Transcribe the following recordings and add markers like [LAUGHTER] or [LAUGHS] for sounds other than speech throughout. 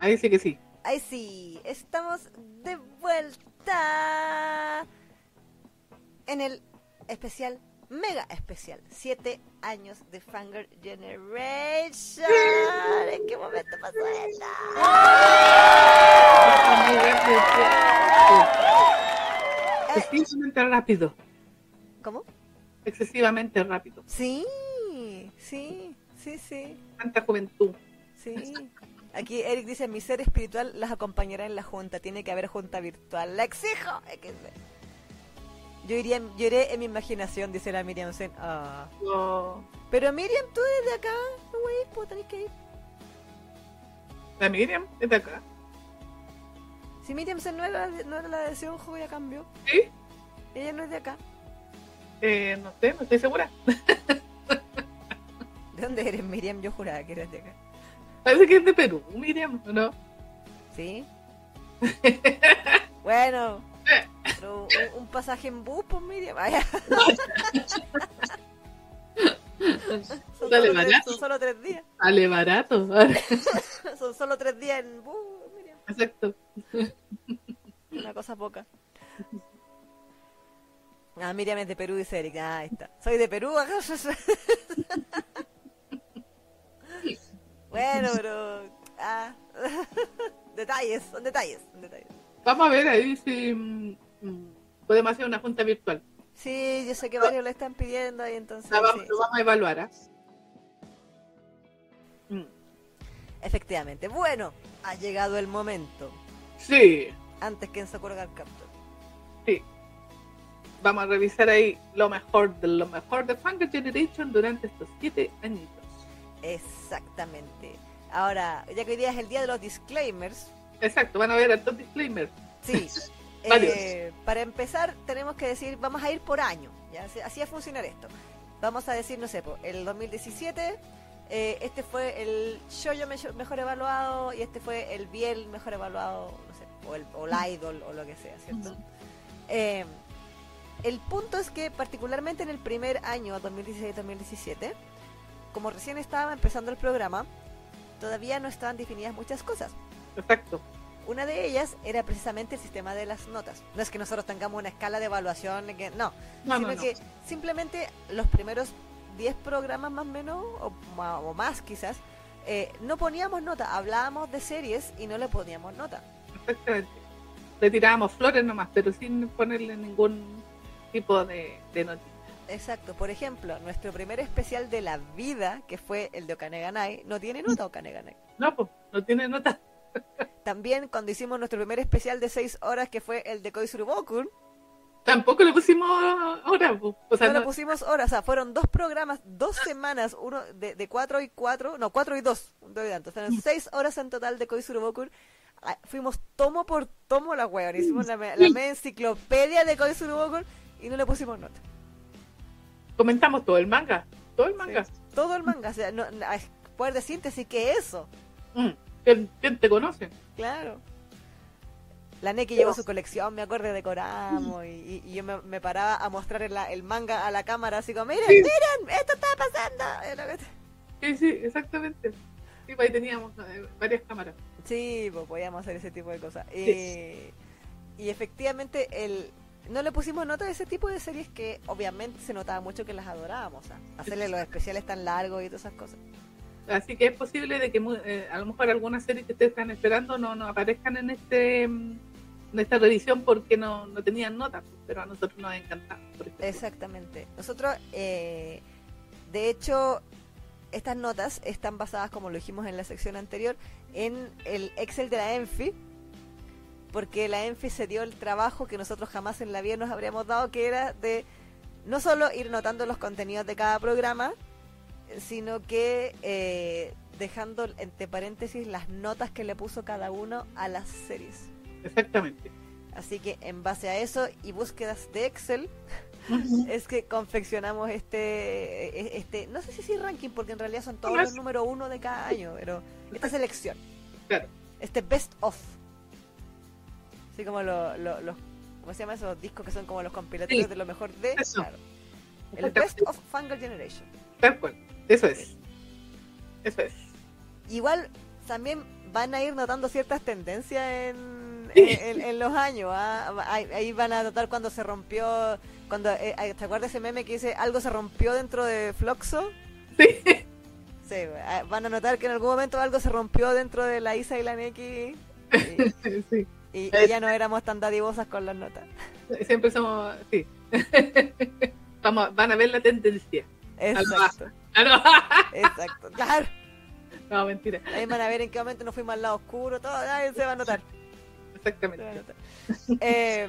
Ahí sí que sí. Ahí sí, estamos de vuelta en el especial, mega especial, siete años de Fanger Generation. ¿En qué momento pasó esto? Excesivamente rápido. ¿Cómo? Excesivamente rápido. Sí, sí, sí, sí. Tanta juventud. Sí. Aquí Eric dice, mi ser espiritual las acompañará en la junta. Tiene que haber junta virtual. ¡La exijo! Yo, iría, yo iré en mi imaginación, dice la Miriam Sen. Ah. No. Pero Miriam, tú desde acá, no voy a ir, pues tenés que ir. La Miriam es de acá. Si Miriam Sen no era, no era la de Seonjo, ya cambió. ¿Sí? Ella no es de acá. Eh, no sé, no estoy segura. [LAUGHS] ¿De dónde eres, Miriam? Yo juraba que eras de acá. Parece que es de Perú, Miriam, ¿o no? ¿Sí? [LAUGHS] bueno, pero un, un pasaje en bus, pues Miriam. Vaya. [LAUGHS] son, Dale, solo tres, barato. son solo tres días. Sale barato. [LAUGHS] Son solo tres días en bus, Miriam. Exacto. Una cosa poca. Ah, Miriam es de Perú, dice Eric. Ah, ahí está. Soy de Perú. Bueno, pero... Ah. [LAUGHS] detalles, son detalles, son detalles. Vamos a ver ahí si mm, mm, podemos hacer una junta virtual. Sí, yo sé que varios lo están pidiendo y entonces... La vamos, sí, lo vamos a evaluar. ¿ah? Mm, Efectivamente. Bueno, ha llegado el momento. Sí, Antes que en Sakura Captor. sí. Vamos a revisar ahí lo mejor de lo mejor de Funky Generation durante estos siete añitos. Exactamente. Ahora, ya que hoy día es el día de los disclaimers, Exacto, van a ver estos disclaimers. sí. [LAUGHS] Eh, para empezar, tenemos que decir, vamos a ir por año. ¿ya? Así- va a funcionar esto. Vamos a decir, no sé, el 2017, eh, este fue el Shoujo me- mejor evaluado y este fue el Biel mejor evaluado, no sé, o el, o la Idol o lo que sea, ¿cierto? Eh, el punto es que particularmente en el primer año, 2016-2017, como recién estaba empezando el programa, todavía no estaban definidas muchas cosas. Exacto. Una de ellas era precisamente el sistema de las notas. No es que nosotros tengamos una escala de evaluación, que, no, No, sino no, no. que simplemente los primeros 10 programas más o menos, o, ma- o más quizás, eh, no poníamos nota, hablábamos de series y no le poníamos nota. Exactamente. Le tirábamos flores nomás, pero sin ponerle ningún tipo de, de noticia. Exacto, por ejemplo, nuestro primer especial de la vida, que fue el de Okaneganai, no tiene nota Okaneganai. No, pues, no tiene nota. [LAUGHS] También cuando hicimos nuestro primer especial de 6 horas, que fue el de Koizuru Bokun, Tampoco le pusimos ahora, pues. O sea, no, no, le pusimos horas, o sea, fueron dos programas, dos semanas, uno de, de cuatro y cuatro, no, cuatro y dos, tanto, fueron seis horas en total de Koizuru Bokun. Ah, Fuimos tomo por tomo la weón, hicimos la, me- la media enciclopedia de Bokun y no le pusimos nota. Comentamos todo el manga. Todo el manga. Sí, Todo el manga, o sea, no, poder de síntesis, que eso? Mm, ¿Quién, te conoce? Claro. La Neki llevó su colección, me acuerdo, decoramos y, y- y yo me, me paraba a mostrar el, el manga a la cámara así como, miren, Sí. miren, esto está pasando. Sí, sí, exactamente. Sí, pues ahí teníamos eh, varias cámaras. Sí, pues podíamos hacer ese tipo de cosas. Eh, y efectivamente, el, no le pusimos nota de ese tipo de series que obviamente se notaba mucho que las adorábamos. hacerle los especiales tan largos y todas esas cosas. Así que es posible de que eh, a lo mejor algunas series que ustedes están esperando no, no aparezcan en este mm, en esta revisión porque no, no tenían notas, pues, pero a nosotros nos encantaba. Exactamente. Nosotros, eh, de hecho, estas notas están basadas, como lo dijimos en la sección anterior, en el Excel de la ENFI, porque la ENFI se dio el trabajo que nosotros jamás en la vida nos habríamos dado, que era de no solo ir notando los contenidos de cada programa, sino que eh, dejando entre paréntesis las notas que le puso cada uno a las series. Exactamente. Así que en base a eso y búsquedas de Excel, es que confeccionamos este, e- este, no sé si sí ranking, porque en realidad son todos los es- número uno de cada año, pero esta selección, Claro. este best of, así como lo- lo- los, ¿cómo se llaman esos discos que son como los compilatorios Sí. de lo mejor de? Eso. Claro. El best of Fangirl Generation. Tal cual. Eso es. Eso es. Igual también van a ir notando ciertas tendencias en, en, en los años. ¿ah? Ahí, ahí van a notar cuando se rompió, cuando eh, ¿te acuerdas ese meme que dice algo se rompió dentro de Floxo? Sí. Sí, ah, van a notar que en algún momento algo se rompió dentro de la Isa y la Neki y, [LAUGHS] sí. Y- y ya no éramos tan dadivosas con las notas. Siempre somos, sí. [LAUGHS] Vamos, van a ver la tendencia. Exacto, no. exacto, claro. no, mentira. Ahí van a ver en qué momento nos fuimos al lado oscuro, todo, ahí se va a notar. A Exactamente. notar. Eh,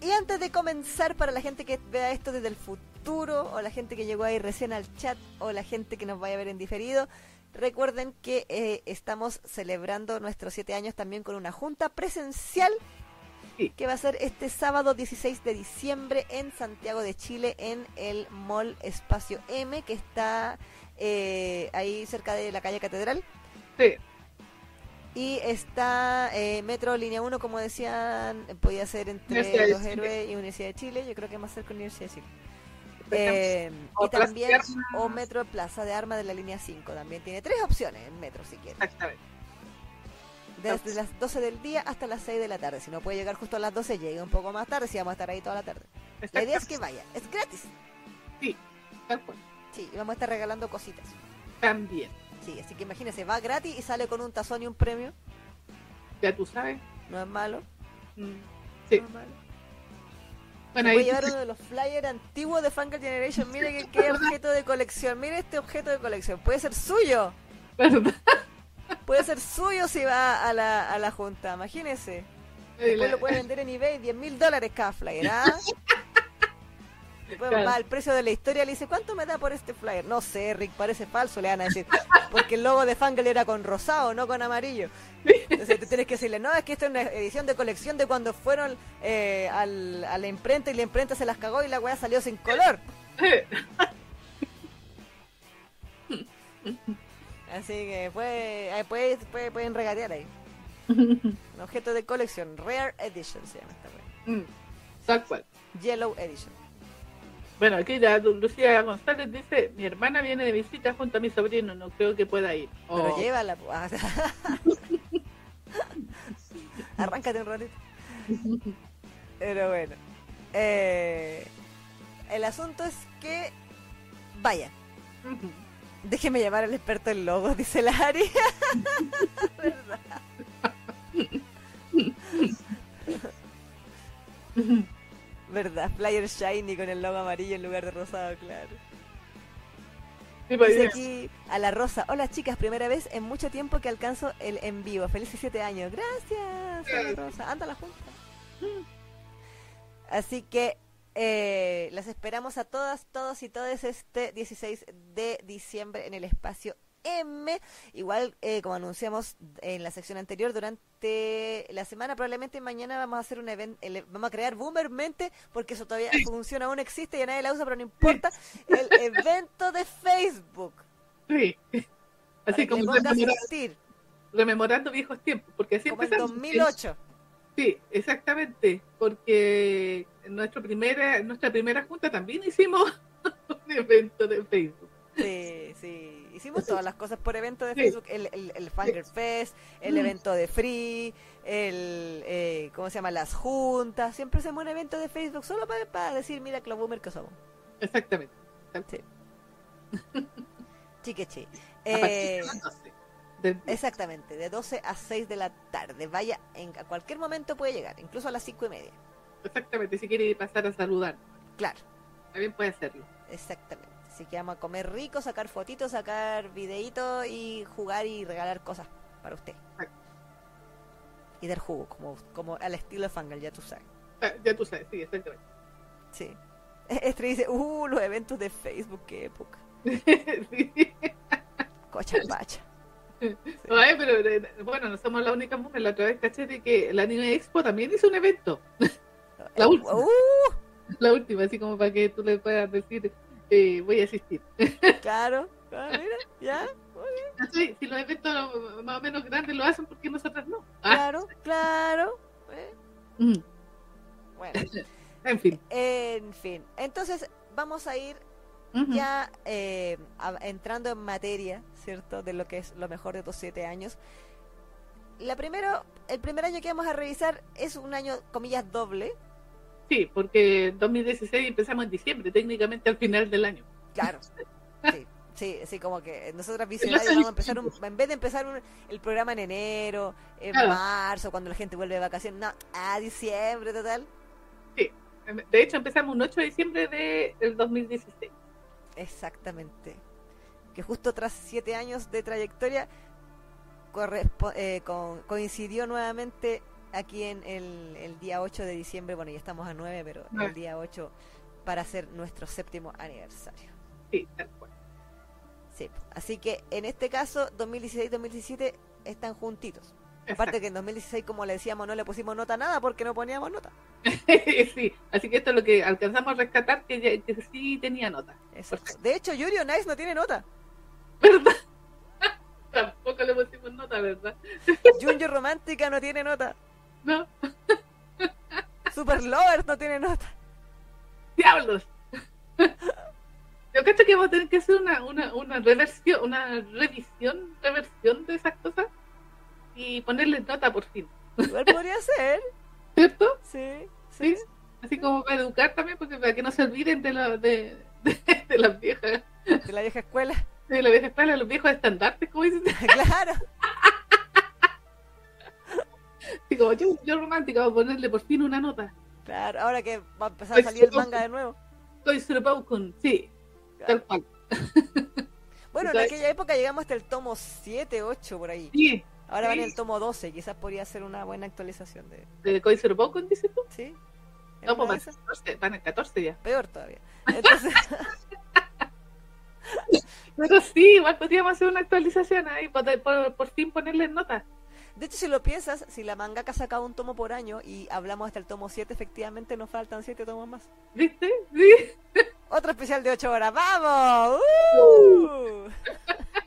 y antes de comenzar, para la gente que vea esto desde el futuro, o la gente que llegó ahí recién al chat, o la gente que nos vaya a ver en diferido, recuerden que eh, estamos celebrando nuestros siete años también con una junta presencial Sí. que va a ser este sábado 16 de diciembre en Santiago de Chile, en el Mall Espacio M, que está eh, ahí cerca de la calle Catedral. Sí. Y está eh, Metro Línea 1, como decían, podía ser entre Los. Héroes y Universidad de Chile. Yo creo que más cerca de Universidad de Chile. Eh, y también, o Metro Plaza de Armas de la línea 5. También tiene tres opciones en Metro, si quiere. Exactamente. Desde las 12 del día hasta las 6 de la tarde. Si no puede llegar justo a las 12, llegue un poco más tarde. Si vamos a estar ahí toda la tarde. La idea es que vaya. Es gratis. Sí, tal cual. Sí, y vamos a estar regalando cositas. También. Sí, así que imagínese, va gratis y sale con un tazón y un premio. Ya tú sabes. No es malo. Mm, Sí. No es malo. Bueno, puede ahí llevar uno de los flyers antiguos de Fangirl Generation. Mire que qué objeto de colección. Mire este objeto de colección. Puede ser suyo. ¿verdad? Puede ser suyo si va a la, a la junta. Imagínese. Después lo puede vender en eBay. 10 mil dólares cada flyer. ¿ah? [LAUGHS] [LAUGHS] Claro. al precio de la historia. Le dice, ¿cuánto me da por este flyer? No sé, Rick, parece falso. Le van a decir. [LAUGHS] Porque el logo de Fangirl era con rosado, no con amarillo. Entonces tú tienes que decirle, no, es que esto es una edición de colección de cuando fueron eh, al, a la imprenta y la imprenta se las cagó y la weá salió sin color. [LAUGHS] Así que puede, eh, puede- puede- pueden regatear ahí. Un objeto de colección, Rare Edition se llama esta weá. Mm, Tal cual. Yellow Edition. Bueno, aquí la Lu- Lucía González dice, mi hermana viene de visita junto a mi sobrino, no creo que pueda ir. Pero Oh, llévala. po. [LAUGHS] Arráncate un ratito. Pero bueno. Eh, el asunto es que. Vaya. Déjeme llamar al experto en logos, dice la Ari. [LAUGHS] [LAUGHS] ¿Verdad? ¿Verdad? Flyer shiny con el logo amarillo en lugar de rosado, claro. Pues, Dice aquí a la Rosa, hola chicas, primera vez en mucho tiempo que alcanzo el en vivo. Felices siete años. Gracias, a la Rosa. Anda la junta. Así que eh, las esperamos a todas, todos y todas este 16 de diciembre en el espacio M. Igual, eh, como anunciamos en la sección anterior, durante la semana, probablemente mañana vamos a hacer un evento, vamos a crear Boomermente, porque eso todavía funciona, aún existe y a nadie la usa, pero no importa, el evento de Facebook. Sí. Así como rememorando, rememorando viejos tiempos, porque así como en empezamos. 2008. Sí, exactamente, porque en nuestro primera, nuestra primera junta también hicimos [LAUGHS] un evento de Facebook. Sí, sí. Hicimos todas las cosas por evento de Sí. Facebook. El, el, el Fangirl Fest, el Mm. evento de Free, el, eh, ¿cómo se llama? Las juntas. Siempre hacemos un evento de Facebook solo para, decir, mira, Club Boomer que somos. Exactamente. [LAUGHS] Chiquechi. A partir Eh, de las 12 del día. exactamente, de 12 a 6 de la tarde. Vaya, en, a cualquier momento puede llegar, incluso a las 5 y media. Exactamente, si quiere pasar a saludar, Claro, también puede hacerlo. exactamente. Así que vamos a comer rico, sacar fotitos, sacar videitos y jugar y regalar cosas para usted. Y dar jugo, como, como al estilo de Fangal, ya tú sabes. Ah, ya tú sabes, sí, exactamente. Sí. Este dice, uh, los eventos de Facebook, qué época. [LAUGHS] Sí. Cocha pacha. Ay, pero eh, bueno, no somos la única mujer. La otra vez caché de que la Anime Expo también hizo un evento. La última. Uh, La última, así como para que tú le puedas decir, eh, voy a asistir. [LAUGHS] claro. Ah, mira, ya. Sí, si los eventos más o menos grandes lo hacen, ¿por qué nosotras no? Ah, [LAUGHS] Claro, claro. Eh, mm, Bueno, [LAUGHS] en fin. en fin. Entonces, vamos a ir. Ya eh, a- entrando en materia, ¿cierto? De lo que es lo mejor de estos siete años. La primero, el primer año que vamos a revisar es un año, comillas, doble. Sí, porque en 2016 empezamos en diciembre, técnicamente al final del año. Claro. Sí, sí, como que nosotros visionarios vamos a empezar un, en vez de empezar un- el programa en enero, en Claro. marzo, cuando la gente vuelve de vacaciones, no, a diciembre total. De hecho, empezamos un 8 de diciembre de- del 2016. Exactamente. Que justo tras siete años de trayectoria eh, coincidió nuevamente aquí en el, el día 8 de diciembre, bueno, ya estamos a 9, pero el día 8 para hacer nuestro séptimo aniversario. Sí, tal cual. Sí, así que en este caso 2016 y 2017 están juntitos. Aparte que en 2016, como le decíamos, no le pusimos nota a nada porque no poníamos nota. [LAUGHS] sí, así que esto es lo que alcanzamos a rescatar, que, ya- que sí tenía nota. Exacto. De hecho, Yuri on Ice no tiene nota. ¿Verdad? [LAUGHS] Tampoco le pusimos nota, ¿verdad? Junjo Romántica no tiene nota. No, [LAUGHS] Super Lovers no tiene nota. diablos. Yo creo que vamos a tener que hacer una, una, una reversión, una revisión, reversión de esas cosas y ponerles nota por fin, Igual podría ser. [LAUGHS] ¿cierto? Sí, Sí. sí. Así como para educar también, porque para que no se olviden de, la, de, [LAUGHS] de, de las viejas, De la vieja escuela. de la vieja escuela, los viejos estandartes, como dicen. claro. [LAUGHS] Como yo, yo romántica, vamos a ponerle por fin una nota. Claro, ahora que va a empezar a salir el manga de nuevo. Soy Surpaukun, sí, tal cual. [LAUGHS] Bueno, en aquella época llegamos hasta el tomo 7, 8 por ahí. Sí, Ahora van sí. en el tomo 12, quizás podría ser una buena actualización de... de Surpaukun, dices tú. ¿Sí? ¿En No, pues van esas? 14, van en 14 ya. Peor todavía. Entonces, [LAUGHS] Pero sí, igual podríamos hacer una actualización ahí, por, por, por fin ponerle nota. De hecho, si lo piensas, si la mangaka ha sacado un tomo por año y hablamos hasta el tomo 7, efectivamente nos faltan 7 tomos más. ¿Viste? Sí. Otro especial de 8 horas. ¡Vamos! ¡Uh! [LAUGHS]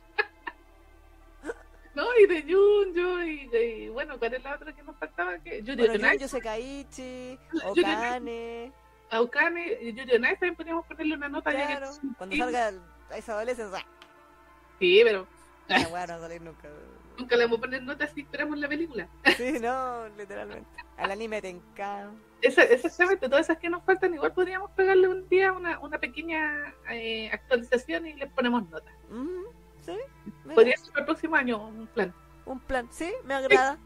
No, y de Junjo, y de, bueno, ¿cuál es la otra que nos faltaba? Yuri Bueno, Junjo on Okane, Aukane, y Yuri on Ice también podríamos ponerle una nota. ya que-. Cuando salga esa adolescencia, Sí, pero ¡ah! weá no a salir nunca. Nunca le vamos a poner notas si esperamos la película. Sí, no, literalmente. Al anime te encanta. Esa, exactamente, todas esas que nos faltan, igual podríamos pegarle un día una, una pequeña eh, actualización y les ponemos nota. Mm, sí, Podría ser para el próximo año un plan, un plan. Sí, me agrada.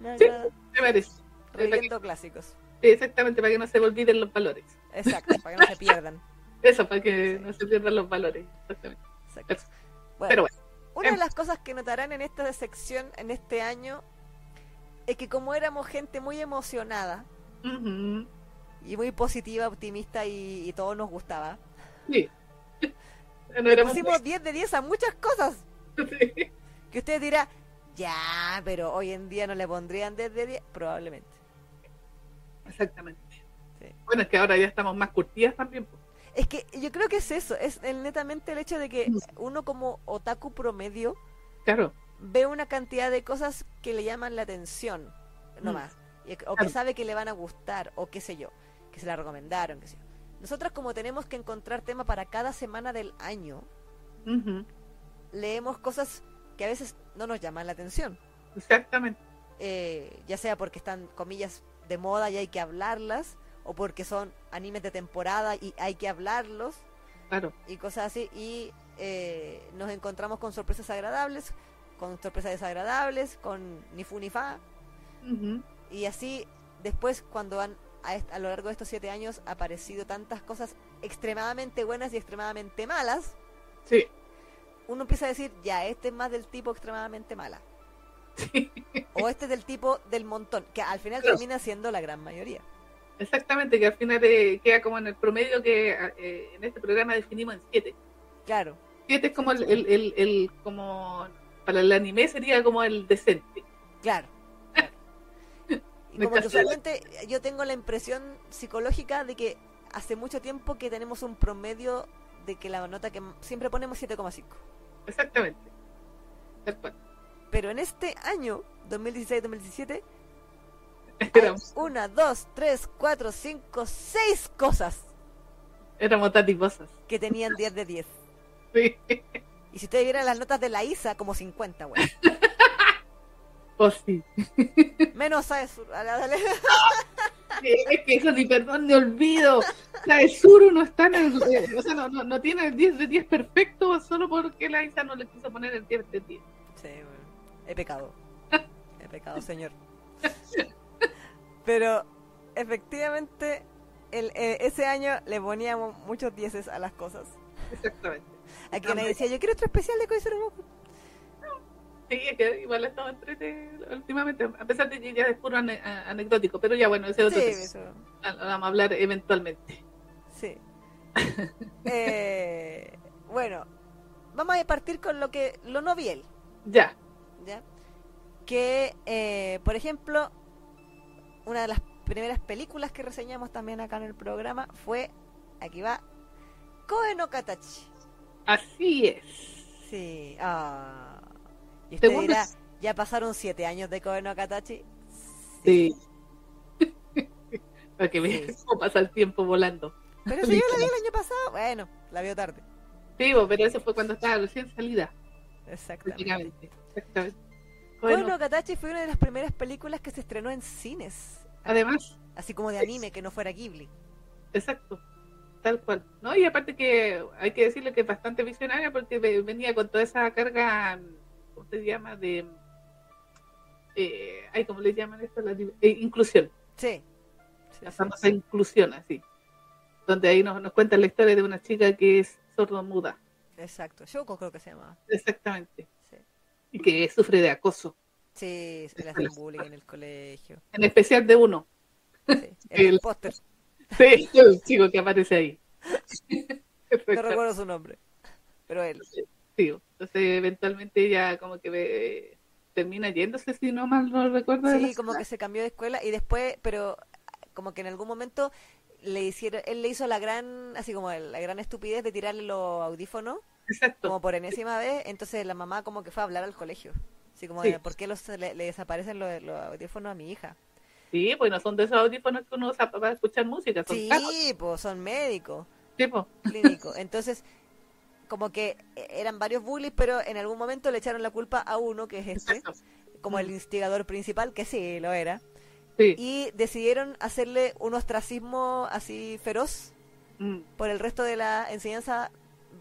Me Sí. agrada. me parece. Clásicos. Sí, exactamente, para que no se olviden los valores. Exacto, para que no se pierdan. [LAUGHS] Eso, para que Sí. no se pierdan los valores. Exactamente. Exacto. Bueno, Pero bueno, una de em. las cosas que notarán en esta sección, en este año, es que como éramos gente muy emocionada y muy positiva, optimista y, y todo nos gustaba, sí. [LAUGHS] No le pusimos 10 de 10 a muchas cosas sí. que ustedes dirán, ya, pero hoy en día no le pondrían 10 de 10, probablemente. Exactamente. Sí. Bueno, es que ahora ya estamos más curtidas también. Es que yo creo que es eso, es el- netamente el hecho de que uno como otaku promedio Claro, ve una cantidad de cosas que le llaman la atención, no Mm. o que sabe que le van a gustar, o qué sé yo, que se la recomendaron, qué sé yo. Nosotros como tenemos que encontrar tema para cada semana del año, leemos cosas que a veces no nos llaman la atención, exactamente. eh, ya sea porque están, comillas, de moda y hay que hablarlas, o porque son animes de temporada y hay que hablarlos, Claro, y cosas así y eh, nos encontramos con sorpresas agradables, con sorpresas desagradables, con ni fu ni fa y así después cuando han a, lo largo de estos siete años aparecido tantas cosas extremadamente buenas y extremadamente malas, sí. uno empieza a decir ya este es más del tipo extremadamente mala [LAUGHS] sí. o este es del tipo del montón que al final Claro. termina siendo la gran mayoría. Exactamente, que al final eh, queda como en el promedio que eh, en este programa definimos en siete. Claro, Siete es como el, el, el, el- como para el anime sería como el decente. claro. claro. [LAUGHS] Y como que yo tengo la impresión psicológica de que hace mucho tiempo que tenemos un promedio de que la nota que siempre ponemos 7,5. Exactamente. Cual. Pero en este año, 2016-2017, Esperamos. una, dos, tres, cuatro, cinco, seis cosas Éramos tatiposas. que tenían 10 de 10. Sí. Y si ustedes vieran las notas de la ISA, como 50, güey. Pues [LAUGHS] sí. Menos a eso. Dale, dale. Es que eso ni perdón ni olvido. La de Suru no está en el. eh, o sea, no, no, no tiene el 10 de 10 perfecto solo porque la Isa no le quiso poner el 10 de 10. Sí, bueno. He pecado. [LAUGHS] He pecado, señor. Pero efectivamente, el, eh, ese año le poníamos muchos dieces a las cosas. Exactamente. Aquí nadie decía, yo quiero otro especial de Koizuru Goku. Sí, es que igual ha estado últimamente, a pesar de que ya es puro ane- a- anecdótico, pero ya bueno, ese es otro Sí, eso. Vamos a hablar eventualmente. Sí. [LAUGHS] Eh, bueno, vamos a partir con lo que lo no biel, Ya, ¿ya? Que, eh, por ejemplo, una de las primeras películas que reseñamos también acá en el programa fue, aquí va, Koe no Katachi. así es. Sí, ah. Y usted Segundo dirá, es- ¿ya pasaron siete años de Koe no Katachi? Sí. [LAUGHS] Para que Sí. cómo pasa el tiempo volando. Pero si yo la vi el año pasado, bueno, la vio tarde. Sí, pero eso fue cuando estaba recién salida. Exactamente. Bueno, no Katachi fue una de las primeras películas que se estrenó en cines. además, Así como de anime, que no fuera Ghibli. exacto, tal cual. ¿No? Y aparte que hay que decirle que es bastante visionaria porque ve- venía con toda esa carga, ¿cómo se llama? De, eh, ay, ¿cómo le llaman esto? La, eh, inclusión, Sí. La sí, famosa sí. inclusión, así. Donde ahí nos, nos cuenta la historia de una chica que es sordomuda, Exacto. Shouko creo que se llamaba. exactamente, [LAUGHS] que sufre de acoso, Sí, se le hacen bullying en el colegio. en especial de uno. Sí. El El- póster. Sí, el chico que aparece ahí. [LAUGHS] No recuerdo su nombre. Pero él. Sí, entonces eventualmente ella como que ve- termina yéndose, si no mal no recuerdo. Sí, como que se cambió de escuela y después, pero como que en algún momento le hicieron, él le hizo la gran, así como la gran estupidez de tirarle los audífonos, Exacto. como por enésima vez, entonces la mamá como que fue a hablar al colegio. Así como, Sí. de, ¿por qué los, le, le desaparecen los, los audífonos a mi hija? Sí, pues no son de esos audífonos que uno usa para escuchar música, son Sí, caros. pues son médicos, Sí, pues. clínicos. [LAUGHS] Entonces, como que eh, eran varios bullies, pero en algún momento le echaron la culpa a uno, que es este, Exacto. como el Mm. instigador principal, que sí, lo era. Sí. y decidieron hacerle un ostracismo así feroz Mm, por el resto de la enseñanza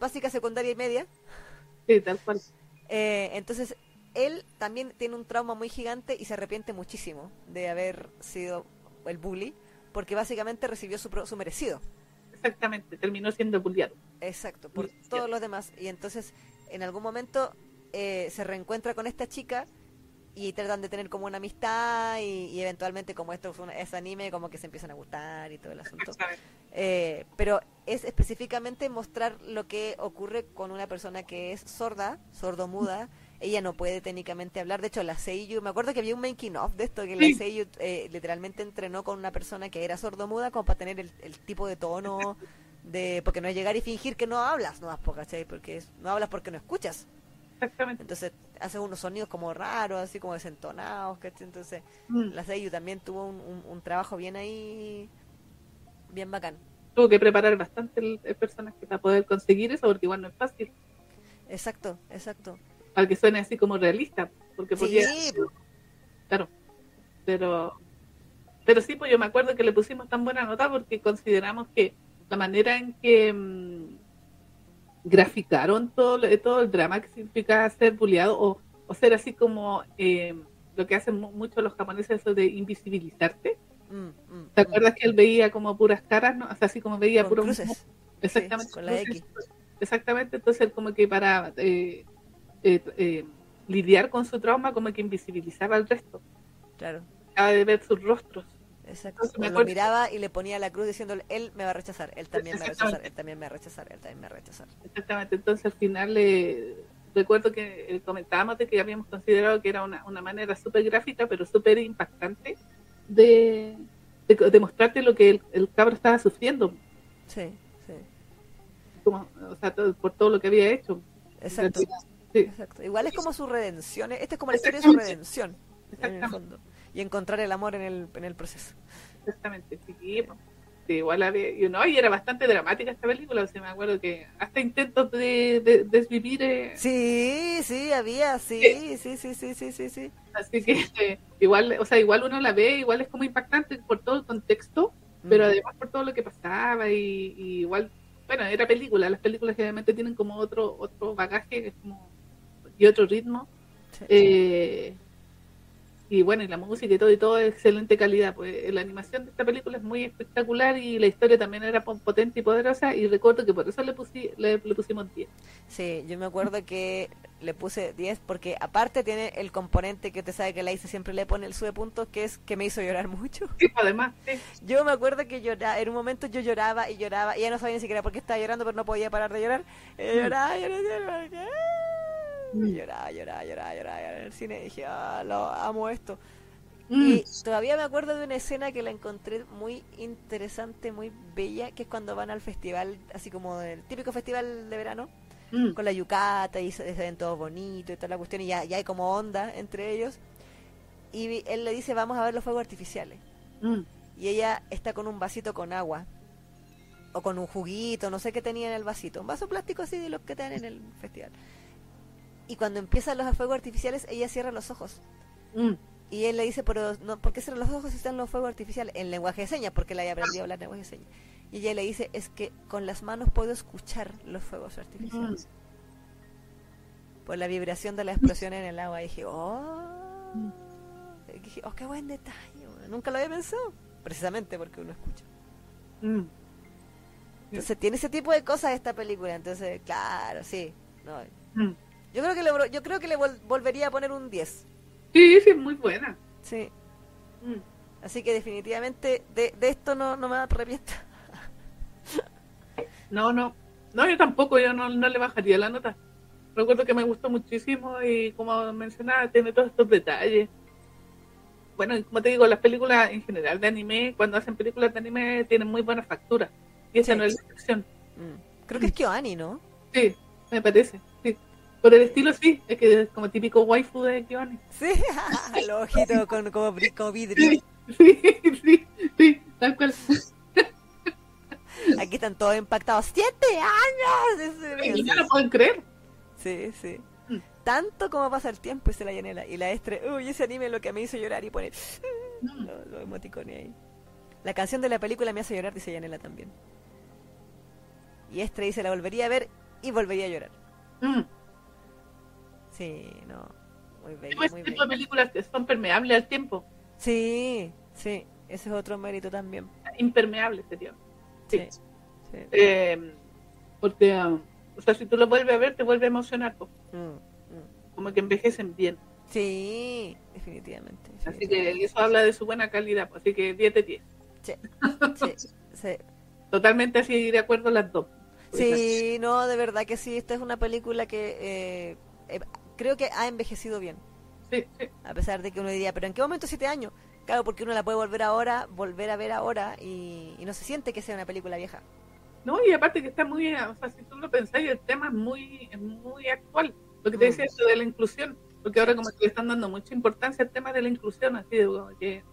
básica, secundaria y media. sí, tal cual. Eh, entonces, él también tiene un trauma muy gigante y se arrepiente muchísimo de haber sido el bully, porque básicamente recibió su, su merecido. Exactamente, terminó siendo bulliado. Exacto, por Sí, todos los demás. Y entonces, en algún momento, eh, se reencuentra con esta chica y tratan de tener como una amistad y, y eventualmente como esto es, es anime, como que se empiezan a gustar y todo el asunto. [LAUGHS] Eh, pero es específicamente mostrar lo que ocurre con una persona que es sorda, sordomuda. [LAUGHS] Ella no puede técnicamente hablar. De hecho, la Seiyu, me acuerdo que había un making of de esto, que Sí. la Seiyu eh, literalmente entrenó con una persona que era sordomuda como para tener el, el tipo de tono [LAUGHS] de... Porque no es llegar y fingir que no hablas, no ¿cachai? Porque es- no hablas porque no escuchas. Exactamente. Entonces hace unos sonidos como raros, así como desentonados, ¿cachai? Entonces Mm. la Seiyu también tuvo un, un- un trabajo bien ahí, bien bacán. Tuvo que preparar bastante el, el personaje para poder conseguir eso, porque igual no es fácil. Exacto, exacto. Para que suene así como realista. Porque podía, Sí, claro. Pero, pero sí, pues yo me acuerdo que le pusimos tan buena nota porque consideramos que la manera en que mm, graficaron todo, lo- todo el drama que significa ser bulleado o, o ser así como eh, lo que hacen mu- mucho los japoneses, eso de invisibilizarte. Mm, mm, ¿Te mm. acuerdas que él veía como puras caras, no? O sea, así como veía puros cruces. Exactamente. Sí, con la X. Exactamente, entonces él como que para eh, eh, eh, lidiar con su trauma, como que invisibilizaba al resto. Claro, Acaba de ver sus rostros. Exacto. Me lo miraba y le ponía la cruz diciéndole, él me va a rechazar, él también me va a rechazar, él también me va a rechazar, él también me va a rechazar. Exactamente, entonces al final eh, recuerdo que eh, comentábamos de que habíamos considerado que era una, una manera súper gráfica, pero súper impactante de, de, de mostrarte lo que el, el cabro estaba sufriendo, Sí, sí, como, o sea, todo- por todo lo que había hecho. exacto. Sí, Exacto. Igual es como su redención, esta es como la historia de su redención, en el fondo. Y encontrar el amor en el, en el proceso. exactamente. Sí, pues. Sí, igual había, y no, y era bastante dramática esta película, o sea, me acuerdo que hasta intentos de, de- desvivir, eh, Sí, sí, había, sí, sí, sí, sí, sí, sí, sí. así que eh, igual, o sea, igual uno la ve, igual es como impactante por todo el contexto, pero además por todo lo que pasaba y, y igual, bueno, era película, las películas generalmente tienen como otro otro bagaje que es como y otro ritmo, Sí. eh, y bueno, y la música y todo y todo de excelente calidad, pues la animación de esta película es muy espectacular y la historia también era po- potente y poderosa y recuerdo que por eso le, pusi- le, le pusimos 10. Sí, yo me acuerdo que le puse 10 porque aparte tiene el componente que te sabe que la hice siempre le pone el sube puntos, que es que me hizo llorar mucho. [LAUGHS] Sí, además, sí. Yo me acuerdo que lloraba, en un momento yo lloraba y lloraba y ya no sabía ni siquiera por qué estaba llorando, pero no podía parar de llorar. Y lloraba, lloraba, lloraba, lloraba, y lloraba, lloraba, lloraba, lloraba, en el cine y dije, ah, lo amo esto. Mm. Y todavía me acuerdo de una escena que la encontré muy interesante, muy bella, que es cuando van al festival, así como el típico festival de verano, Mm. con la yucata y se, ven todos bonitos y toda la cuestión y ya, ya hay como onda entre ellos. Y él le dice, vamos a ver los fuegos artificiales. Mm. Y ella está con un vasito con agua. O con un juguito, no sé qué tenía en el vasito. Un vaso plástico así de los que te dan en el festival. Y cuando empiezan los fuegos artificiales, ella cierra los ojos. Mm. Y él le dice, pero no, ¿por qué cierran los ojos si están los fuegos artificiales? En lenguaje de señas, porque él había aprendido a hablar lenguaje de señas. Y ella le dice, es que con las manos puedo escuchar los fuegos artificiales. Por la vibración de la explosión en el agua. Y dije, oh, Mm. Y dije, oh, qué buen detalle. Nunca lo había pensado. Precisamente porque uno escucha. Mm. Entonces tiene ese tipo de cosas esta película. Entonces, claro, sí. No, Mm. Yo creo que le, yo creo que le vol- volvería a poner un 10. Sí, sí, es muy buena. Sí. Mm. Así que definitivamente de, de esto no, no me arrepiento. [LAUGHS] No, no. No, yo tampoco, yo no, no le bajaría la nota. Recuerdo que me gustó muchísimo y como mencionaba, tiene todos estos detalles. Bueno, y como te digo, las películas en general de anime, cuando hacen películas de anime, tienen muy buena factura. Y esa Sí. no es la excepción. Mm. Creo que es Kyoani, ¿no? Sí, me parece. Por el estilo sí, es que es como típico waifu de Kiwani. Sí, [LAUGHS] los ojitos con, como, como vidrio. Sí, sí, sí, tal cual. Aquí están todos impactados. ¡Siete años! [LAUGHS] Y no lo pueden creer. Sí, sí. Mm. Tanto como pasa el tiempo, dice la Yanela. Y la Estre, uy, ese anime es lo que me hizo llorar y pone Mm. los [LAUGHS] lo emoticones ahí. La canción de la película me hace llorar, dice Yanela también. Y Estre dice, la volvería a ver y volvería a llorar. Mm. Sí, no. Muy bello, Tipo, muy de bello. películas que son permeables al tiempo. Sí, sí. Ese es otro mérito también. Impermeables sería. Sí. Sí. sí. Eh, porque, ah, o sea, si tú lo vuelves a ver, te vuelve a emocionar. Mm, mm. Como que envejecen bien. Sí, definitivamente. Así que eso habla de su buena calidad. Así que 10 de 10. Sí, [LAUGHS] sí, sí. Totalmente así de acuerdo las dos. Sí, no, de verdad que sí. Esta es una película que eh, eh, creo que ha envejecido bien. Sí, sí. A pesar de que uno diría, pero ¿en qué momento siete años? Claro, porque uno la puede volver ahora, volver a ver ahora y, y no se siente que sea una película vieja. No, y aparte que está muy, o sea, si tú lo pensáis, el tema es muy, es muy actual. Lo que te Mm. decía esto de la inclusión, porque ahora como que le están dando mucha importancia al tema de la inclusión, así de como que,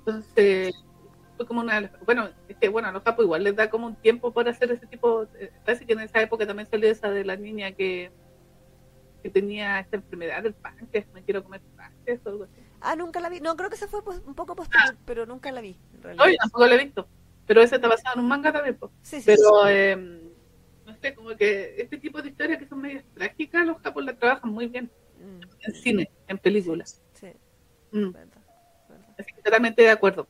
entonces, fue como una, bueno, es que bueno, a los capos igual les da como un tiempo para hacer ese tipo, eh, parece que en esa época también salió esa de la niña que, que tenía esta enfermedad del páncreas, me quiero comer páncreas o algo así. Ah, nunca la vi. No, creo que se fue un poco posterior, pero nunca la vi. En No, yo tampoco lo he visto, pero ese está basado en un manga también, pues. Sí, sí, Pero, eh, no sé, como que este tipo de historias que son medias trágicas, los capos la trabajan muy bien sí. Mm, en cine, en películas. sí, Mm, verdad, verdad. así que totalmente de acuerdo.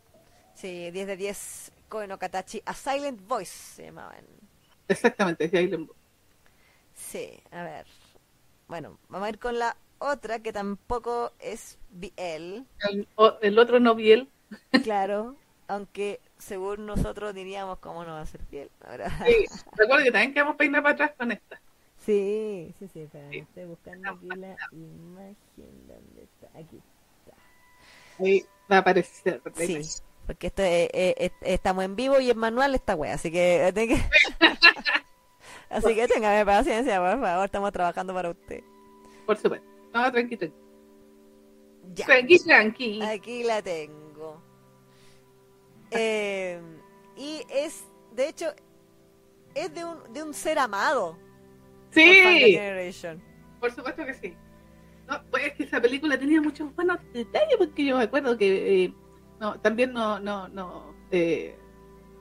Sí, 10 de 10, Koe no Katachi, A Silent Voice se llamaban. Exactamente, Island Boy. Sí, a ver. Bueno, vamos a ir con la otra que tampoco es BL, el, otro no vi él. claro, [LAUGHS] aunque según nosotros diríamos cómo no va a ser BL. Ahora, Sí, recuerdo que también quedamos peinar para atrás con esta. sí, sí, sí, estoy buscando aquí la imagen, ¿dónde está? Aquí. Ahí va a aparecer. Sí, porque esto es- es- es- estamos en vivo y en manual esta wea, así que, [LAUGHS] [LAUGHS] así que téngame paciencia, por favor, estamos trabajando para usted. Por supuesto. No, tranqui, tranqui. Ya. Tranqui, tranqui. Aquí la tengo. Eh, Y es, de hecho, es de un, de un ser amado. Sí, por supuesto que sí. No, pues es que esa película tenía muchos buenos detalles, porque yo me acuerdo que eh, no, también no, no, no, eh,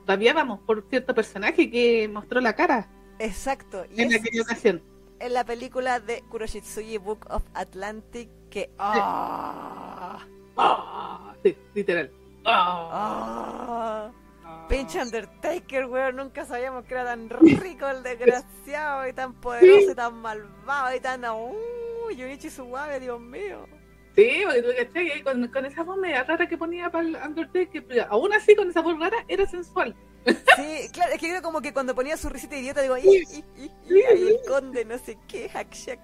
rabiábamos por cierto personaje que mostró la cara Exacto. Y en es aquella ocasión. en la película de Kuroshitsuji Book of Atlantic que... ¡Ah! Ah, sí, literal. Ah. ¡Ah! Pinche Undertaker, weón, nunca sabíamos que era tan rico el desgraciado y tan poderoso y tan malvado y tan... ¡Uh! Yunichi Suwabe, Dios mío. Sí, porque tú cachai, ahí con, con esa voz media rara que ponía para el Undertaker, aún así con esa voz rara era sensual. Sí, claro, es que era como que cuando ponía su risita idiota, digo, "Ih, ih, ih, ih", ahí el conde, no sé qué, hackshak.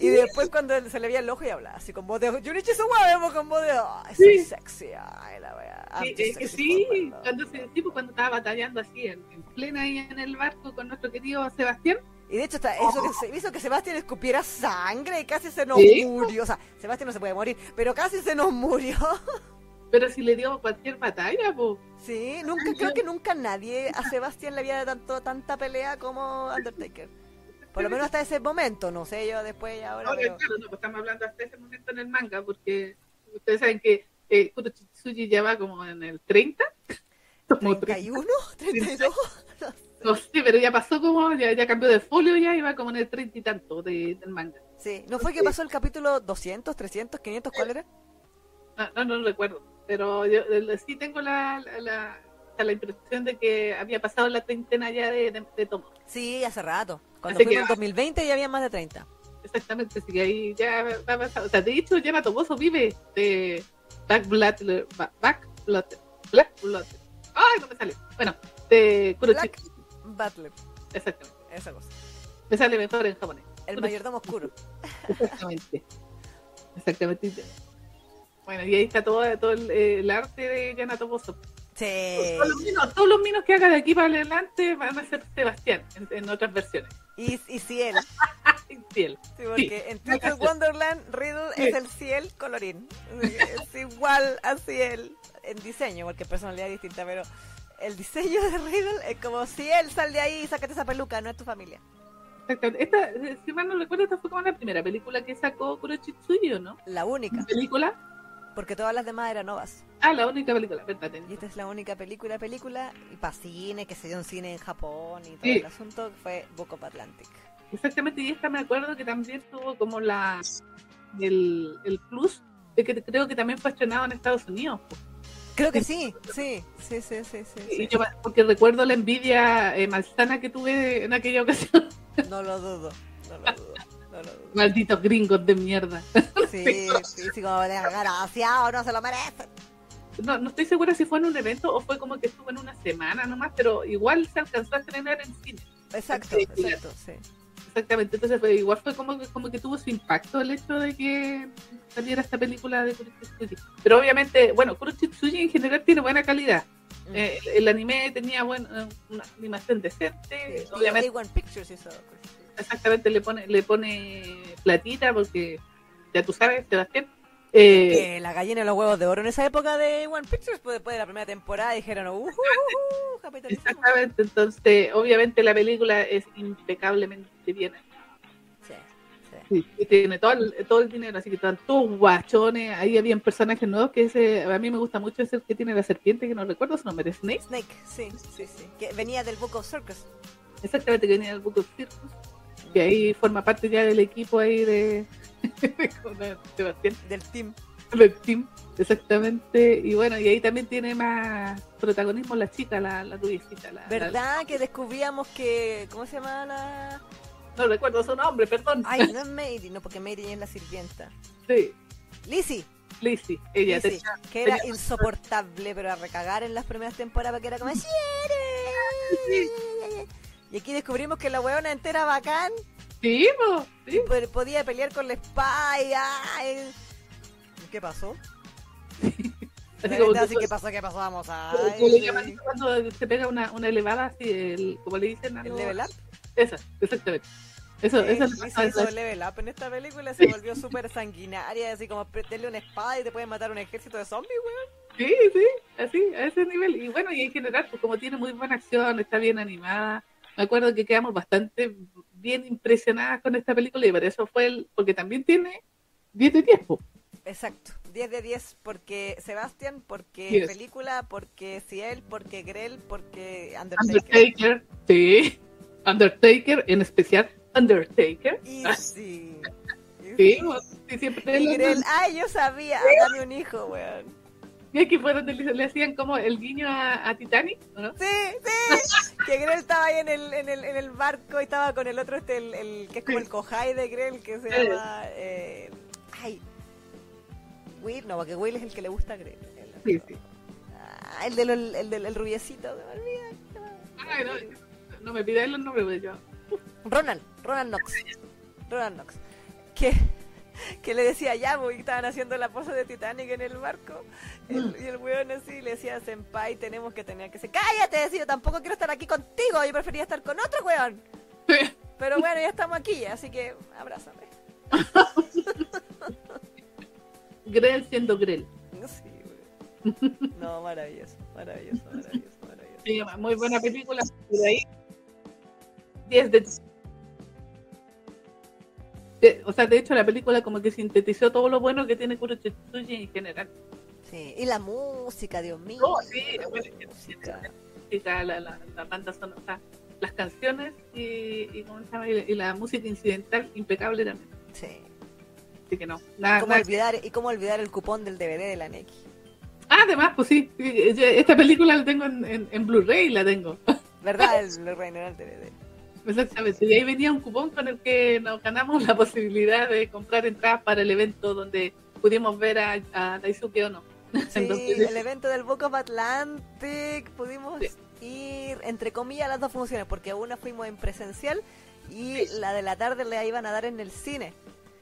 Y después cuando se le veía el ojo y hablaba así con voz de Yunichi Suwabe, con voz de, ay, soy Sí. sexy, ay, la wea. Sí, es que sí, for my love". cuando, se, tipo, cuando estaba batallando así en, en plena ahí en el barco con nuestro querido Sebastián. Y de hecho está eso que se hizo que Sebastián escupiera sangre y casi se nos Sí. murió. O sea, Sebastián no se puede morir, pero casi se nos murió. [LAUGHS] Pero si le dio cualquier batalla, pues. Sí, nunca, creo que nunca nadie a Sebastián le había dado tanto, tanta pelea como Undertaker. Por lo menos hasta ese momento, no sé yo después y ahora. Ahora, pero- claro, no, pues estamos hablando hasta ese momento en el manga, porque ustedes saben que eh, Kurochitsuji ya va como en el 30. Como 30. 31, 32. No sé, pero ya pasó como, ya, ya cambió de folio, ya iba como en el 30 y tanto de- del manga. Sí, ¿no fue que pasó el capítulo 200, 300, 500? ¿Cuál era? No, no, no recuerdo. Pero yo sí tengo la, la, la, impresión de que había pasado la treintena ya de, de, de tomos. Sí, hace rato. Cuando que- en 2020 ya había más de 30. Exactamente, que ahí ya va a pasar. O sea, de hecho, ya Toboso vive de Black Blood, Back Blood, Black Blood. Ay, no me sale. Bueno, de Black Kurochitsuji. Butler, Exactamente. esa cosa. Me sale mejor en japonés. El mayordomo oscuro. Exactamente. Exactamente. Bueno, y ahí está todo, todo el, el arte de Yana Toboso. Sí. Todos los, minos, todos los minos que haga de aquí para adelante van a ser Sebastián en, en otras versiones. Y, y Ciel. [LAUGHS] Infiel. Sí, porque en Triple Wonderland Riddle Sí. es el Ciel colorín. Es igual a Ciel en diseño, porque personalidad es distinta, pero el diseño de Riddle es como Ciel, sal de ahí y sácate esa peluca, no es tu familia. Exactamente. Esta, eh, si mal no recuerdo, esta fue como la primera película que sacó Kurochitsuji, ¿o ¿no? La única, ¿Película? Porque todas las demás eran novas. Ah, la única película, verdad. Y esta es la única película, película, y para cine, que se dio en cine en Japón y todo Sí. el asunto, fue Book of Atlantic. Exactamente, y esta me acuerdo que también tuvo como la el, el plus de que creo que también fue estrenado en Estados Unidos. Creo que sí, sí, sí, sí, sí, sí. Y sí. yo, porque recuerdo la envidia eh, malsana que tuve en aquella ocasión. No lo dudo, no lo dudo, no. Malditos gringos de mierda. [LAUGHS] Sí, sí, sí, como desgraciado, no se lo merece. No, no estoy segura si fue en un evento o fue como que estuvo en una semana nomás, pero igual se alcanzó a estrenar en cine. Exacto, Sí, exacto, sí. Exactamente, entonces fue, igual fue como, que- como que tuvo su impacto el hecho de que saliera esta película de Kurochitsuji. Pero obviamente, bueno, Kurochitsuji en general tiene buena calidad. Mm. Eh, el, el anime tenía buen, eh, una animación decente, Sí, obviamente, A1 Pictures hizo. Exactamente le pone, le pone platita porque ya tú sabes, Sebastián. Eh, Que la gallina de los huevos de oro en esa época de One Pictures, pues después de la primera temporada dijeron, uh, uh, uh, uh, [LAUGHS] exactamente, entonces obviamente la película es impecablemente bien Sí, sí. Sí, y tiene todo el, todo el dinero, así que están todos guachones. Ahí habían personajes nuevos que ese, a mí me gusta mucho ese que tiene la serpiente, que no recuerdo su nombre, Snake. Snake, sí, sí, sí. Que venía del Book of Circus. Exactamente, que venía del Book of Circus. Que ahí forma parte ya del equipo ahí de, [LAUGHS] de Sebastián, Del team. del team. Exactamente. Y bueno, y ahí también tiene más protagonismo la chica, la, la rubiecita. La, la- ¿Verdad que descubríamos que. ¿Cómo se llama la.? no recuerdo su nombre, perdón. Ay, no es [LAUGHS] Mary, no, porque Mary es la sirvienta. Sí, Lizzie. Lizzie. Ella Lizzie, que era insoportable, pero a recagar en las primeras temporadas porque era como "Siere". Y aquí descubrimos que la weona entera bacán Sí, po, sí. po- podía pelear con la espada y ay. ¿Qué pasó? Así como Así que pasó, ¿qué pasó? Vamos a. Eso cuando se pega una, una elevada así, el, como le dicen ¿El level up? Esa, exactamente. Eso, Eh, eso se hizo level up en esta película, se volvió súper sanguinaria, así como meterle una espada y te pueden matar un ejército de zombies, weón. Sí, sí, así, a ese nivel. Y bueno, y en general, pues como tiene muy buena acción, está bien animada. Me acuerdo que quedamos bastante bien impresionadas con esta película y por eso fue el, porque también tiene 10 de tiempo. Exacto, 10 de 10 porque Sebastián, porque Yes. película, porque Ciel, porque Grell, porque Undertaker. Undertaker, sí. Undertaker, en especial Undertaker. Y sí. y Sí, [LAUGHS] sí, siempre Y Grell, ay, yo sabía, dame un hijo, weón. Y [LAUGHS] aquí fue donde le, hacían como el guiño a, a Titanic, ¿o ¿no? Sí, sí, [LAUGHS] que Grell estaba ahí en el, en el, en el barco y estaba con el otro, este, el, el que es como el cojai de Grell, que se llama, eh, ay, Will, no, porque Will es el que le gusta a Grell. El, Sí, sí. Ah, el del el, del el rubiecito, me olvida. Ay, no, no me pidáis los nombres, pues yo. Ronald, Ronald Knox. Ronald Knox. Que, que le decía ya, porque estaban haciendo la pose de Titanic en el barco. El- y el weón así le decía, Senpai, tenemos que tener que ser. ¡Cállate! Decía, yo tampoco quiero estar aquí contigo, yo prefería estar con otro weón. Pero bueno, ya estamos aquí, así que abrázame. [LAUGHS] Grell siendo Grell. Sí, weón. No, maravilloso, maravilloso, maravilloso, maravilloso. Sí, muy buena película. Y de ahí, 10 de... de- O sea, de hecho, la película como que sintetizó todo lo bueno que tiene Kuroshitsuji en general. Sí, y la música, Dios mío. Oh, sí, la bueno, música. la, la, la banda sonora, o sea, las canciones y, y, ¿cómo se llama? y, la- y la música incidental impecable también. Sí. Así que no. Nada, ¿Cómo nada- olvidar, y cómo olvidar el cupón del DVD de la NX. Ah, además, pues sí, esta película la tengo en, en, en Blu-ray, la tengo. ¿Verdad? El Blu-ray no era el DVD. Exactamente. Y ahí venía un cupón con el que nos ganamos la posibilidad de comprar entradas para el evento donde pudimos ver a, a Daisuke Ono. Sí, Entonces, el evento del Book of Atlantic. Pudimos ir, entre comillas, las dos funciones, porque una fuimos en presencial y la de la tarde la iban a dar en el cine.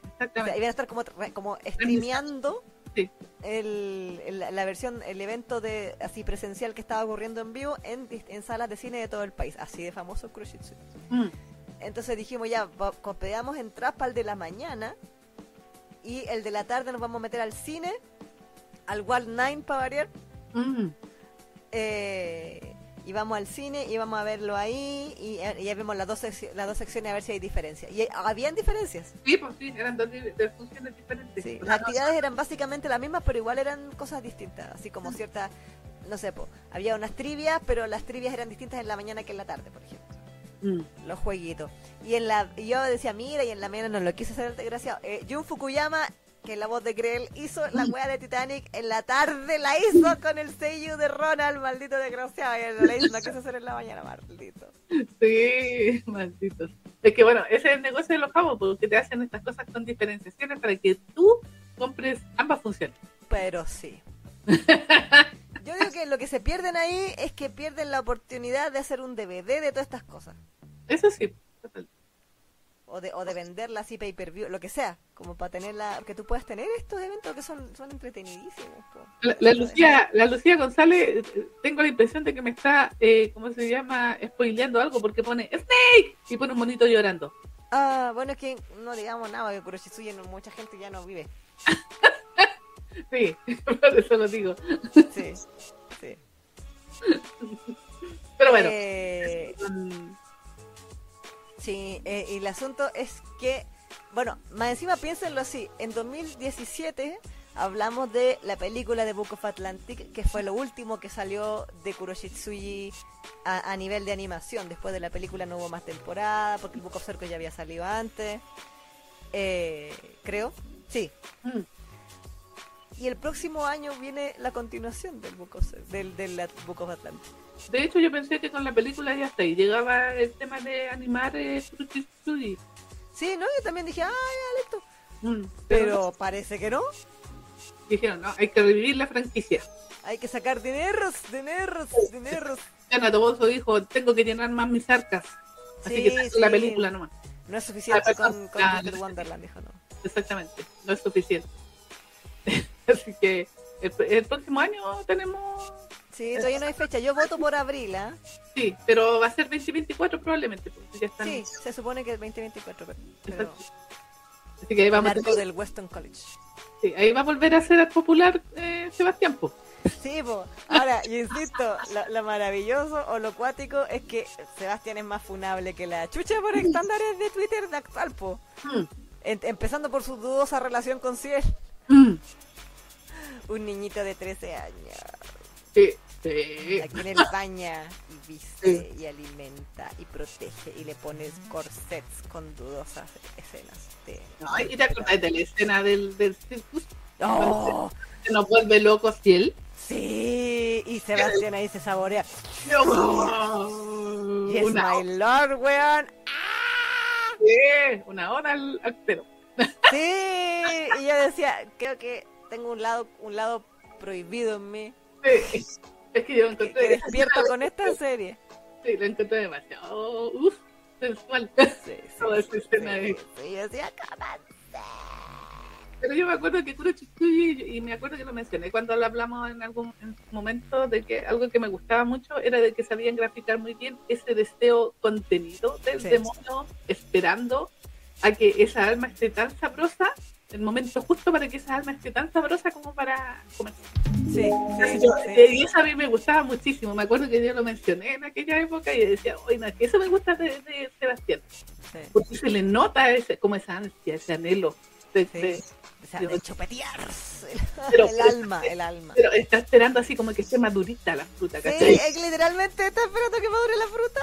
O sea, exactamente. iban a estar como, como streameando Sí. el, el- la versión, el evento de así presencial que estaba ocurriendo en vivo en, salas de cine de todo el país. Así de famoso Kuroshitsu. Mm, Entonces dijimos ya, pedamos entradas para el de la mañana y el de la tarde nos vamos a meter al cine, al Wall 9 para variar. mm. eh, y vamos al cine y vamos a verlo ahí y, y ya vemos las dos, las dos secciones a ver si hay diferencias. Y habían diferencias. Sí, pues sí, eran dos, funciones diferentes. Sí, [LAUGHS] las actividades eran básicamente las mismas, pero igual eran cosas distintas, así como ciertas, no sé, po, había unas trivias, pero las trivias eran distintas en la mañana que en la tarde, por ejemplo. Mm. los jueguitos. Y en la y yo decía, mira, y en la mañana no lo quise hacer desgraciado. Eh, Jun Fukuyama, que la voz de Grell, hizo la wea de Titanic en la tarde, la hizo con el sello de Ronald, maldito desgraciado. Y la hizo, no quise hacer en la mañana, maldito. Sí, malditos. Es que bueno, ese es el negocio de los cabos, porque te hacen estas cosas con diferenciaciones para que tú compres ambas funciones. Pero sí. [LAUGHS] Yo digo que lo que se pierden ahí es que pierden la oportunidad de hacer un DVD de todas estas cosas. Eso sí. total. O de, o de venderla así pay per view, lo que sea, como para tenerla, que tú puedas tener estos eventos que son, son entretenidísimos. La, la Lucía, la Lucía González, eh, tengo la impresión de que me está, eh, ¿cómo se llama? Spoileando algo porque pone Snake y pone un monito llorando. Ah, bueno, es que no digamos nada, que Kuroshitsuji no, mucha gente ya no vive. [LAUGHS] Sí, [LAUGHS] por eso lo digo. Sí, sí. Pero bueno, Eh, mm, sí, eh, y el asunto es que, bueno, más encima piénsenlo así, en 2017 hablamos de la película de Book of Atlantic, que fue lo último que salió de Kuroshitsuji a, a nivel de animación. Después de la película no hubo más temporada, porque el Book of Circle ya había salido antes. Eh, creo, sí. mm, Y el próximo año viene la continuación del Book of, del, del Book of Atlantic. De hecho yo pensé que con la película ya está y llegaba el tema de animar eh. Sí, ¿no? Yo también dije, ah, ya, listo. Mm, Pero parece que no. dijeron, no, hay que revivir la franquicia. Hay que sacar dineros, dineros, dineros. Ana Toboso dijo, tengo que llenar más mis arcas. Así Sí, que la película nomás. No es suficiente Ah, con, con Ah, no. Wonderland, dijo no. Exactamente, no es suficiente. [LAUGHS] Así que el, el próximo año tenemos Sí, todavía no hay fecha. Yo voto por abril, ¿ah? Sí, pero va a ser 2024 probablemente. Porque ya están... Sí, se supone que es 2024, pero... pero. Así que ahí vamos a del Weston College. sí, ahí va a volver a ser popular eh, Sebastián. Po. Sí, po. Ahora, yo insisto, lo, lo maravilloso o lo cuático es que Sebastián es más funable que la chucha por estándares de Twitter de actual, po. Mm, En- empezando por su dudosa relación con Ciel. mm, Un niñito de 13 años. Sí, sí. A quien él baña y viste y alimenta y protege y le pones corsets con dudosas escenas de... No, y te acordás de la escena del, del circus ¡Oh! que nos vuelve locos y él. Sí, y Sebastián ahí se saborea. No. Yes, una, my lord, weón. sí, una hora al, al cero. Sí, y yo decía, creo que tengo un lado, un lado prohibido en mí Sí. Es que yo lo encontré, que despierta con esta serie. sí, lo encontré demasiado uf, sensual. Sí, Toda esa escena ahí. sí, "¿Cómo Pero yo me acuerdo que y me acuerdo que lo mencioné cuando lo hablamos en algún en momento, de que algo que me gustaba mucho era de que sabían graficar muy bien ese deseo contenido del Sí. demonio, esperando a que esa alma esté tan sabrosa, el momento justo para que esa alma esté tan sabrosa como para comer. Sí, sí, Yo- sí. eh, Y eso a mí me gustaba muchísimo. Me acuerdo que yo lo mencioné en aquella época y decía, oye, no, que eso me gusta de, de Sebastián. sí. Porque se le nota ese, como esa ansia, ese anhelo. de- Sí. de- O sea, de chupetear [LAUGHS] Pero- el alma, el alma. pero está esperando así como que esté madurita la fruta, Sí, ¿cachai? es que literalmente está esperando que madure la fruta.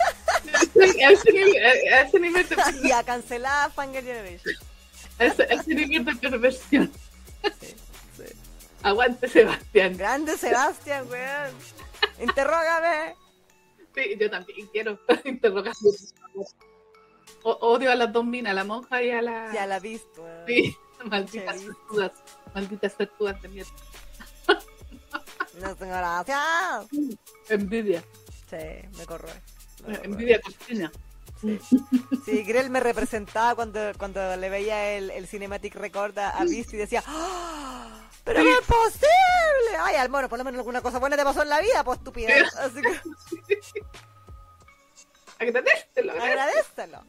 [LAUGHS] A ese nivel, a- a ese nivel de, [LAUGHS] Y a cancelar Fanger Generation. Ese, ese nivel de perversión. Sí, sí. Aguante, Sebastián. Grande Sebastián, weón. [LAUGHS] Interrógame. Sí, yo también quiero [LAUGHS] interrogar. O- odio a las dos minas, a la monja y a la... Ya la visto. Sí, [LAUGHS] malditas suertudas. Malditas suertudas de mierda. No tengo gracia. Envidia. Sí, me corroe. Me corroe. Envidia cochina. Sí. Sí, Grell me representaba cuando, cuando le veía el, el Cinematic Record a, Beast y decía ¡Ah! ¡Pero no es posible! Ay, al mono, por lo menos alguna cosa buena te pasó en la vida, pues estúpida. Así que agradecelo. agradécelo.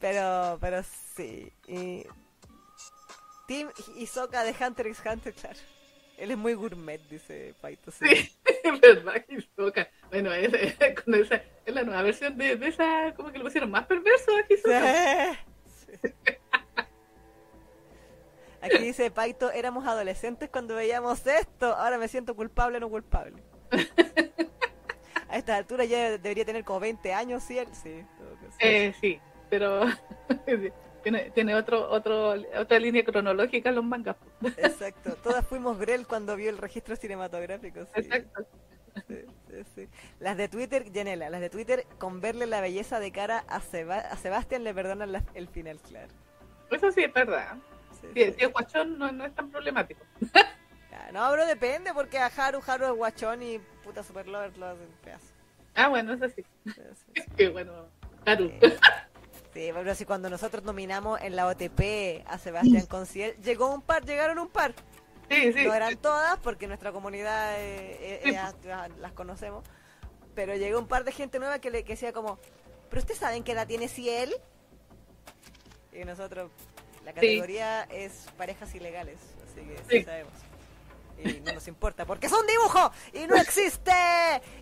Pero, pero sí. Y... Team Hisoka de Hunter x Hunter, claro. Él es muy gourmet, dice Paito. Sí. Es [LAUGHS] verdad toca. Bueno, [LAUGHS] es, es- es la nueva versión de, de esa, como que lo pusieron más perverso a Hisoka. Sí. [LAUGHS] Aquí dice Paito, éramos adolescentes cuando veíamos esto, ahora me siento culpable o no culpable. [LAUGHS] A esta altura ya debería tener como 20 años, ¿sí? él? Sí, sí. Eh, sí, pero tiene, tiene otro, otro, otra línea cronológica los mangas. Exacto, todas fuimos Grell cuando vio el registro cinematográfico. Sí. Exacto. Sí, sí. Las de Twitter, Janela, las de Twitter, con verle la belleza de cara a, Seba- a Sebastián le perdonan la- el final, claro. Eso sí es verdad. Sí, Si, sí. si es guachón, no, no es tan problemático. No, pero depende, porque a Haru, Haru es guachón y puta super lover lo hacen pedazo. Ah, bueno, eso sí. [LAUGHS] Qué bueno. Haru. sí. Sí, pero si cuando nosotros nominamos en la OTP a Sebastián Conciel, llegó un par, llegaron un par. Sí, sí. No eran todas, porque nuestra comunidad eh, eh, Sí. ya las conocemos. Pero llegó un par de gente nueva que le que decía como, ¿pero ustedes saben qué edad tiene Ciel? Y nosotros, la categoría es parejas ilegales, así que sí Sí. sabemos. Y no nos importa, porque es un dibujo y no existe.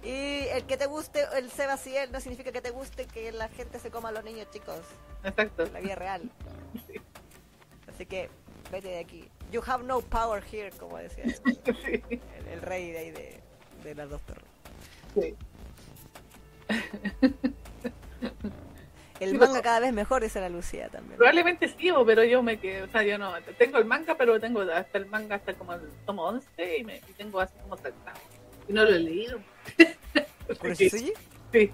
Y el que te guste el Seba Ciel no significa que te guste que la gente se coma a los niños chicos Exacto. en la vida real. [LAUGHS] Así que vete de aquí. You have no power here, como decía el, [LAUGHS] Sí, el- el rey de ahí de, de las dos torres. sí. El manga cada vez mejor, dice la Lucía también. Probablemente sí, pero yo me quedo, o sea, yo no, tengo el manga, pero tengo hasta el manga hasta como el tomo 11 y, me, y tengo así como saltado. Y no lo he leído. [LAUGHS] ¿Kuroshitsuji? Sí,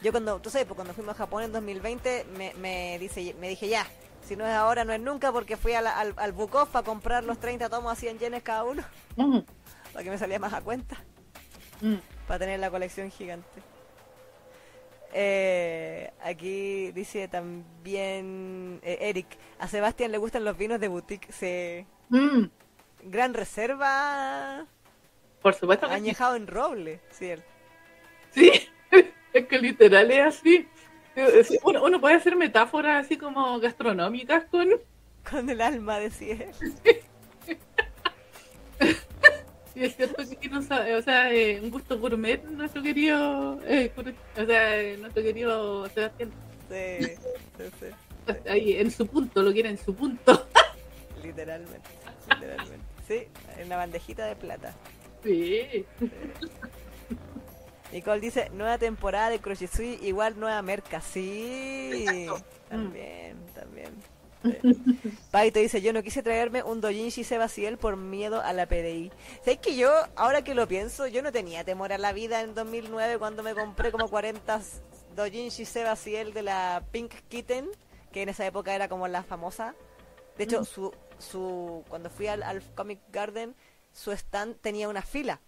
Yo cuando, tú sabes, pues cuando fuimos a Japón en 2020, me, me, dice, me dije ya, si no es ahora, no es nunca, porque fui a la- al, al Bukov para comprar los 30 tomos a 100 yenes cada uno, Mm, para que me salía más a cuenta. mm. para tener la colección gigante. Eh, aquí dice también eh, Eric, a Sebastián le gustan los vinos de boutique. Sí, Mm, Gran reserva Por supuesto que sí. añejado en roble, sí. él. [LAUGHS] Sí, es que literal es así. Uno, uno puede hacer metáforas así como gastronómicas con... [LAUGHS] Con el alma de cielo. [LAUGHS] Y es cierto que no sabe, o sea, eh, un gusto gourmet, nuestro querido, eh, o sea, eh, nuestro querido Sebastián, Sí, sí, sí. ahí en su punto, lo quiere en su punto. [LAUGHS] Literalmente, literalmente. Sí, en una bandejita de plata. Sí, Nicole dice, nueva temporada de Crochisui, igual nueva merca. Sí, Exacto. también, también. Sí. Paito dice, yo no quise traerme un Dojinshi Sebastiel por miedo a la PDI. ¿Sabes que yo, ahora que lo pienso, yo no tenía temor a la vida en 2009 cuando me compré como 40 Dojinshi Sebastiel de la Pink Kitten, que en esa época era como la famosa. De hecho, Mm. su, su cuando fui al, al Comic Garden, su stand tenía una fila.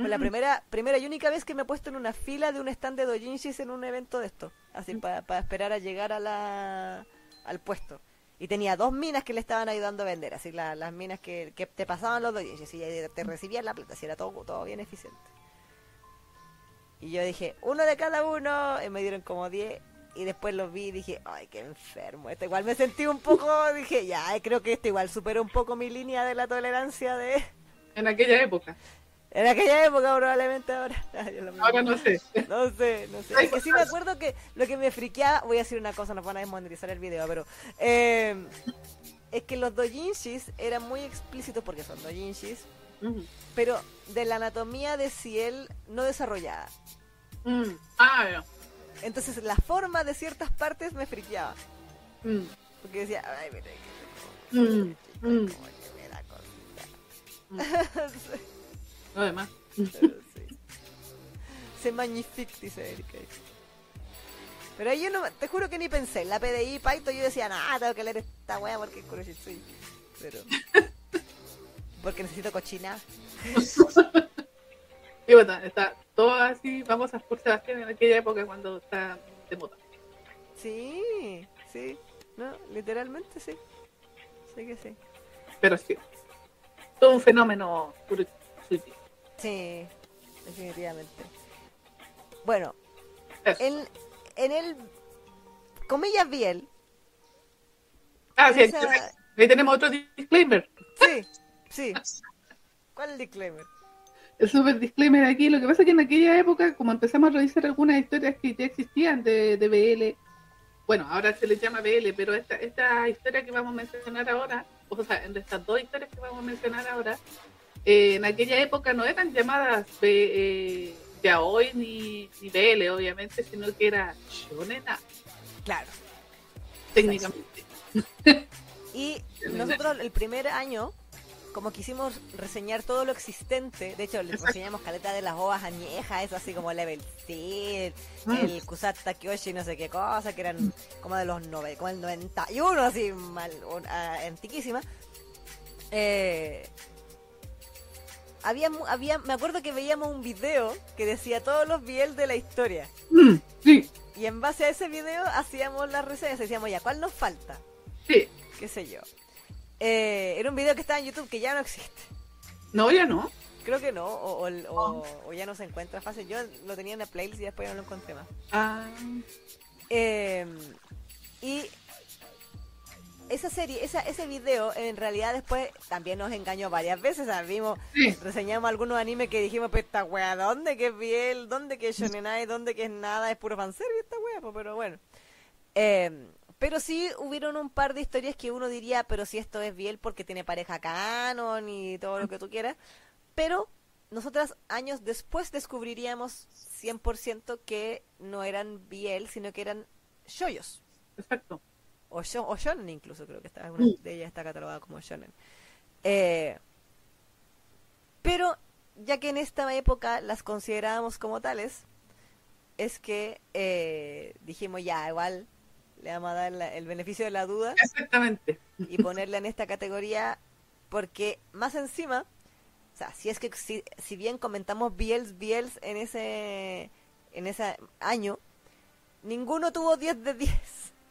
Fue la primera, primera y única vez que me he puesto en una fila de un stand de dojinshis en un evento de esto. Así para esperar a llegar a la, al puesto. Y tenía dos minas que le estaban ayudando a vender. Así la- las minas que, que te pasaban los dojinshis y te recibían la plata. Así era todo, todo bien eficiente. Y yo dije, uno de cada uno. Y me dieron como 10. Y después los vi y dije, ay, qué enfermo. Esto igual me sentí un poco. [LAUGHS] Dije, ya, creo que esto igual superó un poco mi línea de la tolerancia de. en aquella época. En aquella época, probablemente ahora. [LAUGHS] Ah. Ahora no sé. No sé, no sé. Es que sí me acuerdo que lo que me friqueaba, voy a decir una cosa, nos van a desmonetizar el video, pero eh, es que los dojinshis eran muy explícitos porque son dojinshis, Mm. pero de la anatomía de Ciel no desarrollada. Mm. Ah, ya. Entonces la forma de ciertas partes me friqueaba. Mm. Porque decía, ay, mira, que Mm. Mm. como que me da cosita. [LAUGHS] Lo demás. sí. Se magnifique, dice Erika. Pero ahí yo no, te juro que ni pensé. En la PDI, Paito, yo decía, nada, tengo que leer esta wea porque es Kuroshitsui. Pero. [LAUGHS] Porque necesito cochina. [LAUGHS] Y bueno, está todo así, vamos a por Sebastián en aquella época cuando está de moda. Sí, sí. No, literalmente sí. Sí que sí. Pero sí, todo un fenómeno. Sí, definitivamente. Bueno, en, en el. Comillas Biel. Ah, sí, esa- tenemos- ahí tenemos otro disclaimer. Sí, sí. ¿Cuál es el disclaimer? El super disclaimer aquí, lo que pasa es que en aquella época, como empezamos a revisar algunas historias que ya existían de, de BL, bueno, ahora se les llama BL, pero esta, esta historia que vamos a mencionar ahora, o sea, de estas dos historias que vamos a mencionar ahora, eh, en aquella época no eran llamadas eh, yaoi ni, ni BL, obviamente, sino que era shonen A, Claro. técnicamente. [LAUGHS] Y nosotros el primer año, como quisimos reseñar todo lo existente, de hecho les Exacto. reseñamos caleta de las ovas añejas, eso así como Level Seed, Mm. el Kusata Kyoshi, no sé qué cosa, que eran como de los nove, como el 91, así mal, un- ah, antiquísima. Eh, había, había, me acuerdo que veíamos un video que decía todos los Biel de la historia. Mm, sí, Y en base a ese video hacíamos las reseñas, decíamos ya, ¿cuál nos falta? sí. qué sé yo. Eh, era un video que estaba en YouTube que ya no existe. No, ya no. Creo que no, o, o- o- o ya no se encuentra fácil. Yo lo tenía en la playlist y después ya no lo encontré más. Ah, Eh, y esa serie, esa, ese video en realidad después también nos engañó varias veces. Vimos, sí. reseñamos algunos animes que dijimos, pero esta wea, ¿dónde que es Biel? ¿Dónde que es Shonenai? ¿Dónde que es nada? Es puro fanservice esta wea, po, pero bueno. Eh, pero sí hubieron un par de historias que uno diría, pero si esto es Biel porque tiene pareja canon y todo lo que tú quieras. Pero nosotras años después descubriríamos 100% que no eran Biel, sino que eran shoyos. Exacto. O, shon, o shonen incluso, creo que está, una Mm. de ellas está catalogada como shonen. Eh, pero ya que en esta época las considerábamos como tales, es que eh, dijimos ya, igual le vamos a dar la- el beneficio de la duda Exactamente. y ponerla en esta categoría porque más encima, o sea, si es que si, si bien comentamos Biels, Biels en ese en ese año, ninguno tuvo 10 de 10,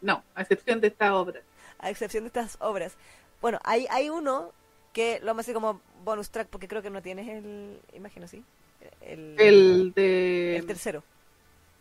No, a excepción de esta obra. a excepción de estas obras. Bueno, hay, hay uno que lo vamos a como bonus track porque creo que no tienes el, imagino, ¿sí? El, El de... el tercero.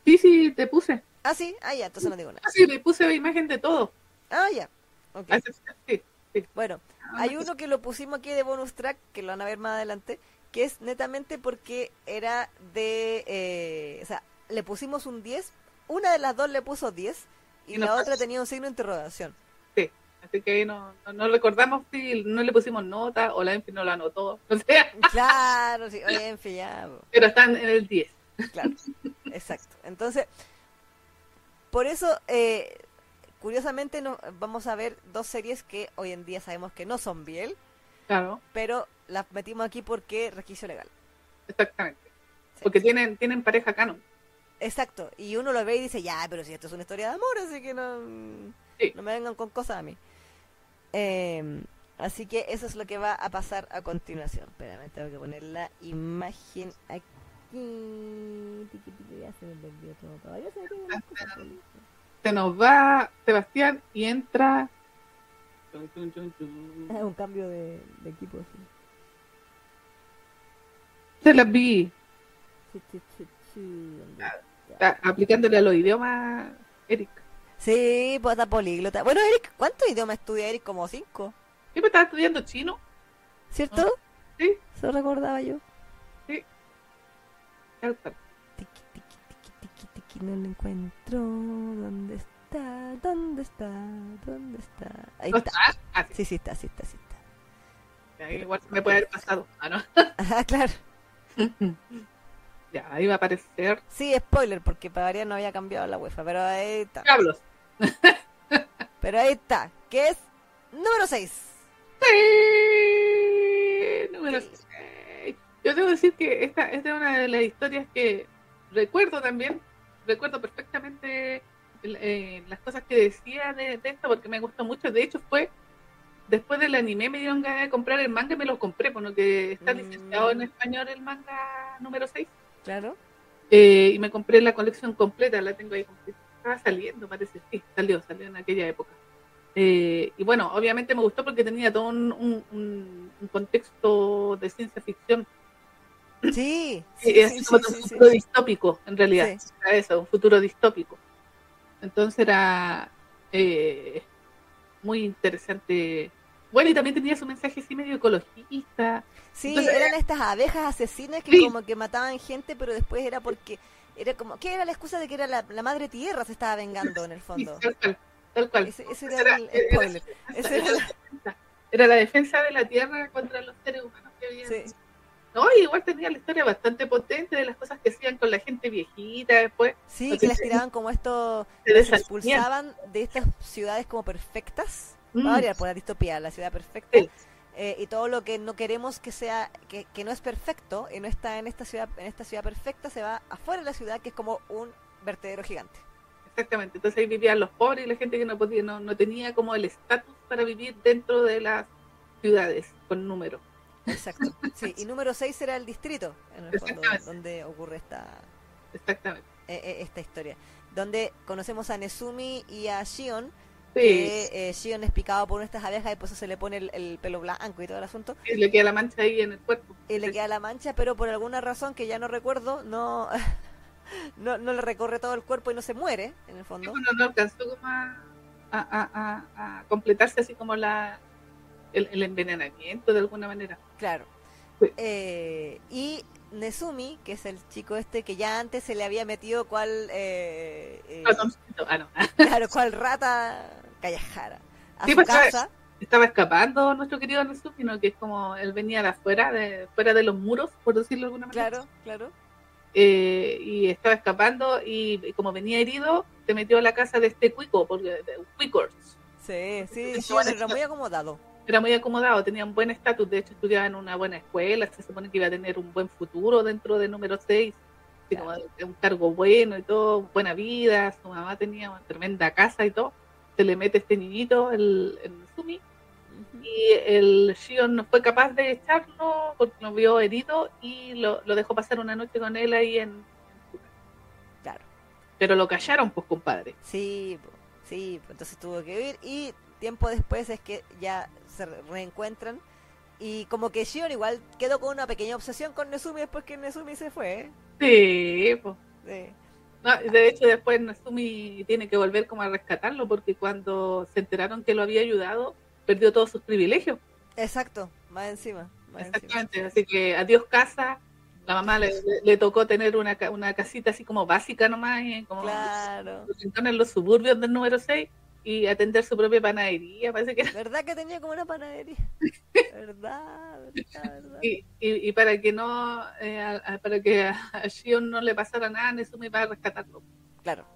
Sí, sí, te puse. Ah, sí, ah, ya, entonces no digo nada. Ah, sí, le puse la imagen de todo. Ah, ya. Ok. A excepción- sí, sí. Bueno, Ah, hay no, uno que lo pusimos aquí de bonus track, que lo van a ver más adelante, que es netamente porque era de... eh, o sea, le pusimos un 10, una de las dos le puso 10 y, la pasó. otra tenía un signo de interrogación. Sí, así que ahí no, no, no recordamos si no le pusimos nota o la Enfi no la anotó. [LAUGHS] O sea, Claro, sí, oye, en fin, ya, [LAUGHS] pero están en el 10. Claro, exacto. Entonces, por eso, eh, curiosamente, no, vamos a ver dos series que hoy en día sabemos que no son Biel, Claro, pero las metimos aquí porque resquicio legal. exactamente. Sí. Porque tienen, tienen pareja canon. Exacto, y uno lo ve y dice, ya, pero si esto es una historia de amor, así que no, Sí. no me vengan con cosas a mí. Eh, así que eso es lo que va a pasar a continuación. Espérame, tengo que poner la imagen aquí. Se nos va Sebastián y entra. Chun. Ah, un cambio de, de equipo, sí. Se las vi Chu, chu, chu, chu, ¿dónde está? aplicándole a los idiomas, Eric. Sí, pues está políglota. Bueno, Eric, ¿cuántos idiomas estudia Eric? Como cinco, Yo me estaba estudiando chino. ¿cierto? Ah. Sí, Eso recordaba yo. cual. Tiki, tiki, tiki, tiki, tiki, no lo encuentro. ¿Dónde está? ¿Dónde está? ¿Dónde está? Ahí ¿No está. está? Ah, sí. Sí, sí está, sí está, sí está. Ahí Igual se me puede haber pasado. Ah, no. [LAUGHS] Ajá, claro. [LAUGHS] ya, ahí va a aparecer. Sí, spoiler, porque para variar no había cambiado la UEFA, pero ahí está. Diablos. [LAUGHS] Pero ahí está, que es número 6. Sí, número Sí. seis. Yo debo decir que esta, esta es una de las historias que recuerdo también, recuerdo perfectamente eh, las cosas que decía de, de esto porque me gustó mucho. De hecho, fue después del anime me dieron ganas de comprar el manga y me lo compré, porque está Mm. licenciado en español el manga número 6. Claro. Eh, y me compré la colección completa, la tengo ahí completa. Estaba saliendo, parece, sí, salió, salió en aquella época. Eh, y bueno, obviamente me gustó porque tenía todo un, un- un- un contexto de ciencia ficción, Sí, [LAUGHS] sí, sí, así sí, como sí, un sí, sí. futuro distópico, en realidad, Sí. era eso, un futuro distópico. Entonces era eh, muy interesante. Bueno, y también tenía su mensaje así medio ecologista. Sí, Entonces, eran estas abejas asesinas que Sí. como que mataban gente, pero después era porque era como, ¿qué era la excusa de que era la, la madre tierra se estaba vengando en el Sí, fondo? tal cual, tal cual. Ese, ese Era- era el spoiler. Ese era la- defensa. Era la defensa de la tierra contra los seres humanos que habían. Sí. No, y igual tenía la historia bastante potente de las cosas que hacían con la gente viejita después. Sí, que las tiraban como esto, se las expulsaban de estas ciudades como perfectas. Va a variar por la distopía, la ciudad perfecta. Sí. Eh, y todo lo que no queremos que sea, que, que no es perfecto y no está en esta ciudad, en esta ciudad perfecta, se va afuera de la ciudad, que es como un vertedero gigante. Exactamente. Entonces ahí vivían los pobres y la gente que no podía, no, no tenía como el estatus para vivir dentro de las ciudades con número. Exacto. Sí, y [LAUGHS] número 6 era el distrito, en el fondo, donde ocurre esta, Exactamente. eh, eh, esta historia. Donde conocemos a Nezumi y a Shion, Sí, que eh, Shion es picado por estas abejas y por eso se le pone el, el pelo blanco y todo el asunto. sí, le queda la mancha ahí en el cuerpo. Y le queda la mancha, pero por alguna razón que ya no recuerdo, no, [LAUGHS] no, no le recorre todo el cuerpo y no se muere, en el Sí, fondo. bueno, no alcanzó como a, a, a- a- a completarse así como la el, el envenenamiento de alguna manera. Claro. Sí. Eh, y Nezumi, que es el chico este que ya antes se le había metido cual, eh, eh. Ah, no. claro, cual rata callejara a Sí, su pues, casa. estaba escapando nuestro querido Nesu, sino que es como él venía de afuera, de fuera de los muros, por decirlo de alguna manera. Claro, claro. Eh, y estaba escapando y, y como venía herido, se metió a la casa de este cuico, porque de Quicors. Sí, sí, Sí, sí, muy acomodado. Era muy acomodado, tenía un buen estatus, de hecho estudiaba en una buena escuela, se supone que iba a tener un buen futuro dentro de número 6, Claro. un cargo bueno y todo, buena vida, su mamá tenía una tremenda casa y todo. Se le mete este niñito, el, el Sumi, y el Shion no fue capaz de echarlo porque lo vio herido y lo, lo dejó pasar una noche con él ahí en, en su casa. Claro. Pero lo callaron, pues, compadre. Sí, sí, entonces tuvo que huir y tiempo después es que ya se re- reencuentran Y como que Shion igual quedó con una pequeña obsesión con Nezumi después que Nezumi se fue. Sí, pues. Sí. No, de hecho, después Nazumi tiene que volver como a rescatarlo porque cuando se enteraron que lo había ayudado, perdió todos sus privilegios. Exacto, más encima. Más Exactamente, así que adiós casa. La mamá le, le, tocó tener una, una casita así como básica nomás, como claro. en los suburbios del número 6 y atender su propia panadería, parece que ¿Verdad que tenía como una panadería? [LAUGHS] ¿Verdad? ¿Verdad, Y, y, para que no, eh, para que a Shion no le pasara nada, me va a rescatarlo. Claro.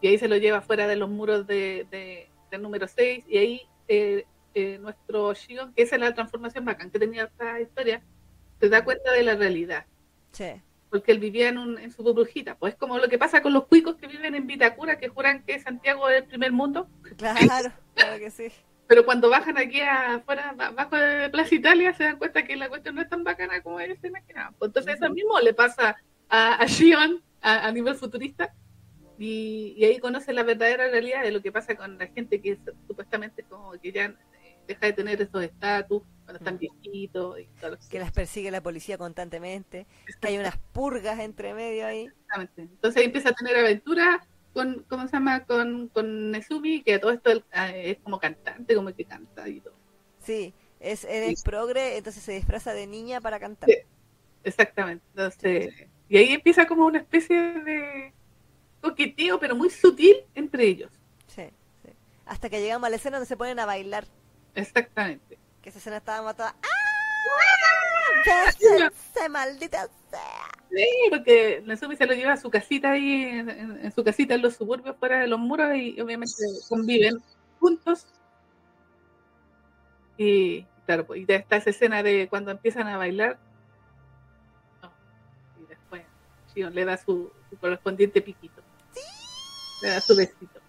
Y ahí se lo lleva fuera de los muros de, de del número 6 y ahí eh, eh, nuestro Shion, que esa es la transformación bacán que tenía esta historia, se da cuenta de la realidad. Sí porque él vivía en, un, en su burbujita. Pues como lo que pasa con los cuicos que viven en Vitacura, que juran que Santiago es el primer mundo. Claro, claro que sí. Pero cuando bajan aquí afuera, bajo de Plaza Italia, se dan cuenta que la cuestión no es tan bacana como ellos se imaginaban. Pues entonces eso mismo le pasa a, a a, nivel futurista y, ahí conoce la verdadera realidad de lo que pasa con la gente que supuestamente como que ya deja de tener esos estatus cuando están viejitos. Y todo que las persigue la policía constantemente, que hay unas purgas entre medio ahí. Exactamente. Entonces ahí empieza a tener aventuras con, ¿cómo se llama? Con, con Nezumi, que todo esto ah, es como cantante, como que canta y todo. Sí, es, es progre, entonces se disfraza de niña para cantar. Exactamente. Entonces, y ahí empieza como una especie de coqueteo, pero muy sutil entre ellos. Sí, sí. Hasta que llegamos a la escena donde se ponen a bailar. Exactamente. Que esa escena estaba matada. ¡Ah! ¡Se maldita sea! Sí, porque Nezumi se lo lleva a su casita ahí, en, su casita en los suburbios, fuera de los muros, y obviamente conviven juntos. Y claro, pues, y está esa escena de cuando empiezan a bailar. y después Shion le da su, su correspondiente piquito. ¿Sí? Le da su besito.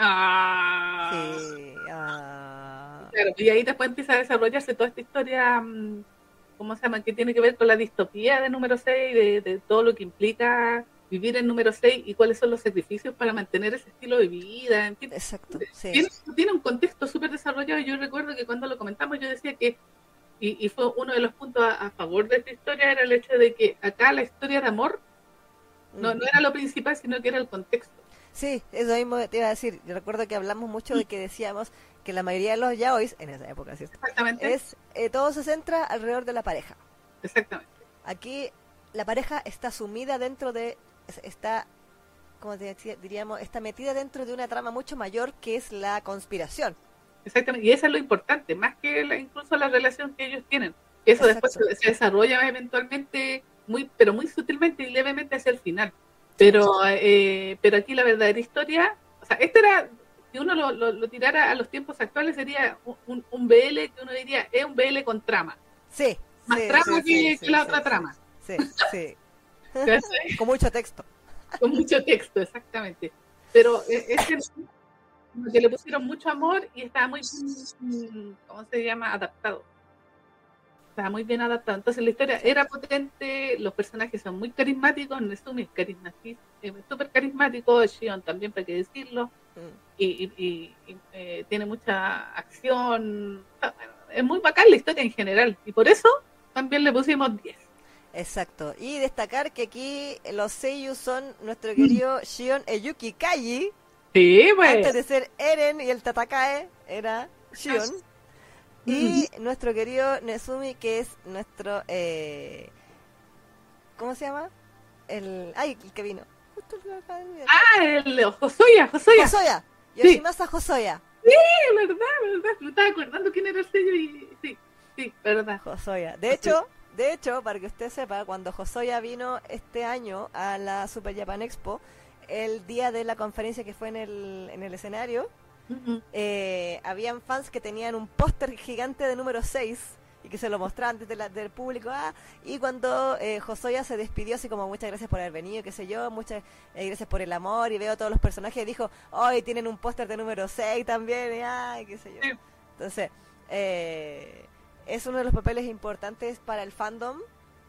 Ah. Sí, ah. Claro, y ahí después empieza a desarrollarse toda esta historia, mm, ¿cómo se llama? Que tiene que ver con la distopía de número 6, de, de todo lo que implica vivir en número 6 y cuáles son los sacrificios para mantener ese estilo de vida. Exacto. Sí. Tiene, un contexto súper desarrollado. Yo recuerdo que cuando lo comentamos yo decía que, y, fue uno de los puntos a, favor de esta historia, era el hecho de que acá la historia de amor no, no era lo principal, sino que era el contexto. Sí, eso mismo te iba a decir. Yo recuerdo que hablamos mucho de que decíamos que la mayoría de los yaois, en esa época, ¿cierto? Exactamente. Es, eh, todo se centra alrededor de la pareja. Exactamente. Aquí la pareja está sumida dentro de, está, como diríamos, está metida dentro de una trama mucho mayor que es la conspiración. Exactamente, y eso es lo importante, más que incluso la relación que ellos tienen. Eso después se desarrolla eventualmente, muy pero muy sutilmente y levemente hacia el final. Pero, eh, pero aquí la verdadera historia, o sea, este era, si uno lo, lo, tirara a los tiempos actuales, sería un, un, BL que uno diría, es un BL con trama. Sí. Más trama que, la otra trama. Sí, sí. [LAUGHS] con mucho texto. Con mucho texto, exactamente. Pero eh, es que le pusieron mucho amor y estaba muy, ¿cómo se llama? Adaptado muy bien adaptado. Entonces la historia era potente, los personajes son muy carismáticos, Nesumi es eh, súper carismático, Shion también, para qué decirlo, mm. y, eh, tiene mucha acción, es muy bacán la historia en general, y por eso también le pusimos 10. Exacto, y destacar que aquí los seiyuu son nuestro querido Shion Eyuki Kaji, sí, pues. antes de ser Eren y el Tatakae, era Shion. Y nuestro querido Nezumi, que es nuestro... Eh, ¿Cómo se llama? El... ¡Ay, el que vino! Ah, el Josoya, Josoya. Josoya. Yoshimasa sí. Josoya. Sí, verdad, verdad. Me estaba acordando quién era el sello y... Sí, sí, verdad. Josoya. De hecho... De hecho, para que usted sepa, cuando Josoya vino este año a la Super Japan Expo, el día de la conferencia que fue en el, en el escenario, eh, habían fans que tenían un póster gigante de número 6 y que se lo mostraban desde la, del público. Ah, y cuando eh, Josoya se despidió, así como muchas gracias por haber venido, qué sé yo, muchas eh, gracias por el amor, y veo a todos los personajes, y dijo, hoy tienen un póster de número 6 también, y ay, qué sé yo. Entonces, eh, es uno de los papeles importantes para el fandom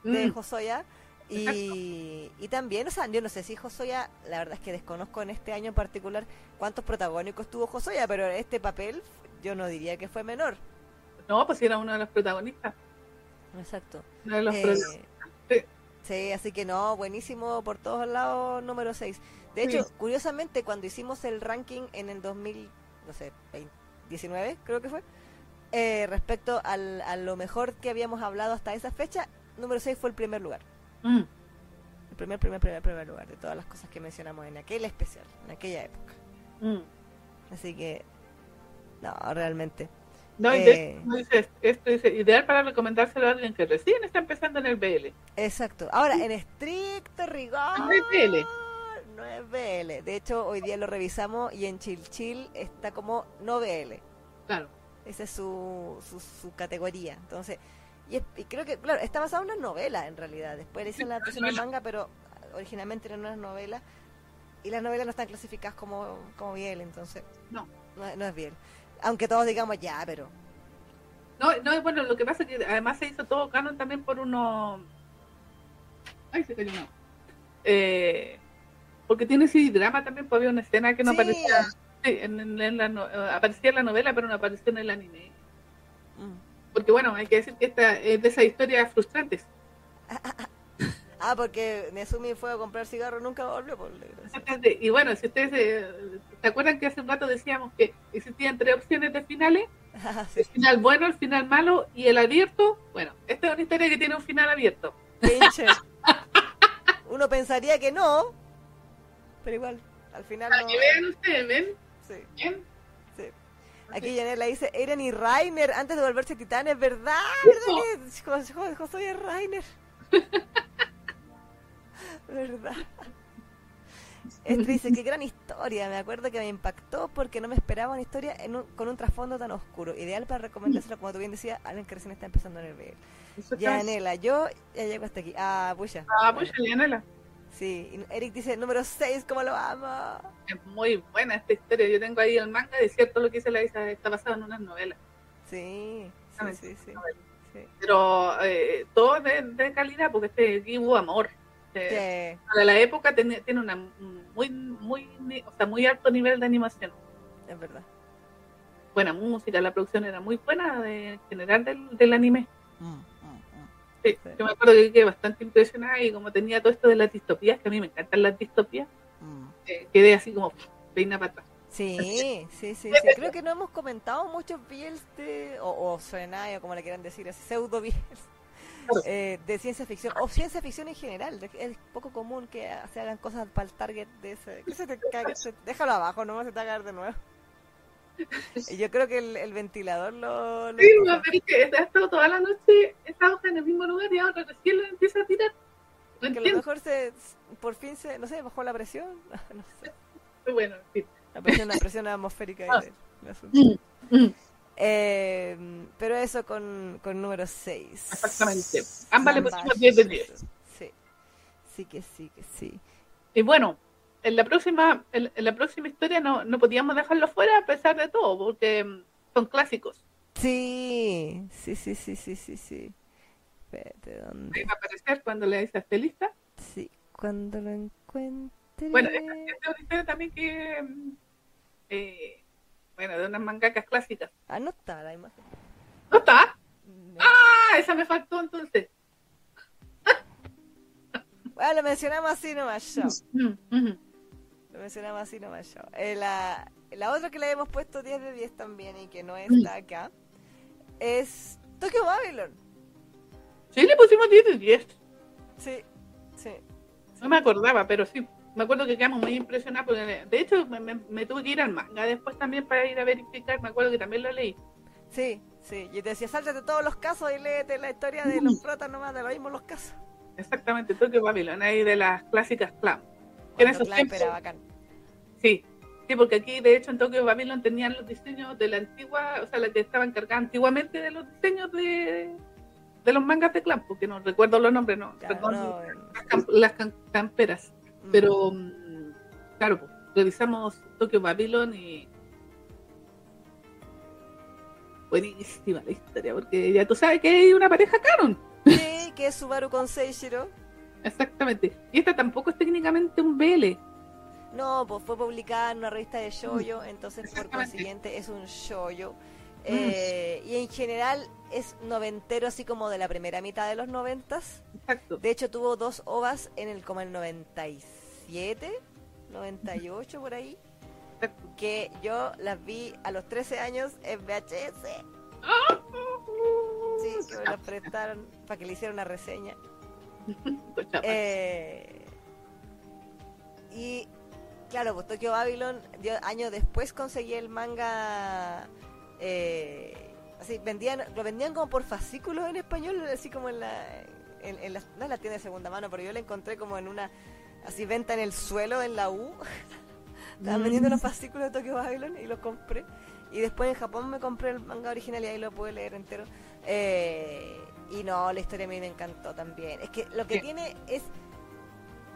de mm. Josoya. Y, y, también, o sea, yo no sé si Josoya, la verdad es que desconozco en este año en particular cuántos protagónicos tuvo Josoya, pero este papel yo no diría que fue menor. No, pues era uno de los protagonistas. Exacto. Uno de los Eh, protagonistas. Sí. Sí, así que no, buenísimo por todos lados, número 6. De hecho, Sí. curiosamente, cuando hicimos el ranking en el 2000, no sé, 20 19 creo que fue, eh, respecto al, a lo mejor que habíamos hablado hasta esa fecha, número 6 fue el primer lugar. Mm. El primer, primer, primer, primer lugar de todas las cosas que mencionamos en aquel especial, en aquella época. Mm. Así que, no, realmente. No, Eh. esto dice, ideal para recomendárselo a alguien que recién está empezando en el BL. Exacto. Ahora, en estricto rigor. No es BL. No es BL. De hecho, hoy día lo revisamos y en Chill Chill está como no BL. Claro. Esa es su, su, su categoría. Entonces, y, es- y creo que, claro, está basado en una novela en realidad. Después le hicieron la versión de manga, pero originalmente eran unas novelas. Y las novelas no están clasificadas como, como BL, entonces No. no, es- no es BL. Aunque todos digamos ya, pero. No, no, bueno, lo que pasa es que además se hizo todo canon también por uno... Ay, se cayó uno. Eh, porque tiene ese drama también, pues había una escena que no Sí. aparecía... Sí, en, la aparecía en la novela, pero no apareció en el anime. mm. Porque bueno, hay que decir que esta es de esas historias frustrantes. [LAUGHS] Ah, porque Nezumi fue a comprar cigarro y nunca volvió, por. Y bueno, si ustedes eh, se acuerdan que hace un rato decíamos que existían tres opciones de finales, [LAUGHS] Ah, sí. el final bueno, el final malo y el abierto, bueno, esta es una historia que tiene un final abierto. [LAUGHS] Uno pensaría que no, pero igual, al final Para no. que vean ustedes, ¿ven? Sí, ¿Ven? Aquí Janela dice, Eren y Rainer antes de volverse titanes, ¿verdad? ¿Verdad que Jo- Jo- Josué es Rainer? [LAUGHS] ¿Verdad? Este dice, qué gran historia, me acuerdo que me impactó porque no me esperaba una historia en un- con un trasfondo tan oscuro. Ideal para recomendárselo, como tú bien decías, a alguien que recién está empezando en el BL. Yo ya llego hasta aquí. Ah, pucha. Ah, pues Lianela. Sí, Eric dice, número 6, ¿cómo lo amo? Es muy buena esta historia. Yo tengo ahí el manga de cierto lo que dice la Isa, está basado en unas novelas. Sí, sí, sí, sí. sí. Pero eh, todo de, de calidad, porque este aquí hubo amor. Eh, Para la época tiene, tiene una muy, muy, o sea, muy alto nivel de animación. es verdad. Buena música, la producción era muy buena de, en general del, del anime. Sí, Sí. Yo me acuerdo que quedé bastante impresionada y como tenía todo esto de las distopías, que a mí me encantan las distopías, eh, quedé así como peina para atrás. Sí, [LAUGHS] sí, sí, sí. [LAUGHS] Creo que no hemos comentado muchos BLs de, o, o o como le quieran decir, así, pseudo Claro. eh, de ciencia ficción, o ciencia ficción en general. Es poco común que se hagan cosas para el target de ese. que se te? Se- déjalo abajo, no se te va a caer de nuevo. Yo creo que el, el ventilador lo. lo Sí, pero es que ha estado toda la noche hoja en el mismo lugar y ahora recién lo empieza a tirar. No que a lo mejor se, por fin se, no sé, bajó la presión. [LAUGHS] No sé. Bueno, sí. La presión, la presión atmosférica Ah. asunto. Mm, Eh, pero eso con, con número 6. Exactamente. Ambas le pusimos 10 de 10. Sí. Sí que sí, que sí. Y bueno, en la próxima, en, en la próxima historia no, no podíamos dejarlo fuera a pesar de todo, porque mm, son clásicos. Sí, sí, sí, sí, sí, sí, sí. Espérate, Ahí ¿dónde? va a aparecer cuando le dices lista. Sí, cuando lo encuentre. Bueno, esta, esta es una historia también que, mm, eh, bueno, de unas mangakas clásicas. Ah, no está la imagen. ¿No está? No. Ah, esa me faltó entonces. Bueno, lo mencionamos así nomás yo. Mm, mm. Lo mencionamos así nomás yo. Eh, la, la otra que le hemos puesto 10 de 10 también y que no está acá es Tokyo Babylon. Sí, le pusimos 10 de 10. Sí, sí. No me acordaba, pero sí. Me acuerdo que quedamos muy impresionados. Porque, de hecho, me, me- me tuve que ir al manga después también para ir a verificar. Me acuerdo que también lo leí. Sí, sí. Yo te decía, sáltate todos los casos y léete la historia de los protas nomás, de lo mismo los casos. Exactamente, Tokyo Babylon, ahí de las clásicas clan. En esos tiempos- era bacán. Sí, sí, porque aquí de hecho en Tokyo Babylon tenían los diseños de la antigua, o sea, la que estaba encargada antiguamente de los diseños de, de los mangas de clan, porque no recuerdo los nombres, no, Claro, perdón, no, las, cam- las cam- camperas. mm. Pero, mm, claro, pues, revisamos Tokyo Babylon y. Buenísima la historia, porque ya tú sabes que hay una pareja canon. Sí, que es Subaru con Seishiro. Exactamente. Y esta tampoco es técnicamente un BL. No, pues fue publicada en una revista de shoujo, entonces por consiguiente es un shoujo. Eh, y en general es noventero, así como de la primera mitad de los noventas. Exacto. De hecho, tuvo dos ovas en el como el 97, 98 por ahí. Exacto. Que yo las vi a los 13 años en VHS. Sí, que me las prestaron para que le hiciera una reseña. [LAUGHS] Eh, y claro, pues Tokyo Babylon, yo años después conseguí el manga. eh, así, vendían, lo vendían como por fascículos en español, así como en la. En, en las- no en la tienda de segunda mano, pero yo la encontré como en una. Así, venta en el suelo, en la U. [LAUGHS] Estaban Mm. vendiendo los fascículos de Tokyo Babylon y los compré. Y después en Japón me compré el manga original y ahí lo pude leer entero. Eh, y no, la historia a mí me encantó también. Es que lo que Sí. tiene es,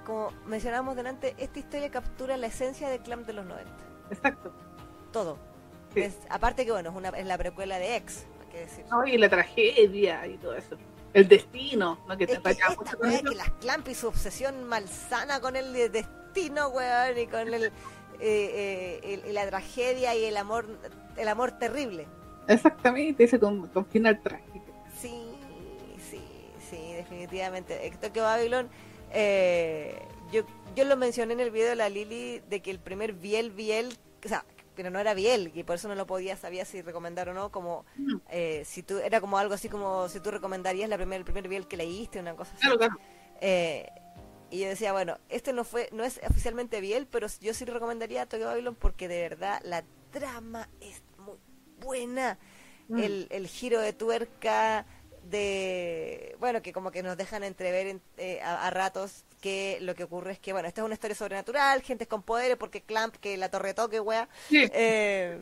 como mencionábamos delante, esta historia captura la esencia del clan de los 90. Exacto. Todo. Sí. Es- aparte que, bueno, es, una, es la precuela de X, hay que decir. No, y la tragedia y todo eso. El destino, ¿no? Que te Es que esta con eso. que las Clamp y su obsesión malsana con el destino, weón, y con el, eh, eh, el- la tragedia y el amor, el amor terrible. Exactamente, ese con, con final trágico. Definitivamente. Tokyo Babylon, eh, yo, yo lo mencioné en el video de la Lili de que el primer Biel, Biel, o sea, pero no era Biel, y por eso no lo podía, sabía si recomendar o no, como eh, si tú, era como algo así como si tú recomendarías la primer, el primer Biel que leíste, una cosa así. Claro, claro. Eh, y yo decía, bueno, este no fue, no es oficialmente Biel, pero yo sí recomendaría Tokyo Babylon porque de verdad la trama es muy buena. Mm. El, el giro de tuerca de, bueno, que como que nos dejan entrever en- eh, a, a ratos que lo que ocurre es que, bueno, esta es una historia sobrenatural, gente con poderes, porque Clamp, que la torre de Tokio, wea. Sí, Eh,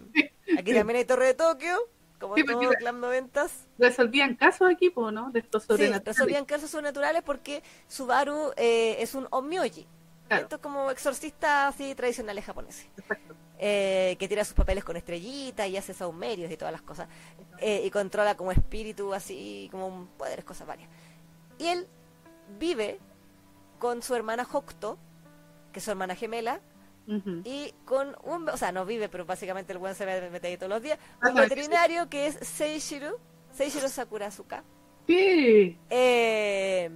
aquí también hay torre de Tokio, como Sí, en todo Clamp noventas. resolvían casos aquí, ¿no? De estos Sí, sobrenaturales. resolvían casos sobrenaturales porque Subaru eh, es un omyoji. Claro. Esto es como exorcista así tradicionales japoneses. Exacto. Eh, que tira sus papeles con estrellitas y hace saumerios y todas las cosas. eh, y controla como espíritu, así como un- poderes, cosas varias. Y él vive con su hermana Hokuto, que es su hermana gemela, Ujú. y con un... O sea, no vive, pero básicamente el buen se mete ahí todos los días. Un veterinario que es Seishiro, Seishiro Sakurazuka. Sí. Eh,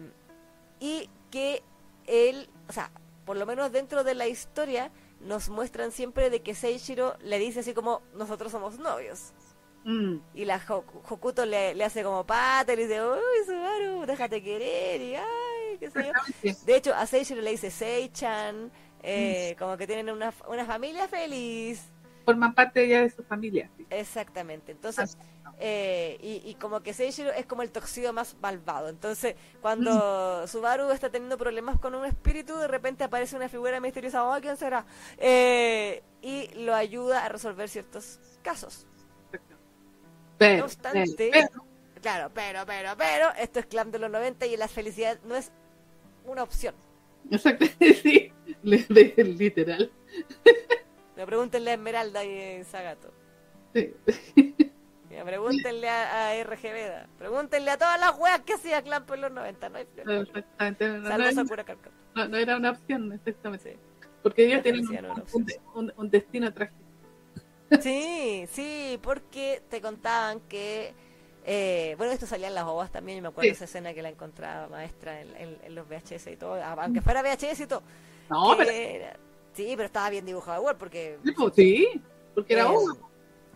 y que él, o sea, por lo menos dentro de la historia, nos muestran siempre de que Seishiro le dice así como, nosotros somos novios. Mm. Y la Hoku- Hokuto le, le hace como pata y le dice, uy, Subaru, déjate querer, y ay, qué sé yo. De hecho, a Seishiro le dice Seichan, eh, como que tienen una, una familia feliz. Forman parte ya de su familia. sí. Exactamente. Entonces, eh, y, y como que Seishiro es como el toxido más malvado. Entonces, cuando Subaru está teniendo problemas con un espíritu, de repente aparece una figura misteriosa, oh, ¿quién será? Eh, y lo ayuda a resolver ciertos casos. Pero, No obstante, pero, claro, pero, pero, pero, esto es Clan de los 90 y la felicidad no es una opción. exacto, [LAUGHS] sí, [LAUGHS] literal. Me pregúntenle a Esmeralda y a Sagato. Sí. [LAUGHS] Mira, pregúntenle a, a RG Veda. Pregúntenle a todas las weas que hacía Clan por los 90. No hay. Exactamente. No, Salvo no, no- no era una opción, exactamente. Sí. Porque ellos tienen un, opción. un- un- un destino trágico. Sí, sí, porque te contaban que. eh, bueno, esto salía en las ovas también. Y me acuerdo Sí. esa escena que la encontraba maestra en, en- en los VHS y todo. Aunque fuera VHS y todo. No, pero era- sí, pero estaba bien dibujado igual porque. sí, pues, sí, porque era Eh, uno.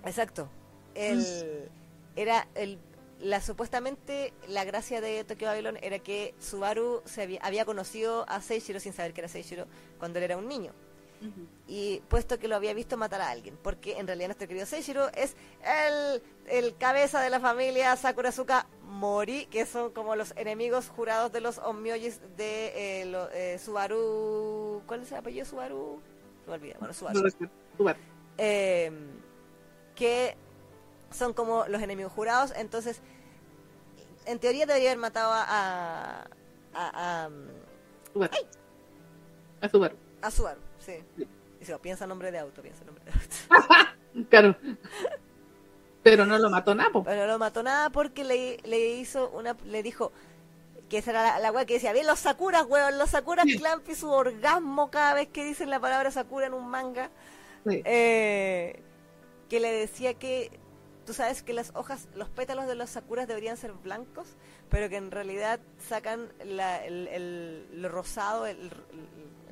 Exacto. El, era el, la supuestamente la gracia de Tokyo Babylon era que Subaru se había, había conocido a Seishiro sin saber que era Seishiro cuando él era un niño. Ujú. Y puesto que lo había visto matar a alguien, porque en realidad nuestro querido Seishiro es el, el cabeza de la familia Sakurazuka Mori, que son como los enemigos jurados de los Onmyojis de eh, lo- eh, Subaru. ¿Cuál es el apellido Subaru? Se me olvida. Bueno, Subaru eh, que son como los enemigos jurados. Entonces, en teoría debería haber matado a, a, a, a, Subaru. A Subaru. a Subaru. Sí. Sí. Dice, piensa nombre de auto, piensa nombre de auto. [LAUGHS] Claro. Pero no lo mató Napo. Pero no lo mató nada porque le, le hizo una, le dijo que esa era la, la wea que decía, bien los Sakuras, weón, los Sakuras. Clamp y su orgasmo cada vez que dicen la palabra Sakura en un manga. Sí. eh, que le decía que Tú sabes que las hojas, los pétalos de los sakuras deberían ser blancos, pero que en realidad sacan la, el, el, rosado, el, el,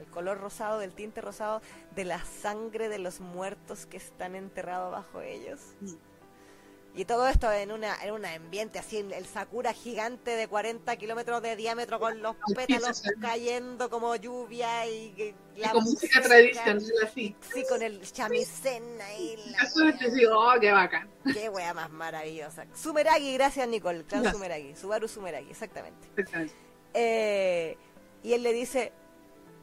color rosado, del tinte rosado de la sangre de los muertos que están enterrados bajo ellos. Y todo esto en, una, en un ambiente así, el sakura gigante de 40 kilómetros de diámetro con los pétalos cayendo como lluvia y, la con música, tradicional así. Sí, con el chamisén ahí. La [LAUGHS] oh, qué bacán. [LAUGHS] Qué wea más maravillosa. Sumeragi, gracias Nicole. Clan Sumeragi. Subaru Sumeragi, exactamente. Eh, y él le dice,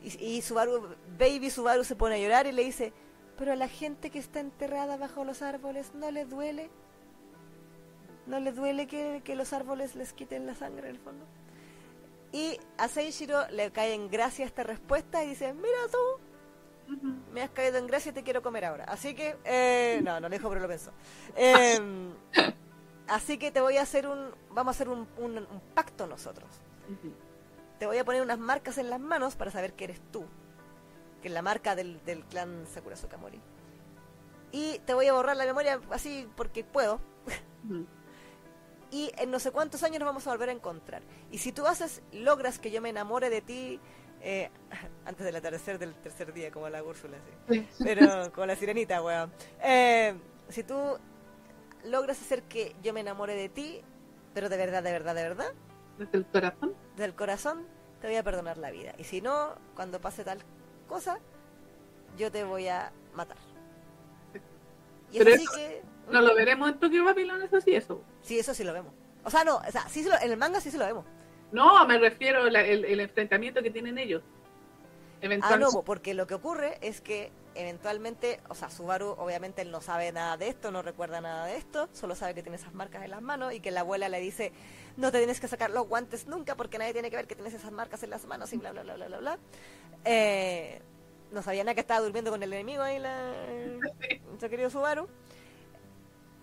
y, y Subaru, Baby Subaru se pone a llorar y le dice, pero a la gente que está enterrada bajo los árboles no le duele no le duele que, los árboles les quiten la sangre en el fondo. Y a Seishiro le cae en gracia esta respuesta y dice, mira tú, me has caído en gracia y te quiero comer ahora. Así que, eh, no, no le dijo, pero lo pensó. Em, [LAUGHS] así que te voy a hacer un, vamos a hacer un, un, pacto nosotros. Te voy a poner unas marcas en las manos para saber que eres tú, que es la marca del, del clan Sakura Sokamori. Y te voy a borrar la memoria así porque puedo y en no sé cuántos años nos vamos a volver a encontrar. Y si tú haces, logras que yo me enamore de ti eh, [LAUGHS] antes del atardecer del tercer día, como la Úrsula, sí. pero como la sirenita, weón. Eh, si tú logras hacer que yo me enamore de ti, pero de verdad, de verdad, de verdad. Desde el corazón. Del corazón, te voy a perdonar la vida. Y si no, cuando pase tal cosa, yo te voy a matar. Y es así que no lo veremos en Tokyo Babylon, eso sí, eso. Sí, eso sí lo vemos. O sea, no, o sea, sí en el manga sí se lo vemos. No, me refiero al el, enfrentamiento que tienen ellos. Ah, no, porque lo que ocurre es que eventualmente, o sea, Subaru obviamente él no sabe nada de esto, no recuerda nada de esto, solo sabe que tiene esas marcas en las manos y que la abuela le dice, no te tienes que sacar los guantes nunca porque nadie tiene que ver que tienes esas marcas en las manos y bla, bla, bla, bla, bla, bla. Eh, no sabía nada que estaba durmiendo con el enemigo ahí, la, [LAUGHS] nuestro querido Subaru.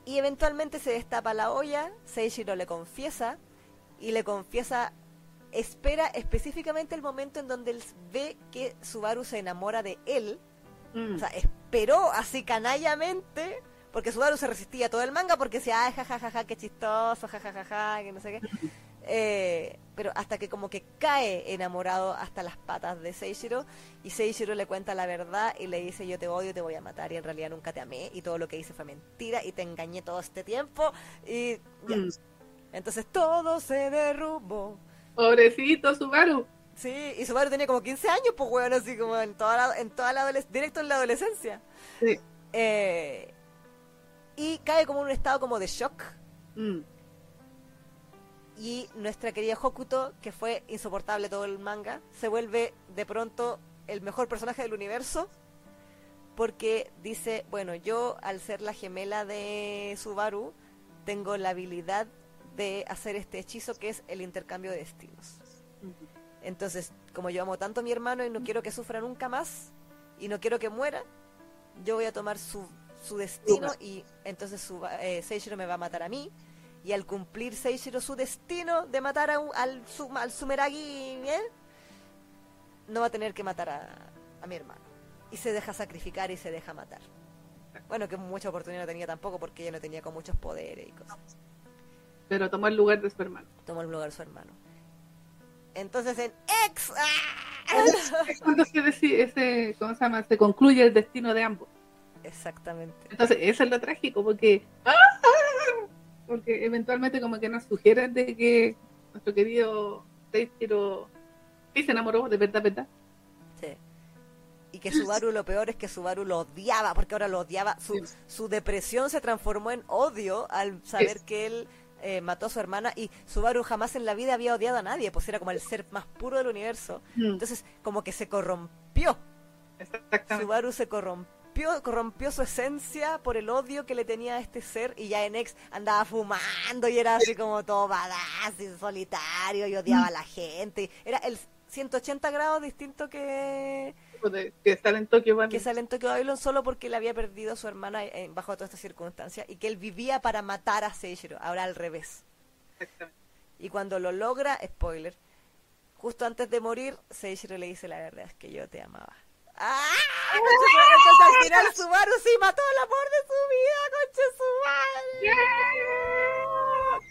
Y eventualmente se destapa la olla, Seishiro le confiesa y le confiesa, espera específicamente el momento en donde él ve que Subaru se enamora de él. Mm. O sea, esperó así canallamente, porque Subaru se resistía todo el manga porque decía, ay, jajajaja, ja, ja, qué chistoso, jajajaja, ja, ja, que no sé qué. [LAUGHS] Eh, pero hasta que como que cae enamorado hasta las patas de Seishiro y Seishiro le cuenta la verdad y le dice yo te odio, te voy a matar y en realidad nunca te amé y todo lo que hice fue mentira y te engañé todo este tiempo y mm. Entonces todo se derrumbó. Pobrecito Subaru. Sí, y Subaru tenía como 15 años, pues bueno, así como en toda la, en toda la directo en la adolescencia. Sí. Eh, y cae como en un estado como de shock. Mm y nuestra querida Hokuto, que fue insoportable todo el manga, se vuelve de pronto el mejor personaje del universo porque dice, bueno, yo al ser la gemela de Subaru, tengo la habilidad de hacer este hechizo que es el intercambio de destinos. Entonces, como yo amo tanto a mi hermano y no quiero que sufra nunca más, y no quiero que muera, yo voy a tomar su, su destino y entonces su, eh, Seishiro me va a matar a mí, y al cumplir Seishiro su destino de matar a al, al Sumeragi, ¿eh? no va a tener que matar a, mi hermano. Y se deja sacrificar y se deja matar. Bueno, que mucha oportunidad no tenía tampoco porque ella no tenía con muchos poderes y cosas. Pero tomó el lugar de su hermano. Tomó el lugar de su hermano. Entonces en X... Es cuando se, ese, ¿cómo se llama? Se concluye el destino de ambos. Exactamente. Entonces, eso es lo trágico, porque ¡ah! porque eventualmente como que nos sugieren de que nuestro querido Seishiro sí se enamoró de verdad, ¿verdad? Sí. Y que Subaru lo peor es que Subaru lo odiaba, porque ahora lo odiaba. Su, su depresión se transformó en odio al saber que él eh, mató a su hermana y Subaru jamás en la vida había odiado a nadie, pues era como el ser más puro del universo. Mm. Entonces, como que se corrompió. Subaru se corrompió corrompió, su esencia por el odio que le tenía a este ser y ya en ex andaba fumando y era así como todo badass y solitario y odiaba a la gente. Era el 180 grados distinto que... Que sale en Tokio Que sale en Tokio Babylon solo porque le había perdido a su hermana eh, bajo todas estas circunstancias y que él vivía para matar a Seishiro, ahora al revés. Y cuando lo logra, spoiler, justo antes de morir, Seishiro le dice la verdad, es que yo te amaba. ¡Ah! Entonces al final Subaru sí mató el amor de su vida, concha Subaru.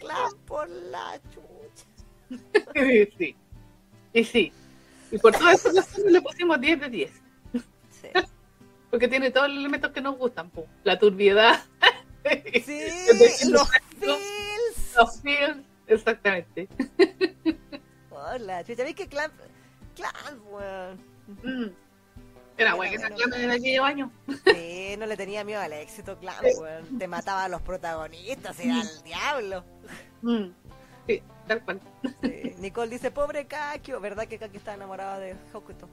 Clan por la chucha. [LAUGHS] sí. Y sí. Y por todo eso le pusimos 10 de 10. Sí. [LAUGHS] Porque tiene todos los elementos que nos gustan, po. la turbiedad. Sí, [LAUGHS] los feels. Los feels, exactamente. Hola, chucha, ¿ves que Clan, Clan, weón? Mm. Era guay que esa Clan de aquellos años. Sí, no le tenía miedo al éxito, Clan, weón. Te mataba a los protagonistas, era el diablo. Mm. Sí, tal cual. Sí. Nicole dice, pobre Kakio, ¿verdad que Kakio está enamorado de Hokuto?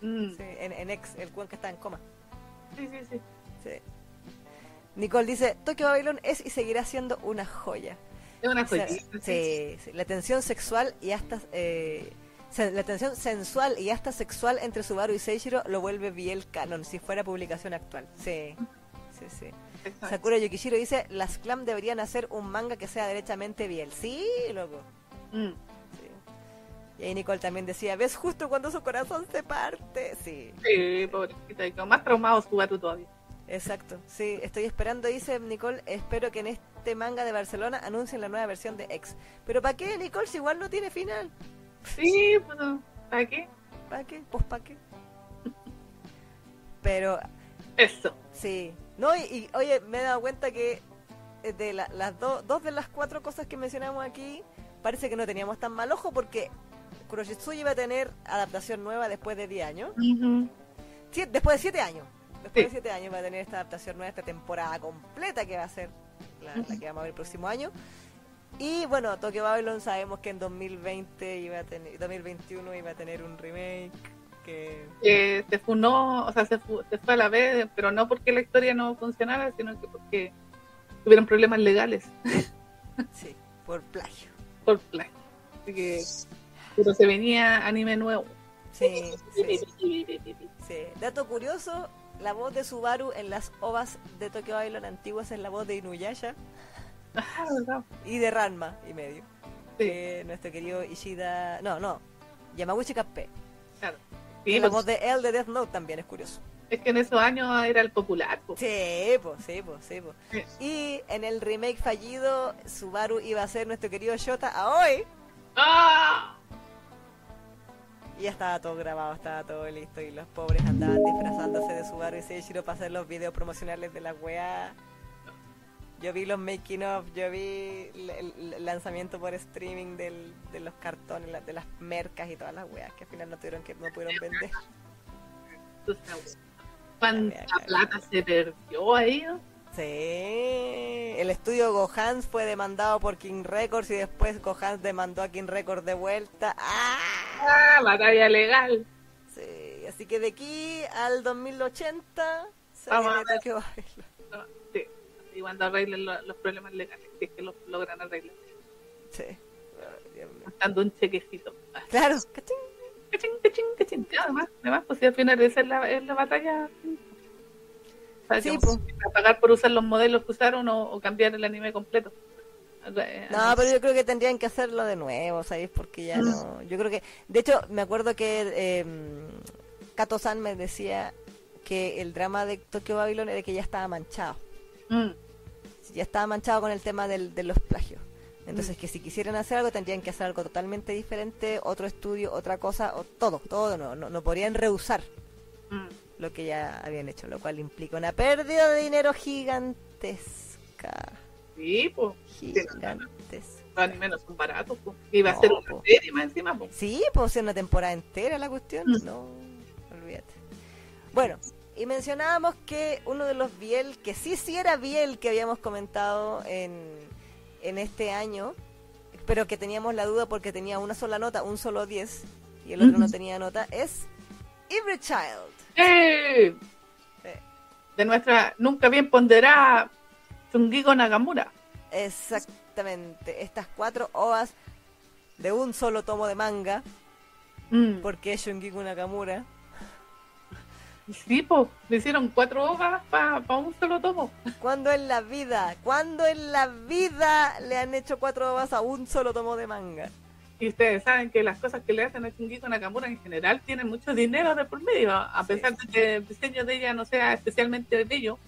Mm. Sí, en, en ex, el cual que está en coma. Sí, sí, sí. Sí. Nicole dice, Tokyo Babylon es y seguirá siendo una joya. Es una O sea, joyita. sí, sí. La tensión sexual y hasta... Eh, la tensión sensual y hasta sexual entre Subaru y Seishiro lo vuelve Biel canon si fuera publicación actual. Sí, sí, sí. Sakura Yukishiro dice, las clam deberían hacer un manga que sea derechamente Biel. Sí, loco. Mm. Sí. Y ahí Nicole también decía, ¿ves justo cuando su corazón se parte? Sí, Sí, pobrecita. más traumado su gato todavía. exacto. Sí, estoy esperando, dice Nicole, espero que en este manga de Barcelona anuncien la nueva versión de X. Pero ¿para qué, Nicole, si igual no tiene final? Sí, pues, ¿para qué? ¿Para qué? Pues ¿para qué? [LAUGHS] Pero Eso. sí. No, y, y, oye, me he dado cuenta que eh, de la- las do- dos de las cuatro cosas que mencionamos aquí, parece que no teníamos tan mal ojo porque Kuroshitsuji iba a tener adaptación nueva después de 10 años. Después de 7 años. Después Sí. de 7 años va a tener esta adaptación nueva, esta temporada completa que va a ser la, la que vamos a ver el próximo año. Y bueno, Tokyo Babylon sabemos que en 2020 iba a tener, 2021 iba a tener un remake que que se funó, o sea, se, fu- se fue a la vez, pero no porque la historia no funcionara, sino que porque tuvieron problemas legales [LAUGHS] sí, por plagio. por plagio. Así que, pero se venía anime nuevo. Sí, sí, sí. Dato curioso, la voz de Subaru en las ovas de Tokyo Babylon antiguas es la voz de Inuyasha Ah, y de Ranma y medio. Sí, Que nuestro querido Ishida, no, no, Yamaguchi Kappé. claro. Sí, la pues, voz de él de Death Note también es curioso. es que en esos años era el popular. pues. Sí, pues, sí, pues, sí, pues. Sí. Y en el remake fallido, Subaru iba a ser nuestro querido Shota Aoi. ¡Ah! Y ya estaba todo grabado, estaba todo listo. Y los pobres andaban disfrazándose de Subaru y Seishiro para hacer los videos promocionales de la weá. Yo vi los making of, yo vi el, lanzamiento por streaming del, de los cartones, la- de las mercas y todas las weas que al final no tuvieron que no pudieron vender. [LAUGHS] ¿Cuánta plata se perdió ahí? Sí, el estudio Gohans fue demandado por King Records y después Gohans demandó a King Records de vuelta. ¡Ah! Ah, batalla legal. Sí, así que de aquí al 2080 se Vamos viene a ver. Tokyo Babylon. No, Sí, y cuando arreglen lo- los problemas legales, si es que los logran arreglar. Sí. Dando un chequecito. Claro, ¿cachín? Cachín, cachín, cachín. Y Además, además, pues si al final esa es la, es la batalla. Sí, pues. pagar por usar los modelos que usaron o, o cambiar el anime completo. Eh, No, pero yo creo que tendrían que hacerlo de nuevo, ¿sabéis? Porque ya no. Yo creo que. De hecho, me acuerdo que eh, Kato-san me decía que el drama de Tokyo Babylon era que ya estaba manchado. mm, ya estaba manchado con el tema del- de los plagios. Entonces, que si quisieran hacer algo, tendrían que hacer algo totalmente diferente, otro estudio, otra cosa, o todo, todo nuevo. No, no podrían rehusar mm. lo que ya habían hecho, lo cual implica una pérdida de dinero gigantesca. Sí, pues. Gigantesca. Animes no son baratos. Pues. Iba a No, ser una po. serie más encima. Pues. Sí, puede ser una temporada entera la cuestión. Mm. No, olvídate. Bueno, y mencionábamos que uno de los Biel, que sí, sí era Biel que habíamos comentado en, en este año, pero que teníamos la duda porque tenía una sola nota, un solo 10, y el otro no tenía nota, es Every Child. ¡Eh! Sí. De nuestra nunca bien ponderada Tsungigo Nagamura. Exactamente, estas cuatro ovas de un solo tomo de manga, Mm. porque es Shungiku Nakamura. Sí, pues. Le hicieron cuatro hojas para un solo tomo. ¿Cuándo en la vida? ¿Cuándo en la vida le han hecho cuatro ovas a un solo tomo de manga? Y ustedes saben que las cosas que le hacen a Shingiko Nakamura en general tienen mucho dinero de por medio, a pesar de que el diseño de ella no sea especialmente bello,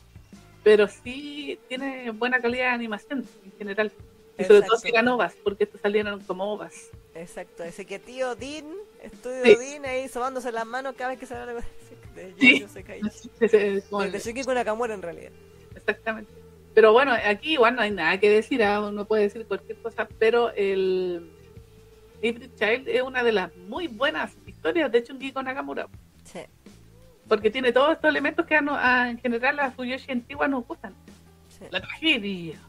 pero sí tiene buena calidad de animación en general. Y sobre todo si eran ovas, porque estos salieron como ovas. Exacto, ese que tío Dean, estudio sí. Dean ahí sobándose las manos cada vez que se habla de, Sí. [LAUGHS] de Shingiko Nakamura en realidad. Exactamente. Pero bueno, aquí igual no hay nada que decir, ¿ah? uno puede decir cualquier cosa, pero el Hybrid Child es una de las muy buenas historias de Chungiko Nakamura. Sí. Porque tiene todos estos elementos que a, a, en general a Fuyoshi antigua nos gustan. Sí. La tragedia.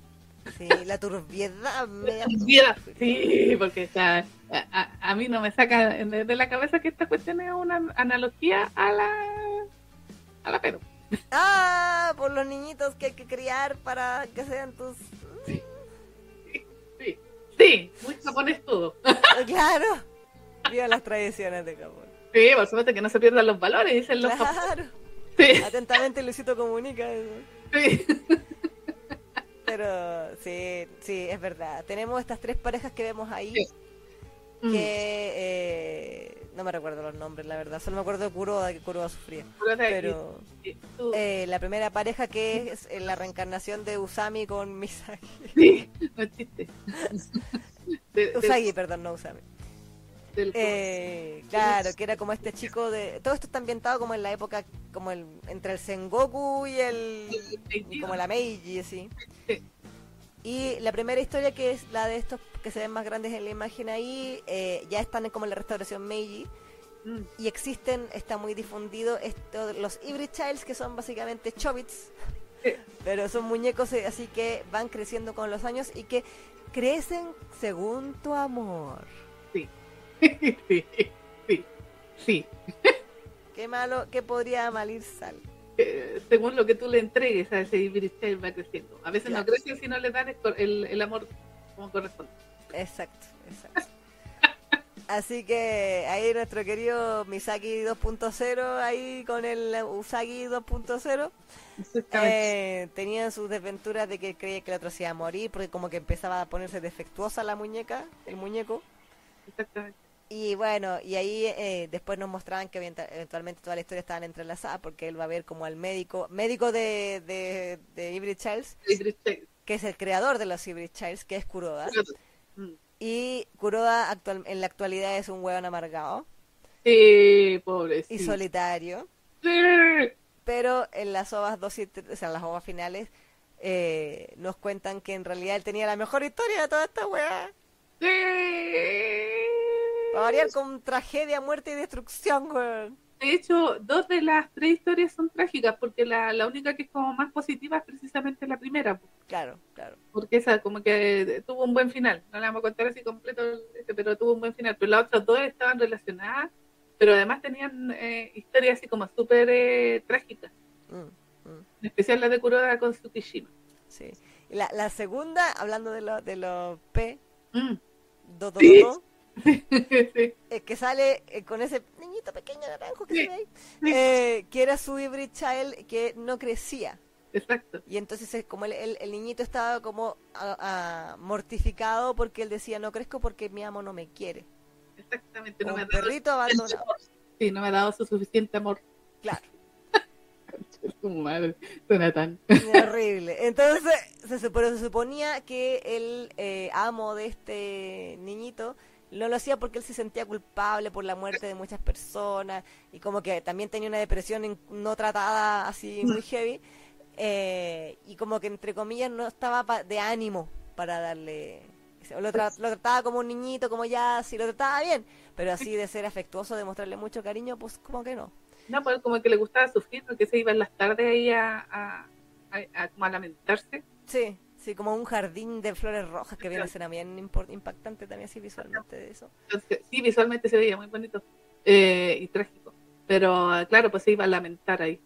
Sí, la turbiedad. la turbiedad. Sí, porque a, a, mí no me saca de, de, la cabeza que esta cuestión es una analogía a la a la pero. Ah, por los niñitos que hay que criar para que sean tus... Sí, sí, sí, muy japonés todo. [LAUGHS] claro, viva las tradiciones de Japón. Sí, por supuesto que no se pierdan los valores, dicen los Claro. Sí. Atentamente Luisito comunica eso. Sí. [LAUGHS] Pero sí, sí, es verdad. Tenemos estas tres parejas que vemos ahí. Sí. Que eh, no me recuerdo los nombres, la verdad. Solo me acuerdo de Kuroda, que Kuroda sufría. Pero eh, la primera pareja que es la reencarnación de Usami con Misaki. Sí, no existe. [LAUGHS] Usagi, perdón, no Usami. Eh, claro, [LAUGHS] que era como este chico de... Todo esto está ambientado como en la época, como el entre el Sengoku y el... Y como la Meiji, así. Sí. Y la primera historia, que es la de estos que se ven más grandes en la imagen ahí, eh, ya están en como en la restauración Meiji. Mm. Y existen, está muy difundido, esto, los Hybrid Childs, que son básicamente chobits. Sí. [LAUGHS] Pero son muñecos eh, así que van creciendo con los años y que crecen según tu amor. Sí. Sí, sí, sí. [LAUGHS] Qué malo, qué podría mal ir sal. Eh, según lo que tú le entregues a ese Child va creciendo. A veces claro. no crece si no le dan el, el amor como corresponde. Exacto, exacto. Así que ahí nuestro querido Misaki 2.0, ahí con el Usagi 2.0, eh, tenían sus desventuras de que creía que el otro se iba a morir, porque como que empezaba a ponerse defectuosa la muñeca, el muñeco. Exactamente. Y bueno, y ahí eh, después nos mostraban que eventualmente toda la historia estaba entrelazada porque él va a ver como al médico, médico de, de, de Hybrid Childs, Hybrid que es el creador de los Hybrid Childs, que es Kuroda. Mm. Y Kuroda actual, en la actualidad es un hueón amargado. Sí, pobre. Y solitario. Sí. Pero en las ovas dos y o sea, en las ovas finales eh, nos cuentan que en realidad él tenía la mejor historia de toda esta weá. Sí. Va a variar con tragedia, muerte y destrucción, weón. De hecho, dos de las tres historias son trágicas, porque la, la única que es como más positiva es precisamente la primera. Claro, claro. Porque esa como que tuvo un buen final. No la vamos a contar así completo, pero tuvo un buen final. Pero las otras dos estaban relacionadas, pero además tenían eh, historias así como súper eh, trágicas. Mm, mm. En especial la de Kuroda con Tsukishima. Sí. Y la, la segunda, hablando de los de los P, Mm. do, do, Sí. do, do, [LAUGHS] sí. eh, que sale eh, con ese niñito pequeño naranjo que Sí, se ve ahí, sí. eh, que era su hybrid child que no crecía. Exacto. Y entonces es como el, el, el niñito estaba como a- a- mortificado porque él decía, no crezco porque mi amo no me quiere. Exactamente. No me ha dado perrito abandonado. Sí, no me ha dado su suficiente amor. Claro. [LAUGHS] Su madre, suena tan. Horrible. Entonces, se, pero se suponía que el eh, amo de este niñito no lo hacía porque él se sentía culpable por la muerte de muchas personas y como que también tenía una depresión no tratada así muy heavy eh, y como que entre comillas no estaba pa- de ánimo para darle lo, tra- lo trataba como un niñito como ya sí lo trataba bien pero así de ser afectuoso de mostrarle mucho cariño pues como que no. No, pues como que le gustaba sufrir, porque se iba en las tardes ahí a, a, a- a como a lamentarse. Sí, sí, como un jardín de flores rojas que viene a ser impor- impactante también así visualmente de eso. Entonces, sí, visualmente se veía muy bonito eh, y trágico. Pero eh, claro, pues se iba a lamentar ahí.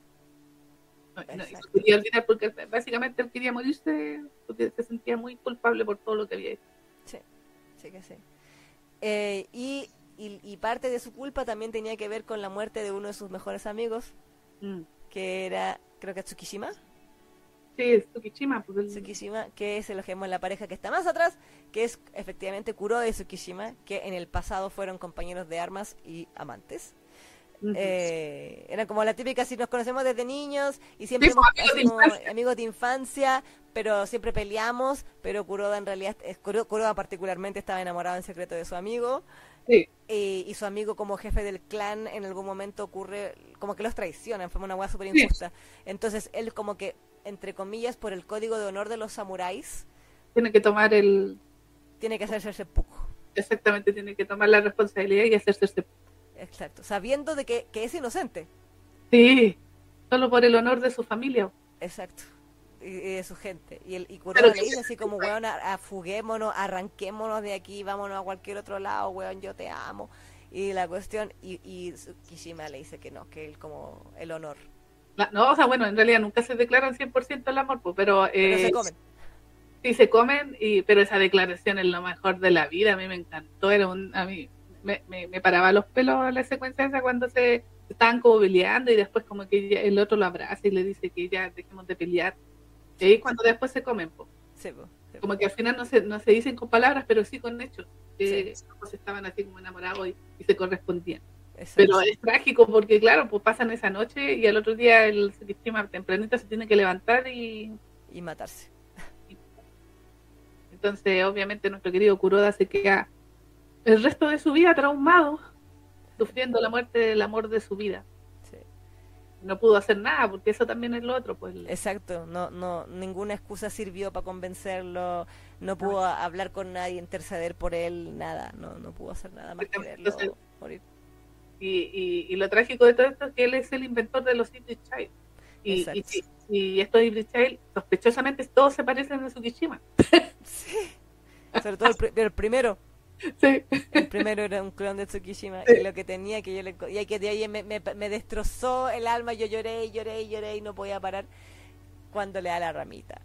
No, no, y se quería olvidar porque básicamente él quería morirse porque se sentía muy culpable por todo lo que había hecho. Sí, sí que sí. Eh, y, y, y parte de su culpa también tenía que ver con la muerte de uno de sus mejores amigos, Mm. que era, creo que Tsukishima. Sí, Tsukishima. Pues el... Tsukishima, que es el la pareja que está más atrás, que es efectivamente Kuroda y Tsukishima, que en el pasado fueron compañeros de armas y amantes. Eh, era como la típica, si nos conocemos desde niños y siempre Sí, hemos- amigos de amigos de infancia, pero siempre peleamos, pero Kuroda en realidad, es- Kuro- Kuroda particularmente estaba enamorado en secreto de su amigo Sí, y, y su amigo como jefe del clan en algún momento ocurre, como que los traicionan, fue una hueá súper Sí. injusta. Entonces él como que, entre comillas, por el código de honor de los samuráis, tiene que tomar el. tiene que hacerse ese pujo. Exactamente, tiene que tomar la responsabilidad y hacerse este. Exacto, sabiendo de que, que es inocente. Sí, solo por el honor de su familia. Exacto. Y, y de su gente. Y, el, y le dice así como, weón, afuguémonos, arranquémonos de aquí, vámonos a cualquier otro lado, weón, yo te amo. Y la cuestión, y, y Kishima le dice que no, que él como el honor. No, o sea, bueno, en realidad nunca se declaran 100% el amor, pues, pero, Pero eh, se comen. sí se comen, y, pero esa declaración es lo mejor de la vida, a mí me encantó, era un, a mí me, me, me paraba los pelos la secuencia esa cuando se estaban como peleando y después como que el otro lo abraza y le dice que ya dejemos de pelear. Y ahí cuando después se comen, pues. Sí, po, sí, po. como que al final no se, no se dicen con palabras, pero sí con hechos. Que Sí. estaban así como enamorados y, y se correspondían. Exacto. Pero es trágico porque, claro, pues pasan esa noche y al otro día el sistema tempranito se tiene que levantar y Y matarse. entonces obviamente nuestro querido Kuroda se queda el resto de su vida traumado, sufriendo la muerte del amor de su vida. Sí. No pudo hacer nada porque eso también es lo otro. Pues, Exacto, no, no, ninguna excusa sirvió para convencerlo, no pudo hablar con nadie, interceder por él, nada, no, no pudo hacer nada más que verlo Entonces- morir. Y, y, y lo trágico de todo esto es que él es el inventor de los Hybrid Child. Y, y, y- estos Hybrid Child, sospechosamente, todos se parecen a Tsukishima. [LAUGHS] Sí. Sobre todo el, pri- el primero, Sí. el primero era un clon de Tsukishima Sí. y lo que tenía que yo le y que de ahí me, me, me destrozó el alma, yo lloré lloré lloré y no podía parar cuando le da la ramita.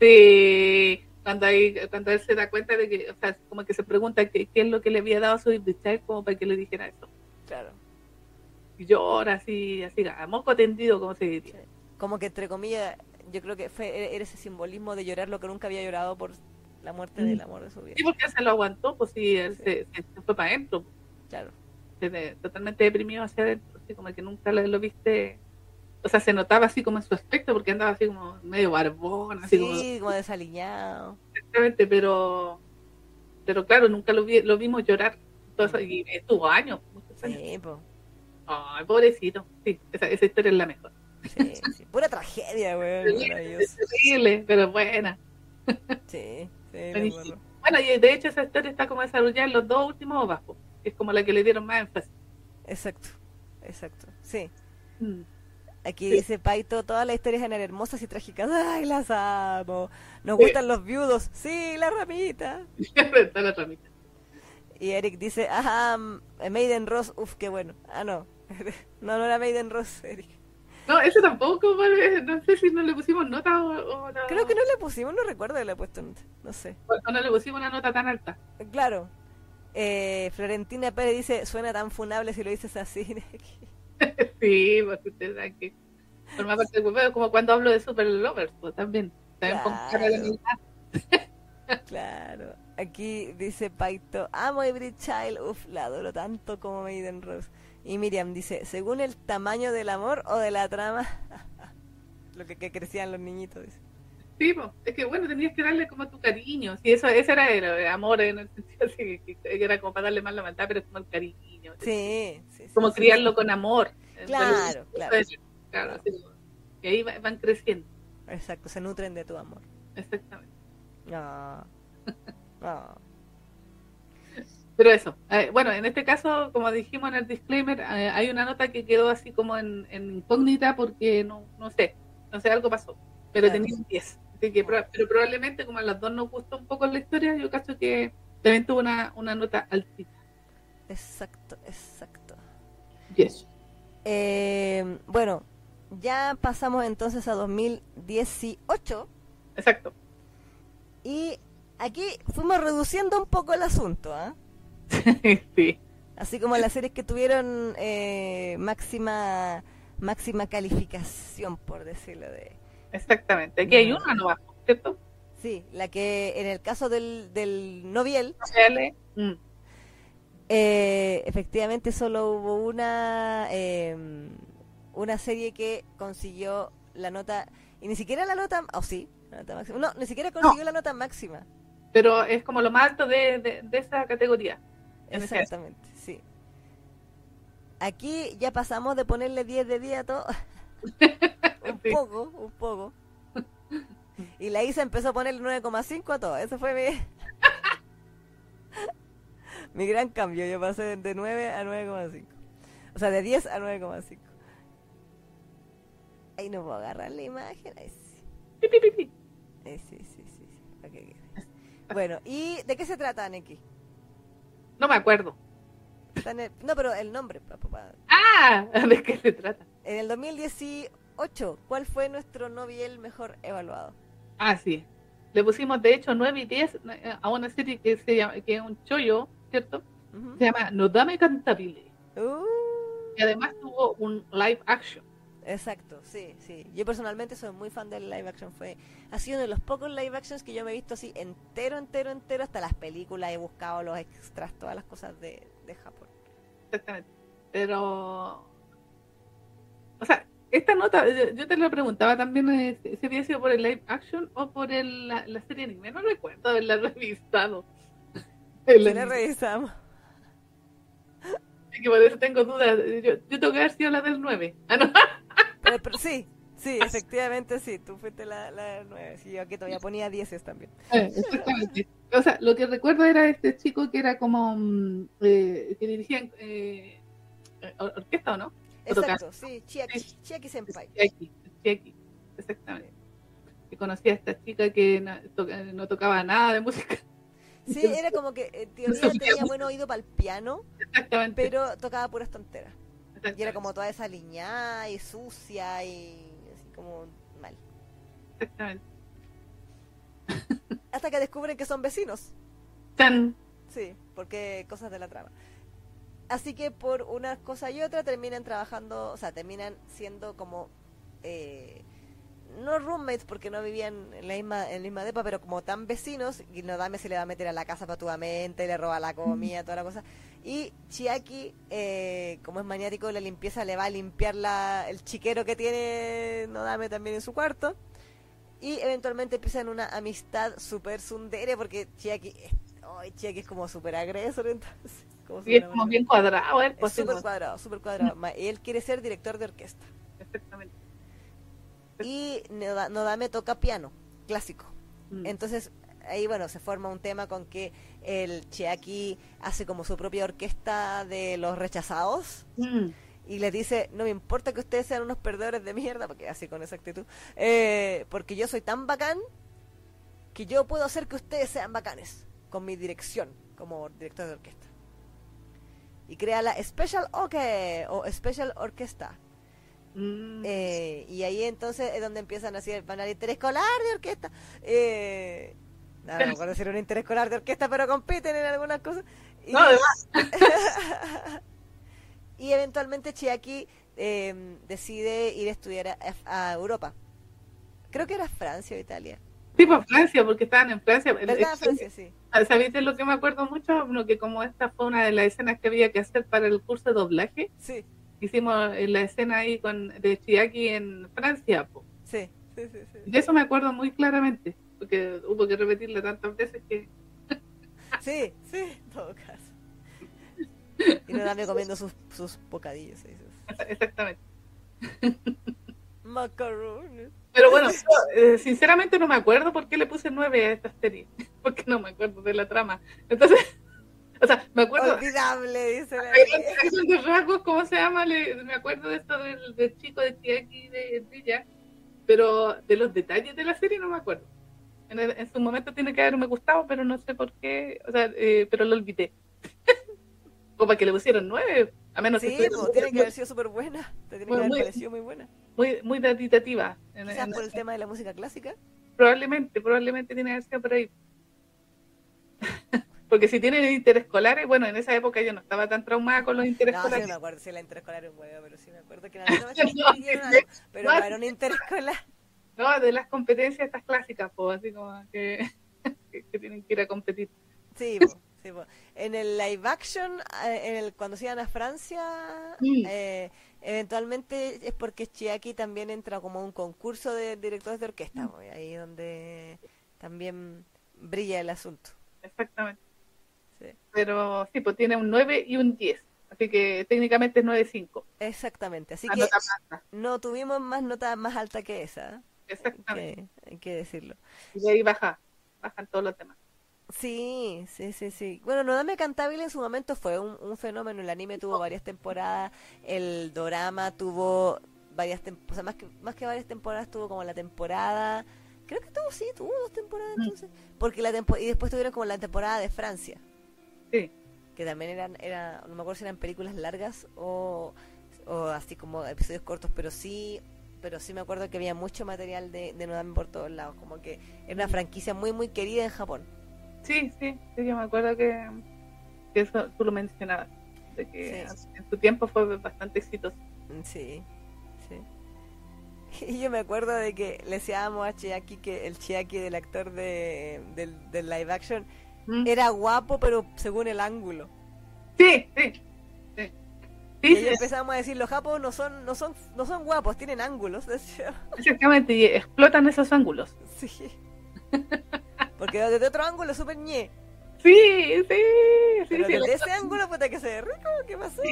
Sí, cuando, ahí, cuando él se da cuenta de que, o sea, como que se pregunta qué, qué es lo que le había dado a su Child como para que le dijera eso. Claro. Y llora así, así, a moco tendido, como se diría. Como que entre comillas, yo creo que fue era ese simbolismo de llorar lo que nunca había llorado por la muerte Mm. del amor de su vida. Sí, porque se lo aguantó, pues sí, él Sí. Se, se- fue para adentro, Claro. se de- totalmente deprimido hacia adentro, así como que nunca lo, lo viste. O sea, se notaba así como en su aspecto, porque andaba así como medio barbón, así como Sí, como desaliñado. Exactamente, pero pero claro, nunca lo, vi, lo vimos llorar. Y estuvo años. Sí, po. Ay, pobrecito. Sí, esa, esa historia es la mejor. Sí, sí. Pura tragedia, weón. Es terrible, pero buena. Sí, sí. Bueno, y de hecho esa historia está como desarrollada en los dos últimos ovas, es como la que le dieron más énfasis. Exacto, exacto. Sí. Mm. Aquí Sí. dice Paito, todas las historias eran hermosas y trágicas. ¡Ay, las amo! Nos Sí. gustan los viudos. Sí, la ramita. [LAUGHS] Está la ramita. Y Eric dice, ajá, mm, Maiden Ross, uf, qué bueno. Ah, no. [LAUGHS] no, no era Maiden Ross, Eric. No, eso tampoco, vale, no sé si no le pusimos nota o, o no, Creo que no le pusimos, no recuerdo que le he puesto nota, no sé. o no le pusimos una nota tan alta. Claro. Eh, Florentina Pérez dice, suena tan funable si lo dices así. [LAUGHS] [LAUGHS] sí, porque ustedes saben que forma parte del como cuando hablo de Super Lovers, pues también. También pongo cara de Claro. claro. Aquí dice Paito, amo Every Child, uf, la adoro tanto como Maiden Rose. Y Miriam dice, según el tamaño del amor o de la trama, [LAUGHS] lo que, que crecían los niñitos. dice. Sí, po. es que bueno, tenías que darle como tu cariño. Sí, eso, ese era el, el amor en el sentido [LAUGHS] así, que, era como para darle más la maldad, pero es como el cariño. Sí, sí, sí, Como sí. criarlo con amor. Claro, claro. Es, claro, así como- y ahí va- van creciendo. Exacto, se nutren de tu amor. Exactamente. No. No. Pero eso, eh, bueno, en este caso, como dijimos en el disclaimer, eh, hay una nota que quedó así como en, en incógnita porque no, no sé, no sé, algo pasó, pero Claro. tenía un 10. Así que, pro- pero probablemente como a las dos nos gustó un poco la historia, yo cacho que también tuvo una, una nota altita. Exacto, exacto. Yes. Eh, bueno, ya pasamos entonces a 2018 Exacto. y aquí fuimos reduciendo un poco el asunto, ¿ah? [LAUGHS] sí. Así como las series que tuvieron eh, máxima máxima calificación, por decirlo de, Exactamente. Aquí hay una nueva, ¿cierto? Sí, la que en el caso del, del Noviel, mm. eh, efectivamente solo hubo una, em, una serie que consiguió la nota, y ni siquiera la nota, o sí, la nota máxima, no, ni siquiera consiguió la nota máxima. Pero es como lo más alto de, de, esa categoría. Exactamente, sí. Aquí ya pasamos de ponerle 10 de 10 a todo. [LAUGHS] un poco, un poco. Y la Isa empezó a ponerle 9,5 a todo. Ese fue mi... [LAUGHS] mi gran cambio. Yo pasé de 9 a 9,5. O sea, de 10 a 9,5. Ahí no puedo agarrar la imagen. Ahí sí. sí, sí, sí. Bueno, ¿y de qué se trata, Neki? No me acuerdo. No, pero el nombre. Papá. Ah, [LAUGHS] ¿de qué se trata? En el 2018, ¿cuál fue nuestro Nobel mejor evaluado? Ah, sí. Le pusimos, de hecho, 9 y 10 eh, a una serie que, se llama, que es un chollo, ¿cierto? Se llama Nodame Cantabile. Uh. Y además tuvo un live action. Exacto, sí, sí. Yo personalmente soy muy fan del live action. Fue, ha sido uno de los pocos live actions que yo me he visto así entero, entero, entero, hasta las películas. He buscado los extras, todas las cosas de, de Japón. Exactamente. Pero, o sea, esta nota, yo te lo preguntaba también eh, si había sido por el live action o por el, la, serie anime. No recuerdo haberla [LAUGHS] revisado. La revisamos. que por eso tengo dudas. Yo, yo tengo que haber sido la del 9. Ah, no. [LAUGHS] pero, sí, sí, efectivamente sí. Tú fuiste la, la del 9. Sí, yo aquí todavía ponía 10 también. Eh, exactamente. O sea, lo que recuerdo era este chico que era como. Mm, eh, que dirigía eh, orquesta, ¿o no? Exacto, sí, Chiaki, Chiaki Senpai. Chiaki, Chiaki, exactamente. Que conocía a esta chica que no, tocaba nada de música. [LAUGHS] Sí, era como que en teoría tenía buen oído para el piano, pero tocaba puras tonteras. Y era como toda esa liñada y sucia y así como mal. Exactamente. Hasta que descubren que son vecinos. Tan. Sí, porque cosas de la trama. Así que por una cosa y otra terminan trabajando, o sea, terminan siendo como, eh, no roommates porque no vivían en la misma, en la misma depa, pero como tan vecinos, y no dame se le va a meter a la casa patuamente, le roba la comida, toda la cosa. Y Chiaki, eh, como es maniático de la limpieza, le va a limpiar la, el chiquero que tiene Nodame también en su cuarto. Y eventualmente empiezan una amistad súper sundere porque Chiaki, oh, Chiaki es como súper agresor entonces es como bien cuadrado él. Pues, súper cuadrado, súper cuadrado. él quiere ser director de orquesta. Exactamente. Y Nodame toca piano, clásico. Mm. Entonces, ahí bueno, se forma un tema con que el Chiaki hace como su propia orquesta de los rechazados. Mm. Y les dice, no me importa que ustedes sean unos perdedores de mierda, porque así con esa actitud, eh, porque yo soy tan bacán que yo puedo hacer que ustedes sean bacanes con mi dirección como director de orquesta y crea la Special OK o Special Orquesta. Mm. Eh, y ahí entonces es donde empiezan a hacer, van al interescolar de orquesta. Eh, no, no un interescolar de orquesta, pero compiten en algunas cosas. Y, no, [LAUGHS] y eventualmente Chiaki eh, decide ir a estudiar a, Europa. Creo que era Francia o Italia. Sí, pues Francia, porque estaban en Francia. ¿Verdad, Francia, sí. ¿Sabéis de lo que me acuerdo mucho? que como esta fue una de las escenas que había que hacer para el curso de doblaje. Sí. Hicimos la escena ahí con de Chiaki en Francia. Sí, sí, sí, sí. De eso me acuerdo muy claramente, porque hubo que repetirle tantas veces que... [LAUGHS] sí, sí, en todo caso. Y no dame comiendo sus, sus bocadillos. Exactamente. [LAUGHS] Macarrones. Pero bueno, eh, sinceramente no me acuerdo por qué le puse nueve a esta serie, [LAUGHS] porque no me acuerdo de la trama. Entonces, o sea, me acuerdo... Olvidable, dice la rasgos, ¿cómo se llama? me acuerdo de esto del, chico de Chiaki de Trilla, pero de los detalles de la serie no me acuerdo. En, su momento tiene que haberme gustado, pero no sé por qué, o sea, eh, pero lo olvidé. [LAUGHS] Como para que le pusieron nueve, a menos sí, que... Pues, tiene que haber sido súper buena, te tiene que haber parecido muy buena muy, muy datitativa. Quizás por el tema de la música clásica. Probablemente, probablemente tiene que ser por ahí. [LAUGHS] Porque si tienen interescolares, bueno, en esa época yo no estaba tan traumada con los interescolares. No, sí me acuerdo, si la interescolar es buena, pero sí me acuerdo que en la [LAUGHS] no, pero no era un interescolar. No, de las competencias estas clásicas, pues, así como [LAUGHS] que, que, tienen que ir a competir. Sí, sí en el live action, eh, en el, cuando se iban a Francia, eh, eventualmente es porque Chiaki también entra como un concurso de directores de orquesta, pues, ahí donde también brilla el asunto. Exactamente. Pero sí, pues tiene un 9 y un 10. Así que técnicamente es 9.5. Exactamente. Así que no tuvimos más nota más alta que esa. Exactamente. Hay que, decirlo. Y ahí baja, bajan todos los demás. Sí, sí, sí, sí. Bueno, Nodame Cantabile en su momento fue un, fenómeno. El anime tuvo varias temporadas, el dorama tuvo varias temporadas, o sea, más que, más que varias temporadas tuvo como la temporada... Creo que tuvo, sí, tuvo dos temporadas mm. entonces. Porque la tempo y después tuvieron como la temporada de Francia. Sí. Que también eran, era, no me acuerdo si eran películas largas o, o así como episodios cortos, pero sí pero sí me acuerdo que había mucho material de, de Nodame por todos lados, como que era una franquicia muy, muy querida en Japón. Sí, sí, sí, yo me acuerdo que, eso tú lo mencionabas, de que en su tiempo fue bastante exitoso. Sí, sí. [LAUGHS] Y yo me acuerdo de que le decíamos a Chiaki que el Chiaki del actor de, del, live action mm. era guapo, pero según el ángulo. Sí, sí. Y empezamos a decir los japos no son no son no son guapos tienen ángulos [LAUGHS] exactamente y explotan esos ángulos. Sí. Porque desde otro ángulo es súper ñe. Sí sí sí, pero desde ese ángulo puta que se ve rico qué pasó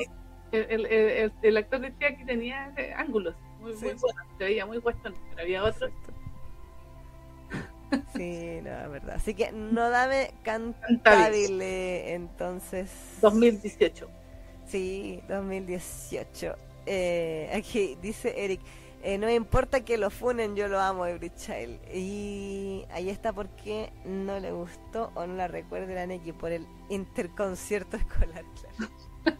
el, el, el, actor de Chiaki tenía ángulos muy, muy se veía muy western, pero había otro. Sí, no, es verdad. Así que no dame cantable, entonces. 2018. Sí, 2018. Eh, aquí dice Eric, eh, no importa que lo funen, yo lo amo, Every Child. Y ahí está porque no le gustó o no la recuerda la Neki por el interconcierto [LAUGHS] escolar. [LAUGHS]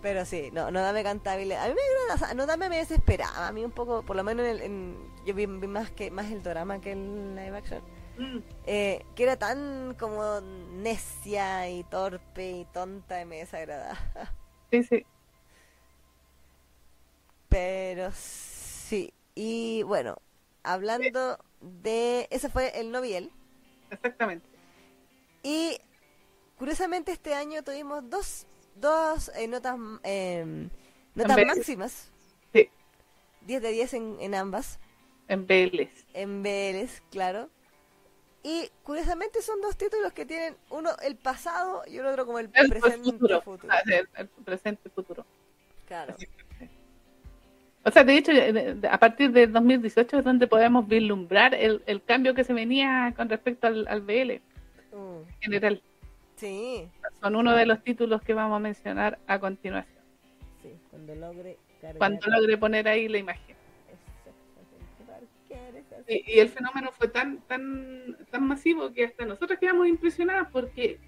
Pero sí, no, no dame cantable. A mí me agrada, no dame me desesperaba. A mí un poco, por lo menos en, yo vi, más que más el drama que el live action. Mm. Eh, que era tan como necia y torpe y tonta y me desagradaba. Sí, sí. Pero sí. Y bueno, hablando de. Ese fue el Noviel. Exactamente. Y curiosamente este año tuvimos dos dos eh, notas, eh, notas máximas. Sí. 10 de 10 en, en ambas. En BLs. En BLs, claro. Y curiosamente son dos títulos que tienen uno el pasado y el otro como el, presente futuro. futuro. Ah, el, presente futuro. Claro. O sea, de hecho, a partir de 2018 es donde podemos vislumbrar el, el cambio que se venía con respecto al, al BL mm. en general. Sí. Son uno de los títulos que vamos a mencionar a continuación. Sí, cuando logre Cuando logre poner ahí la imagen. Y, el fenómeno fue tan, tan, tan masivo que hasta nosotros quedamos impresionados porque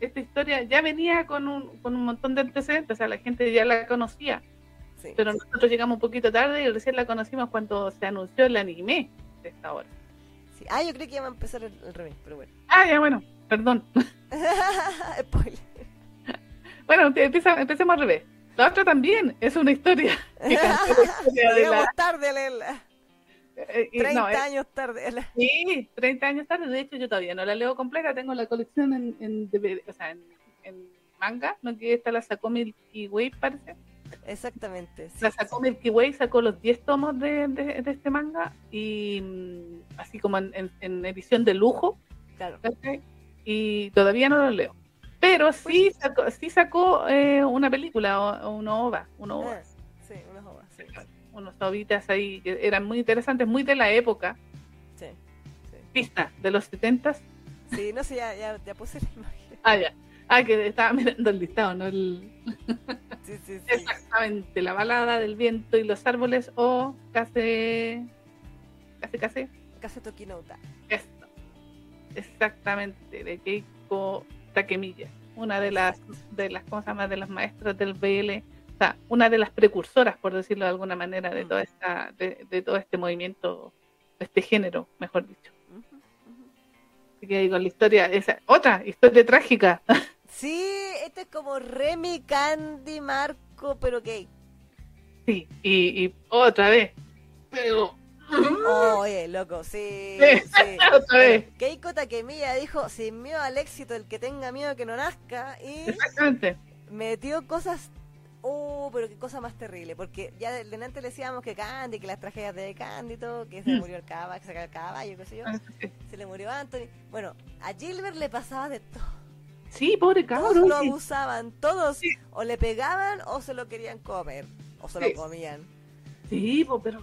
esta historia ya venía con un, con un montón de antecedentes, o sea, la gente ya la conocía. Pero nosotros llegamos un poquito tarde y recién la conocimos cuando se anunció el anime de esta hora. Sí. Ah, yo creí que iba a empezar el, el revés, pero bueno. Ah, ya bueno. Perdón. [LAUGHS] [LAUGHS] Spoiler. Bueno, empecemos al revés. La otra también es una historia. [LAUGHS] Llegamos tarde a leerla. 30 eh, años tarde. Sí, 30 años tarde. De hecho, yo todavía no la leo completa. Tengo la colección en, en, o sea, en, manga. No que esta la sacó Milky Way, parece. Exactamente. La sacó Milky Way, sacó los 10 tomos de, de, este manga. Y mm, así como en, edición de lujo. Claro y todavía no lo leo. Pero sí sacó, sí sacó eh, una película o, una ova. Una ova. Ah, Unos ovitas ahí que eran muy interesantes, muy de la época. Sí. sí. Pista, de los setentas. Sí, no sé, ya, ya, ya, puse la imagen. Ah, ya. Ah, que estaba mirando el listado, ¿no? El... [LAUGHS] Sí, sí, sí. Exactamente, la balada del viento y los árboles o casi... Casi, casi. Casi Tokinouta. Esto exactamente de Keiko Takemiya, una de las de las cosas más de las maestras del BL, o sea, una de las precursoras, por decirlo de alguna manera, de mm. toda esta de, todo este movimiento, de este género, mejor dicho. Así que digo, la historia, esa, otra historia trágica. [LAUGHS] Sí, este es como Remy Candy Marco, pero gay. Sí, y, y otra vez. Pero. Oye, loco, sí. [LAUGHS] Sí, sí. otra vez. Keiko Takemiya dijo, sin miedo al éxito, el que tenga miedo que no nazca, y Exactamente. metió cosas... Oh, pero qué cosa más terrible, porque ya de, de antes le decíamos que Candy, que las tragedias de Candy y todo, que se Mm. murió el caballo, que se el caballo, qué sé yo, Ah, se le murió Anthony. Bueno, a Gilbert le pasaba de todo. Sí, pobre Todos cabrón. lo sí. abusaban, todos Sí. o le pegaban o se lo querían comer, o se Sí. lo comían. Sí, pero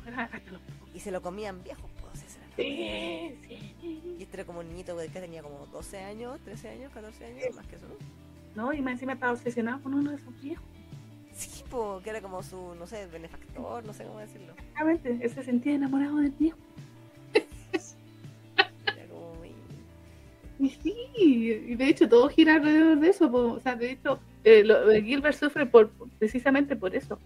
Y se lo comían viejos, pues. Sí, sí. Y este era como un niñito que tenía como 12 años, 13 años, 14 años, más que eso. No, y más encima estaba obsesionado con uno de esos viejos. Sí, po, que era como su, no sé, benefactor, no sé cómo decirlo. Exactamente, él se sentía enamorado del viejo. Era como muy... Y sí, y de hecho todo gira alrededor de eso. po. O sea, de hecho, eh, lo- eh, Gilbert sufre por precisamente por eso.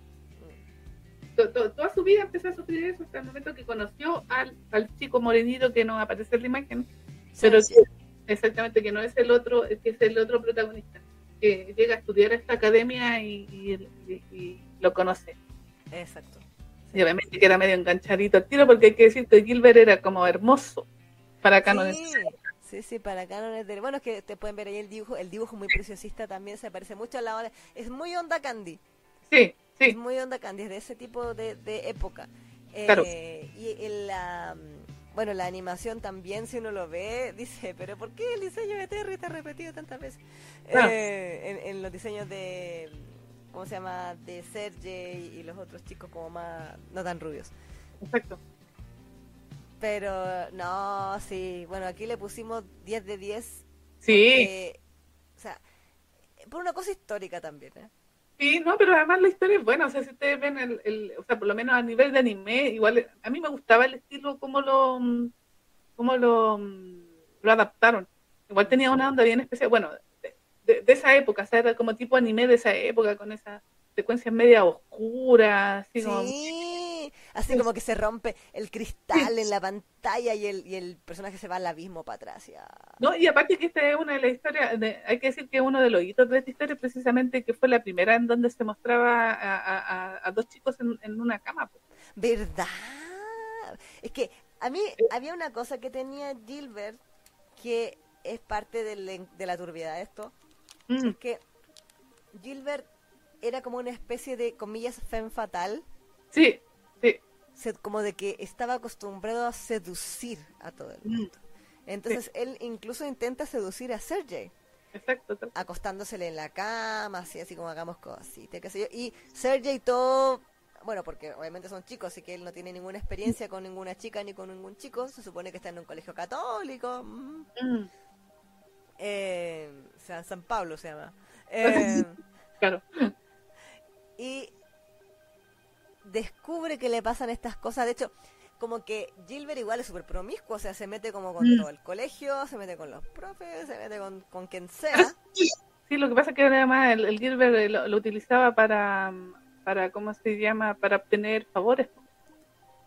To- to- toda su vida empezó a sufrir eso hasta el momento que conoció al, al chico morenito que no aparece en la imagen, pero Sí, que exactamente que no es el otro, que es el otro protagonista, que llega a estudiar a esta academia y, y- y- y lo conoce. Exacto. Y obviamente que era medio enganchadito al tiro, porque hay que decir que Gilbert era como hermoso para cánones. Sí, sí, sí, para cánones de... Bueno, es que te pueden ver ahí el dibujo, el dibujo muy preciosista también se parece mucho a la hora... Es muy onda Candy, Sí, es sí, muy onda Candy, es de ese tipo de, de época. Eh, Claro. Y el, la, bueno, la animación también, si uno lo ve, dice, pero ¿por qué el diseño de Terry está repetido tantas veces? Claro. Eh, en, en los diseños de, ¿cómo se llama? De Sergey y los otros chicos como más, no tan rubios. exacto. Pero no, sí, bueno, aquí le pusimos 10 de 10. Sí, o sea, por una cosa histórica también, ¿eh? Sí, no, pero además la historia es buena. O sea, si ustedes ven el, el- o sea, por lo menos a nivel de anime, igual a mí me gustaba el estilo, como lo, mm, cómo lo, mm, lo adaptaron. Igual tenía una onda bien especial. Bueno, de, de- esa época, o sea, era como tipo anime de esa época, con esas secuencias media oscuras, así como. Sí, así como que se rompe el cristal en la pantalla y el, y el personaje se va al abismo para atrás. y, ah, No, y aparte que esta es una de las historias, de- hay que decir que uno de los hitos de esta historia es precisamente que fue la primera en donde se mostraba a, a- a- a dos chicos en, en una cama. pues. ¿Verdad? Es que a mí había una cosa que tenía Gilbert que es parte del- de la turbiedad de esto, Mm, es que Gilbert era como una especie de, comillas, femme fatal, sí, como de que estaba acostumbrado a seducir a todo el mundo. mm, Entonces él incluso intenta seducir a Sergey, exacto. acostándosele en la cama, así, así como hagamos cositas, qué sé yo. Y Sergey todo, bueno, porque obviamente son chicos, así que él no tiene ninguna experiencia con ninguna chica ni con ningún chico, se supone que está en un colegio católico, mm, Mm, eh, o sea, San Pablo se llama. [LAUGHS] Eh, claro. y descubre que le pasan estas cosas. De hecho, como que Gilbert igual es súper promiscuo, o sea, se mete como con Mm. todo el colegio, se mete con los profes, se mete con, con quien sea. Sí, lo que pasa es que además el, el Gilbert eh, lo, lo utilizaba para, para, ¿cómo se llama? Para obtener favores.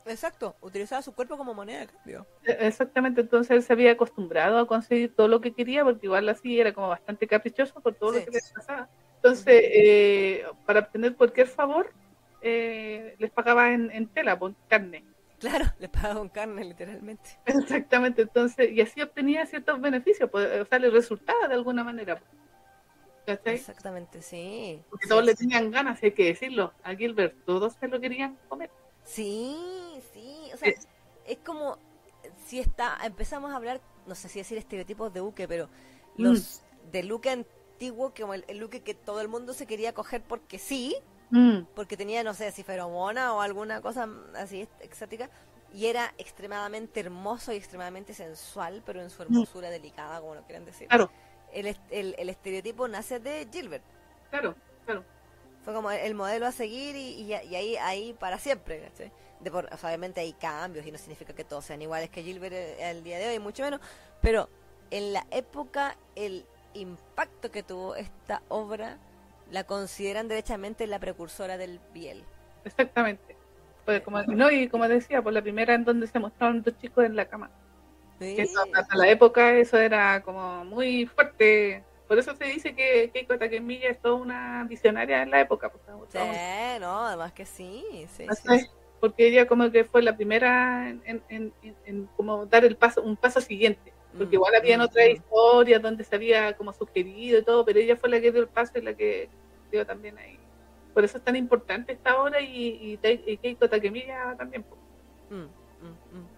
Exacto, utilizaba su cuerpo como moneda de cambio. Eh, Exactamente, entonces él se había acostumbrado a conseguir todo lo que quería, porque igual así era como bastante caprichoso por todo Sí. lo que les pasaba. Entonces, eh, para obtener cualquier favor, eh, les pagaba en, en tela, por carne. [LAUGHS] Claro, le pagaba con carne, literalmente. Exactamente, entonces, y así obtenía ciertos beneficios, pues, o sea, le resultaba de alguna manera. ¿Cachai? Exactamente, sí. Porque Sí, todos le sí. tenían ganas, hay que decirlo. A Gilbert, todos se lo querían comer. Sí, sí, o sea, es como si está, empezamos a hablar, no sé si decir estereotipos de Luque, pero Mm. los de Luque antiguo, como el, el Luque que todo el mundo se quería coger porque sí, Mm, porque tenía, no sé, si feromona o alguna cosa así ex- exótica, y era extremadamente hermoso y extremadamente sensual, pero en su hermosura delicada, como lo quieran decir. claro, El, el, el estereotipo nace de Gilbert. claro, claro. Fue como el modelo a seguir y, y- y ahí, ahí para siempre. ¿cachai? De por- o sea, obviamente hay cambios y no significa que todos sean iguales que Gilbert eh, al día de hoy, mucho menos. Pero en la época, el impacto que tuvo esta obra la consideran derechamente la precursora del Biel. Exactamente. Pues como, no, y como decía, pues la primera en donde se mostraron dos chicos en la cama. Sí, Que eso, hasta la época eso era como muy fuerte por eso se dice que Keiko Takemiya es toda una visionaria en la época. Pues, sí, no, además que sí, sí, sí, Porque ella como que fue la primera en, en, en, como dar el paso, un paso siguiente. Porque igual había mm, otras mm. historias donde se había como sugerido y todo, pero ella fue la que dio el paso y la que también ahí. Por eso es tan importante esta obra y, y, Keiko Takemiya también. Mm,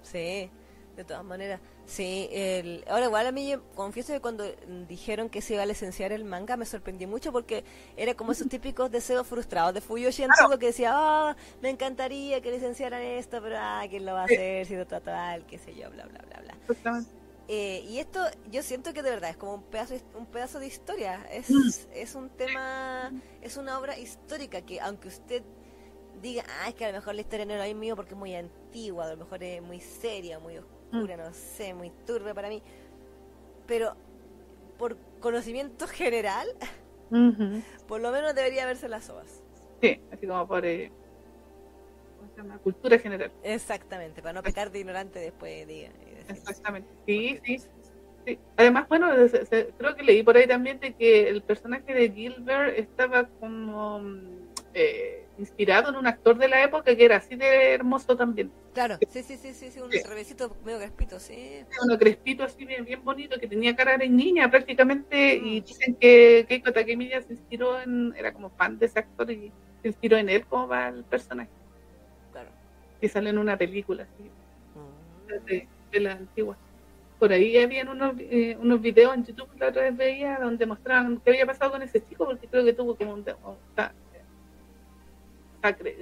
sí, de todas maneras. Sí, el... ahora igual a mí confieso que cuando dijeron que se iba a licenciar el manga me sorprendí mucho porque era como esos [LAUGHS] típicos deseos frustrados de Fuyoshi antiguo que decía, ah, me encantaría que licenciaran esto, pero ah, ¿quién lo va a hacer? Si no tal, qué sé yo, bla, bla, bla, bla. Eh, y esto yo siento que de verdad es como un pedazo, un pedazo de historia, es, mm. es un tema, es una obra histórica que aunque usted diga, ah, es que a lo mejor la historia no es mío porque es muy antigua, a lo mejor es muy seria, muy oscura, mm. no sé, muy turbia para mí, pero por conocimiento [LAUGHS] general, por lo menos debería verse las ovas. Sí, así como por... Eh, cultura general. Exactamente, para no pecar de ignorante después diga. Exactamente, sí, sí, sí. Además, bueno, creo que leí por ahí también de que el personaje de Gilbert estaba como eh, inspirado en un actor de la época que era así de hermoso también. Claro, sí, sí, sí, sí, un revesito medio crespito, sí. Uno crespito así bien, bien bonito, que tenía cara de niña prácticamente, y mm. dicen que Keiko Takemiya se inspiró en, era como fan de ese actor y se inspiró en él como va el personaje. Claro. Que sale en una película así. Mm de la antigua. Por ahí habían unos, eh, unos videos en YouTube la otra vez veía donde mostraban qué había pasado con ese chico, porque creo que tuvo como un...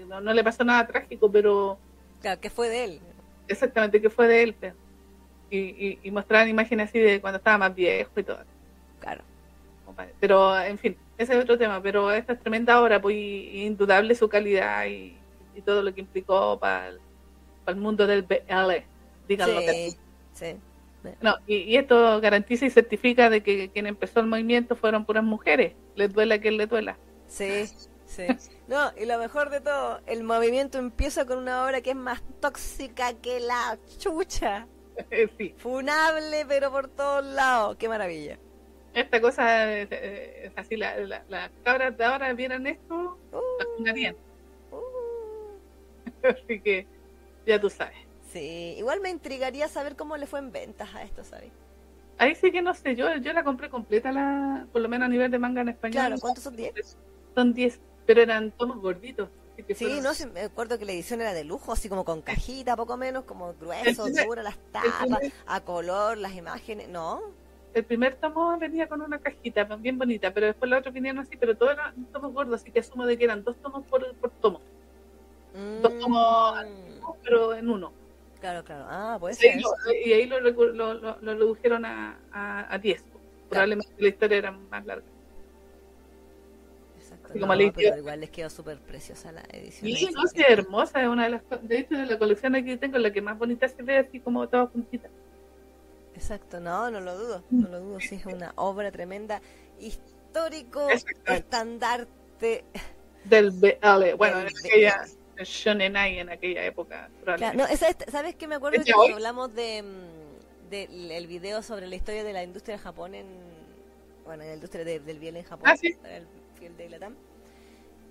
no, no le pasó nada trágico, pero... Claro, que fue de él. Exactamente, que fue de él. Pero, y, y, mostraban imágenes así de cuando estaba más viejo y todo. Claro. Pero, en fin, ese es otro tema. Pero esta es tremenda obra, pues indudable su calidad y, y todo lo que implicó para el, para el mundo del BL sí, No, y, esto garantiza y certifica de que quien empezó el movimiento fueron puras mujeres, les duela a quien le duela. Sí, sí. No, y lo mejor de todo, el movimiento empieza con una obra que es más tóxica que la chucha. [LAUGHS] sí. Funable, pero por todos lados. Qué maravilla. Esta cosa es, así, las la, cabras de ahora vieran esto, uh, [LAUGHS] así que ya tú sabes. Sí, igual me intrigaría saber cómo le fue en ventas a esto, ¿sabes? Ahí sí que no sé, yo, yo la compré completa, la, por lo menos a nivel de manga en español. Claro, ¿cuántos son 10? Son 10, pero eran tomos gorditos. Sí, no, me acuerdo que la edición era de lujo, así como con cajita, poco menos, como grueso, dura, las tapas, a color, las imágenes, ¿no? El primer tomo venía con una cajita bien bonita, pero después los otros venían así, pero todos eran tomos gordos, así que asumo de que eran dos tomos por, por tomo. Dos tomos, mm. pero en uno. Claro, claro. Ah, puede ser. y ahí lo, lo, lo, redujeron a, a, 10. Probablemente la historia era más larga. Exacto. No, pero igual les quedó súper preciosa la edición. Sí, no, sí, hermosa. Es una de las. De hecho, de la colección aquí tengo, la que más bonita se ve, así como toda juntita. Exacto, no, no lo dudo. No lo dudo. Sí, es una obra tremenda. Histórico estandarte. Del BL. Bueno, en aquella shonen en aquella época. no, ¿Sabes qué me acuerdo que cuando hablamos de, mm, de, el video sobre la historia de la industria de Japón en bueno, en la industria del bien en Japón, ah, ¿sí? el de Latam.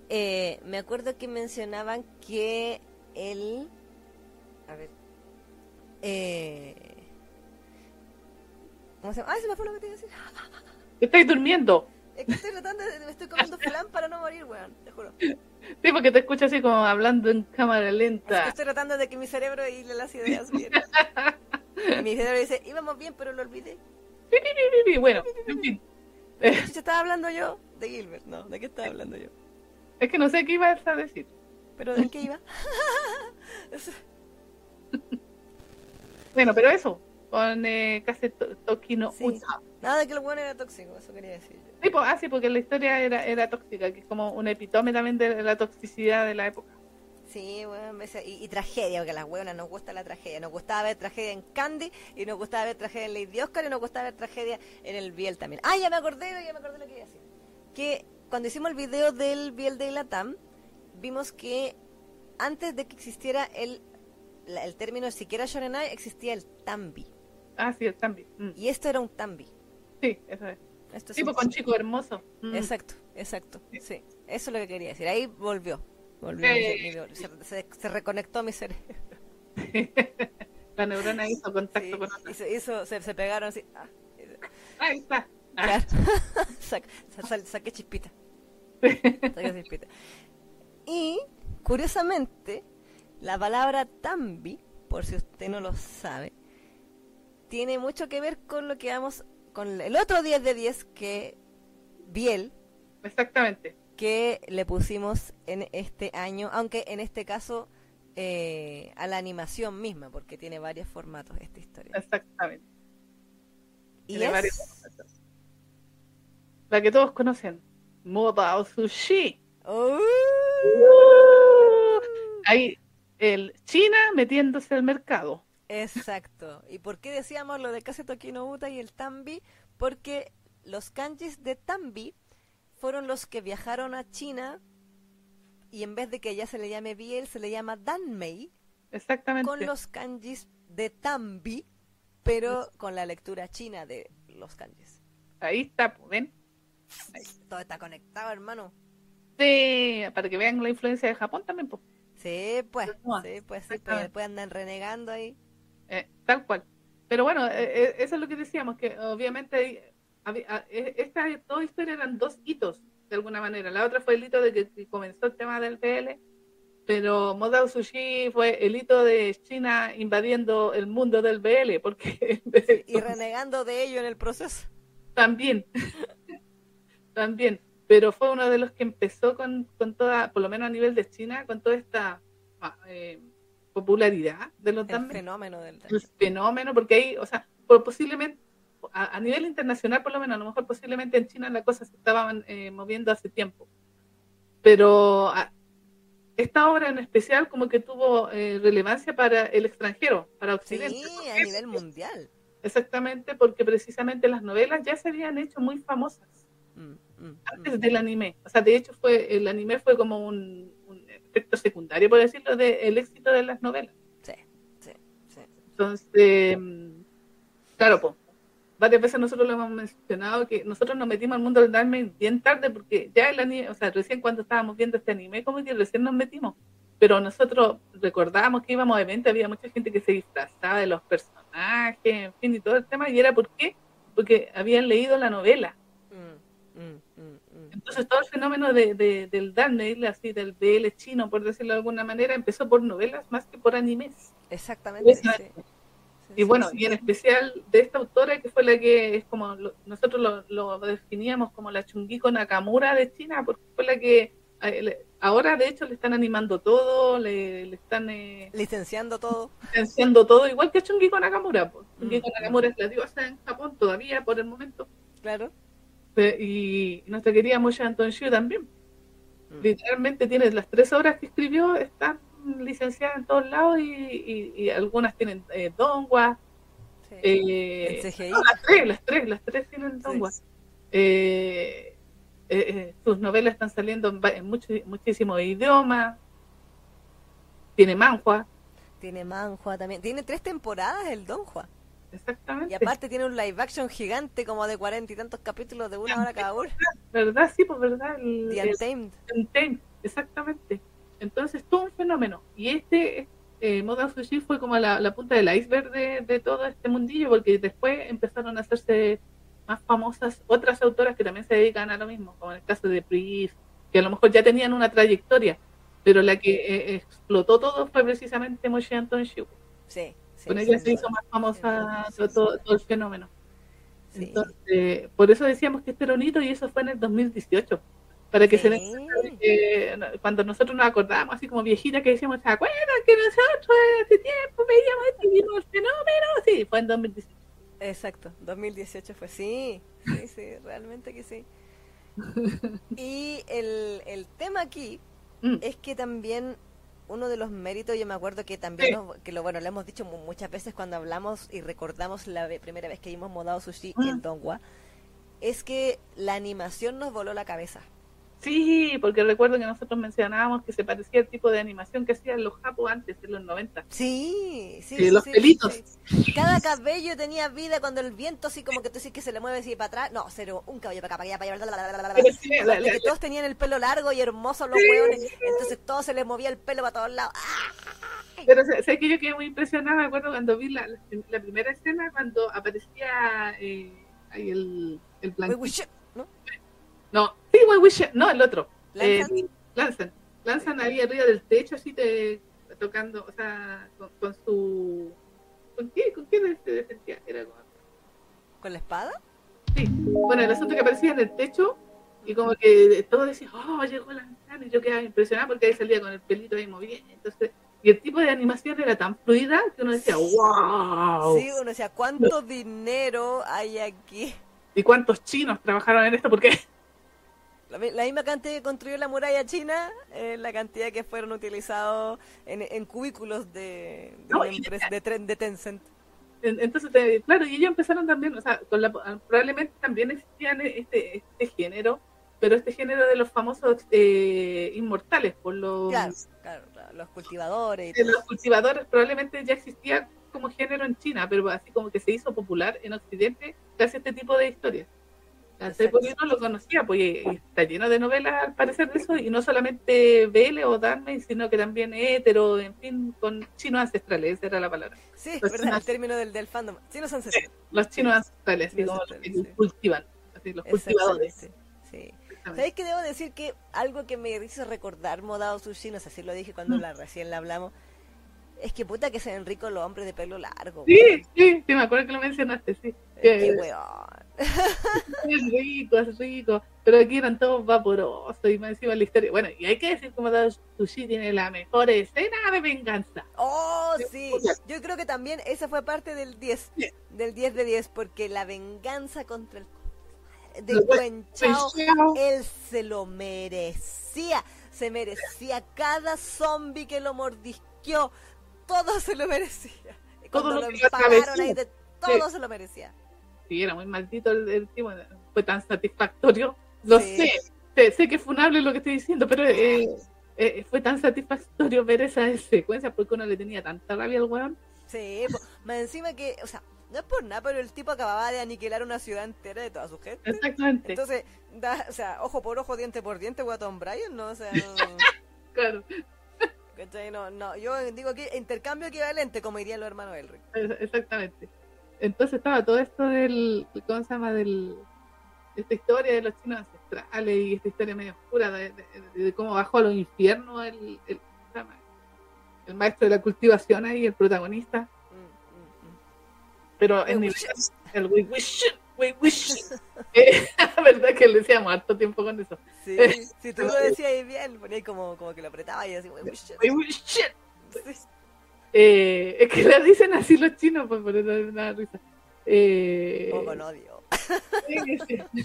Eh, me acuerdo que mencionaban que él a ver eh, ¿cómo se llama? Ay, se me fue lo que te iba a decir. Estoy durmiendo. Es que estoy tratando de, me estoy comiendo [LAUGHS] flan para no morir, weón, te juro. Sí, porque te escucho así como hablando en cámara lenta. estoy tratando de que mi cerebro hile las ideas bien. [LAUGHS] mi cerebro dice, íbamos bien, pero lo olvidé. Bueno, en fin. estaba hablando yo de Gilbert, no, ¿de qué estaba hablando yo? Es que no sé qué ibas a decir. ¿Pero de qué iba? [LAUGHS] bueno, pero eso, con eh, casi Tokino sí. Nada de que el bueno era tóxico, eso quería decir yo. Sí, pues, ah, sí, porque la historia era, era tóxica, que es como un epitome también de la toxicidad de la época. Sí, bueno, y, tragedia, porque a las hueonas nos gusta la tragedia. Nos gustaba ver tragedia en Candy, y nos gustaba ver tragedia en Lady Oscar, y nos gustaba ver tragedia en el Biel también. Ah, ya me acordé, ya me acordé lo que iba a decir. Que cuando hicimos el video del Biel de Latam, vimos que antes de que existiera el, el término siquiera Shonenai, existía el Tambi. Ah, sí, el Tambi. Mm. Y esto era un Tambi. Sí, eso es. Esto es Tipo un- con chico hermoso. Mm. Exacto, exacto. Sí, eso es lo que quería decir. Ahí volvió. volvió Sí. mi- mi- se, se- se reconectó mi cerebro. [LAUGHS] La neurona hizo contacto Sí, con otra. hizo, se, se pegaron así. Ah, Ahí está. Ah, claro. [LAUGHS] Sa- saqué chispita. Saqué chispita. Y, curiosamente, la palabra tambi, por si usted no lo sabe, tiene mucho que ver con lo que vamos con el otro 10 de 10 que Biel Exactamente. que le pusimos en este año, aunque en este caso eh, a la animación misma, porque tiene varios formatos esta historia. Exactamente. Y Tiene es- varios formatos. La que todos conocen. Moda Sushi. ¡Uh! Ahí, el China metiéndose al mercado. Exacto. ¿Y por qué decíamos lo de Kase Tokino Uta y el Tambi? Porque los kanjis de Tambi fueron los que viajaron a China y en vez de que ya se le llame Biel, se le llama Danmei Exactamente. con los kanjis de Tambi, pero con la lectura china de los kanjis. Ahí está, pues, ¿ven? Todo está conectado, hermano. Sí, para que vean la influencia de Japón también, pues. Sí, pues, sí, pues, sí, pues, exactamente. después andan renegando ahí. Eh, tal cual. Pero bueno, eh, eh, eso es lo que decíamos, que obviamente ah, eh, estas dos historias eran dos hitos, de alguna manera. La otra fue el hito de que, comenzó el tema del PL, pero Modao Sushi fue el hito de China invadiendo el mundo del BL, porque [LAUGHS] Y renegando de ello en el proceso. también, [LAUGHS] también, pero fue uno de los que empezó con, con toda, por lo menos a nivel de China, con toda esta ah, eh, popularidad de los El fenómeno del el fenómeno, porque ahí, o sea, por posiblemente, a, a nivel internacional por lo menos, a lo mejor posiblemente en China la cosa se estaba eh, moviendo hace tiempo. Pero a- esta obra en especial como que tuvo eh, relevancia para el extranjero, para Occidente. Sí, ¿Por a nivel mundial. Exactamente, porque precisamente las novelas ya se habían hecho muy famosas Mm, mm, antes mm. del anime. O sea, de hecho fue el anime fue como un efecto secundario, por decirlo, del éxito de las novelas. Sí, sí, sí. Entonces, mm, claro, pues, varias veces nosotros lo hemos mencionado que nosotros nos metimos al mundo del anime bien tarde porque ya el anime, o sea, recién cuando estábamos viendo este anime, como que recién nos metimos. Pero nosotros recordábamos que íbamos a eventos, había mucha gente que se disfrazaba de los personajes, en fin, y todo el tema. ¿Y era por qué? Porque habían leído la novela. Mm, mm. Entonces todo el fenómeno de, de- del Danmail, así del BL chino, por decirlo de alguna manera, empezó por novelas más que por animes. Exactamente. sí. Y bueno, y en especial de esta autora que fue la que es como lo- nosotros lo, lo definíamos como la Chungiko Nakamura de China, porque fue la que ahora de hecho le están animando todo, le, le están eh, Licenciando todo. licenciando todo, igual que Chungiko Nakamura. Pues. Chungiko Mm. Nakamura es la diosa en Japón todavía por el momento. Claro. Y nuestra querida Moshe Anton Shu también. Mm. Literalmente tiene las tres obras que escribió, están licenciadas en todos lados y, y- y algunas tienen eh, dongua. Sí. Eh, no, las tres, las tres, las tres tienen Sí. dongua. Eh, eh, eh, sus novelas están saliendo en, en mucho- muchísimos idiomas. Tiene manhua, Tiene Manhua también. Tiene tres temporadas el Don Juan. Exactamente. Y aparte tiene un live action gigante como de cuarenta y tantos capítulos de una hora cada uno. [LAUGHS] ¿Verdad? Sí, pues verdad. El, The el- Untamed. Untamed, exactamente. Entonces, todo un fenómeno. Y este, eh, Modern Sushi fue como la, la punta del iceberg de, de todo este mundillo, porque después empezaron a hacerse más famosas otras autoras que también se dedican a lo mismo, como en el caso de Pris, que a lo mejor ya tenían una trayectoria, pero la que eh, explotó todo fue precisamente Moshe Anton Shu. Sí. Con ella se hizo más famosa todo, todo- el fenómeno. Entonces, por eso decíamos que este era un hito y eso fue en el 2018. Para que se den no- cuando nosotros nos acordábamos, así como viejitas, que decíamos, ¿se acuerdan que nosotros hace tiempo veíamos vimos el fenómeno? Sí, fue en 2018. Exacto, 2018 fue, sí, sí, sí, realmente que sí. [LAUGHS] Y el, el tema aquí Mm, es que también uno de los méritos, yo me acuerdo que también, Sí. nos- que lo bueno, lo hemos dicho mu- muchas veces cuando hablamos y recordamos la primera vez que vimos Modao Sushi Mm. en Dongwa, es que la animación nos voló la cabeza. Sí, porque recuerdo que nosotros mencionábamos que se parecía al tipo de animación que hacían los japos antes, en los 90. Sí, sí. Sí, los sí, pelitos. sí. Cada cabello tenía vida cuando el viento así como que tú dices que se le mueve así para atrás. No, cero, un cabello para acá, para allá, para allá. bla, bla, bla, bla, bla. Pero sí, la- Aparte la- que todos tenían el pelo largo y hermosos los hueones, entonces todo se les movía el pelo para todos lados. ¡Ah! Pero sé, sé que yo quedé muy impresionada, me acuerdo cuando vi la, la, la primera escena, cuando aparecía eh, ahí el, el shit, ¿no? No, sí, no, el otro. ¿Lanzan? Eh, lanzan. Lanzan ahí arriba del techo, así te, tocando, o sea, con, con su... ¿Con qué? ¿Con qué se defendía? Era. ¿Con la espada? Sí. Bueno, el asunto que aparecía en el techo y como que todos decían, oh, llegó Lanzan, y yo quedaba impresionada porque ahí salía con el pelito ahí moviendo, entonces... Y el tipo de animación era tan fluida que uno decía, wow. Sí, uno decía, ¿cuánto dinero hay aquí? ¿Y cuántos chinos trabajaron en esto? Porque La, mi- la misma cantidad que construyó la muralla china, eh, la cantidad que fueron utilizados en, en cubículos de, de, No, una y- empresa, de, tren, de Tencent. En- Entonces, te- claro, y ellos empezaron también, o sea, con la, probablemente también existían este, este género, pero este género de los famosos eh, inmortales, por los, Claro, claro, claro, los cultivadores y los cultivadores, probablemente ya existía como género en China, pero así como que se hizo popular en Occidente gracias a este tipo de historias. Porque no lo conocía, pues y está lleno de novelas al parecer de eso, y no solamente BL o Dharma, sino que también hetero, en fin, con chinos ancestrales, esa era la palabra. Sí, Los verdad, chinos. el término del, del fandom. Sí, los ancestrales. Los chinos ancestrales, Los como los ancestrales, que sí. cultivan, así, los cultivadores. Sí. ¿Sabéis que debo decir que algo que me hizo recordar Modao Sushi, no sé si lo dije cuando Mm. la recién la hablamos, es que puta que se ven ricos los hombres de pelo largo. Sí, sí, sí, me acuerdo que lo mencionaste, sí. Qué Eh, weón. Es rico, es rico. Pero aquí eran todos vaporosos y más encima la historia. Bueno, y hay que decir como Sushi tiene la mejor escena de venganza. Oh, Sí, Yo creo que también esa fue parte del 10. Sí. Del 10 de 10, porque la venganza contra el. de Chao, él se lo merecía. Se merecía cada zombie que lo mordisqueó. Todo se lo merecía. Y Todo Cuando lo lo ahí, de todo se lo merecía. Sí, era muy maldito el, el tipo, fue tan satisfactorio. Lo Sí. sé, sé, sé que es funable lo que estoy diciendo, pero eh, eh, fue tan satisfactorio ver esa [LAUGHS] secuencia porque uno le tenía tanta rabia al weón. Sí, más encima que, o sea, no es por nada, pero el tipo acababa de aniquilar una ciudad entera de toda su gente. Exactamente, Entonces, da, o sea, ojo por ojo, diente por diente, Tom Bryan, ¿no? O sea, [LAUGHS] no, claro, no, no, yo digo que intercambio equivalente, como dirían los hermanos Elric. exactamente. Entonces estaba todo esto del, ¿cómo se llama? Del, esta historia de los chinos ancestrales y esta historia medio oscura de, de- de cómo bajó a los infiernos el, el, el maestro de la cultivación ahí, el protagonista. Pero El en wish- el we wish we wish [LAUGHS] eh, la verdad que le decíamos harto tiempo con eso Sí, si tú lo decías bien, ponía como, como que lo apretaba y así, we wish shit. Sí. Eh, es que le dicen así los chinos pues por eso me da risa eh, con odio. [LAUGHS]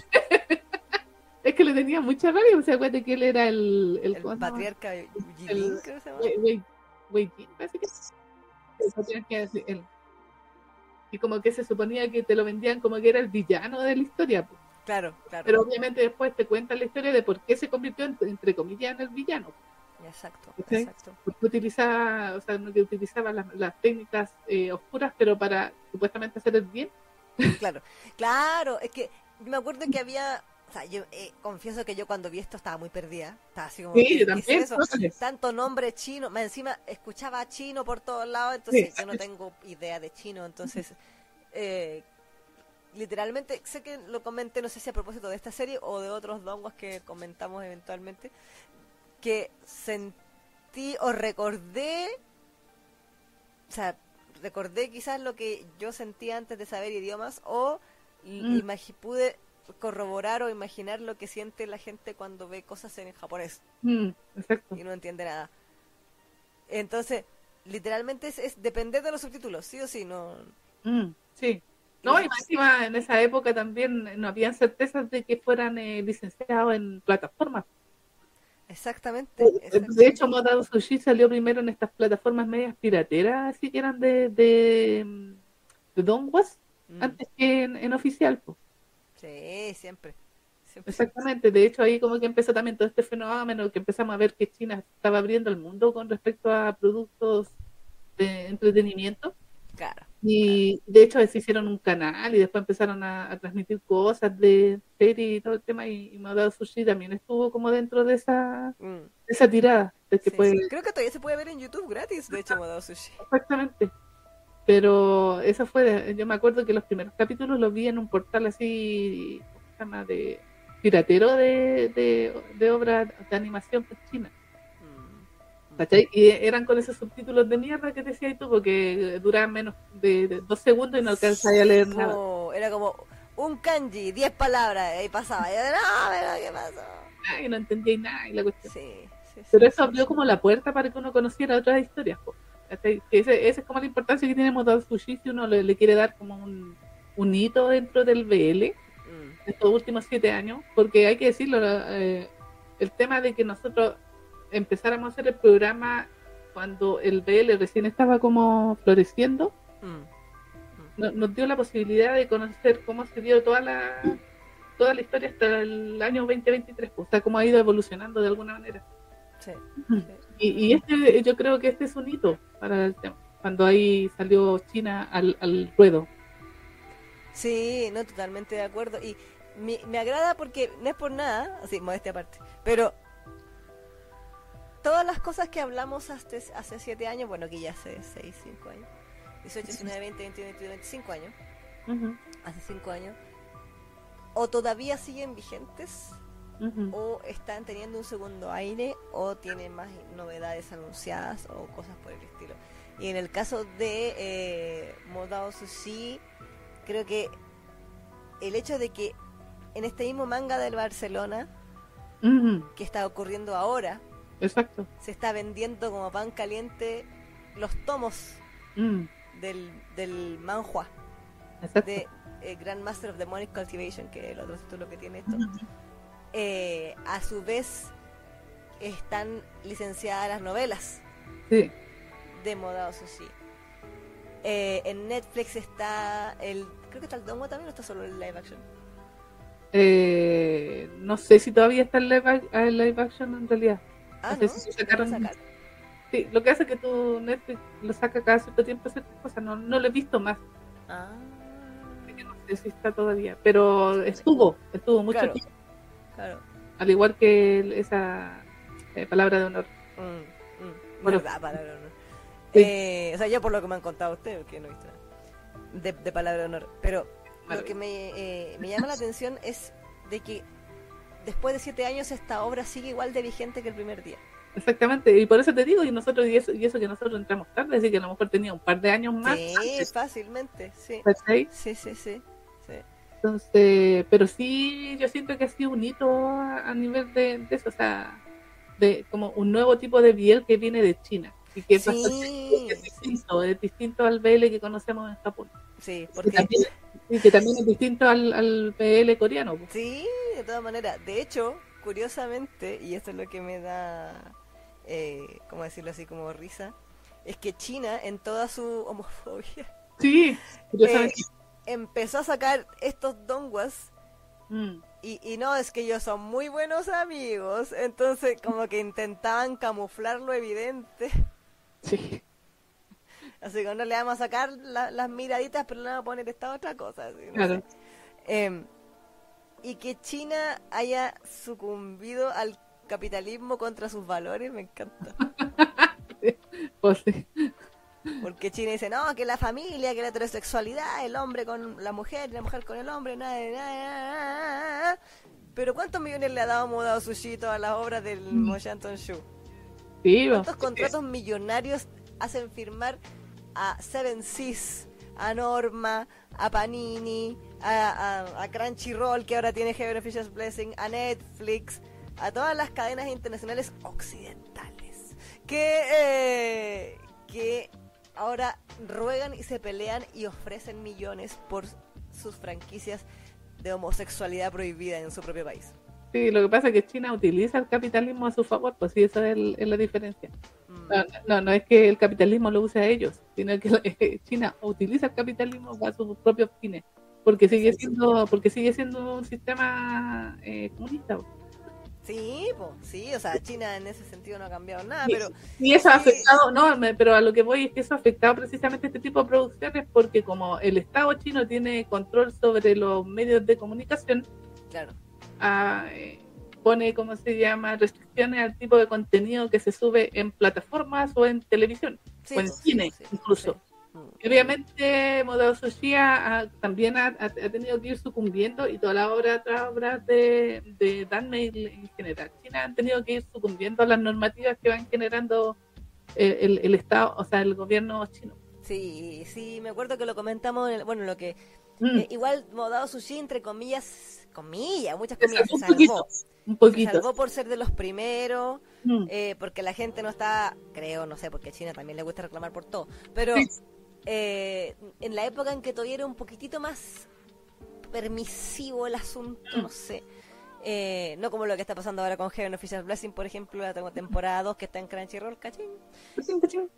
es que le tenía mucha rabia o sea acuérdate que él era el el, patriarca Yilin, creo que se llama. Wei- Wei- Wei Jin, parece que es. El patriarca es él. y como que se suponía que te lo vendían como que era el villano de la historia pues. Claro, claro. Pero obviamente después te cuentan la historia de por qué se convirtió en- entre comillas en el villano. Exacto, exacto. Porque utilizaba, o sea, no que utilizaba las, las técnicas eh, oscuras, pero para supuestamente hacer el bien. [LAUGHS] Claro, claro, es que me acuerdo que había, o sea, yo eh, confieso que yo cuando vi esto estaba muy perdida, estaba así como. Tanto nombre chino, más encima escuchaba chino por todos lados, entonces Sí. yo no tengo idea de chino, entonces eh, literalmente, sé que lo comenté, no sé si a propósito de esta serie o de otros dongos que comentamos eventualmente, que sentí o recordé, o sea, recordé quizás lo que yo sentía antes de saber idiomas o Mm. pude corroborar o imaginar lo que siente la gente cuando ve cosas en japonés Mm, y no entiende nada. Entonces, literalmente es, es depender de los subtítulos, sí o sí, no. Mm, sí. No, y encima en esa época también no habían certezas de que fueran eh, licenciados en plataformas. Exactamente. De exactamente. hecho, Modao Sushi salió primero en estas plataformas medias pirateras, así que eran de, de, de Donguas, Mm, antes que en, en oficial. po. Sí, siempre. Exactamente, de hecho ahí como que empezó también todo este fenómeno que empezamos a ver que China estaba abriendo el mundo con respecto a productos de entretenimiento. Claro. Y de hecho se hicieron un canal y después empezaron a, transmitir cosas de serie y todo el tema y, Modao Sushi también estuvo como dentro de esa, mm. esa tirada. De que Creo que todavía se puede ver en YouTube gratis, de hecho, Modao Sushi. Exactamente. Pero eso fue, yo me acuerdo que los primeros capítulos los vi en un portal así, ¿cómo se llama? De piratero de, de, de obras de animación china. Y eran con esos subtítulos de mierda que decías tú, porque duraban menos de, dos segundos y no alcanzaba a leer nada. Era como un kanji, diez palabras, y pasaba. Y no, ¿qué pasó? Ay, no entendía nada y la cuestión. Pero eso abrió como la puerta para que uno conociera otras historias. Esa es como la importancia que tiene Moto Sushi si uno le, quiere dar como un, un, hito dentro del BL mm. estos últimos siete años, porque hay que decirlo, eh, el tema de que nosotros empezáramos a hacer el programa cuando el BL recién estaba como floreciendo, mm. Mm. nos dio la posibilidad de conocer cómo se dio toda la toda la historia hasta el año 2023, pues, o sea, cómo ha ido evolucionando de alguna manera. Sí, Y, este, yo creo que este es un hito para el tema, cuando ahí salió China al, al ruedo. Sí, no, totalmente de acuerdo. Y me, me agrada porque no es por nada, así, modestia aparte, pero todas las cosas que hablamos hace, hace siete años, bueno, que ya hace seis, cinco años, 18, 19, 20, 21, 22, 25 años, hace cinco años, o todavía siguen vigentes, o están teniendo un segundo aire, o tienen más novedades anunciadas, o cosas por el estilo. Y en el caso de eh, Modao Sushi, creo que el hecho de que en este mismo manga del Barcelona, que está ocurriendo ahora, Exacto. Se está vendiendo como pan caliente los tomos mm. del, del manhua. De eh, Grand Master of Demonic Cultivation, que es el otro título que tiene esto. Eh, a su vez, están licenciadas las novelas sí. de Modao Sushi. Eh, en Netflix está el. Creo que está el Dongo también o está solo el live action. no sé si todavía está el live action en realidad. Ah, ¿no? Sí, lo que hace que tu Netflix lo saca cada cierto tiempo ciertas cosas, no, no lo he visto más. Ah. no sé si está todavía, pero estuvo, estuvo mucho tiempo. Claro. Al igual que esa eh, palabra de honor. Mm, mm. Bueno, palabra de honor. Eh, o sea, yo por lo que me han contado ustedes, porque no he visto nada de, palabra de honor. Pero lo que me, eh, me llama la atención es de que después de siete años esta obra sigue igual de vigente que el primer día. Exactamente, y por eso te digo, y nosotros, y eso, y eso que nosotros entramos tarde, así que a lo mejor tenía un par de años más. Sí, fácilmente, sí. Sí, sí, sí, Entonces, pero sí, yo siento que ha sido un hito a, nivel de, eso, o sea, de como un nuevo tipo de biel que viene de China y que es, distinto, es distinto al BL que conocemos en Japón. Sí, porque y que también es distinto al, al PL coreano. Sí, de todas maneras. De hecho, curiosamente, y esto es lo que me da, eh, ¿cómo decirlo así, como risa, es que China, en toda su homofobia, sí, eh, empezó a sacar estos donguas. Mm. Y, y no, es que ellos son muy buenos amigos, entonces como que intentaban camuflar lo evidente. Sí. Así que no le vamos a sacar las miraditas, pero le vamos a poner esta otra cosa. Em, y que China haya sucumbido al capitalismo contra sus valores, me encanta. [LAUGHS] pues sí. Porque China dice, no, que la familia, que la heterosexualidad, el hombre con la mujer, la mujer con el hombre, nada, nada, Pero ¿cuántos millones le ha dado Modao Sushi a las obras del mm. Moshanton Shu? ¿Cuántos contratos millonarios hacen firmar a Seven Seas, a Norma, a Panini, a, Crunchyroll, que ahora tiene Heaven Official's Blessing, a Netflix, a todas las cadenas internacionales occidentales, que, eh, que ahora ruegan y se pelean y ofrecen millones por sus franquicias de homosexualidad prohibida en su propio país. Sí, lo que pasa es que China utiliza el capitalismo a su favor, pues sí, esa es, la diferencia. No, no, es que el capitalismo lo use a ellos, sino que [LAUGHS] China utiliza el capitalismo para sus propios fines. porque sigue siendo porque sigue siendo un sistema eh, comunista. Sí, pues, sí, o sea, China en ese sentido no ha cambiado nada, pero... Y eso ha afectado, no, pero a lo que voy es que eso ha afectado precisamente este tipo de producciones porque como el Estado chino tiene control sobre los medios de comunicación, claro. Ah, eh, pone, ¿cómo se llama?, restricciones al tipo de contenido que se sube en plataformas o en televisión, o en cine incluso. Obviamente, Modao Sushi también ha, tenido que ir sucumbiendo y toda la obra, obras de, de Dan en general, China han tenido que ir sucumbiendo a las normativas que van generando eh, el, Estado, o sea, el gobierno chino. Sí, sí, me acuerdo que lo comentamos, bueno, lo que... Mm. Eh, igual Modao Sushi, entre comillas, comillas, muchas comillas, se salvó. Un poquito. Se salvó por ser de los primeros, mm. eh, porque la gente no está, creo, no sé, porque a China también le gusta reclamar por todo, pero eh, en la época en que todavía era un poquitito más permisivo el asunto, no sé. Eh, no como lo que está pasando ahora con Heaven Official Blessing, por ejemplo, la temporada 2 que está en Crunchyroll, cachín.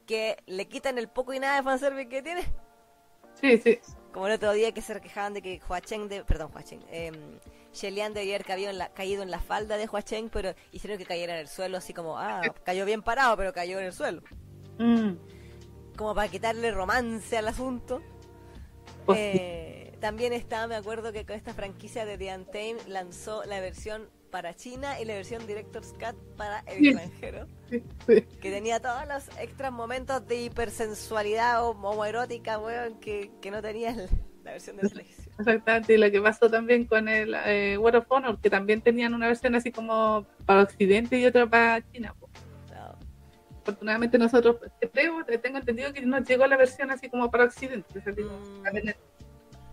Que le quitan el poco y nada de fanservice que tiene. Sí, sí. Como el otro día que se quejaban de que Huacheng, de, perdón, Huacheng, eh, Shelian de ayer caído en, la, caído en la falda de Huacheng, pero hicieron que cayera en el suelo, así como, ah, cayó bien parado, pero cayó en el suelo. Mm como para quitarle romance al asunto. Pues eh, también está, me acuerdo que con esta franquicia de The Untamed lanzó la versión para China y la versión Director's Cut para el extranjero. Que tenía todos los extras momentos de hipersensualidad o homoerótica, weón, que, que no tenía la versión de televisión. Exactamente, y lo que pasó también con el eh, World of Honor, que también tenían una versión así como para Occidente y otra para China afortunadamente nosotros, creo, tengo entendido que nos llegó la versión así como para Occidente. Mm.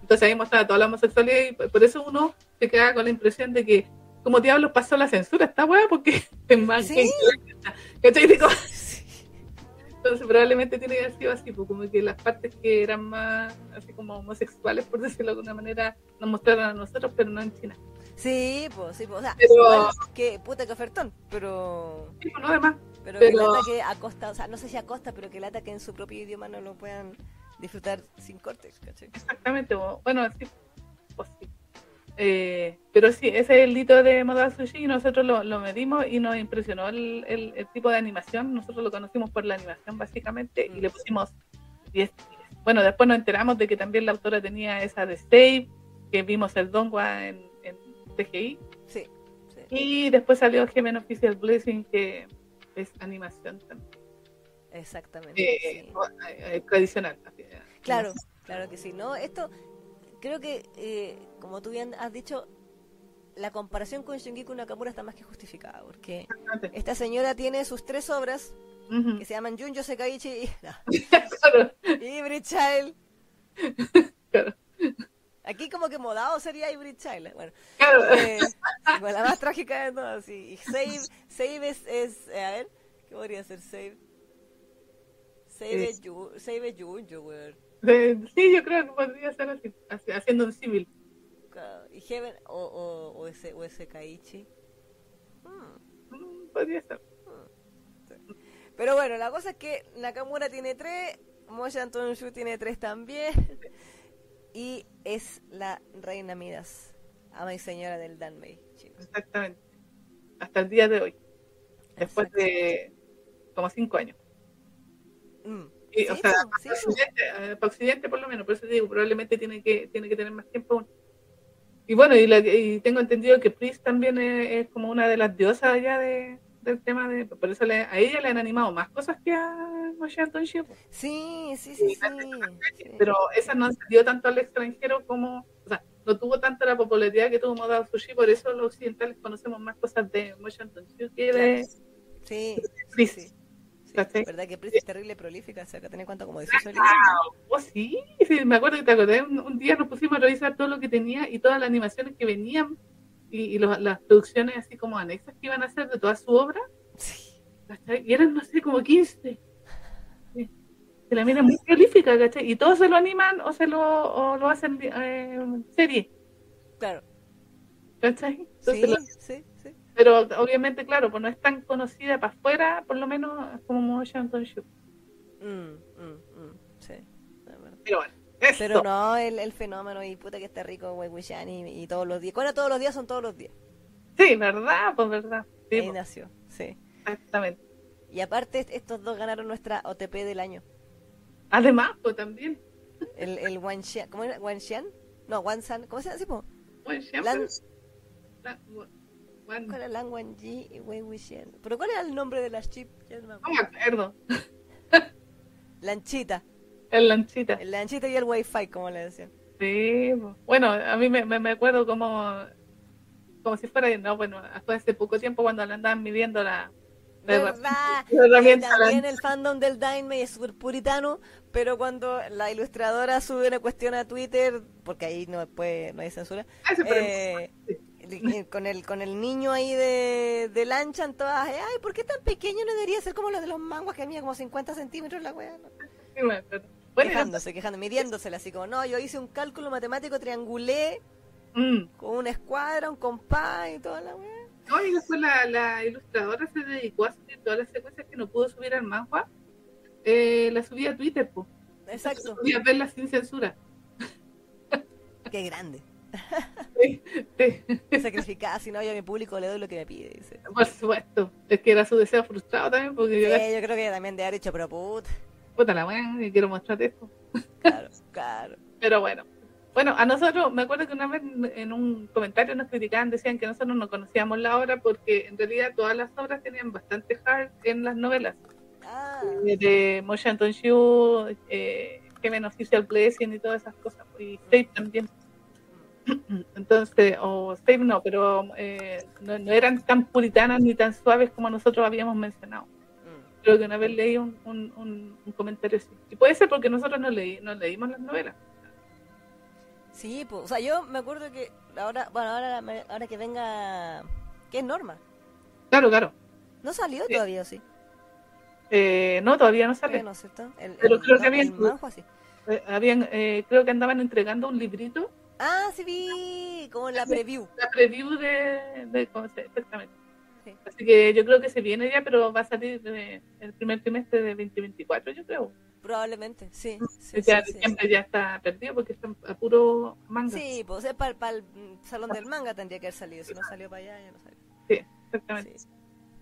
Entonces ahí mostraba toda la homosexualidad y por eso uno se queda con la impresión de que como diablos pasó la censura esta weá porque [LAUGHS] es más ¿Sí? [LAUGHS] Entonces probablemente tiene que haber sido así, pues como que las partes que eran más así como homosexuales, por decirlo de alguna manera, nos mostraron a nosotros, pero no en China. Sí, pues sí, pues, o sea, pero... que puta que ofertón, pero... Sí, pues no, además. Pero, que lata que a costa, o sea, no sé si a costa, pero que lata que en su propio idioma no lo puedan disfrutar sin cortes, ¿cachai? Exactamente, bueno, sí, pues sí. Eh, pero sí, ese es el hito de Moda Sushi y nosotros lo, medimos y nos impresionó el, el, tipo de animación. Nosotros lo conocimos por la animación básicamente y le mm. pusimos 10. Bueno, después nos enteramos de que también la autora tenía esa de Save, que vimos el Dongwa en, en TGI. Sí, Y después salió Gemen Official Blessing, que es animación también. Exactamente. Eh, eh, tradicional. Claro, claro que sí. ¿no? Esto, creo que, eh, como tú bien has dicho, la comparación con Shungiku Nakamura está más que justificada, porque esta señora tiene sus tres obras que se llaman Junjo Sekaichi [LAUGHS] y, Hybrid Child. Aquí como que modado sería Hybrid Child. Bueno, eh, la más trágica de todas. Y Save, save es, es eh, a ver, ¿qué podría ser Save? Save es Save Junjo, weón. [LAUGHS] Sí, yo creo que podría ser así, haciendo un civil. Y Heaven o, o, o, ese, o ese Kaichi. Hmm. Mm, podría ser. Hmm. Pero bueno, la cosa es que Nakamura tiene tres, Moya Shu tiene tres también [LAUGHS] y es la reina Midas, ama y señora del Danmei. Exactamente. Hasta el día de hoy. Después de como cinco años. Mm. O sea, para, occidente, eh, para, occidente, por lo menos, por eso digo, probablemente tiene que, tiene que tener más tiempo Y bueno, y, tengo entendido que Pris también es, como una de las diosas allá de, del tema de. Por eso le, a ella le han animado más cosas que a Moshe Sí, sí, sí, sí, Pero esa no se dio tanto al extranjero como. O sea, no tuvo tanta la popularidad que tuvo Moda Sushi, por eso los occidentales conocemos más cosas de Moshe Anton que de. Sí, sí, sí. Es verdad que Pris es terrible prolífica, o sea, que tiene cuenta como de ah, oh, sí, sí, me acuerdo que te acordé, un, día nos pusimos a revisar todo lo que tenía y todas las animaciones que venían y, las producciones así como anexas que iban a hacer de toda su obra. Y eran, no sé, como 15. Se la mira muy prolífica, ¿cachai? Y todos se lo animan o se lo, o lo hacen eh, serie. Claro. ¿Cachai? sí, sí, sí. Pero obviamente, claro, pues no es tan conocida para afuera, por lo menos como Motion Show. Mm, mm, mm, sí, Pero bueno, Eso. Pero no, el, el fenómeno y puta que está rico, Wei Wuxian y, y todos los días. Cuando todos los días son todos los días. Sí, ¿verdad? Pues verdad. Sí, Ahí pues, nació, sí. exactamente. Y aparte, est- estos dos ganaron nuestra OTP del año. Además, pues también. El, el Wanxian, ¿cómo era? ¿Wanxian? No, Wansan, ¿cómo se llama? Bueno, siempre. Lan- la- ¿Cuál era Lan Wanji y Wei Wuxian? ¿Pero cuál era el nombre de las chip? Ya no me No acuerdo. me acuerdo. [LAUGHS] Lanchita. El lanchita. El Lanchita y el Wi-Fi, como le decían. Sí, bueno, a mí me, me, me acuerdo como, como si fuera, no, bueno, fue hace poco tiempo cuando le andaban midiendo la, la ¿Verdad? Y también el fandom del Daimei es súper puritano, pero cuando la ilustradora sube una cuestión a Twitter, porque ahí no puede, no hay censura, Ah, eh, con el con el niño ahí de, de Lanchan todas, eh, ay, ¿por qué tan pequeño no debería ser como los de los manguas que mía como 50 centímetros la. Bueno, y quejándose, quejándose, midiéndosela así como, no, yo hice un cálculo matemático, triangulé mm. con una escuadra, un compás y toda la wea. No, y después la, la ilustradora se dedicó a subir todas las secuencias que no pudo subir al manhwa, eh, la subía a Twitter, pues. Exacto, Podía verlas sin censura. qué grande. Sí, sí, Sacrificada, si no, yo a mi público le doy lo que me pide, dice. por supuesto. Es que era su deseo frustrado también, porque yo, Sí, yo creo que también de haber hecho, pero puta. puta la weá, y quiero mostrarte esto. Claro, claro. Pero bueno. Bueno, a nosotros, me acuerdo que una vez en un comentario nos criticaban, decían que nosotros no conocíamos la obra porque en realidad todas las obras tenían bastante hard en las novelas. Ah, Eh, De Moshe Anton Shu, eh, Heaven Official Blessing y todas esas cosas. Y también. [CLEARS THROAT] Entonces, o Save no, pero eh, no, no eran tan puritanas ni tan suaves como nosotros habíamos mencionado. mm. Creo que una vez leí un, un, un- un comentario así. Y puede ser porque nosotros no, leí, no leímos las novelas. sí, pues, o sea, yo me acuerdo que ahora, bueno, ahora, ahora que venga, ¿qué es Norma? Claro, claro. ¿No salió Sí. todavía, sí? Eh, no, todavía no sale. Todavía no, ¿cierto? El, Pero el- creo que el había- manhwa, sí. Eh, habían, eh, creo que andaban entregando un librito, Ah, sí vi, como la [LAUGHS] preview. la preview de, de cómo se- exactamente. Sí. Así que yo creo que se viene ya, pero va a salir eh, el primer trimestre de 2024, yo creo. Probablemente, sí. Sí, ya sí, sí, ya está perdido porque está a puro manga. Sí, pues para el mm, salón del manga tendría que haber salido. Si no salió para allá, ya no salió. Sí, exactamente.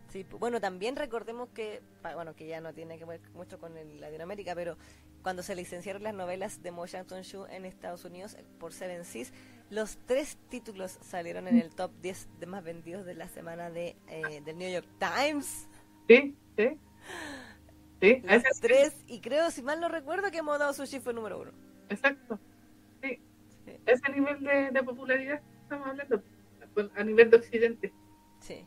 Sí. Bueno, también recordemos que, bueno, que ya no tiene que ver mucho con el Latinoamérica, pero cuando se licenciaron las novelas de Mo Shantung Shu en Estados Unidos por Seven Seas, los tres títulos salieron en el top 10 de más vendidos de la semana de eh, del New York Times. Sí, sí. Sí, Los tres, y creo, si mal no recuerdo, que Modao Sushi fue número uno. exacto. Sí. Sí. Ese nivel de, de popularidad estamos hablando, pues, a nivel de Occidente. Sí,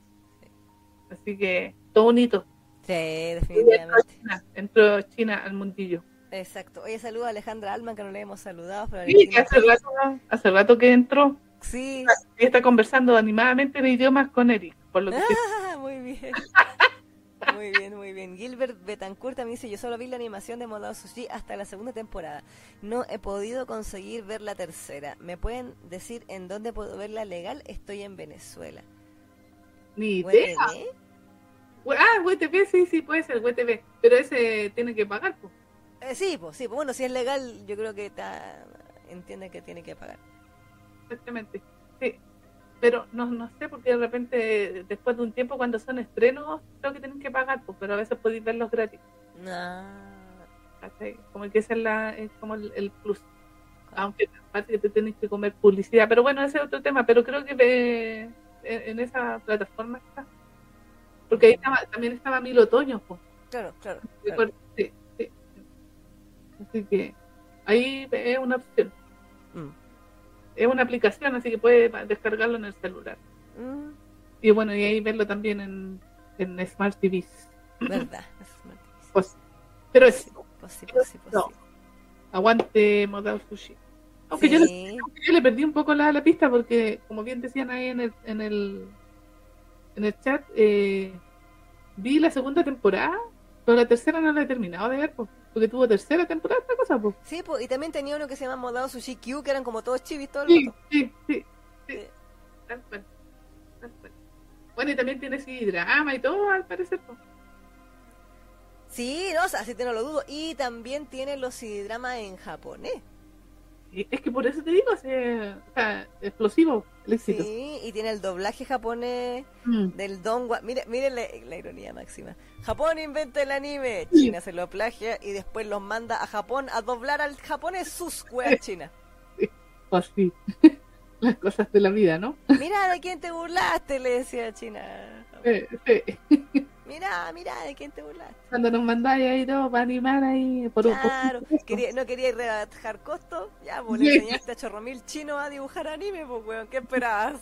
Así que todo un hito. sí, Y entró definitivamente. China, entró China al mundillo. Exacto. Oye, saludo a Alejandra Alman, que no le hemos saludado. Pero Sí, que hace rato, hace rato que entró Sí, y está conversando animadamente de idiomas con Eric, por lo que. Ah, muy bien. Muy bien, muy bien. Gilbert Betancourt también dice, yo solo vi la animación de Modao Sushi hasta la segunda temporada. No he podido conseguir ver la tercera. ¿Me pueden decir en dónde puedo verla legal? Estoy en Venezuela. Ni idea. Ah, WTV, sí, sí, puede ser WTV, pero ese tiene que pagar. Pues. Eh, sí, pues sí, pues bueno, si es legal, yo creo que está, entiende que tiene que pagar. Exactamente. Sí. Pero no, no sé, porque de repente, después de un tiempo, cuando son estrenos, creo que tienen que pagar, pues, pero a veces podéis verlos gratis. Ah, ¿cachai? Como que esa es, la, es como el, el plus. Aunque aparte que te tienes que comer publicidad. Pero bueno, ese es otro tema. Pero creo que eh, en, en esa plataforma está. Porque ahí estaba, también estaba Mil Otoños, pues. claro, claro. claro. Así que ahí es una opción. Mm. Es una aplicación, así que puede descargarlo en el celular. Mm, Y bueno, y ahí verlo también en, en Smart TVs. verdad. [LAUGHS] Pues, pero es sí, sí, pues No. aguante Modal Sushi. Aunque yo, le, aunque yo le perdí un poco la, la pista porque, como bien decían ahí en el, en el, en el chat, eh, vi la segunda temporada, pero la tercera no la he terminado de ver, pues, porque tuvo tercera temporada esta cosa. Pues. Sí, pues, y también tenía uno que se llama Modao Sushi Q, que eran como todos chivis todo el Sí, sí, sí, sí. Tal cual, tal cual. Bueno, y también tiene sí drama y todo, al parecer. Pues. Sí, no, o sea, sí te no lo dudo. Y también tiene los CD-dramas en japonés. Es que por eso te digo, es, o sea, explosivo el éxito. Sí, y tiene el doblaje japonés Mm. del Don Mire, mire la, la ironía máxima. Japón inventa el anime, China se lo plagia y después los manda a Japón a doblar al japonés sus weas chinas. O así. [LAUGHS] Las cosas de la vida, ¿no? Mira de quién te burlaste, le decía China. Eh, [LAUGHS] sí. Mira, mira de quién te burlaste. Cuando nos mandáis ahí todo para animar ahí por un Claro, un- quería, no quería rebajar costos. Ya, pues le [LAUGHS] enseñaste a chorromil chino a dibujar anime, pues weón, ¿qué esperabas?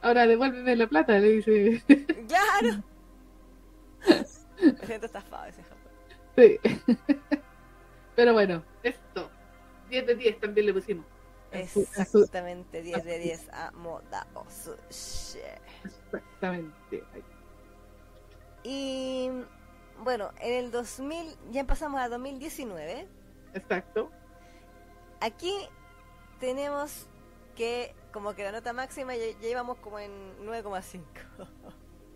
Ahora devuélveme la plata, le dice. [LAUGHS] Claro. [LAUGHS] Me siento estafado ese Japón. Sí. Pero bueno, esto. 10 de 10 también le pusimos. Exactamente 10 de 10 a Moda Osushi. Exactamente. Y bueno, en el 2000, ya pasamos a 2019. Exacto. Aquí tenemos que, como que la nota máxima ya, ya íbamos como en 9,5.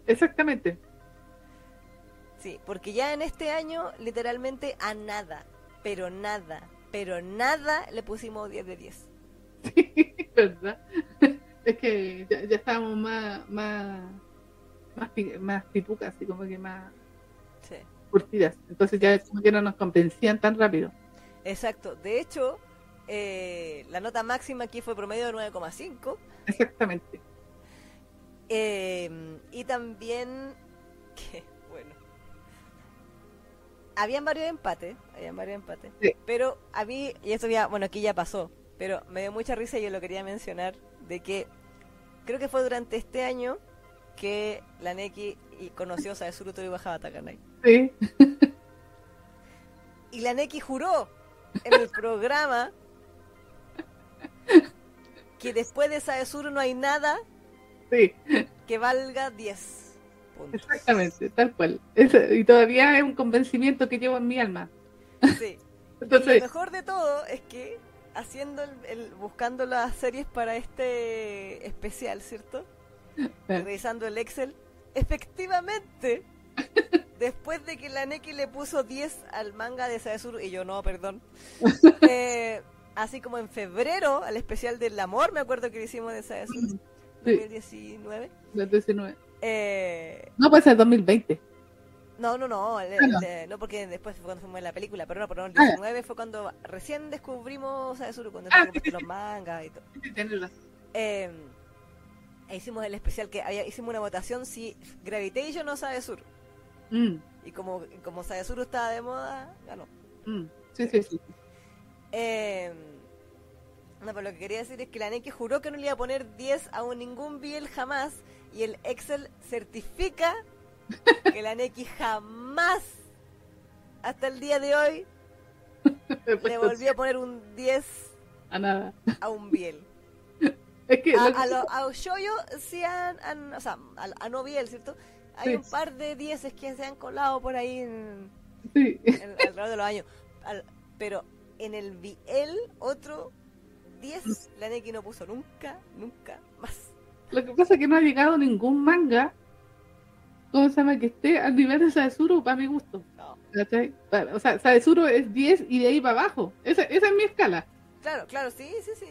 Exactamente. Sí, porque ya en este año, literalmente a nada, pero nada, pero nada le pusimos 10 de 10. [LAUGHS] Sí, ¿verdad? [LAUGHS] Es que ya, ya estábamos más, más, más, más pitucas, así como que más Sí. curtidas. Entonces ya como que no nos convencían tan rápido. Exacto. De hecho, eh, la nota máxima aquí fue promedio de 9,5. Exactamente. Eh, y también, [LAUGHS] que bueno, habían varios empates, habían varios empates, Sí. pero a mí, y esto ya, bueno, aquí ya pasó, pero me dio mucha risa y yo lo quería mencionar, de que creo que fue durante este año que la Neki y conoció a Saezuru y bajaba Takanai. Sí, Y la Neki juró en el programa que después de Saezuru no hay nada sí, que valga 10 puntos. exactamente, tal cual. Y todavía es un convencimiento que llevo en mi alma. Sí. [LAUGHS] Y Entonces, lo mejor de todo es que haciendo el, el- buscando las series para este especial, ¿cierto? [LAUGHS] Revisando el Excel, efectivamente, [LAUGHS] después de que la Neki le puso 10 al manga de Saezuru, y yo no, perdón, [LAUGHS] eh, así como en febrero, al especial del amor, me acuerdo que lo hicimos de Saezuru, Sí. 2019, los 19. eh, No puede ser 2020. No, no, no, el- Ah, no. el- no porque después fue cuando fuimos en la película, pero no, pero el Ah. 19 fue cuando recién descubrimos Saezuru, cuando Ah, descubrimos sí, los mangas y todo. Sí. Eh, hicimos el especial que había, hicimos una votación si Gravitation o Saezuru. Mm, Y como, como Saezuru estaba de moda, ganó. mm, Sí, sí, sí. Eh, no, pero lo que quería decir es que la Neki juró que no le iba a poner 10 a un ningún Biel jamás. Y el Excel certifica [LAUGHS] que la Neki jamás, hasta el día de hoy, [LAUGHS] le volvió a poner un 10 A nada. a un Biel. Es que A, a, lo- a Oshoyo sí han, han- o sea, a, a no Biel, ¿cierto? Hay Sí. un par de 10 que se han colado por ahí en, sí. en- alrededor de los años. Al- pero en el Biel, otro 10, la Neki no puso nunca, nunca más. Lo que pasa es que no ha llegado ningún manga, ¿cómo se llama? Que esté al nivel de Saezuru para mi gusto. No. ¿cachai? O sea, Saezuru es 10 y de ahí para abajo. Esa, esa es mi escala. Claro, claro, sí, sí, sí.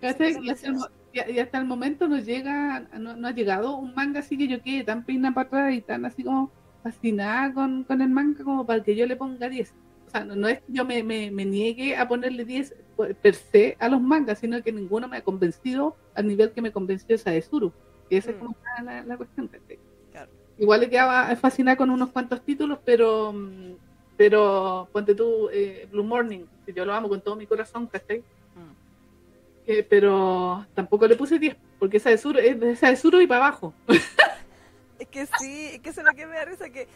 Y hasta, el, mo- y- y hasta el momento no llega, no, no ha llegado un manga así que yo quede tan peinada para atrás y tan así como fascinada con, con el manga como para que yo le ponga 10. O sea, no, no es que yo me, me, me niegue a ponerle 10 por- per se a los mangas, sino que ninguno me ha convencido al nivel que me convenció Saezuru. Y esa es Mm. como la, la, cuestión. Claro. Igual le quedaba fascinada con unos cuantos títulos, pero pero ponte tú eh, Blue Morning, que yo lo amo con todo mi corazón, ¿cachai? Eh, pero tampoco le puse 10, porque esa de sur es de esa de sur y para abajo. [LAUGHS] Es que sí, es que eso es lo que me da risa que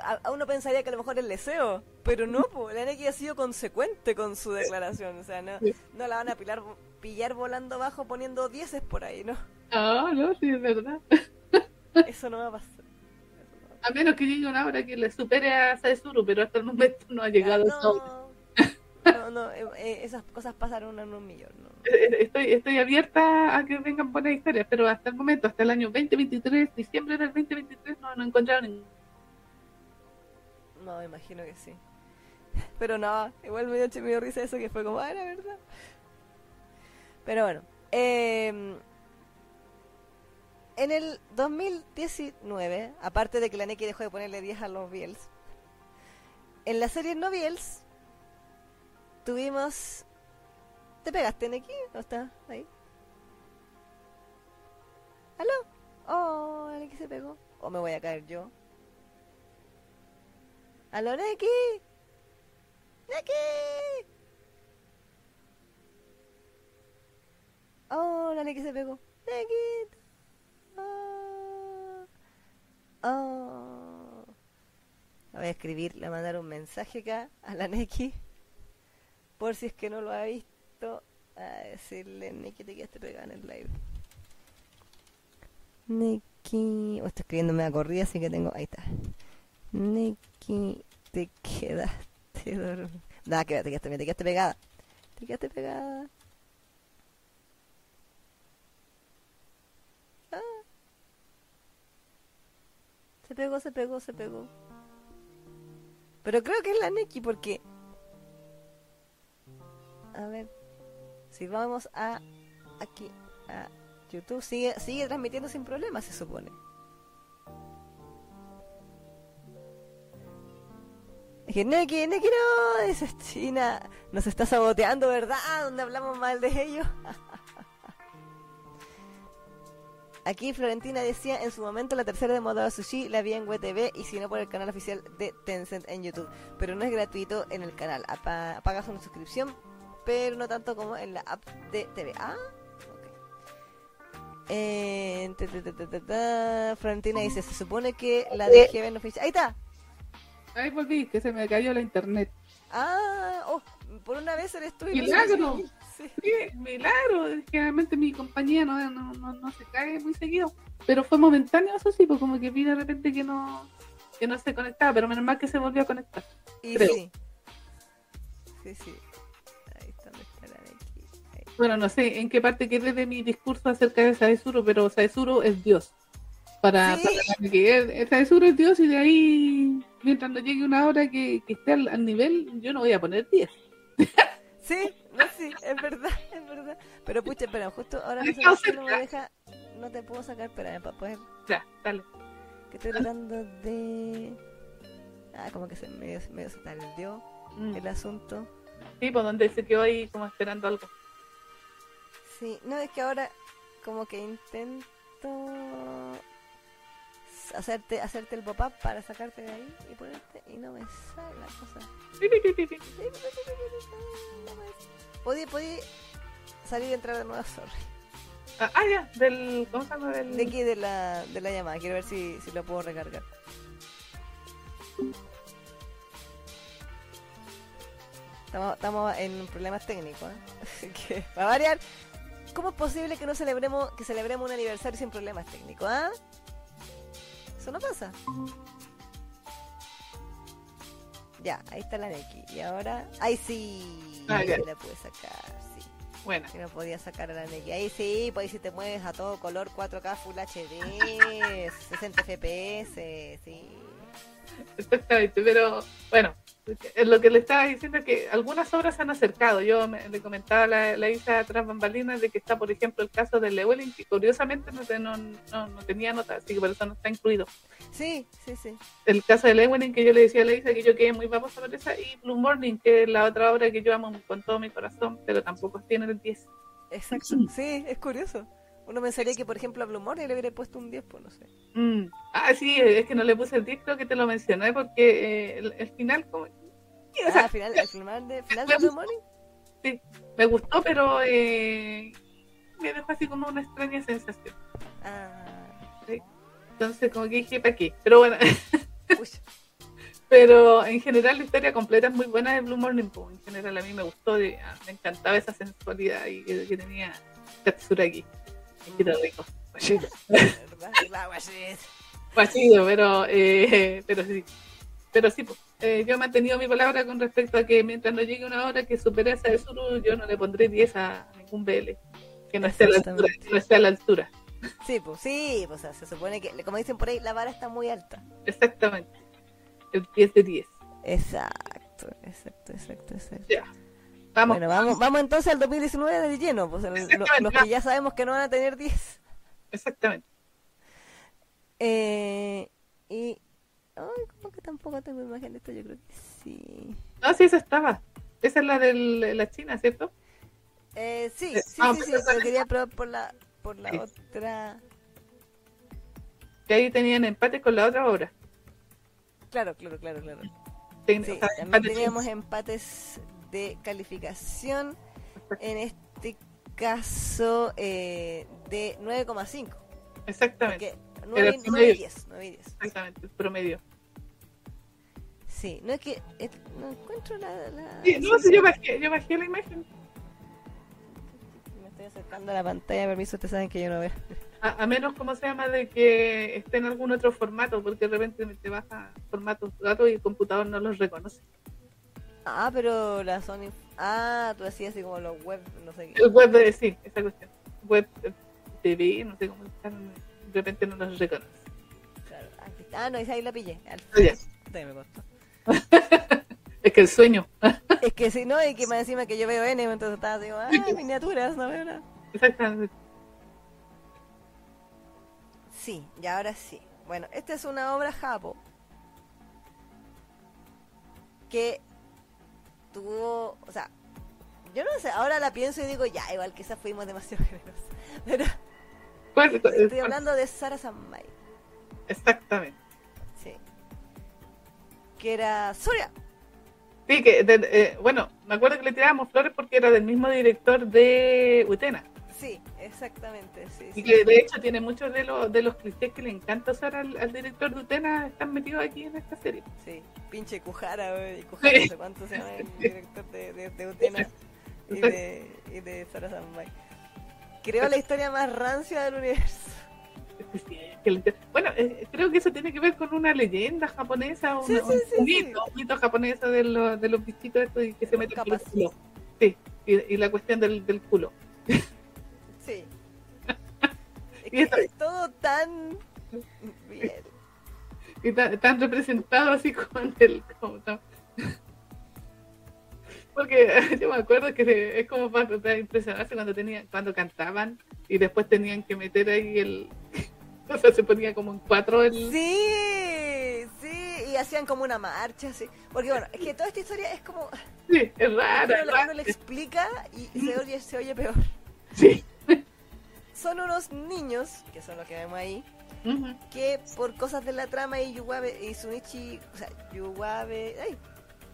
a, a uno pensaría que a lo mejor es deseo, pero no, la Neki ha sido consecuente con su declaración, o sea, no, no la van a pilar, pillar volando abajo poniendo dieces por ahí, ¿no? No, no, sí, es verdad. Eso no va a pasar. No a A menos que llegue una hora que le supere a Saezuru, pero hasta el momento no ha llegado. a esa hora. no, no, no, eh, eh, esas cosas pasaron en un millón, ¿no? Eh, Estoy, estoy abierta a que vengan buenas historias, pero hasta el momento, hasta el año 2023, diciembre del 2023, no, no ningún. No, imagino que sí. Pero no, igual me dio, me dio risa eso que fue como, ah, era verdad. Pero bueno, eh, en el 2019, aparte de que la Neki dejó de ponerle 10 a los Biels, en la serie No Biels tuvimos... ¿Te pegaste, Neki? ¿No está ahí? ¿Aló? Oh, Neki se pegó. ¿O me voy a caer yo? ¿Aló, Neki? ¡Neki! Oh, la Neki se pegó. Neki. Oh. Oh. Voy a escribir, le mandar un mensaje acá a la Neki. Por si es que no lo ha visto. A decirle, Neki, te quedaste pegada en el live. Neki. Oh, estoy escribiéndome a corrida, así que tengo. Ahí está. Neki, te quedaste dormida. Que te quedaste, te quedaste pegada. Te quedaste pegada. Ah. Se pegó, se pegó, se pegó. Pero creo que es la Neki porque... A ver. Si vamos a... Aquí. A YouTube. Sigue, sigue transmitiendo sin problemas, se supone. Dije, Neki, no, esa China nos está saboteando, ¿verdad? Donde hablamos mal de ellos. [LAUGHS] Aquí Florentina decía en su momento la tercera de Moda Sushi la vi en WTV y si no por el canal oficial de Tencent en YouTube. Pero no es gratuito en el canal. Apa pagas una suscripción, pero no tanto como en la app de TV. Ah, ok. Eh, ta, ta, ta. Florentina dice, se supone que la DGB no oficial... Ahí está. Ahí volví, que se me cayó la internet. Ah, oh, por una vez eres tú. y ¡Milagro! Sí. Sí, milagro. Generalmente mi compañía no, no, no, no se cae muy seguido. Pero fue momentáneo, eso sí, pues como que vi de repente que no, que no se conectaba, pero menos mal que se volvió a conectar. Y Creo. sí. Sí, sí. Bueno, no sé en qué parte quedé de mi discurso acerca de Saezuro, pero Saezuro es Dios. Para, Sí. para que el- Saezuro es Dios y de ahí, mientras no llegue una hora que, que esté al, al nivel, yo no voy a poner 10. Sí, no, sí, es verdad, [LAUGHS] es verdad. Pero pucha, espera, justo ahora no, sé por me deja, no te puedo sacar, espera, para poder, Ya, dale. que estoy tratando de... Ah, como que se medio, medio se Mm. el asunto. Sí, pues donde se quedó ahí como esperando algo. Sí, no, es que ahora como que intento hacerte hacerte el pop-up para sacarte de ahí y ponerte y no me sale la cosa. Podí, podí salir y entrar de nuevo, sorry. Ah, ah, ya, del. ¿Cómo se llama? Del... De aquí de la, de la llamada, quiero ver si, si lo puedo recargar. Estamos, estamos en problemas técnicos, ¿eh? [LAUGHS] Así que, va a variar. ¿Cómo es posible que no celebremos, que celebremos un aniversario sin problemas técnicos, ah? Eso no pasa. Ya, ahí está la Neki. Y ahora, ahí sí, Ah, ya. la pude sacar, sí. Bueno, Si no podía sacar a la Neki. Ahí sí, pues ahí si te mueves a todo color 4K Full HD, 60 FPS, sí. [LAUGHS] exactamente, pero bueno, lo que le estaba diciendo es que algunas obras se han acercado. Yo me, le comentaba a la, la Isa tras bambalinas de que está, por ejemplo, el caso de Llewellyn, que curiosamente no, no, no, no tenía nota, así que por eso no está incluido. Sí, sí, sí. El caso de Llewellyn, que yo le decía a la Isa que yo quedé muy babosa por esa, y Blue Morning, que es la otra obra que yo amo con todo mi corazón, pero tampoco tiene el 10. Exacto. Sí, es curioso. Uno pensaría que, por ejemplo, a Blue Morning le hubiera puesto un 10, pues no sé. Mm. Ah, sí, es que no le puse el 10, creo que te lo mencioné, porque eh, el, el final, como... o sea, Ah, al final, al final de, final de Blue Morning. me gustó, pero eh, me dejó así como una extraña sensación. Ah, Entonces, como que dije, ¿para qué? Pero bueno, [LAUGHS] uy, pero en general la historia completa es muy buena de Blue Morning. pues, En general a mí me gustó, ah, me encantaba esa sensualidad y que, tenía textura aquí. Pero, eh, pero sí. Pero sí, pues, eh, yo he mantenido mi palabra con respecto a que mientras no llegue una hora que supere esa de Suru, yo no le pondré 10 a ningún BL. Que no esté a la altura. Que no esté a la altura. Sí, pues sí, pues o sea, se supone que, como dicen por ahí, la vara está muy alta. Exactamente. El 10 de 10. Exacto, exacto. exacto, exacto, exacto. Ya. Vamos. Bueno, vamos, vamos entonces al 2019 de lleno, pues lo- los que ya sabemos que no van a tener 10. Exactamente. Eh, y. Ay, como que tampoco tengo imagen de esto, yo creo que sí. No, sí, esa estaba. Esa es la de la China, ¿cierto? Eh, sí, Eh, sí, ah, sí, sí, pero- quería probar por la, por la Sí. otra. Que ahí tenían empate con la otra obra. Claro, claro, claro, claro. Ten- Sí, o sea, también empate teníamos empates de calificación. En este caso, eh, de 9,5. Exactamente. Porque 9, el 9 y promedio. 10, 9 y 10. Exactamente, el promedio. Sí, no es que no encuentro la... la Sí, no, sí, yo bajé, yo bajé la imagen. Me estoy acercando a la pantalla, permiso, ustedes saben que yo no veo. A, a menos, ¿cómo se llama? De que esté en algún otro formato, porque de repente te baja formatos datos y el computador no los reconoce. Ah, pero la Sony... Ah, tú decías así como los web, no sé qué. El web sí, esa cuestión. Web eh, TV, no sé cómo están, de repente no los reconoce. Claro, aquí está. Ah, no, esa ahí la pillé. Al- Ah, ya. Puta que me costó. [LAUGHS] Es que el sueño. [LAUGHS] Es que si no, y que más encima que yo veo N, entonces estaba como, ah, miniaturas, no veo nada. Exactamente. Sí, y ahora sí. Bueno, esta es una obra japo que tuvo, o sea, yo no sé, ahora la pienso y digo, ya, igual quizás fuimos demasiado [LAUGHS] generosos. Pero ¿Cuál- cuál- estoy hablando de Sara Samai, Exactamente. sí. Que era Soria. Sí, que, de- eh, bueno, me acuerdo que le tirábamos flores porque era del mismo director de Utena. Sí, exactamente, sí. Y sí. que de hecho tiene muchos de los, de los clichés que le encanta usar al, al director de Utena, están metidos aquí en esta serie. Sí, pinche Cujara, güey, y Cujara, Sí. no sé cuánto se llama el director de, de, de Utena y de, y de Sara Samai. Creó la historia más rancia del universo. Bueno, eh, creo que eso tiene que ver con una leyenda japonesa, un, un mito, un mito japonés de los, de los bichitos estos y que se meten por el culo. Sí, y, y la cuestión del, del culo. [LAUGHS] Es [LAUGHS] Y que es todo tan bien. Y ta- están representados así como en el... Como, ta- Porque [LAUGHS] yo me acuerdo que es como para impresionarse cuando tenían, cuando cantaban y después tenían que meter ahí el... [LAUGHS] O sea, se ponía como en cuatro el... Sí, sí, y hacían como una marcha, sí. Porque bueno, es que toda esta historia es como... Sí, es raro. Uno, es uno le explica y se oye, se oye peor. Sí. Son unos niños, que son los que vemos ahí, que por cosas de la trama y Yuwabe y Sunichi, o sea, Yuwabe, ay,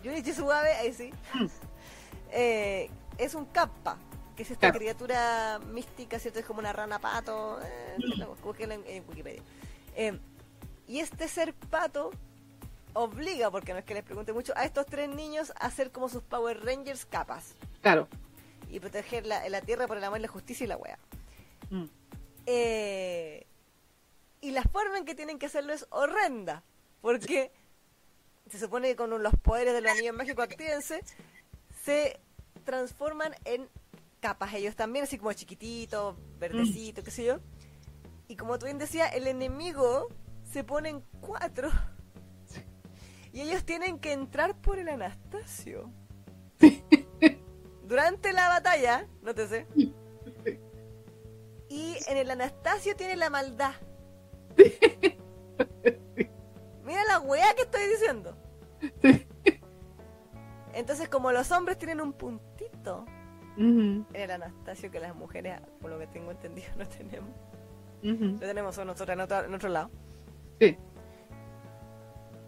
Junichi Suwabe, ahí sí, Mm. [LAUGHS] eh, es un kappa, que es esta criatura mística, ¿cierto? Es como una rana pato, eh, Mm. en, en Wikipedia. Eh, y este ser pato obliga, porque no es que les pregunte mucho, a estos tres niños a ser como sus Power Rangers capas Claro. y proteger la, la tierra por el amor, la justicia y la wea. Mm. Eh, y la forma en que tienen que hacerlo es horrenda, porque se supone que con los poderes del anillo mágico actívense, se transforman en capas ellos también, así como chiquititos, verdecitos, qué sé yo. Y como tú bien decías, el enemigo se pone en cuatro. Y ellos tienen que entrar por el Anastasio. Durante la batalla, nótese. Y en el Anastasio tiene la maldad. [LAUGHS] Mira la weá que estoy diciendo. Entonces, como los hombres tienen un puntito en el Anastasio que las mujeres, por lo que tengo entendido, [LAUGHS] no tenemos. ujú. Lo tenemos nosotros en otro, en otro lado. Sí.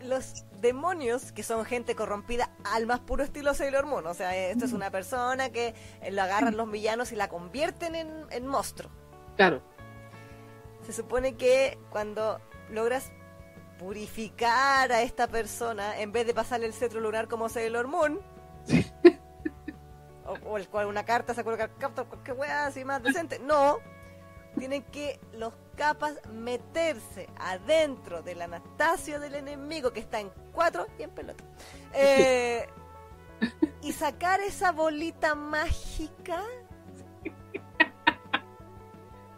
Los demonios, que son gente corrompida al más puro estilo Sailor Moon. O sea, esto es una persona que lo agarran los villanos y la convierten en, en monstruo. Claro. Se supone que cuando logras purificar a esta persona, en vez de pasarle el cetro lunar como Sailor Moon, [LAUGHS] o, o el cual una carta, una carta, cualquier wea así más decente, no. Tienen que los capas meterse adentro del Anastasio del enemigo que está en cuatro y en pelota. [LAUGHS] Eh, y sacar esa bolita mágica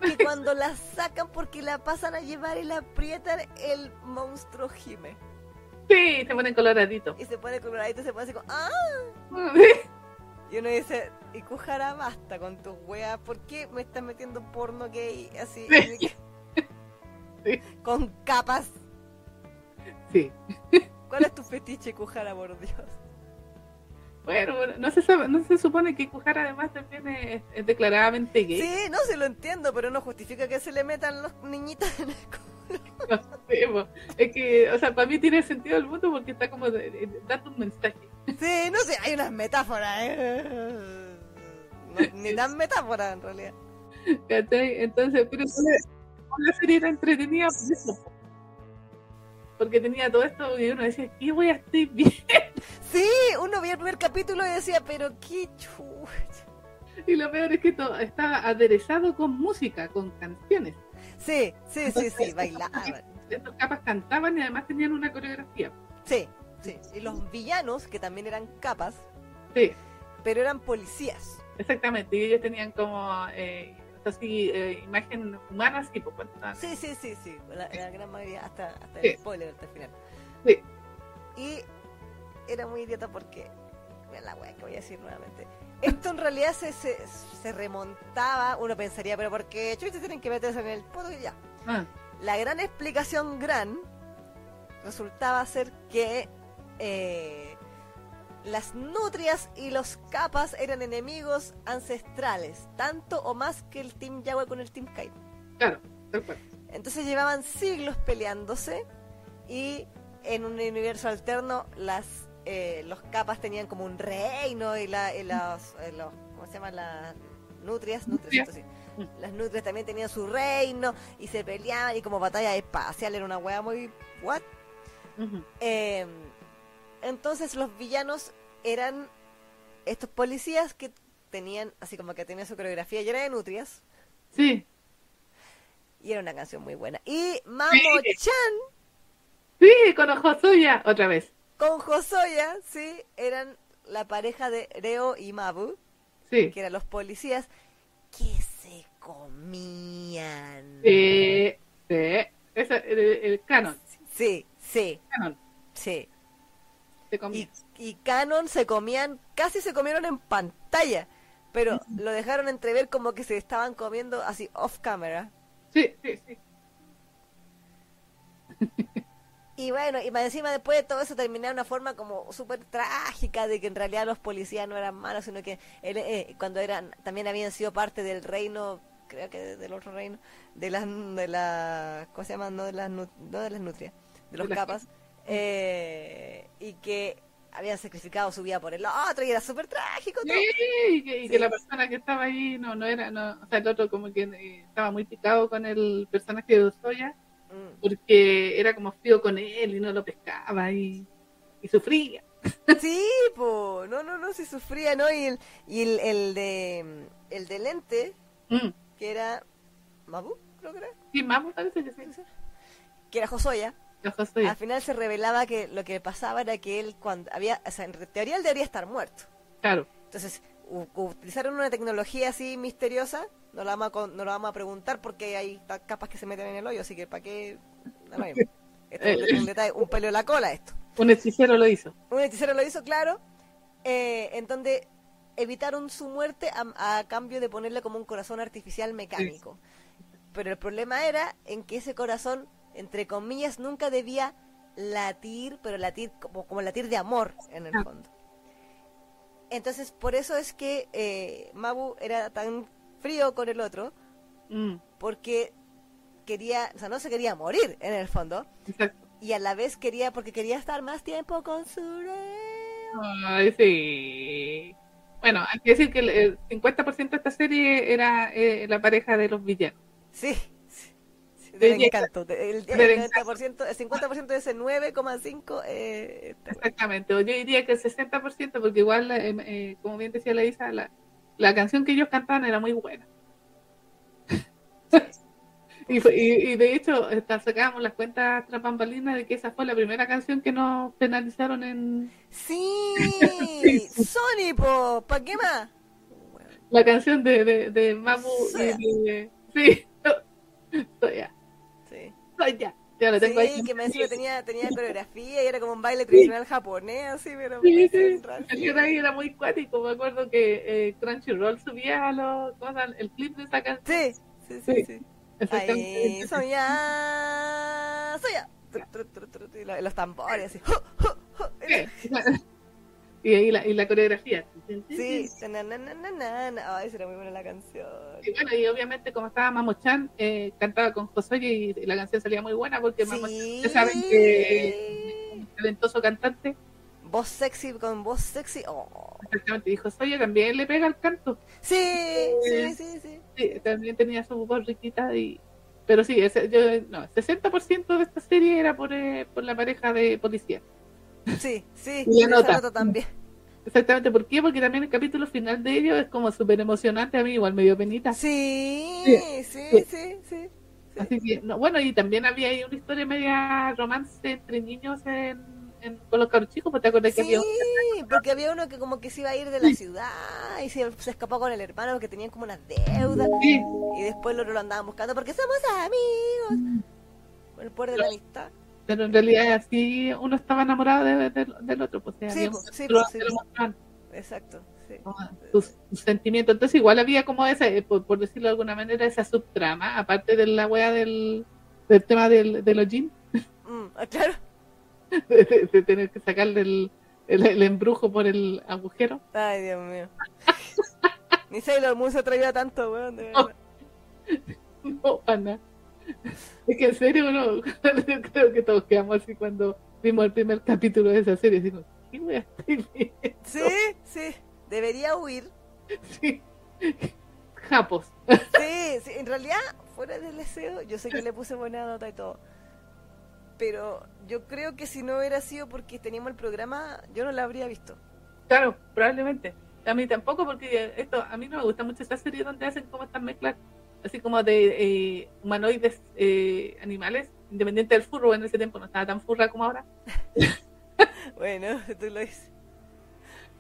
que cuando la sacan porque la pasan a llevar y la aprietan, el monstruo gime. Sí, se ponen coloradito. Y se pone coloradito y se pone así como, ¡ah! [LAUGHS] Y uno dice, y Cujara, basta con tus weas, ¿por qué me estás metiendo porno gay así? Sí. Sí. Con capas. Sí. ¿Cuál es tu fetiche, Cujara, por Dios? Bueno, no se sabe, no se supone que Kujar además también es, es declaradamente gay. Sí, no, se lo entiendo, pero no justifica que se le metan los niñitos en el culo. [LAUGHS] No es que, o sea, para mí tiene sentido el mundo porque está como de- de- dando un mensaje. Sí, no sé, hay unas metáforas, ¿eh? No, [LAUGHS] ni tan metáforas, en realidad. ¿cachai? Entonces, pero la serie era entretenida por eso. Po. Porque tenía todo esto y uno decía, ¿qué voy a estar bien? [LAUGHS] Sí, uno veía el primer capítulo y decía, pero qué chucha. Y lo peor es que todo estaba aderezado con música, con canciones. Sí, sí, sí, sí, bailaban. Estos capas cantaban y además tenían una coreografía. Sí, sí. Y los villanos, que también eran capas, Sí, pero eran policías. exactamente. Y ellos tenían como, eh, así, eh, imagen humana, así, pues, Sí, sí, sí, sí. La, la gran mayoría, hasta, hasta Sí. el spoiler, hasta el final. Sí. Y era muy idiota porque. Mira la wea que voy a decir nuevamente. Esto en realidad se, se, se remontaba. Uno pensaría, pero ¿por qué chuches tienen que meterse en el poto? Y ya. Ah, La gran explicación gran resultaba ser que eh, las nutrias y los capas eran enemigos ancestrales, tanto o más que el Team Yagua con el Team Kite. claro, tal cual. Entonces llevaban siglos peleándose y en un universo alterno las eh, los capas tenían como un reino y, la, y los, eh, los- ¿cómo se llaman las nutrias? Las nutrias también tenían su reino y se peleaban y como batalla espacial era una wea muy what? Eh, entonces los villanos eran estos policías que tenían así como que tenían su coreografía llena de nutrias Sí, y era una canción muy buena. Y Mamo-chan sí, con ojos suya, otra vez. con Josoya, sí, eran la pareja de Reo y Mabu, Sí. que eran los policías, que se comían. Sí, sí. El, el canon. Sí, sí, Canon. sí. Y, y Canon se comían, casi se comieron en pantalla, pero lo dejaron entrever como que se estaban comiendo así off camera. Sí, sí, sí. [LAUGHS] Y bueno, y más encima después de todo eso terminaba de una forma como súper trágica de que en realidad los policías no eran malos, sino que él, eh, cuando eran también habían sido parte del reino, creo que del otro reino, de las, de la, ¿cómo se llaman? No de las, no de las nutrias, de los De capas, eh, y que habían sacrificado su vida por el otro y era súper trágico todo. Sí, y que, y que Sí. la persona que estaba ahí no, no era, no, o sea, el otro como que eh, estaba muy picado con el personaje de Usoya, Mm. porque era como frío con él y no lo pescaba y, y sufría. [LAUGHS] Sí, po, no, no, no, se sufría, ¿no? Y el, y el, el de, el de lente, Mm. que era Mabu, creo que era. Sí, Mamu parece que sí. que era Josoya, ojos suyos. al final se revelaba que lo que pasaba era que él cuando había, o sea, en teoría él debería estar muerto. Claro. Entonces, utilizaron una tecnología así misteriosa, no la vamos a, no la vamos a preguntar porque hay capas que se meten en el hoyo, así que para qué lo mismo. [LAUGHS] Esto es un, detalle, un pelo en la cola esto. Un hechicero lo hizo. Un hechicero lo hizo, claro, eh, en donde evitaron su muerte a, a cambio de ponerle como un corazón artificial mecánico. Pero el problema era en que ese corazón, entre comillas, nunca debía latir, pero latir como, como latir de amor en el Ah. fondo. Entonces, por eso es que eh, Mabu era tan frío con el otro, Mm, porque quería, o sea, no se quería morir en el fondo, exacto. y a la vez quería, porque quería estar más tiempo con su. Ay, sí. Bueno, hay que decir que el, el 50% de esta serie era eh, la pareja de los villanos. Sí, del encanto. El, el del 90%, el 50% de ese 9,5 eh, está bueno. Exactamente, yo diría que el 60%, porque igual, eh, eh, como bien decía la Isa, la, la canción que ellos cantaban era muy buena. [LAUGHS] y, fue- y, y de hecho, hasta sacábamos las cuentas tras bambalinas de que esa fue la primera canción que nos penalizaron en Sí, [LAUGHS] Sony, po, ¿pa' qué más? La canción de, de, de Mamu. de- sí, [LAUGHS] sí. [LAUGHS] Ya lo tengo sí, ahí. que me decía tenía, tenía coreografía y era como un baile tradicional japonés, así, pero... Sí, sí, era, muy cuático. Me acuerdo que eh, Crunchyroll subía los, cosas, el clip de esa canción. Sí, sí, sí, Sí. sí. Ahí, soy ya, soy ya. Los tambores, así. [LAUGHS] [LAUGHS] Y ahí la, y la coreografía. Sí, na, na, na. Ay, será muy buena la canción. Y bueno, y obviamente como estaba Mamo-chan, eh, cantaba con Josoye y, y la canción salía muy buena porque Mamo-chan, Sí. ustedes saben que es un talentoso cantante, Voz sexy con voz sexy. Oh. exactamente, y Josoye también le pega al canto. Sí, sí, sí, sí. Sí, también tenía su voz riquita y... Pero sí, ese, yo, no, el 60% de esta serie era por, eh, por la pareja de policía. Sí, sí. [LAUGHS] Y la nota. nota también. Exactamente, ¿por qué? Porque también el capítulo final de ellos es como súper emocionante, a mí igual me dio penita. Sí, Sí. sí, sí, sí. Así que, no, bueno, y también había ahí una historia media romance entre niños en, en- con los cabros chicos, pues te acuerdas que había un- Sí, porque había uno que como que se iba a ir de la ciudad y se, se escapó con el hermano porque tenían como unas deudas Sí, y después otro lo andaban buscando porque somos amigos. Por el poder de la amistad. Pero en realidad así uno estaba enamorado de- de- del otro, pues Sí, había sí, lo- sí, lo Exacto, sí. sus, sus sentimientos. Entonces igual había como esa, eh, por, por decirlo de alguna manera, esa subtrama, aparte de la wea del, del tema del, de los jeans, Mm, ah, claro. [LAUGHS] de, de- de tener que sacarle el, el, el embrujo por el agujero. Ay, Dios mío. [LAUGHS] Ni Sailor Moon se atrevía tanto, weón, de verdad. [LAUGHS] No, pana. [LAUGHS] Es que en serio, uno, yo [LAUGHS] creo que todos quedamos así cuando vimos el primer capítulo de esa serie. Digo, ¿qué voy a viendo? Sí, sí. Debería huir. [LAUGHS] Sí. Japos. Sí, sí, en realidad, fuera del deseo, yo sé que le puse buena nota y todo. Pero yo creo que si no hubiera sido porque teníamos el programa, yo no la habría visto. Claro, probablemente. A mí tampoco, porque esto a mí no me gusta mucho esta serie donde hacen como estas mezclas, así como de eh, humanoides eh, animales, independiente del furro. En ese tiempo no estaba tan furra como ahora. [LAUGHS] Bueno, [LAUGHS] tú lo dices.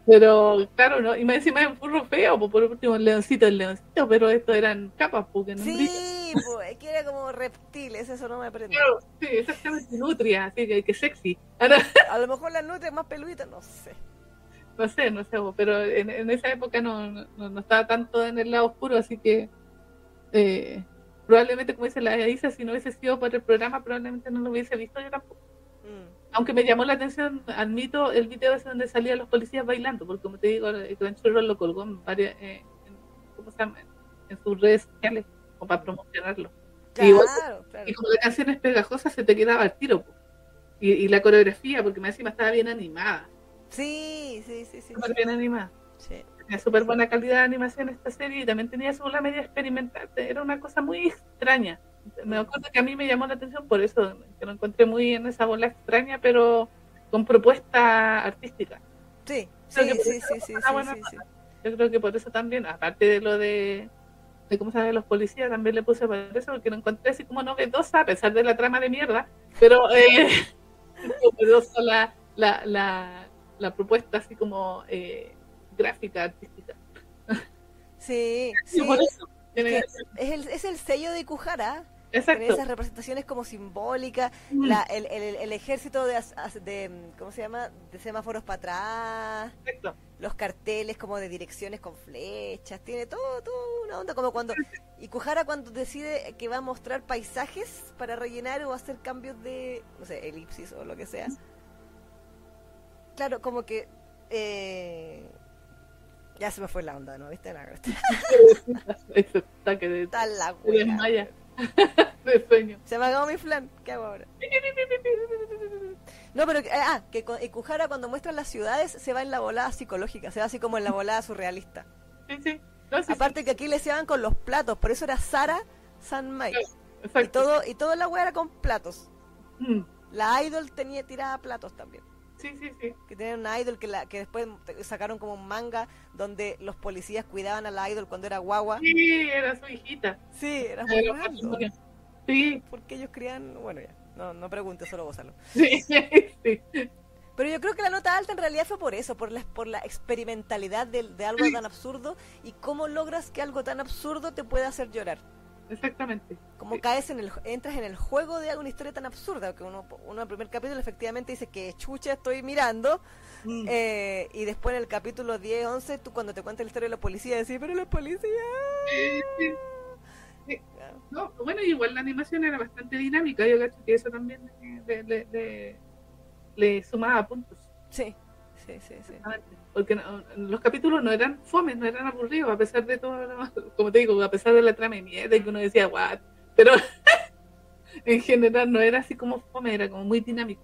Pero claro, ¿no? Y más encima es un furro feo, por último el leoncito, el leoncito, pero estos eran capas, porque no. Sí, pues, que era como reptiles, eso no me aprendí. Claro, sí, exactamente, nutria, así que, que sexy. Ahora, [LAUGHS] A lo mejor las nutrias más peluditas, no sé. no sé, no sé, pero en, en esa época no, no, no estaba tanto en el lado oscuro, así que eh, probablemente, como dice la Isa, si no hubiese sido por el programa, probablemente no lo hubiese visto yo tampoco. Mm. Aunque me llamó la atención, admito, el video ese donde salían los policías bailando, porque como te digo, el Crunchyroll lo colgó en varias, eh, en, ¿cómo se llama? en sus redes sociales, como para promocionarlo. Y igual- Claro. Y como la canción es pegajosa, se te quedaba al tiro. Y, y la coreografía, porque más encima estaba bien animada, Sí, sí, sí, sí. súper bien animada. sí. Tenía súper buena calidad de animación esta serie y también tenía su la media experimental. Era una cosa muy extraña. Me acuerdo que a mí me llamó la atención por eso, que lo encontré muy en esa bola extraña, pero con propuesta artística. Sí, sí, sí, sí, sí, una sí. Yo creo que por eso también, aparte de lo de, de cómo llama los policías, también le puse por eso, porque lo encontré así como novedosa, a pesar de la trama de mierda, pero eh, [LAUGHS] novedosa la, la, la, la propuesta así como eh, gráfica, artística. Sí, Sí, [LAUGHS] sí. por eso. Tiene- Es, el, es el sello de Ikuhara. exacto. Tiene esas representaciones como simbólicas, Mm, la, el, el, el ejército de, ¿cómo se llama? De semáforos para atrás, exacto. los carteles como de direcciones con flechas, tiene todo, todo una onda como cuando Ikuhara cuando decide que va a mostrar paisajes para rellenar o hacer cambios de, no sé, elipsis o lo que sea. Claro, como que eh, ya se me fue la onda, ¿no? ¿Viste? La, [LAUGHS] Ese ataque de, está la desmaya, [LAUGHS] de sueño. Se me acabó mi flan. ¿Qué hago ahora? No, pero que- ah, que Ikuhara cuando muestra las ciudades se va en la volada psicológica, se va así como en la volada surrealista. Sí, sí. No, sí, sí, Aparte que aquí le se van con los platos, por eso era Sara Sanmai. Y exacto. todo, y toda la wea era con platos. Mm, La idol tenía tirada platos también. Sí, sí, sí. Que tenían una idol que, la, que después sacaron como un manga donde los policías cuidaban a la idol cuando era guagua. Sí, era su hijita. Sí, era muy Era raro. Sí, Porque ellos crían, bueno ya, no, no pregunte, solo gózalo. sí, [LAUGHS] sí. Pero yo creo que la nota alta en realidad fue por eso, por la, por la experimentalidad de, de algo tan absurdo y cómo logras que algo tan absurdo te pueda hacer llorar. Exactamente. Como caes en el, entras en el juego de una historia tan absurda, que uno, uno en el primer capítulo efectivamente dice que chucha estoy mirando, Mm. eh, y después en el capítulo 10, 11, tú cuando te cuentas la historia de la policía decís, pero la policía... Sí, sí. Sí. No, bueno, igual la animación era bastante dinámica, yo cacho que eso también le, le, le- le sumaba puntos. Sí, sí, sí, sí. Porque no- los capítulos no eran fomes, no eran aburridos, a pesar de todo, como te digo, a pesar de la trama de mierda y que uno decía, what, pero [LAUGHS] en general no era así como fome, era como muy dinámico.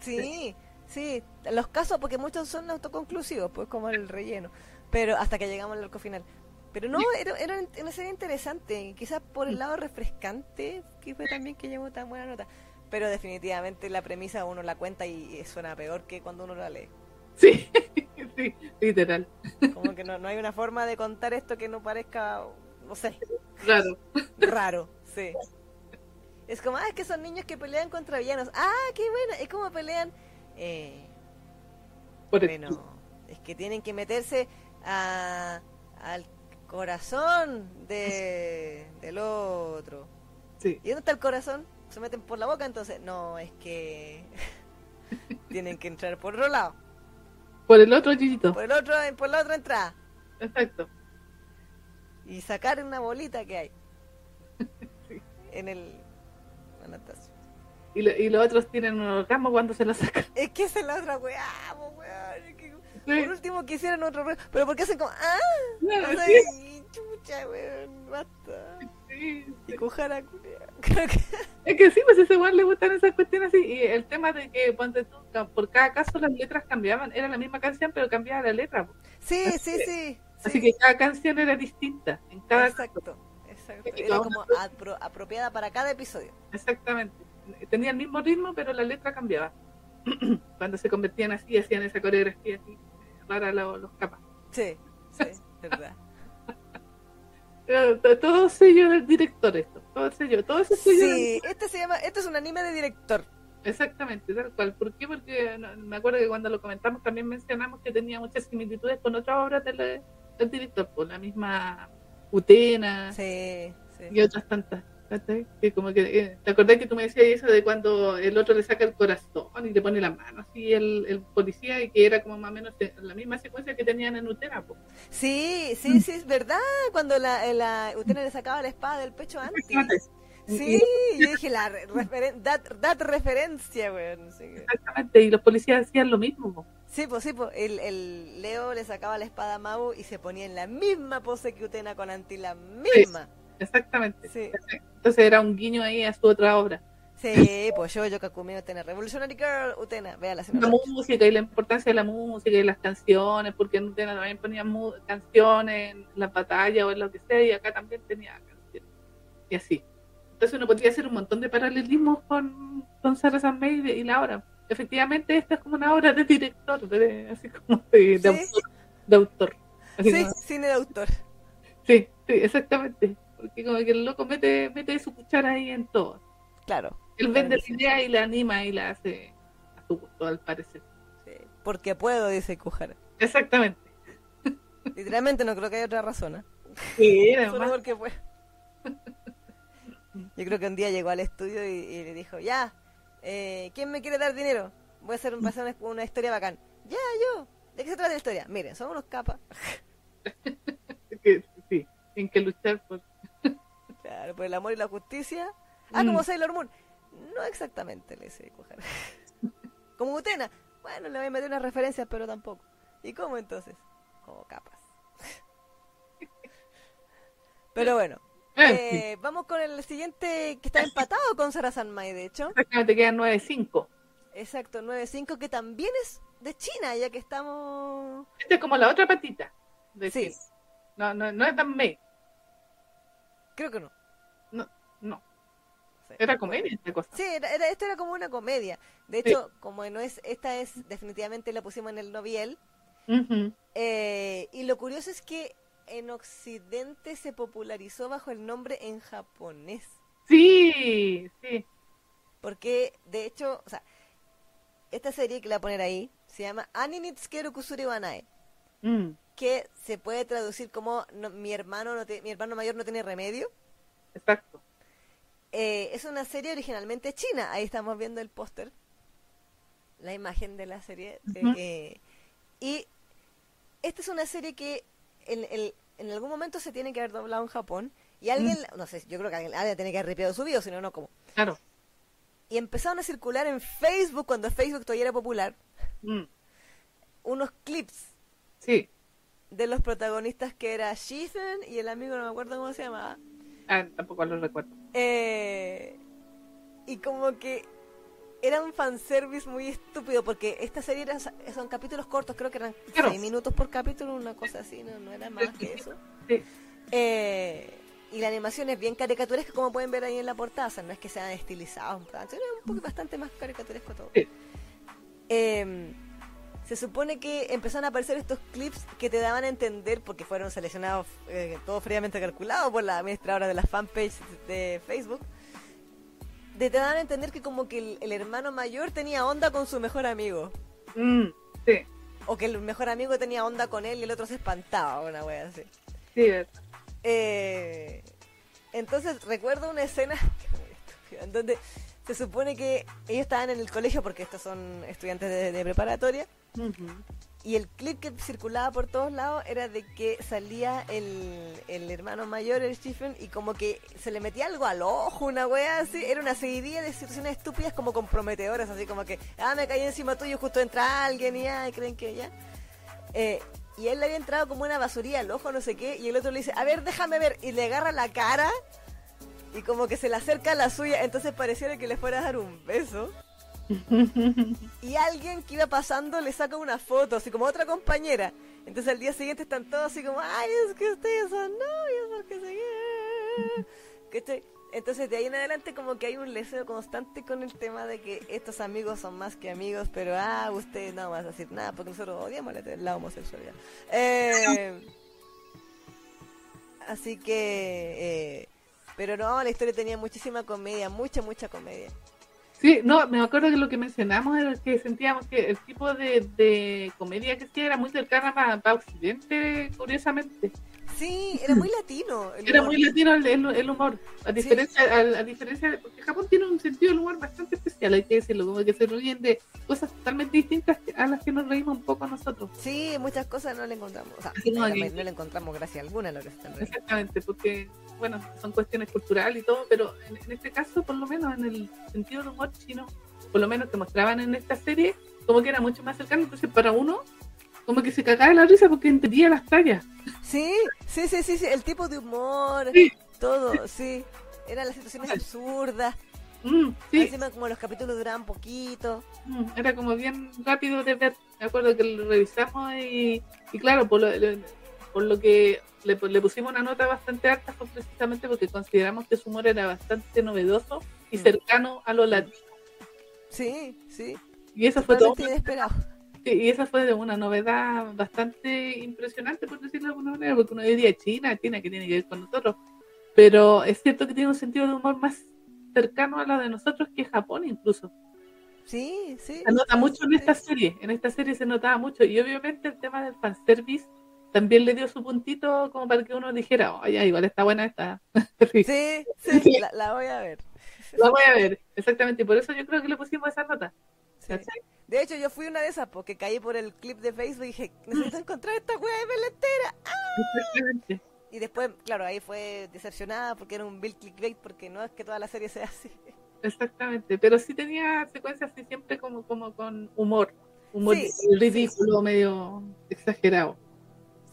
Sí, sí, los casos, porque muchos son autoconclusivos, pues como el relleno, pero hasta que llegamos al arco final. Pero no, era, era una serie interesante, quizás por el lado refrescante, que fue también que llevó tan buena nota. Pero definitivamente la premisa uno la cuenta y, suena peor que cuando uno la lee. Sí, [LAUGHS] sí, literal, Como que no, no hay una forma de contar esto que no parezca, no sé, raro. raro, sí. Es como, ah, es que son niños que pelean contra villanos. Ah, qué bueno, es como pelean... Eh, Bueno, es que tienen que meterse a, al corazón de, del otro. sí, ¿Y dónde está el corazón? ¿Se meten por la boca? Entonces, no, es que [LAUGHS] tienen que entrar por otro lado. por el otro chichito, Por el otro, por la otra entrada. exacto. Y sacar una bolita que hay [LAUGHS] Sí. en el Anastasio. Y, lo- y los otros tienen un orgasmo cuando se lo sacan. Es que esa es la otra weá, po, weón. Es que Sí. por último quisieran otro Pero porque hacen como, ah, No, o sea, sí, y chucha, weón, basta. Y sí. Cujara, culia. Creo que- [LAUGHS] Es que sí, pues a ese igual le gustan esas cuestiones así. Y el tema de que ponte tú, por cada caso las letras cambiaban. Era la misma canción, pero cambiaba la letra. Sí, Así sí, que- sí. Así sí. que cada canción era distinta. En cada Exacto, exacto. Era como apro- apropiada para cada episodio. Exactamente. Tenía el mismo ritmo, pero la letra cambiaba. [CLEARS THROAT] Cuando se convertían así, hacían esa coreografía así, rara lo- los capas. Sí, sí, verdad. [LAUGHS] Todo sello del director esto. Todo sello, todo ese sello. del- Sí, este se llama, este es un anime de director. Exactamente, tal cual. ¿Por qué? Porque no- me acuerdo que cuando lo comentamos también mencionamos que tenía muchas similitudes con otras obras del, del director, por la misma Utena Sí, sí. y otras tantas. Que como que, eh, ¿Te acordás que tú me decías eso de cuando el otro le saca el corazón y le pone la mano así el, el policía y que era como más o menos la misma secuencia que tenían en Utena? po? Sí, sí, sí, es verdad. Cuando la, la Utena le sacaba la espada del pecho antes. Sí, yo dije, la re- referen dat referencia, weón. Exactamente, y los policías hacían lo mismo. po. Sí, pues sí, pues el, el Leo le sacaba la espada a Mau y se ponía en la misma pose que Utena con Anti, la misma. Exactamente. Sí, Entonces era un guiño ahí a su otra obra. sí, pues yo, yo Kakumi Utena, Revolutionary Girl, Utena, véala si no la música y la importancia de la música y las canciones, porque en Utena también ponían mu- canciones en las batallas o en lo que sea, y acá también tenía canciones. Y así. Entonces uno podría hacer un montón de paralelismos con, con Sarah San May y la obra. Efectivamente, esta es como una obra de director, de- así como de, de Sí. autor. De autor. Así Sí, como- cine de autor. sí, sí, exactamente. Porque como que el loco mete, mete su cuchara ahí en todo. Claro. Él vende la idea y la anima y la hace a su gusto, al parecer. Sí, porque puedo, dice Kuhara. Exactamente. [LAUGHS] Literalmente no creo que haya otra razón. ¿eh? Sí, Solo porque puedo. [LAUGHS] Yo creo que un día llegó al estudio y, y le dijo, ya, eh, ¿quién me quiere dar dinero? Voy a hacer, voy a hacer una, una historia bacán. Ya, yo. ¿De qué se trata la historia? Miren, son unos capas. [LAUGHS] sí, tienen que luchar por Por el amor y la justicia. Ah, Mm. como Sailor Moon. No exactamente, le dice [LAUGHS] como Utena. Bueno, le voy a meter unas referencias, pero tampoco. ¿Y cómo entonces? Como capas. [LAUGHS] Pero bueno, Eh, eh, vamos con el siguiente que está empatado con Sarah Sanmai, de hecho. exactamente quedan 9-5. Exacto, 9-5, que también es de China, ya que estamos... Esta es como la otra patita. De Sí. No, no, no es tan May. Creo que no. No. Sí. Era comedia esta cosa. Sí, era, era- esto era como una comedia. De Sí. hecho, como no es, esta es, definitivamente la pusimos en el noviel. Eh, y lo curioso es que en Occidente se popularizó bajo el nombre en japonés. Sí, sí. Porque, de hecho, o sea, esta serie que la voy a poner ahí se llama Aninitsukeru Kusuri wa Nae, Mm. que se puede traducir como no- mi hermano no te- mi hermano mayor no tiene remedio. exacto. Eh, es una serie originalmente china. Ahí estamos viendo el póster, la imagen de la serie. Ujú. Eh, y esta es una serie que en, el- en algún momento se tiene que haber doblado en Japón. Y alguien, no sé, yo creo que alguien, alguien tiene que haber ripiado su video, si no, no como. Claro. Y empezaron a circular en Facebook, cuando Facebook todavía era popular, Mm, unos clips Sí. de los protagonistas que era Shizen y el amigo, no me acuerdo cómo se llamaba. Ah, tampoco lo recuerdo. Eh, y como que era un fanservice muy estúpido porque esta serie era, son capítulos cortos, creo que eran Claro. 6 minutos por capítulo, una cosa así, no, no era más que eso. Sí. Eh, y la animación es bien caricaturesca, como pueden ver ahí en la portada, o sea, no es que sean estilizados, es un poco bastante más caricaturesco todo. Sí. Eh, se supone que empezaron a aparecer estos clips que te daban a entender, porque fueron seleccionados eh, todo fríamente calculado por la administradora de la fanpage de Facebook, de te daban a entender que como que el, el hermano mayor tenía onda con su mejor amigo, Mm, sí, o que el mejor amigo tenía onda con él y el otro se espantaba, una wea así. sí. Eh, entonces recuerdo una escena [LAUGHS] en donde se supone que ellos estaban en el colegio porque estos son estudiantes de, de preparatoria Y el clip que circulaba por todos lados era de que salía el, el hermano mayor, el Stephen, y como que se le metía algo al ojo, una wea así. Era una seguidilla de situaciones estúpidas como comprometedoras, así como que, ah, me caí encima tuyo, justo entra alguien y y creen que ya. Eh, y él le había entrado como una basuría al ojo, no sé qué, y el otro le dice, a ver, déjame ver, y le agarra la cara y como que se le acerca a la suya, entonces pareciera que le fuera a dar un beso. [LAUGHS] Y alguien que iba pasando le saca una foto, así como otra compañera. Entonces al día siguiente están todos así como, ay, es que ustedes son novios, porque se quieren". ¿Cachai? Entonces de ahí en adelante como que hay un leseo constante con el tema de que estos amigos son más que amigos, pero ah, usted no vas a decir nada porque nosotros odiamos la, la homosexualidad. Eh, así que, eh, pero no, la historia tenía muchísima comedia, mucha, mucha comedia. Sí, no, me acuerdo que lo que mencionamos era que sentíamos que el tipo de, de comedia que hacía era muy cercana para, para Occidente, curiosamente. Sí, [LAUGHS] era muy latino. el Era humor. muy latino el, el- el humor. A diferencia, a, a diferencia de. Porque Japón tiene un sentido del humor bastante especial, hay que decirlo, como que se ríen de cosas totalmente distintas a las que nos reímos un poco nosotros. Sí, muchas cosas no le encontramos. O sea, Sí, no, le encontramos gracia alguna a lo que están riendo. Exactamente, porque, bueno, son cuestiones culturales y todo, pero en, en este caso, por lo menos en el sentido del humor chino, por lo menos que mostraban en esta serie, como que era mucho más cercano. Entonces, para uno, como que se cagaba la risa porque entendía las tallas. Sí, sí, sí, sí, sí, el tipo de humor, Sí. todo, sí. Eran las situaciones absurdas. Mm, sí, Encima como los capítulos duraban poquito. mm, era como bien rápido de ver. Me acuerdo que lo revisamos y, y claro, por lo, por lo que le, le pusimos una nota bastante alta fue precisamente porque consideramos que su humor era bastante novedoso y Mm. cercano a lo latino. Sí, sí. Y eso fue todo. Inesperado. Y esa fue de una novedad bastante impresionante, por decirlo de alguna manera, porque uno diría China, China, que tiene que ver con nosotros. Pero es cierto que tiene un sentido de humor más cercano a lo de nosotros que Japón incluso. Sí, sí. Se nota mucho en esta serie, en esta serie se notaba mucho. Y obviamente el tema del fanservice también le dio su puntito como para que uno dijera, oye, igual está buena esta. [LAUGHS] Sí, Sí, sí, la, la voy a ver. La voy a ver, exactamente. Y por eso yo creo que le pusimos esa nota. Sí. De hecho, yo fui una de esas porque caí por el clip de Facebook y dije, necesito [GASPS] encontrar esta wea de entera. Exactamente. Y después, claro, ahí fue decepcionada porque era un bill clickbait porque no es que toda la serie sea así. Exactamente, pero sí tenía secuencias así siempre como, como con humor, humor Sí, ridículo, medio exagerado,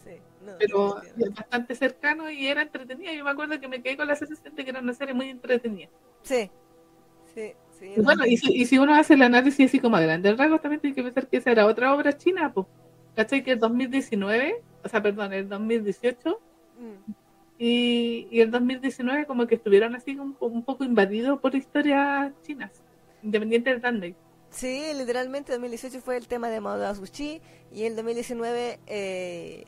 Sí, no, pero entiendo. bastante cercano y era entretenida. Yo me acuerdo que me quedé con la sensación de que era una serie muy entretenida. sí, sí, sí. Bueno, y si, y si uno hace el análisis así como a grandes rasgos, también tiene que pensar que esa era otra obra china, pues. ¿Cachai? Que el 2019, o sea, perdón, el 2018 Mm, y, y el 2019 como que estuvieron así un, un poco invadidos por historias chinas, independiente del Dandai. Sí, literalmente 2018 fue el tema de Maoda Sushi y el 2019, eh,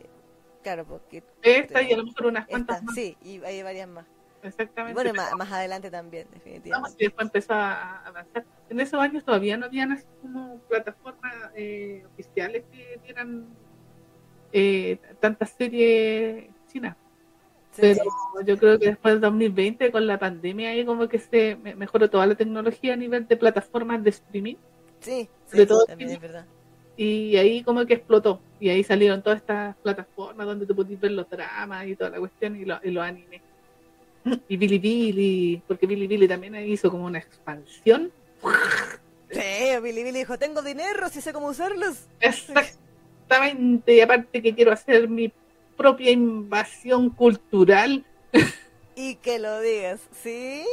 claro, porque... Esta y a lo mejor unas esta, cuantas más. sí, y hay varias más. Exactamente. Bueno, más, más adelante también, definitivamente. y después empezó a avanzar. En esos años todavía no habían así como plataformas eh, oficiales que dieran eh, tantas series chinas. Pero yo creo que después del 2020, con la pandemia, ahí como que se mejoró toda la tecnología a nivel de plataformas de streaming. Sí, de todo también es verdad. Y ahí como que explotó. Y ahí salieron todas estas plataformas donde tú podías ver los dramas y toda la cuestión y, lo, y los animes. Y Billy Billy, porque Billy Billy también hizo como una expansión. Sí, Billy Billy dijo, tengo dinero, si sé cómo usarlos. Exactamente, y aparte que quiero hacer mi propia invasión cultural. [LAUGHS] Y que lo digas, sí,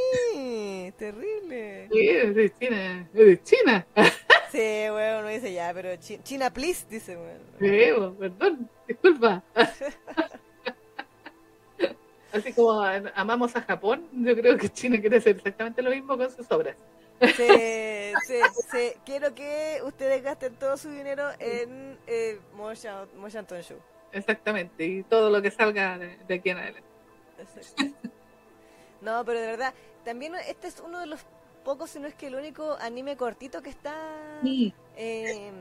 terrible. Sí, es de China, es de China. [LAUGHS] Sí, bueno, uno dice ya, pero China, please, dice, bueno. Sí, perdón, disculpa. [LAUGHS] Así como amamos a Japón, yo creo que China quiere hacer exactamente lo mismo con sus obras. Sí, sí, sí. Quiero que ustedes gasten todo su dinero en eh, Motion Show. Exactamente, y todo lo que salga de, aquí en adelante. No, pero de verdad, también este es uno de los pocos, si no es que el único anime cortito que está eh,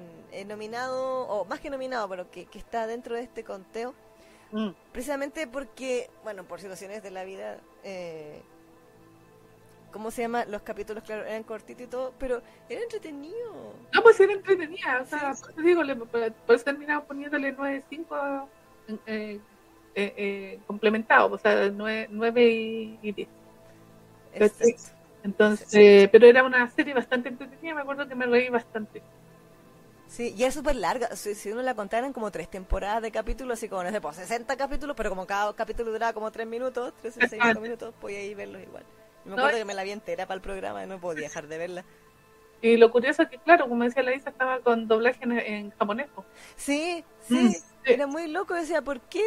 nominado, o más que nominado, pero que, que está dentro de este conteo. Mm. Precisamente porque, bueno, por situaciones de la vida, eh, ¿cómo se llama? Los capítulos, claro, eran cortitos y todo, pero era entretenido. No, pues era entretenida, o sea, por eso digo, por eso terminamos poniéndole 9-5 eh, eh, eh, complementados, o sea, 9, 9 y, 10. Entonces, pero era una serie bastante entretenida, me acuerdo que me reí bastante. Sí, y es súper larga. Si, uno la contara en como tres temporadas de capítulos, así como, no sé, pues 60 capítulos, pero como cada capítulo duraba como 3 minutos, 3 o 6 minutos, podía ir verlos igual. Me acuerdo que me la vi entera para el programa y no podía dejar de verla. Y lo curioso es que, claro, como decía la Isa, estaba con doblaje en, japonés. Sí, sí, mm, sí, era muy loco. Decía, ¿por qué?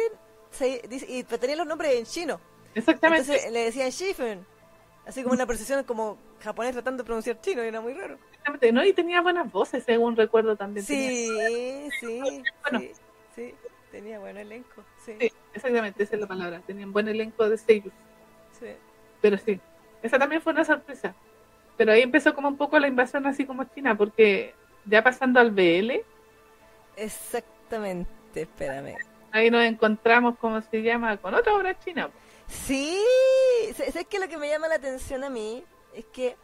Se, y tenía los nombres en chino. Exactamente. Entonces le decían Shifen. Así como una precisión como japonés tratando de pronunciar chino, y era muy raro. Exactamente, ¿no? Y tenía buenas voces, según recuerdo también. Sí, sí, sí, sí, tenía buen elenco. Sí. exactamente, esa es la palabra. Tenían buen elenco de sellos. Sí. Pero sí, esa también fue una sorpresa. Pero ahí empezó como un poco la invasión así como China, porque ya pasando al BL. Exactamente, espérame. Ahí nos encontramos, como se llama, con otra obra china. Sí, es que lo que me llama la atención a mí es que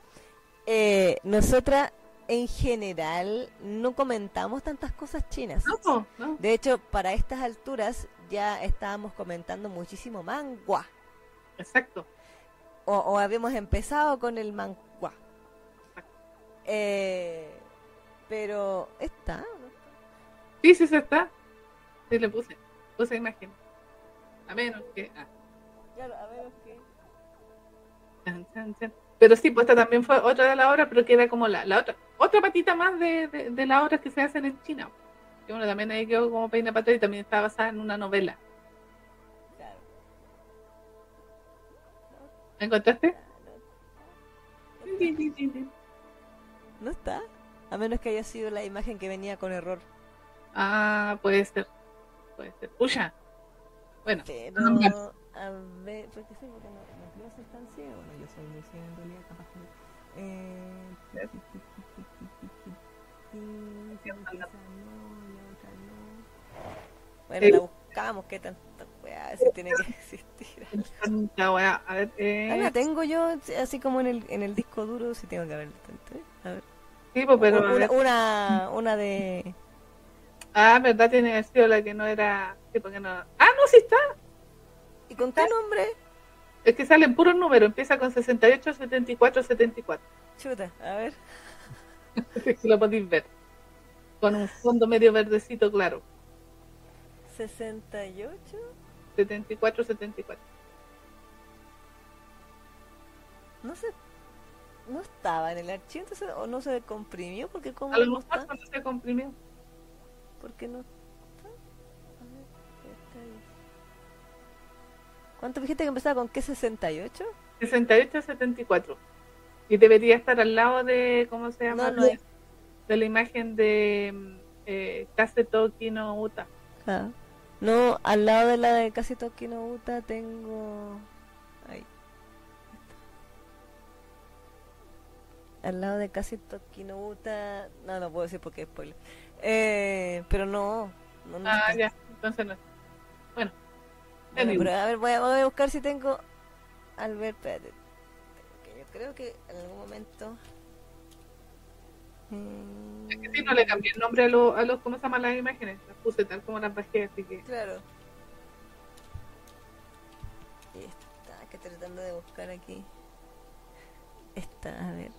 eh, nosotras en general no comentamos tantas cosas chinas. No, no. De hecho, para estas alturas ya estábamos comentando muchísimo mangua. Exacto o, habíamos empezado con el manhua. Eh, pero está, Sí, sí, se está. Sí, le puse. Puse imagen. A menos que. Ah. Claro, a menos que. Pero sí, pues esta también fue otra de las obras, pero que era como la, la otra otra patita más de, de, las obras que se hacen en China. Que bueno, también ahí quedó como Peina Patria y también está basada en una novela. ¿La encontraste? No está. A menos que haya sido la imagen que venía con error. Ah, puede ser. Puede ser. Puya. Bueno. Pero, a ver, ¿por qué no, tan ciego. Bueno, yo soy muy ciego en realidad, capaz que... Eh... Bueno, la buscamos, ¿qué tan si tiene que [LAUGHS] existir. a ver, eh... la tengo yo así como en el, en el disco duro, si tengo que haber. A ver. Sí, pues, pero. Una, una, una, de. Ah, verdad, tiene que sido la que no era. Sí, porque no... Ah, no, sí está. ¿Y con qué nombre? Es que salen puros números, empieza con 68, 74, 74. Chuta, a ver. [LAUGHS] si lo podéis ver. Con un fondo medio verdecito claro. 68. 74, 74. No sé, no estaba en el archivo entonces, o no se comprimió porque como a lo mejor no, no se comprimió. ¿Por qué no ¿Cuánto dijiste que empezaba con qué 68? 68 74. Y debería estar al lado de, ¿cómo se llama? No, no de, de la imagen de eh, Kaseto Kino Uta. Ah. No, al lado de la de casi Tokino Uta tengo. Ahí. Al lado de casi Tokino Uta. No, no puedo decir porque es spoiler. Eh, pero no. ah, ya, entonces no. Bueno. Bueno, pero a ver, voy a, voy a buscar si tengo. Albert, espérate. Que yo creo que en algún momento. Mm, Es que si no le cambié el nombre a, los a los, ¿cómo se llaman las imágenes? Las puse tal como las bajé, así que... Claro. Y está, que tratando de buscar aquí. Está, a ver.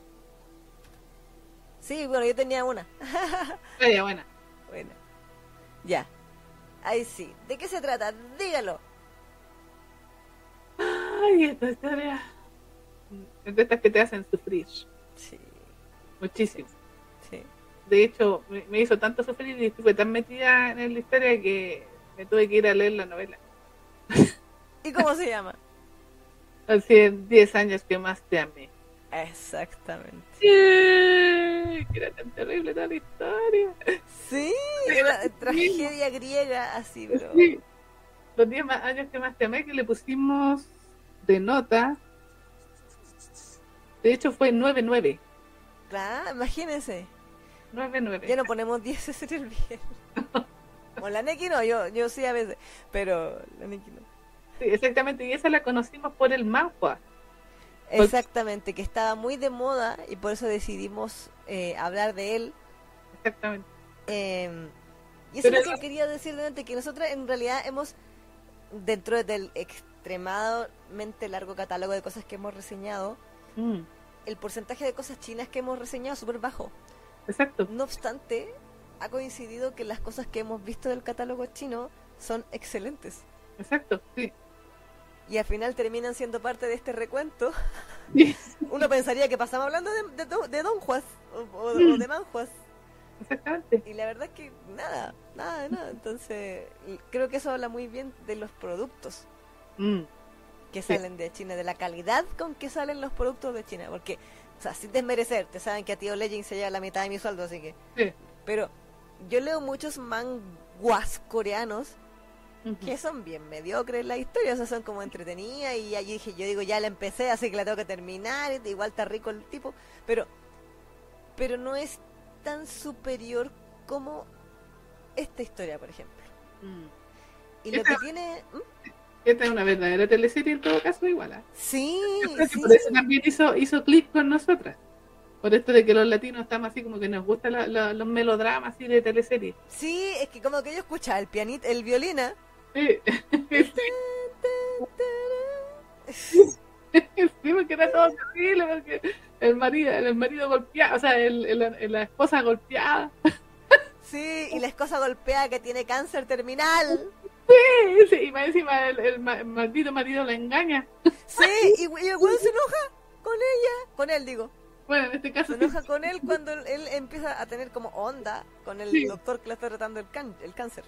Sí, bueno, yo tenía una. Vaya, buena. [LAUGHS] Bueno. Ya. Ahí sí. ¿De qué se trata? Dígalo. Ay, esta historia... Es de estas que te hacen sufrir. Sí, Muchísimo. sí. De hecho, me, me hizo tanto sufrir y estuve tan metida en la historia que me tuve que ir a leer la novela. ¿Y cómo se llama? Así en 10 años que más te amé. Exactamente. Que era tan terrible toda la historia. Sí, era tragedia griega así, pero... Sí. Los 10 más años que más te amé que le pusimos de nota. De hecho fue 9-9. Claro, imagínense. 9-9. Ya no ponemos 10 en el bien. [LAUGHS] O la Neki no, yo, yo sí a veces, pero la Neki no. Sí, exactamente. Y esa la conocimos por el manhua. Exactamente, que estaba muy de moda y por eso decidimos eh, hablar de él. Exactamente. Eh, y eso Pero es lo que quería decir antes, que nosotros en realidad hemos, dentro del extremadamente largo catálogo de cosas que hemos reseñado, Mm, el porcentaje de cosas chinas que hemos reseñado es súper bajo. exacto. No obstante, ha coincidido que las cosas que hemos visto del catálogo chino son excelentes. Exacto. Sí. Y al final terminan siendo parte de este recuento. [LAUGHS] Uno pensaría que pasamos hablando de, de, do- de Don Juas o, o- Mm. o de Manjuas. Exactamente. Y la verdad es que nada, nada de nada. Entonces, creo que eso habla muy bien de los productos Mm, que Sí. salen de China, de la calidad con que salen los productos de China. Porque, o sea, sin desmerecer, te saben que a Tío Legend se lleva la mitad de mi sueldo, así que. sí. Pero yo leo muchos manguas coreanos que son bien mediocres la historia, o sea, son como entretenidas y allí dije, yo digo, ya la empecé, así que la tengo que terminar, igual está rico el tipo, pero pero no es tan superior como esta historia, por ejemplo. Mm. Y lo que tiene... ¿Mm? Esta es una verdadera teleserie en todo caso igual. ¿ah? Sí, Yo creo que sí, por eso también hizo, hizo clic con nosotras. Por esto de que los latinos estamos así como que nos gustan la- la- los melodramas así de teleserie. sí, es que como que yo escuchaba el pianito, el violina. Sí. [LAUGHS] sí, porque era todo terrible, porque el marido, el marido golpeado, o sea, el, el- la esposa golpeada. Sí, y la esposa golpeada que tiene cáncer terminal. Sí, sí, y más encima el, el ma- maldito marido la engaña. Sí, y, y el weón se enoja con ella, con él digo. Bueno, en este caso se enoja con él cuando él, empieza a tener como onda con el Sí. doctor que le está tratando el, can- el cáncer.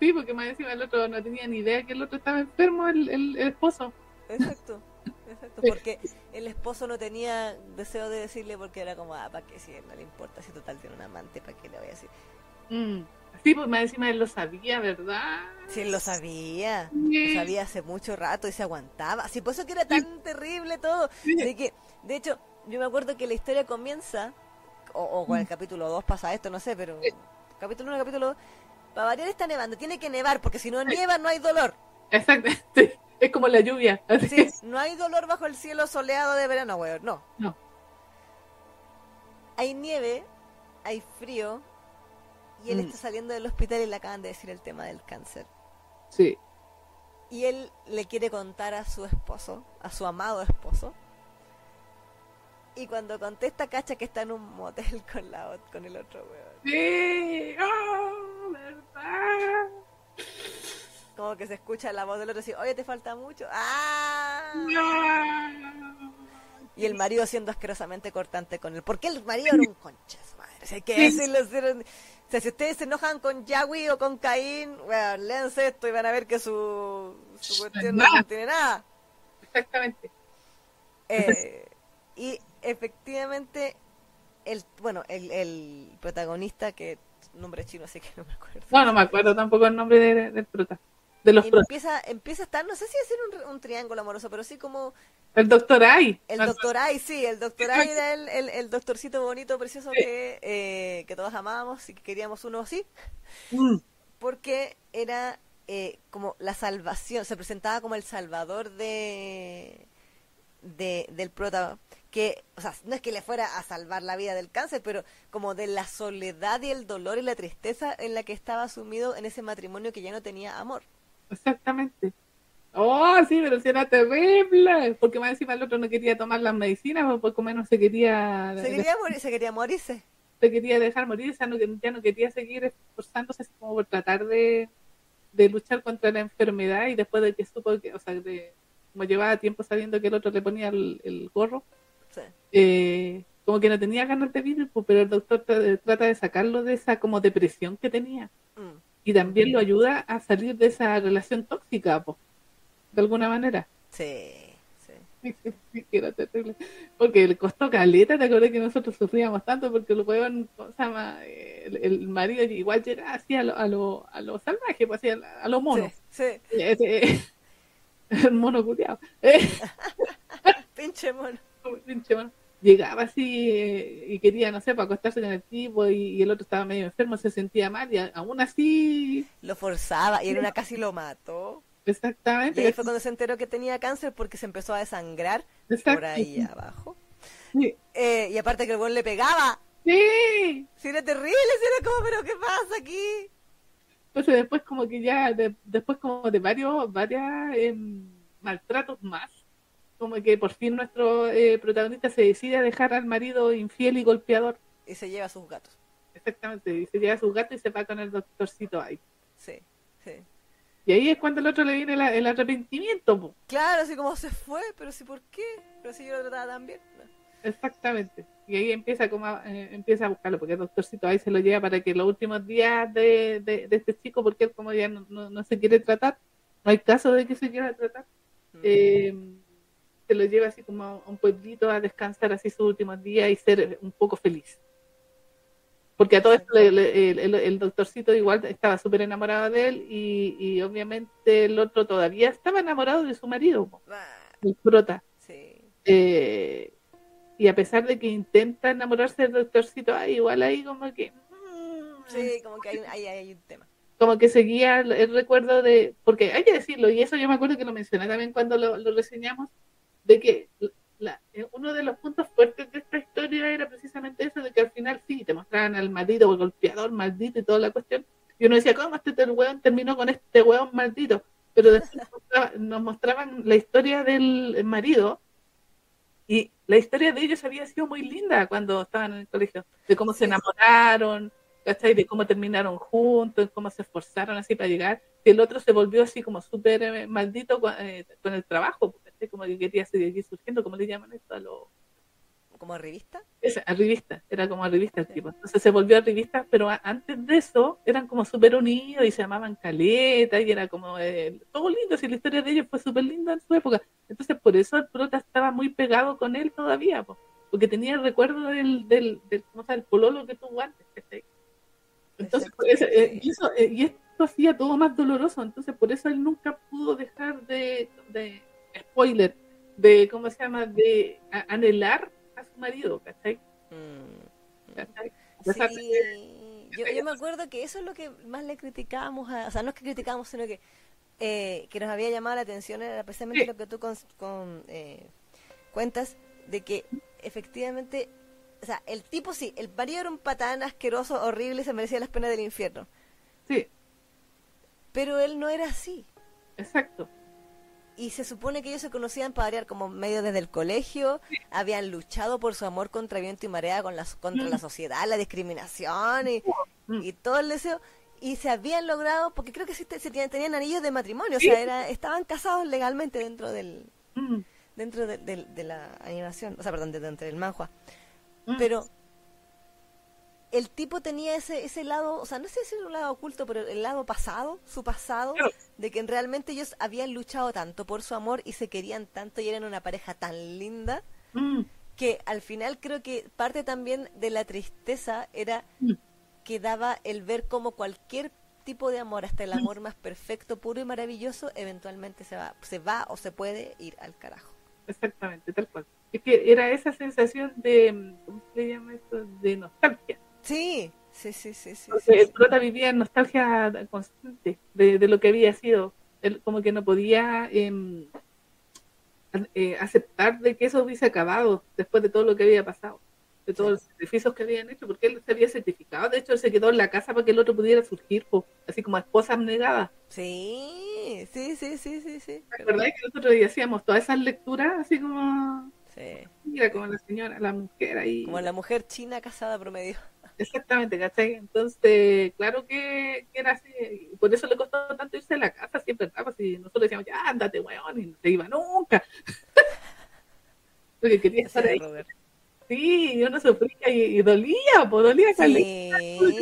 sí, porque más encima el otro no tenía ni idea que el otro estaba enfermo, el, el, el esposo. Exacto, exacto, Sí. porque el esposo no tenía deseo de decirle porque era como, ah, ¿para qué si él no le importa? Si total tiene un amante, ¿para qué le voy a decir? Mm. Sí, pues más encima él lo sabía, ¿verdad? Él lo sabía, Sí. lo sabía hace mucho rato y se aguantaba. Así por eso que era tan terrible todo. Sí. De que, de hecho, yo me acuerdo que la historia comienza, o, o con el capítulo 2 pasa esto, no sé, pero Sí. capítulo 1, capítulo 2, para variar está nevando, tiene que nevar, porque si no nieva no hay dolor. Exacto, [LAUGHS] sí. es como la lluvia. Sí, no hay dolor bajo el cielo soleado de verano, weón, no. No. Hay nieve, hay frío, y él Mm. está saliendo del hospital y le acaban de decir el tema del cáncer. Sí. Y él le quiere contar a su esposo, a su amado esposo. Y cuando contesta, cacha que está en un motel [LAUGHS] con, la, con el otro weón. Sí. Oh, ¿verdad? Como que se escucha la voz del otro así, oye, te falta mucho. ¡Ah! No. Y el marido siendo asquerosamente cortante con él. Porque el marido era un concha de su madre. O sea, que decirlo. O sea, si ustedes se enojan con Yahweh o con Caín, bueno, léanse esto y van a ver que su, su cuestión no, no tiene nada. Exactamente. Eh, y efectivamente, el bueno, el, el protagonista, que nombre chino, así que no me acuerdo. No, no me acuerdo tampoco el nombre de- del prota. De los empieza, empieza a estar, no sé si decir un, un triángulo amoroso, pero sí como El doctor Ay. el doctor Ay, sí, el doctor Ay era el, el, el doctorcito bonito, precioso Sí. que, eh, que todos amábamos y que queríamos uno así, mm, porque era eh, como la salvación, se presentaba como el salvador de, de del prota, que, o sea, no es que le fuera a salvar la vida del cáncer, pero como de la soledad y el dolor y la tristeza en la que estaba sumido en ese matrimonio que ya no tenía amor. Exactamente. Oh, sí, pero si era terrible, porque más encima el otro no quería tomar las medicinas, o poco menos se quería... Se quería, morir, se quería morirse. Se quería dejar morir, o sea, no, ya no quería seguir esforzándose como por tratar de, de luchar contra la enfermedad y después de que supo que, o sea, de, como llevaba tiempo sabiendo que el otro le ponía el, gorro, eh, como que no tenía ganas de vivir, pues, pero el doctor trata de sacarlo de esa como depresión que tenía. Mm. Y también lo ayuda a salir de esa relación tóxica, pues de alguna manera. Sí, sí. [LAUGHS] era terrible. Porque le costó caleta, te acordás que nosotros sufríamos tanto porque lo huevón, el, el, marido igual llegaba así a lo, a lo, a lo salvaje, pues así a, los monos. Sí, [LAUGHS] [LAUGHS] el mono culiado. Pinche mono. Pinche mono. Llegaba así eh, y quería, no sé, para acostarse con el tipo y, el otro estaba medio enfermo, se sentía mal y aún así... Lo forzaba y en una casi lo mató. Exactamente. Y ahí fue cuando se enteró que tenía cáncer porque se empezó a desangrar por ahí abajo. Eh, y aparte que el buen le pegaba. Sí. Sí, era terrible, sí, era como, pero ¿qué pasa aquí? Entonces después como que ya, después como de varios, varias em, maltratos más, como que por fin nuestro eh, protagonista se decide a dejar al marido infiel y golpeador. Y se lleva a sus gatos. Exactamente, y se lleva a sus gatos y se va con el doctorcito ahí. Sí, sí. Y ahí es cuando el otro le viene el arrepentimiento. Claro, así como se fue, pero sí, ¿por qué? Pero si yo lo trataba tan bien. Exactamente. Y ahí empieza como a, eh, empieza a buscarlo, porque el doctorcito ahí se lo lleva para que los últimos días de, de, este chico, porque él como ya no, no, se quiere tratar, no hay caso de que se quiera tratar, eh, se lo lleva así como a un pueblito a descansar así sus últimos días y ser un poco feliz. Porque a todo esto el, doctorcito igual estaba súper enamorado de él y, obviamente el otro todavía estaba enamorado de su marido, el prota. Eh, y a pesar de que intenta enamorarse del doctorcito, igual ahí como que... Mm, sí, como que hay, hay, un tema. Como que seguía el, recuerdo de... Porque hay que decirlo, y eso yo me acuerdo que lo mencioné también cuando lo, lo reseñamos, de que eh, uno de los puntos fuertes de esta historia era precisamente eso, de que al final sí, te mostraban al marido o golpeador maldito y toda la cuestión. Y uno decía, ¿cómo este hueón terminó con este hueón maldito? Pero después nos mostraban la historia del marido y la historia de ellos había sido muy linda cuando estaban en el colegio, de cómo se enamoraron, ¿cachai? De cómo terminaron juntos, cómo se esforzaron así para llegar. Y el otro se volvió así como súper eh, maldito eh, con, el trabajo, como que quería seguir surgiendo, como le llaman esto a lo... ¿Como revista? Esa, a revista, era como a revista el tipo. Entonces se volvió a revista, pero antes de eso eran como súper unidos y se llamaban Caleta y era como eh, todo lindo, si la historia de ellos fue súper linda en su época. Entonces por eso el prota estaba muy pegado con él todavía, porque tenía el recuerdo del, del, del, el pololo que tuvo antes. Entonces, eh, y, eso, eh, y esto hacía todo más doloroso, entonces por eso él nunca pudo dejar de spoiler, de, ¿cómo se llama?, de anhelar a su marido, ¿cachai? Mm. Yo, yo, me acuerdo que eso es lo que más le criticábamos, a, o sea, no es que criticábamos, sino que, eh, que nos había llamado la atención, era precisamente lo que tú con, eh, cuentas, de que efectivamente, o sea, el tipo sí, el marido era un patán asqueroso, horrible, se merecía las penas del infierno. Sí. Pero él no era así. Exacto y se supone que ellos se conocían para variar como medio desde el colegio, habían luchado por su amor contra viento y marea con las, contra la mm. sociedad, la discriminación y, mm. y, todo el deseo, y se habían logrado, porque creo que sí, se tenían, anillos de matrimonio, o sea, era, estaban casados legalmente dentro del mm. dentro de, de, la animación, o sea, perdón, dentro del manhua. Pero el tipo tenía ese, ese lado, o sea, no sé si es un lado oculto, pero el lado pasado, su pasado, de que realmente ellos habían luchado tanto por su amor y se querían tanto y eran una pareja tan linda, mm. que al final creo que parte también de la tristeza era mm. que daba el ver como cualquier tipo de amor, hasta el mm. amor más perfecto, puro y maravilloso, eventualmente se va, se va o se puede ir al carajo. Exactamente, tal cual. Es que era esa sensación de, ¿cómo se llama esto? De nostalgia Sí, Sí, sí, sí, sí. Porque sí, sí. vivía en nostalgia constante de, de lo que había sido. Él como que no podía em, eh, aceptar de que eso hubiese acabado después de todo lo que había pasado, de todos los sacrificios que habían hecho, porque él se había certificado. De hecho, él se quedó en la casa para que el otro pudiera surgir, po, así como esposa abnegada. Sí, sí, sí, sí, sí, sí. ¿Te acordás que nosotros hacíamos todas esas lecturas así como, Sí. mira, como la señora, la mujer ahí? Como la mujer china casada promedio. Exactamente, ¿cachai? Entonces, claro que, que era así, por eso le costó tanto irse de la casa, sí, es verdad, pues si nosotros decíamos, ya, ándate, weón, y no se iba nunca. [LAUGHS] Porque quería estar ahí, Sí, Robert. sí, uno sufría y, y dolía, pues dolía Sí, sí.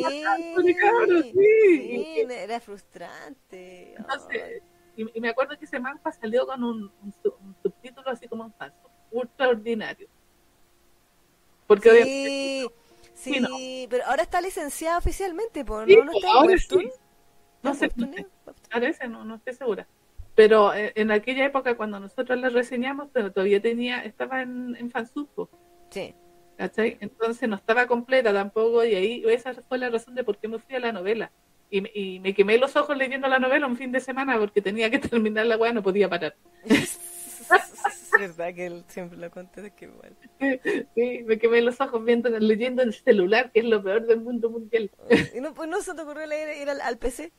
sí, era frustrante. Entonces, y, y me acuerdo que ese manga salió con un, un su- un subtítulo así como un falso, ultraordinario. Porque obviamente, Sí, no. pero ahora está licenciada oficialmente, ¿por Sí, no? ¿No está no sé. Parece, no, no estoy segura. Pero eh, en aquella época, cuando nosotros la reseñamos, pero todavía tenía, estaba en, en Sí, ¿cachai? Entonces no estaba completa tampoco, y ahí esa fue la razón de por qué me fui a la novela. Y, me- y me quemé los ojos leyendo la novela un fin de semana porque tenía que [LAUGHS] terminar la weá, no podía parar. [LAUGHS] es verdad que él siempre lo conté de que igual. Sí, me quemé los ojos viendo, leyendo en el celular, que es lo peor del mundo mundial. ¿Y no, pues no se te ocurrió leer ir al, al PC?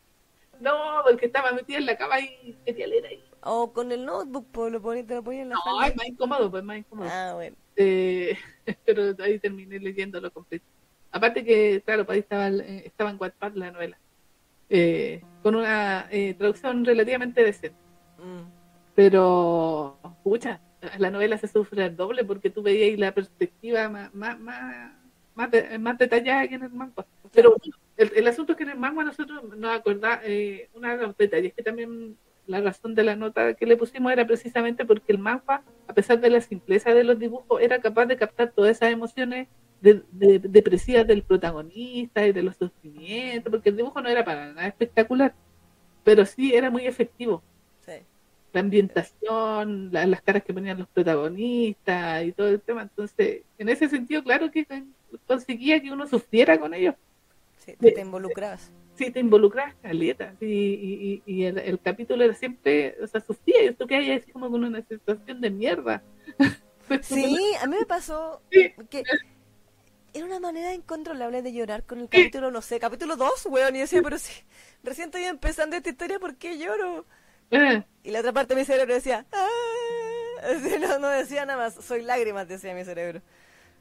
No, porque estaba metida en la cama y quería leer ahí. O con el notebook, pues lo ponías, te lo ponías en la No, es más incómodo, pues más incómodo. Ah, bueno. Eh, [LAUGHS] pero ahí terminé leyéndolo completo. Aparte que, claro, pues ahí estaba, eh, estaba en Wattpad la novela. Eh, con una eh, traducción relativamente decente. Mm. Pero, pucha, la novela se sufre al doble porque tú veías la perspectiva más, más, más, más, de- más detallada que en el manga. Pero el, el asunto es que en el manga nosotros nos acordamos, eh, uno de los detalles que también la razón de la nota que le pusimos era precisamente porque el manga, a pesar de la simpleza de los dibujos, era capaz de captar todas esas emociones de- de- depresivas del protagonista y de los sufrimientos, porque el dibujo no era para nada espectacular, pero sí era muy efectivo. La ambientación, la- las caras que ponían los protagonistas y todo el tema. Entonces, en ese sentido, claro que con- conseguía que uno sufriera con ellos. Sí, te, te involucrabas. Sí, te involucras, caleta. Sí, y, y, y el, el capítulo era siempre, o sea, sufría. Y esto que hay así como con una sensación de mierda. [LAUGHS] Sí, a mí me pasó Sí. que era una manera incontrolable de llorar con el capítulo, no sé, capítulo 2, weón, y decía, pero si recién estoy empezando esta historia, ¿por qué lloro? Y la otra parte de mi cerebro decía, "Ah". [LAUGHS] No, no decía nada más, soy lágrimas, decía mi cerebro.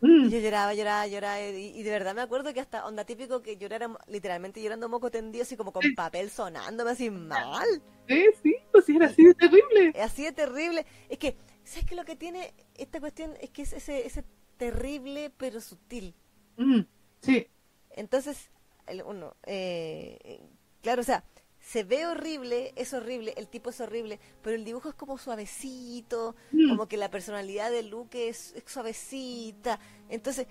mm, Y yo lloraba, lloraba, lloraba, y, y de verdad me acuerdo que hasta onda típico que llorara literalmente llorando moco tendido, así como con papel sonándome así mal. sí, sí, pues era así de terrible. Así de terrible. Es que, ¿sabes qué? Lo que tiene esta cuestión es que es ese, ese terrible pero sutil. Mm, sí, Entonces, el- uno, eh, claro, o sea, se ve horrible, es horrible, el tipo es horrible, pero el dibujo es como suavecito, Mm. como que la personalidad de Luke es, es suavecita. Entonces,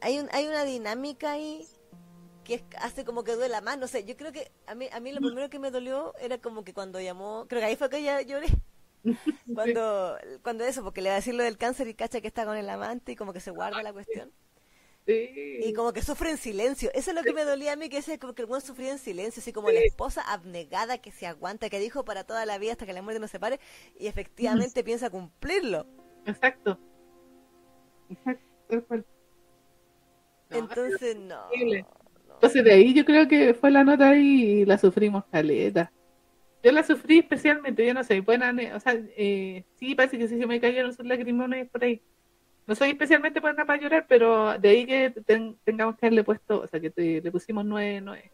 hay, un, hay una dinámica ahí que es- hace como que duela más. No sé, yo creo que a mí, a mí lo primero que me dolió era como que cuando llamó, creo que ahí fue que ya lloré. [LAUGHS] Cuando, cuando eso, porque le va a decir lo del cáncer y cacha que está con el amante y como que se guarda la cuestión. Sí. Y como que sufre en silencio. Eso es lo que me dolía a mí, que ese como que el buen sufría en silencio, así como la esposa abnegada que se aguanta, que dijo para toda la vida hasta que la muerte nos separe, y efectivamente piensa cumplirlo. Exacto. Exacto. No, Entonces, no. Entonces de ahí yo creo que fue la nota ahí y la sufrimos caleta. Yo la sufrí especialmente, yo no soy buena, o sea, eh, sí parece que sí se me cayeron sus lagrimones por ahí. No soy especialmente buena para llorar, pero de ahí que ten- tengamos que haberle puesto, o sea, que te- le pusimos nueve, nueve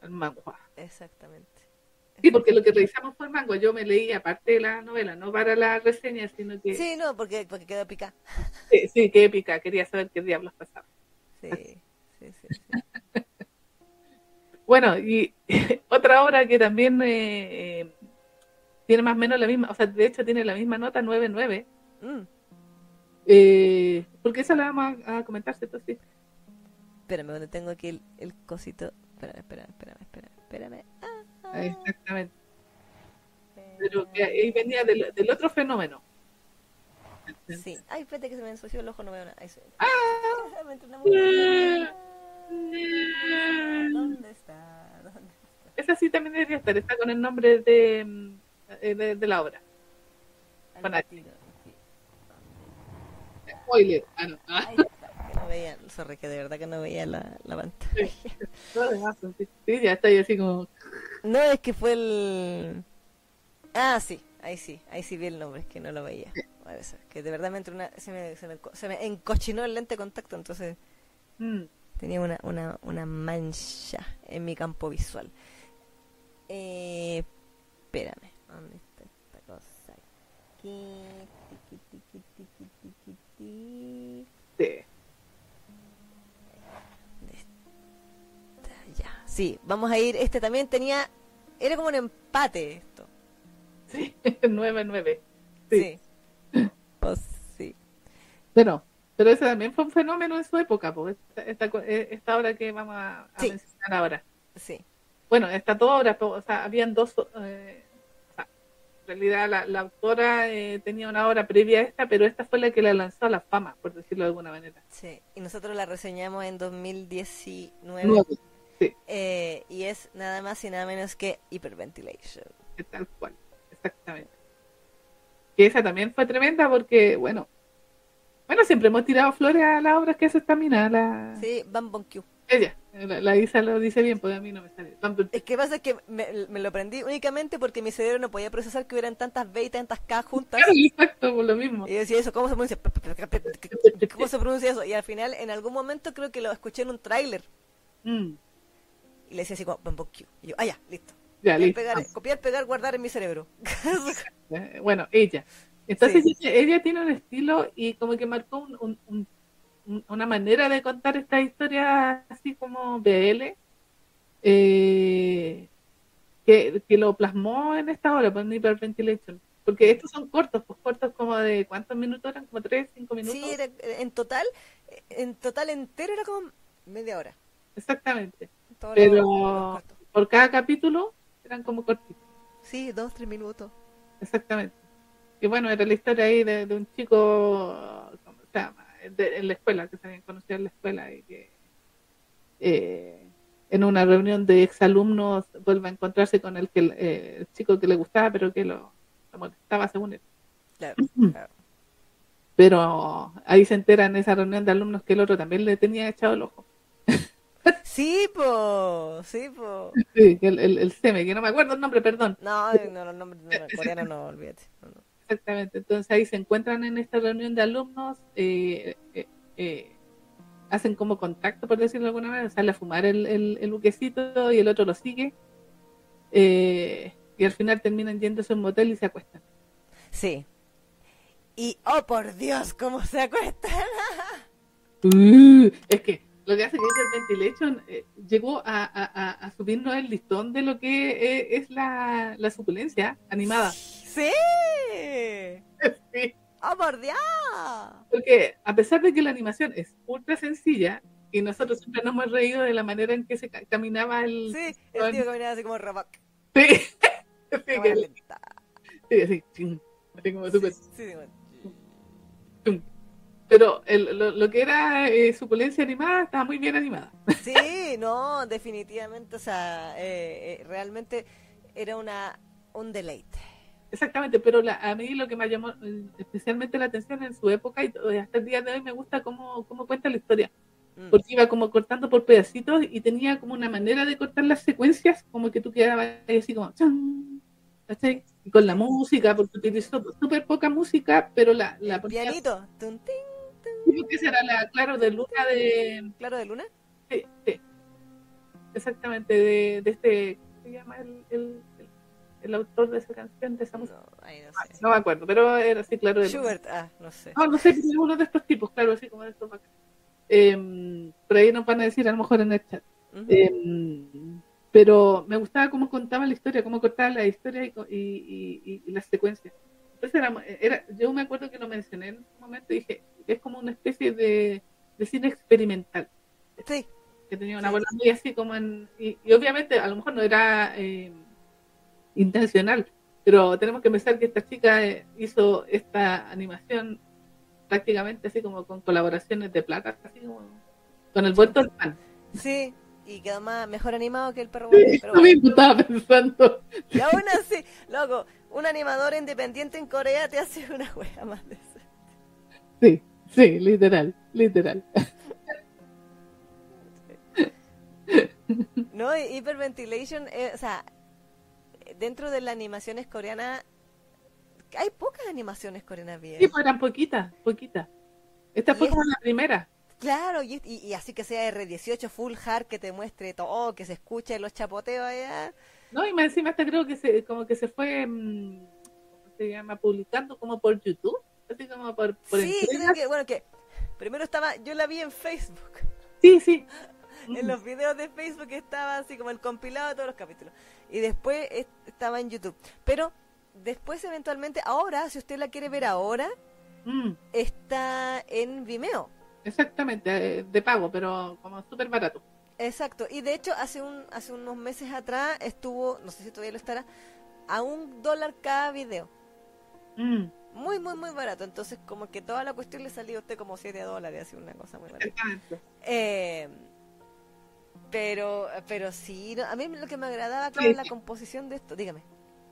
al manga. Exactamente. Sí, porque lo que revisamos fue el manga, yo me leí aparte de la novela, no para la reseña, sino que sí, Sí, no, porque, porque quedó pica. sí, qué épica, quería saber qué diablos pasaba. Sí, sí, sí. sí. Bueno, y [LAUGHS] otra obra que también eh, eh, tiene más o menos la misma, o sea, de hecho tiene la misma nota 9.9, Mm. Eh, porque esa la vamos a, a comentar, ¿cierto? Sí. Espérame, donde tengo aquí el, el cosito. Espérame, espérame, espérame, espérame. espérame. Ah, ah, Exactamente. Pero que ahí venía del, del otro fenómeno. Sí. Ay, espérate que se me ensució el ojo, no veo nada. Ahí ¡Ah! [LAUGHS] Me entró una mugre. ¿Dónde está? ¿Dónde está? Esa sí también debería estar, está con el nombre de, mm, eh, de, de la obra. Al Con H. tiro, sí. Spoiler. Ah, no. Ah, Ahí está. Que no veía, sorry, que de verdad que no veía la, la pantalla. [LAUGHS] sí, sí, ya estoy así como. No, es que fue el... Ah, sí, ahí sí, ahí sí vi el nombre, es que no lo veía. Puede ser, que de verdad me entró una, se, me, se, me, se me encochinó el lente de contacto, entonces mm, tenía una, una, una mancha en mi campo visual. Eh, espérame, ¿dónde está esta cosa? Aquí, sí. Ya, sí, vamos a ir, este también tenía, era como un empate esto. Sí, [LAUGHS] 9-9. Sí. Sí. Pues sí. Pero, pero ese también fue un fenómeno en su época, pues, esta, eh, esta obra que vamos a, a Sí. mencionar ahora. Sí. Bueno, esta toda obra, o sea, habían dos, eh, realidad la, la autora eh, tenía una obra previa a esta, pero esta fue la que la lanzó a la fama, por decirlo de alguna manera. Sí, y nosotros la reseñamos en 2019 Nueve, sí, eh, y es nada más y nada menos que Hyperventilation. tal cual, exactamente. Que esa también fue tremenda porque, bueno, bueno, siempre hemos tirado flores a las obras que hace esta mina, la, Sí, Bam Q. ella, la, la Isa lo dice bien, porque a mí no me sale. Es que pasa que me, me lo aprendí únicamente porque mi cerebro no podía procesar que hubieran tantas B y tantas K juntas. Claro, exacto, por lo mismo. Y yo decía eso, ¿cómo se pronuncia? ¿Cómo se pronuncia eso? Y al final, en algún momento creo que lo escuché en un tráiler Mm, y le decía así como Bam Bam Q. Y yo, ah, ya, listo. ya, Copiar, listo. pegar, copiar, pegar, guardar en mi cerebro. [LAUGHS] Eh, bueno, ella. Entonces Sí. ella, ella tiene un estilo y como que marcó un- un- un- una manera de contar esta historia así como BL, eh, que, que lo plasmó en esta obra, pues, en Hyperventilation. Porque estos son cortos, pues cortos como de ¿cuántos minutos eran? Como tres, cinco minutos. Sí, era- en total, en total entero era como media hora. Exactamente. Todo Pero por cada capítulo eran como cortitos. Sí, dos, tres minutos. Exactamente. Y bueno, era la historia ahí de, de un chico, ¿cómo se llama? De- en la escuela, que se habían conocido en la escuela y que eh, en una reunión de exalumnos vuelve a encontrarse con el, que, eh, el chico que le gustaba, pero que lo, lo molestaba según él. Claro, [CLEARS THROAT] claro. Pero ahí se entera en esa reunión de alumnos que el otro también le tenía echado el ojo. Sí, po, sí, po. Sí, el, el, el Seme, que no me acuerdo el nombre, perdón. No, no, los nombres no, no, coreanos no, olvídate. No, no. Exactamente, entonces ahí se encuentran en esta reunión de alumnos, eh, eh, eh, hacen como contacto, por decirlo de alguna manera, sale a fumar el, el, el buquecito y el otro lo sigue, eh, y al final terminan yéndose a un motel y se acuestan. Sí. Y, oh por Dios, cómo se acuestan. Uh, [LAUGHS] es que lo que hace que Ventilation eh, llegó a, a, a, a subirnos el listón de lo que eh, es la, la suculencia animada. Sí. Sí. Oh por Dios. Porque a pesar de que la animación es ultra sencilla, y nosotros siempre nos hemos reído de la manera en que se ca- caminaba el... Sí, el tío caminaba así como robot. Sí, [LAUGHS] Sí, Cámara que- lenta. sí, así, ching, así como súper- Sí, sí, chum. Pero el- lo, lo que era eh, suculencia animada estaba muy bien animada. [LAUGHS] Sí, no, definitivamente, o sea, eh, eh, realmente era una un deleite. Exactamente, pero la, a mí lo que me llamó eh, especialmente la atención en su época y todo- hasta el día de hoy me gusta cómo, cómo cuenta la historia. Mm. Porque iba como cortando por pedacitos y tenía como una manera de cortar las secuencias, como que tú quedabas ahí así como... chan, con la música, porque utilizó súper poca música, pero la, la ponía- pianito, tun, porque esa era la, claro, de Luna de... claro de luna. sí, sí. Exactamente, de, de este... ¿Cómo se llama el, el, el, autor de esa canción, de esa música? No, no Ah, sé. No me acuerdo, pero era así, claro. Luna. Schubert, ah, no sé. No, no sé, pero es uno de estos tipos, claro, así como de estos. Eh, por ahí nos van a decir a lo mejor en el chat. Ujú. Eh, pero me gustaba cómo contaba la historia, cómo cortaba la historia y, y, y- y- las secuencias. Entonces era, era- yo me acuerdo que lo mencioné en un momento y dije, es como una especie de, de cine experimental, Sí, que tenía una Sí. bola muy así como en... Y, y obviamente a lo mejor no era eh, intencional, pero tenemos que pensar que esta chica eh, hizo esta animación prácticamente así como con colaboraciones de plata, así como con el vuelto del pan. Sí, y quedó más, mejor animado que el perro Sí, guardián, pero eso bueno. mismo estaba pensando. Y aún así, loco, un animador independiente en Corea te hace una wea más de eso. Sí, sí, literal, literal. No, Hyperventilation, eh, o sea, dentro de las animaciones coreanas, hay pocas animaciones coreanas bien. Sí, pues eran poquitas, poquitas. Esta fue como la primera. Claro, y, y, y así que sea R18 full hard que te muestre todo, que se escuche los chapoteos allá. No, y más encima hasta creo que se, como que se fue, mm, ¿cómo se llama? Publicando como por YouTube, así como por, por Sí, creo que, bueno, que primero estaba, yo la vi en Facebook, Sí, sí. [LAUGHS] en los videos de Facebook estaba así como el compilado de todos los capítulos. Y después es- estaba en YouTube. Pero después eventualmente, ahora, si usted la quiere ver ahora, Mm, está en Vimeo. exactamente, eh, de pago, pero como súper barato. Exacto, y de hecho hace un hace unos meses atrás estuvo, no sé si todavía lo estará, a un dólar cada video. Mm, Muy, muy, muy barato. Entonces, como que toda la cuestión le salió a usted como 7 dólares, así una cosa muy barata. exactamente. Eh, pero, pero sí, no, a mí lo que me agradaba, claro, Sí. la composición de esto, dígame.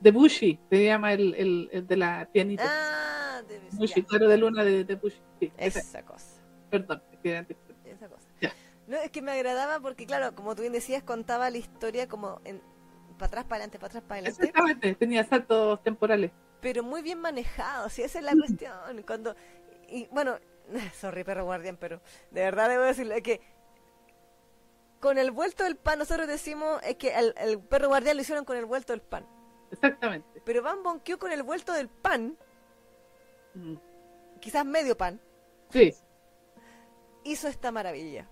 De Bushi, se llama el, el, el de la pianita. Ah, ser, Bushi, claro de luna de, de Bushi. Sí, esa- esa cosa, perdón, es que antes- esa cosa. Ya. No, es que me agradaba porque, claro, como tú bien decías, contaba la historia como en para atrás, para adelante, para atrás, para adelante. Exactamente, tenía saltos temporales. pero muy bien manejado, si esa es la cuestión. Cuando, y bueno, [LAUGHS] sorry perro guardián, pero de verdad debo decirle que con el vuelto del pan, nosotros decimos es que el, el perro guardián lo hicieron con el vuelto del pan, Exactamente. pero Van Bonkyo con el vuelto del pan, Mm, quizás medio pan, Sí, hizo esta maravilla.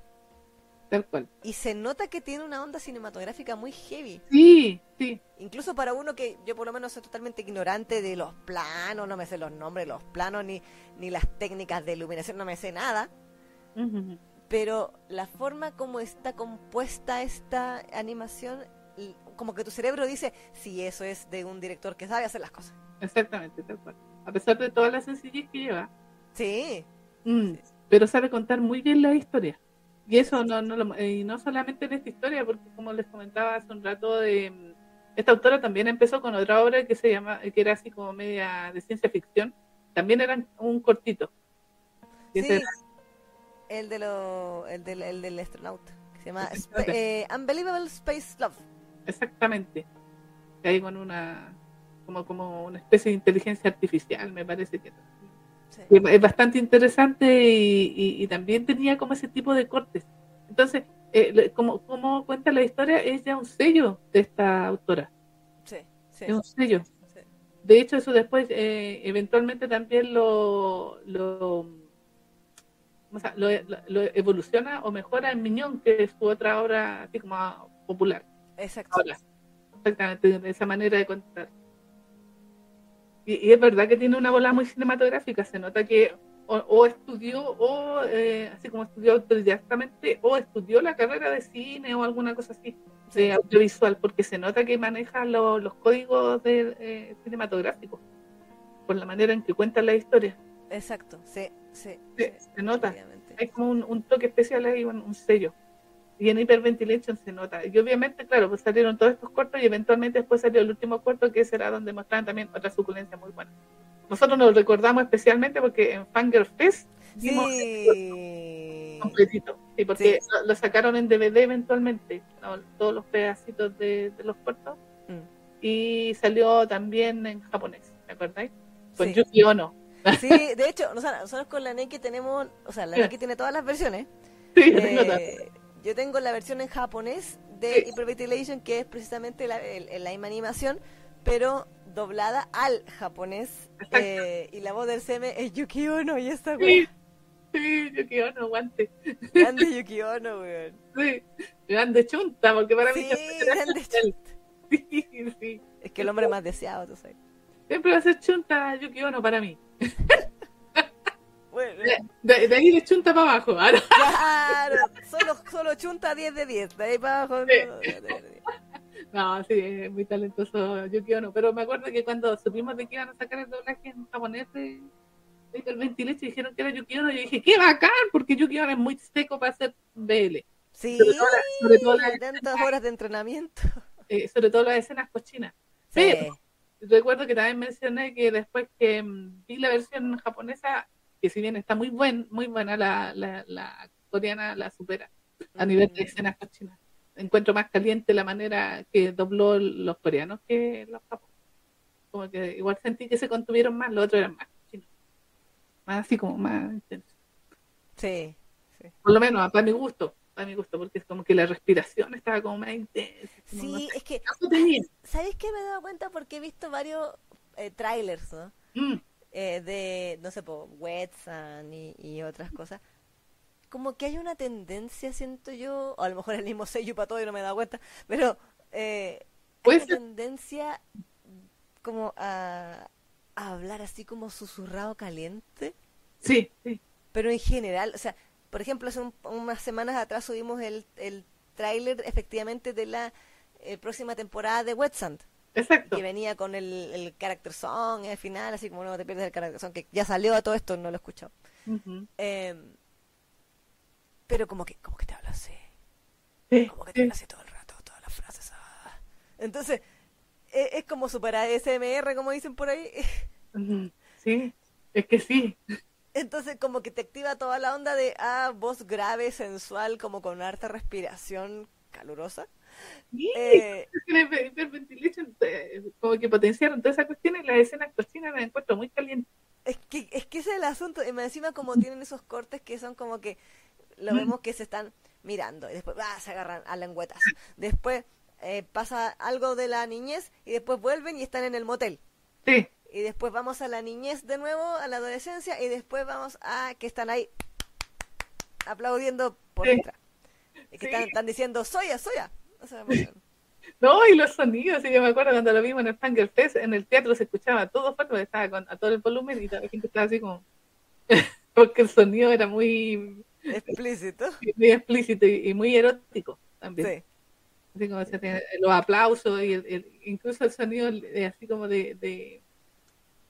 tal cual. Y se nota que tiene una onda cinematográfica muy heavy. Sí, sí. Incluso para uno que yo por lo menos soy totalmente ignorante de los planos, no me sé los nombres de los planos ni, ni las técnicas de iluminación, no me sé nada. Ujú. Pero la forma como está compuesta esta animación, como que tu cerebro dice, sí, eso es de un director que sabe hacer las cosas. Exactamente, tal cual. A pesar de toda la sencillez que lleva, Sí, mm, pero sabe contar muy bien la historia. Y eso no, no lo- y no solamente en esta historia, porque como les comentaba hace un rato, de, mm, esta autora también empezó con otra obra que se llama, que era así como media de ciencia ficción. También era un cortito. Sí. El, de lo, el, del, el del astronauta, que se llama eh, Unbelievable Space Love. exactamente. Hay con una, como, como una especie de inteligencia artificial, me parece que Sí. es bastante interesante y, y- y también tenía como ese tipo de cortes. Entonces, eh, como, como cuenta la historia, es ya un sello de esta autora, Sí, sí, es un sello. sí. De hecho, eso después eh, eventualmente también lo, lo, ¿cómo se llama? lo, lo- lo evoluciona o mejora en Miñón, que es su otra obra así como popular. Exacto. Ahora, exactamente, de esa manera de contar. Y, y es verdad que tiene una bola muy cinematográfica, se nota que o, o estudió, o eh, así como estudió autodidactamente, o estudió la carrera de cine o alguna cosa así, Sí. de audiovisual, porque se nota que maneja lo- los códigos de, eh, cinematográficos, por la manera en que cuenta la historia. Exacto, sí, sí. Sí, se nota. Hay como un, un toque especial ahí, un, un sello. Y en Hyperventilation se nota. Y obviamente, claro, pues salieron todos estos cortos y eventualmente después salió el último corto que será donde mostraron también otra suculencia muy buena. Nosotros nos recordamos especialmente porque en Fanger Fest vimos Sí. completito. Sí, porque Sí. Lo, lo sacaron en DVD eventualmente, ¿no? todos los pedacitos de, de los cortos. Mm. Y salió también en japonés, ¿me acordáis? Con. Yuki Ono. Sí, de hecho, nosotros con la Neki tenemos, o sea, la. Neki tiene todas las versiones. [LAUGHS] Sí, yo tengo Eh, yo tengo la versión en japonés de Sí. Hyperventilation, que es precisamente la, el- la misma animación, pero doblada al japonés. Eh, y la voz del CM es Yuki Ono, y esta Sí, sí, Yuki Ono, guante. Grande Yuki Ono, weón. [LAUGHS] Sí, grande chunta, porque para mí Sí, grande especial. [LAUGHS] Sí, sí. Es que el hombre más deseado, tú sabes. Siempre va a ser chunta Yuki Ono para mí. [LAUGHS] Bueno, De, de ahí de chunta para abajo. Ah, no. [LAUGHS] claro, solo, solo chunta 10 de 10, de ahí para abajo. Sí. [LAUGHS] no, sí, es muy talentoso Yuki Ono. Pero me acuerdo que cuando supimos de que iban a sacar el doblaje en japonés de de Hyperventilation dijeron que era Yuki Ono, yo dije, qué bacán, porque Yuki Ono es muy seco para hacer BL. Sí, Sobre todo la- sobre todo la- tantas horas de entrenamiento. eh, sobre todo las escenas cochinas. Sí. Pero recuerdo que también mencioné que después que mm, vi la versión japonesa, que si bien está muy buen, muy buena, la, la, la coreana la supera a nivel de Mm. escenas cochinas. Encuentro más caliente la manera que dobló los coreanos que los japoneses. Como que igual sentí que se contuvieron más, los otros eran más cochinos. Más así como más intensos. Sí, sí. Por lo menos, para mi gusto, para mi gusto, porque es como que la respiración estaba como más intensa. como Sí, es que. ¿sabéis qué me he dado cuenta? Porque he visto varios eh, trailers, ¿no? Mm, Eh, de, no sé, po, Wetsan y, y otras cosas. Como que hay una tendencia, siento yo, o a lo mejor el mismo sello para todo y no me he dado cuenta, pero eh, hay una tendencia como a, a hablar así como susurrado caliente. sí, sí. Pero en general, o sea, por ejemplo, hace un- unas semanas atrás subimos el, el tráiler efectivamente de la eh, próxima temporada de Wet Sand, Exacto. que venía con el, el character song al final, así como no te pierdes el character song, que ya salió a todo esto, no lo he escuchado. Ujú. Eh, pero como que, como que te habla así, Sí, como que te sí. habla así todo el rato, todas las frases. ah. Entonces, e- es, como super ASMR, como dicen por ahí. [LAUGHS] Sí, es que sí. Entonces como que te activa toda la onda de ah, voz grave, sensual, como con harta respiración calurosa. Sí, Eh, [LAUGHS] como que potenciaron todas esas cuestiones, las escenas cochinas las encuentro muy calientes. es que es que ese es el asunto. Y más encima como tienen esos cortes que son como que lo Mm. vemos que se están mirando y después ah, se agarran a lengüetas. Después eh, pasa algo de la niñez y después vuelven y están en el motel. Sí, Y después vamos a la niñez de nuevo, a la adolescencia, y después vamos a que están ahí aplaudiendo por Sí. Y que Sí. están, están diciendo, soya, soya. O sea, bueno, [LAUGHS] no, y los sonidos, sí, yo me acuerdo cuando lo vimos en el Fanger Fest, en el teatro se escuchaba todo fuerte, porque estaba con, a todo el volumen y la gente estaba así como, [LAUGHS] porque el sonido era muy, explícito. muy explícito y, y muy erótico también. Sí. Así como se tiene- los aplausos y el- el- incluso el sonido de- así como de, de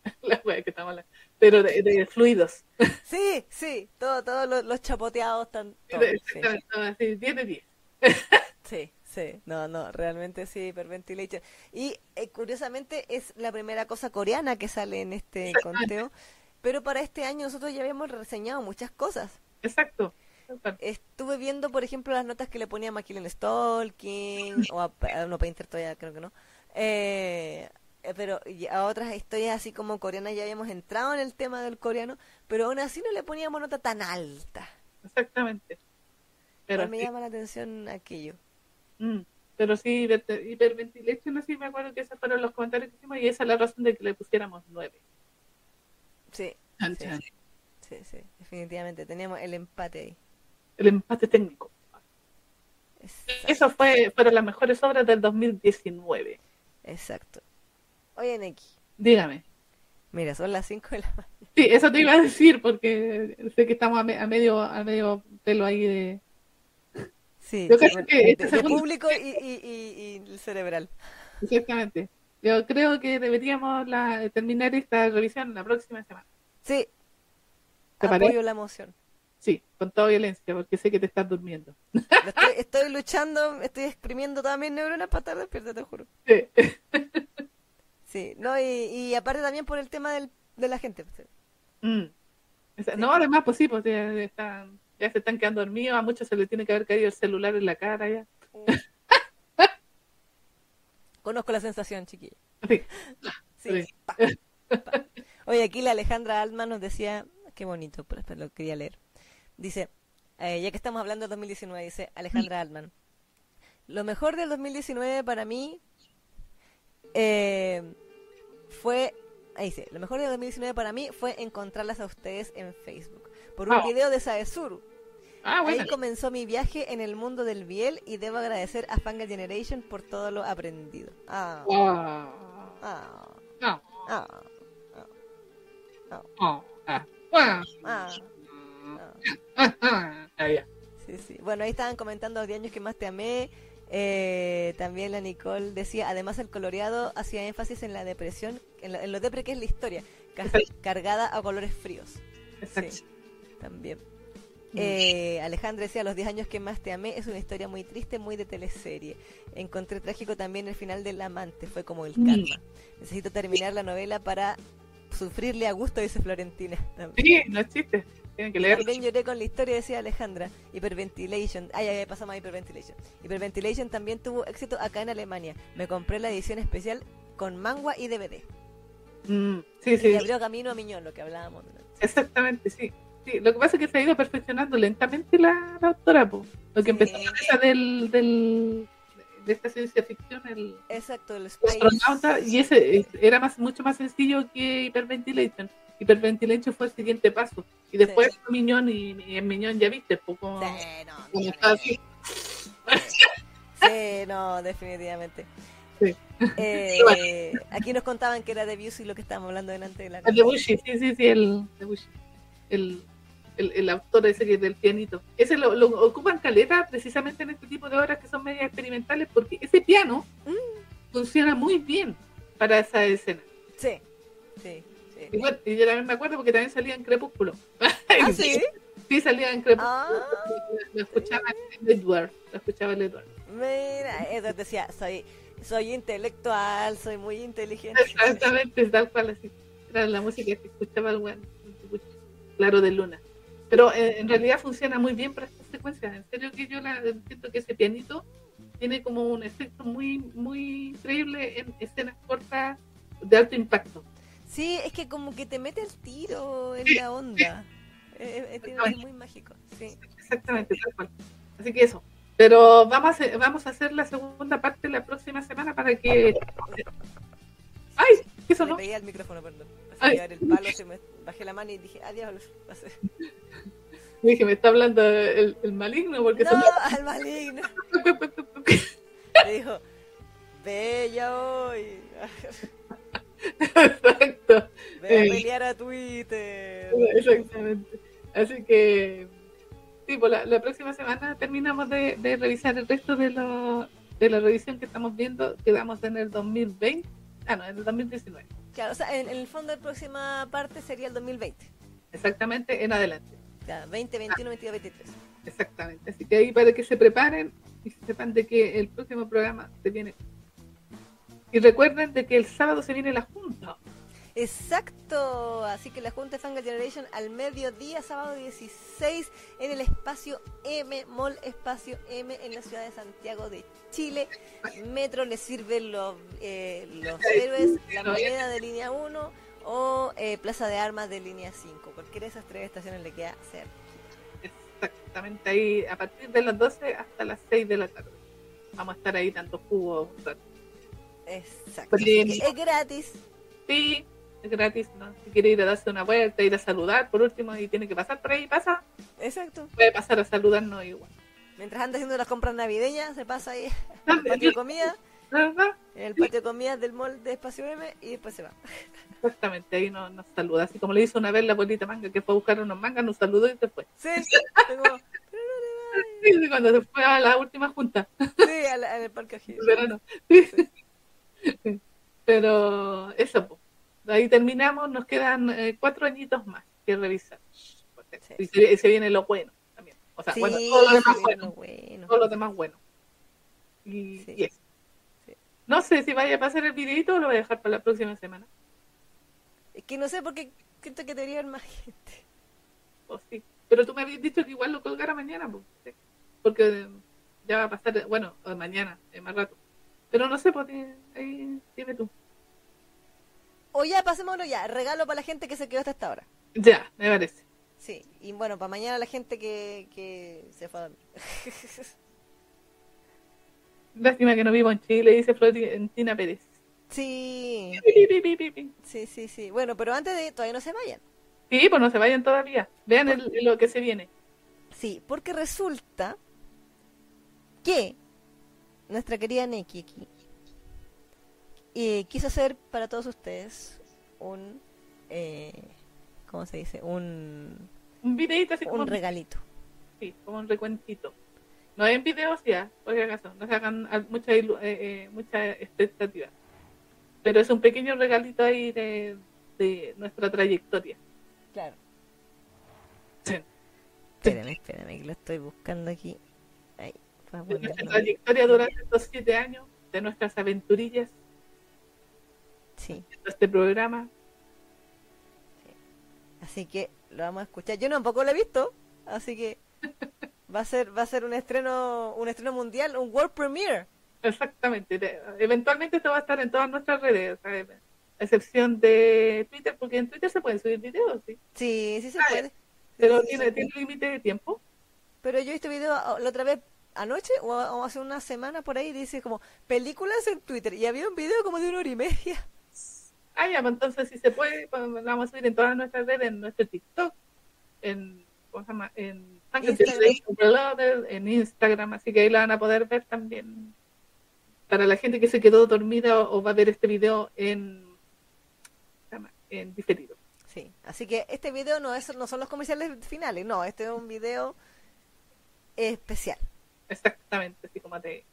[LAUGHS] la wea que estamos hablando, pero de, de fluidos. Sí, sí, todo, todos los, los chapoteados están. todos, sí. Exactamente, todo así, 10 de 10. [LAUGHS] Sí, sí, no, no, realmente sí, Hyperventilation. Y eh, curiosamente es la primera cosa coreana que sale en este conteo, pero para este año nosotros ya habíamos reseñado muchas cosas. Exacto. Estuve viendo, por ejemplo, las notas que le ponía Maquilen Stalking, o a, a no Painter todavía creo que no. Eh, pero y a otras historias así como coreanas ya habíamos entrado en el tema del coreano, pero aún así no le poníamos nota tan alta. Exactamente. Pero me sí, llama la atención aquello. mm, pero sí, hiper- hiperventilation, así me acuerdo que esos fueron los comentarios que hicimos y esa es la razón de que le pusiéramos 9. Sí, Chan, Sí. chan. sí, sí, definitivamente. Teníamos el empate ahí. El empate técnico. Exacto. Eso fue, fueron las mejores obras del 2019. Exacto. Oye, Neki, Dígame. mira, son las 5 de la mañana. Sí, eso te iba a decir porque sé que estamos a, me- a medio a medio pelo ahí de... Sí, Yo creo que este de segundo- público y, y, y, y el cerebral. Exactamente. Yo creo que deberíamos la, terminar esta revisión la próxima semana. Sí, ¿Te apoyo parece? la moción. Sí, con toda violencia, porque sé que te estás durmiendo. Estoy, estoy luchando, estoy exprimiendo todas mis neuronas para estar despierta, te juro. Sí. Sí, no, y, y aparte también por el tema del, de la gente. pues, Mm. No, además, pues sí, pues ya, están, ya se están quedando dormidos, a muchos se les tiene que haber caído el celular en la cara ya. [LAUGHS] Conozco la sensación, chiquilla. Sí. Sí. Sí. pa, pa. Oye, aquí la Alejandra Altman nos decía, qué bonito, pero lo quería leer. Dice, eh, ya que estamos hablando del 2019, dice Alejandra Altman, lo mejor del 2019 para mí eh, fue, ahí dice, lo mejor del 2019 para mí fue encontrarlas a ustedes en Facebook por un Ah. video de Saesuru. Ah, bueno. Ahí comenzó mi viaje en el mundo del biel y debo agradecer a Fanga Generation por todo lo aprendido. Ah, Ah, ah, ah, ah, ah, ah, ah. ah, ah. Ah. Sí, sí. Bueno, ahí estaban comentando los 10 años que más te amé. Eh, también la Nicole decía, además el coloreado hacía énfasis en la depresión, en, la- en lo depre que es la historia, [LAUGHS] cargada a colores fríos. Exacto. Sí, también. Eh, Alejandra decía, los 10 años que más te amé es una historia muy triste, muy de teleserie. Encontré trágico también el final del amante, fue como el karma. Necesito terminar la novela para sufrirle a gusto, dice Florentina. Sí, no. Tienen que leer. También lloré con la historia, decía Alejandra. Hyperventilation. Ay, ay, pasamos a Hyperventilation. Hyperventilation también tuvo éxito acá en Alemania. Me compré la edición especial con manga y DVD. Mm, sí, sí. Y abrió camino a Miñón, lo que hablábamos. Exactamente, sí. Sí, lo que pasa es que se ha ido perfeccionando lentamente la, autora, po. lo que empezó con esa del, del, de esta ciencia ficción, el, Exacto, el astronauta, y ese era más mucho más sencillo que Hyperventilation. Hyperventilation fue el siguiente paso, y después sí. Miñón, y, y, en Miñón ya viste, poco sí, no, como está así. Sí, no, definitivamente. Sí. Eh, aquí nos contaban que era de Busey lo que estábamos hablando delante de la El de Busey, sí, sí, sí, el de Busey. El, el, el, autor ese que es del pianito. Ese lo, lo, ocupan caleta precisamente en este tipo de obras que son medias experimentales porque ese piano mm. funciona muy bien para esa escena. Sí, sí. Sí. Y, bueno, y yo también me acuerdo porque también salía en Crepúsculo. [LAUGHS] ¿Ah, [LAUGHS] sí? sí, salía en Crepúsculo. Ah. Lo escuchaba en Edward. Lo escuchaba en Edward. Mira, Edward decía, soy, soy intelectual, soy muy inteligente. [LAUGHS] Exactamente, tal cual así. Era la música que escuchaba el bueno, claro de luna. Pero eh, en realidad funciona muy bien para estas secuencias. En serio que yo la, siento que ese pianito tiene como un efecto muy, muy increíble en escenas cortas de alto impacto. Sí, es que como que te mete el tiro en la onda. es, es, es, muy mágico. Sí. Exactamente, tal cual. Así que eso. Pero vamos a, vamos a hacer la segunda parte la próxima semana para que... ¡Ay! ¿Qué sonó? Me pegué al micrófono, perdón. Pasé a el palo, se me bajé la mano y dije, adiós. Pasé. Dije, me está hablando el, el maligno porque no, al maligno. [LAUGHS] Me dijo, bella hoy. [LAUGHS] Exacto. A pelear a Twitter. Exactamente. Así que, sí, pues la, la próxima semana terminamos de, de, revisar el resto de, lo, de la revisión que estamos viendo. Quedamos en el 2020. Ah, no, en el 2019. Claro, o sea, en, en el fondo la próxima parte sería el 2020. Exactamente, en adelante. Claro, 20, 21, 22, 23. Exactamente. Así que ahí para que se preparen y sepan de que el próximo programa se viene. Y recuerden de que el sábado se viene la junta. Exacto, así que la Junta de Fanga Generation al mediodía, sábado 16, en el espacio M, Mall Espacio M, en la ciudad de Santiago de Chile. Metro le sirve los, eh, los héroes, la moneda de línea 1 o eh, Plaza de Armas de línea 5. Cualquiera de esas tres estaciones le queda cerca. Exactamente, ahí a partir de las 12 hasta las 6 de la tarde. Vamos a estar ahí tanto jugo rato. Exacto. Es gratis. Sí, es gratis, ¿no? Si quiere ir a darse una vuelta, ir a saludar por último y tiene que pasar por ahí, pasa. Exacto. Puede pasar a saludarnos igual. Mientras anda haciendo las compras navideñas, se pasa ahí [LAUGHS] al patio de comida. En el patio de comidas del mall de Espacio M y después se va. Exactamente, ahí nos, nos saluda. Así como le hizo una vez la abuelita manga que fue a buscar unos mangas, nos saludó y se fue. Sí, sí, [LAUGHS] cuando se fue a la última junta. Sí, al, al parque O'Higgins. [LAUGHS] Sí. [LAUGHS] Pero eso, pues. ahí terminamos, nos quedan eh, cuatro añitos más que revisar. Sí. Y se, se, viene lo bueno también. O sea, Sí, bueno, todo lo demás bueno. bueno. Todo lo demás bueno. Y, eso. No sé si vaya a pasar el videito o lo voy a dejar para la próxima semana. Es que no sé por qué siento que debería haber más gente. O sí. Pero tú me habías dicho que igual lo colgara mañana, pues, porque ya va a pasar, bueno, mañana, más rato. Pero no sé, pues ahí dime tú. O ya, pasémoslo ya. Regalo para la gente que se quedó hasta esta hora. Ya, me parece. Sí, y bueno, para mañana la gente que, que se fue a dormir. [LAUGHS] Lástima que no vivo en Chile, dice Florentina Pérez. sí, sí, sí, sí. Bueno, pero antes de todavía no se vayan. Sí, pues no se vayan todavía. Vean el- lo que se viene. Sí, porque resulta que nuestra querida Neki aquí eh, quiso hacer para todos ustedes un, eh, ¿cómo se dice? Un, Un videito así como un regalito. Sí, como un recuentito. No en videos ya, por si acaso, no se hagan a- mucha, eh, eh, mucha expectativa. Pero es un pequeño regalito ahí de, de nuestra trayectoria. Claro. Sí. Espérame, espérame, que lo estoy buscando aquí. Para de nuestra trayectoria durante estos siete años, de nuestras aventurillas, Sí, de este programa. así que lo vamos a escuchar. Yo tampoco lo he visto, así que va a ser va a ser un estreno un estreno mundial, un world premiere. Exactamente. Eventualmente esto va a estar en todas nuestras redes, sea, a excepción de Twitter, porque en Twitter se pueden subir videos, sí. Sí, sí se Ah, puede. Sí, Pero sí, tiene, sí. tiene límite de tiempo. Pero yo he visto video ah, la otra vez anoche o, o hace una semana por ahí dice como películas en Twitter y había un video como de una hora y media. Ah, ya, pues entonces si se puede, pues, lo vamos a subir en todas nuestras redes, en nuestro TikTok, en, ¿cómo se llama? En Instagram. En así que ahí la van a poder ver también. Para la gente que se quedó dormida o, o va a ver este video en, en diferido. Sí, así que este video no es no son los comerciales finales, no, este es un video especial. Exactamente, así como de,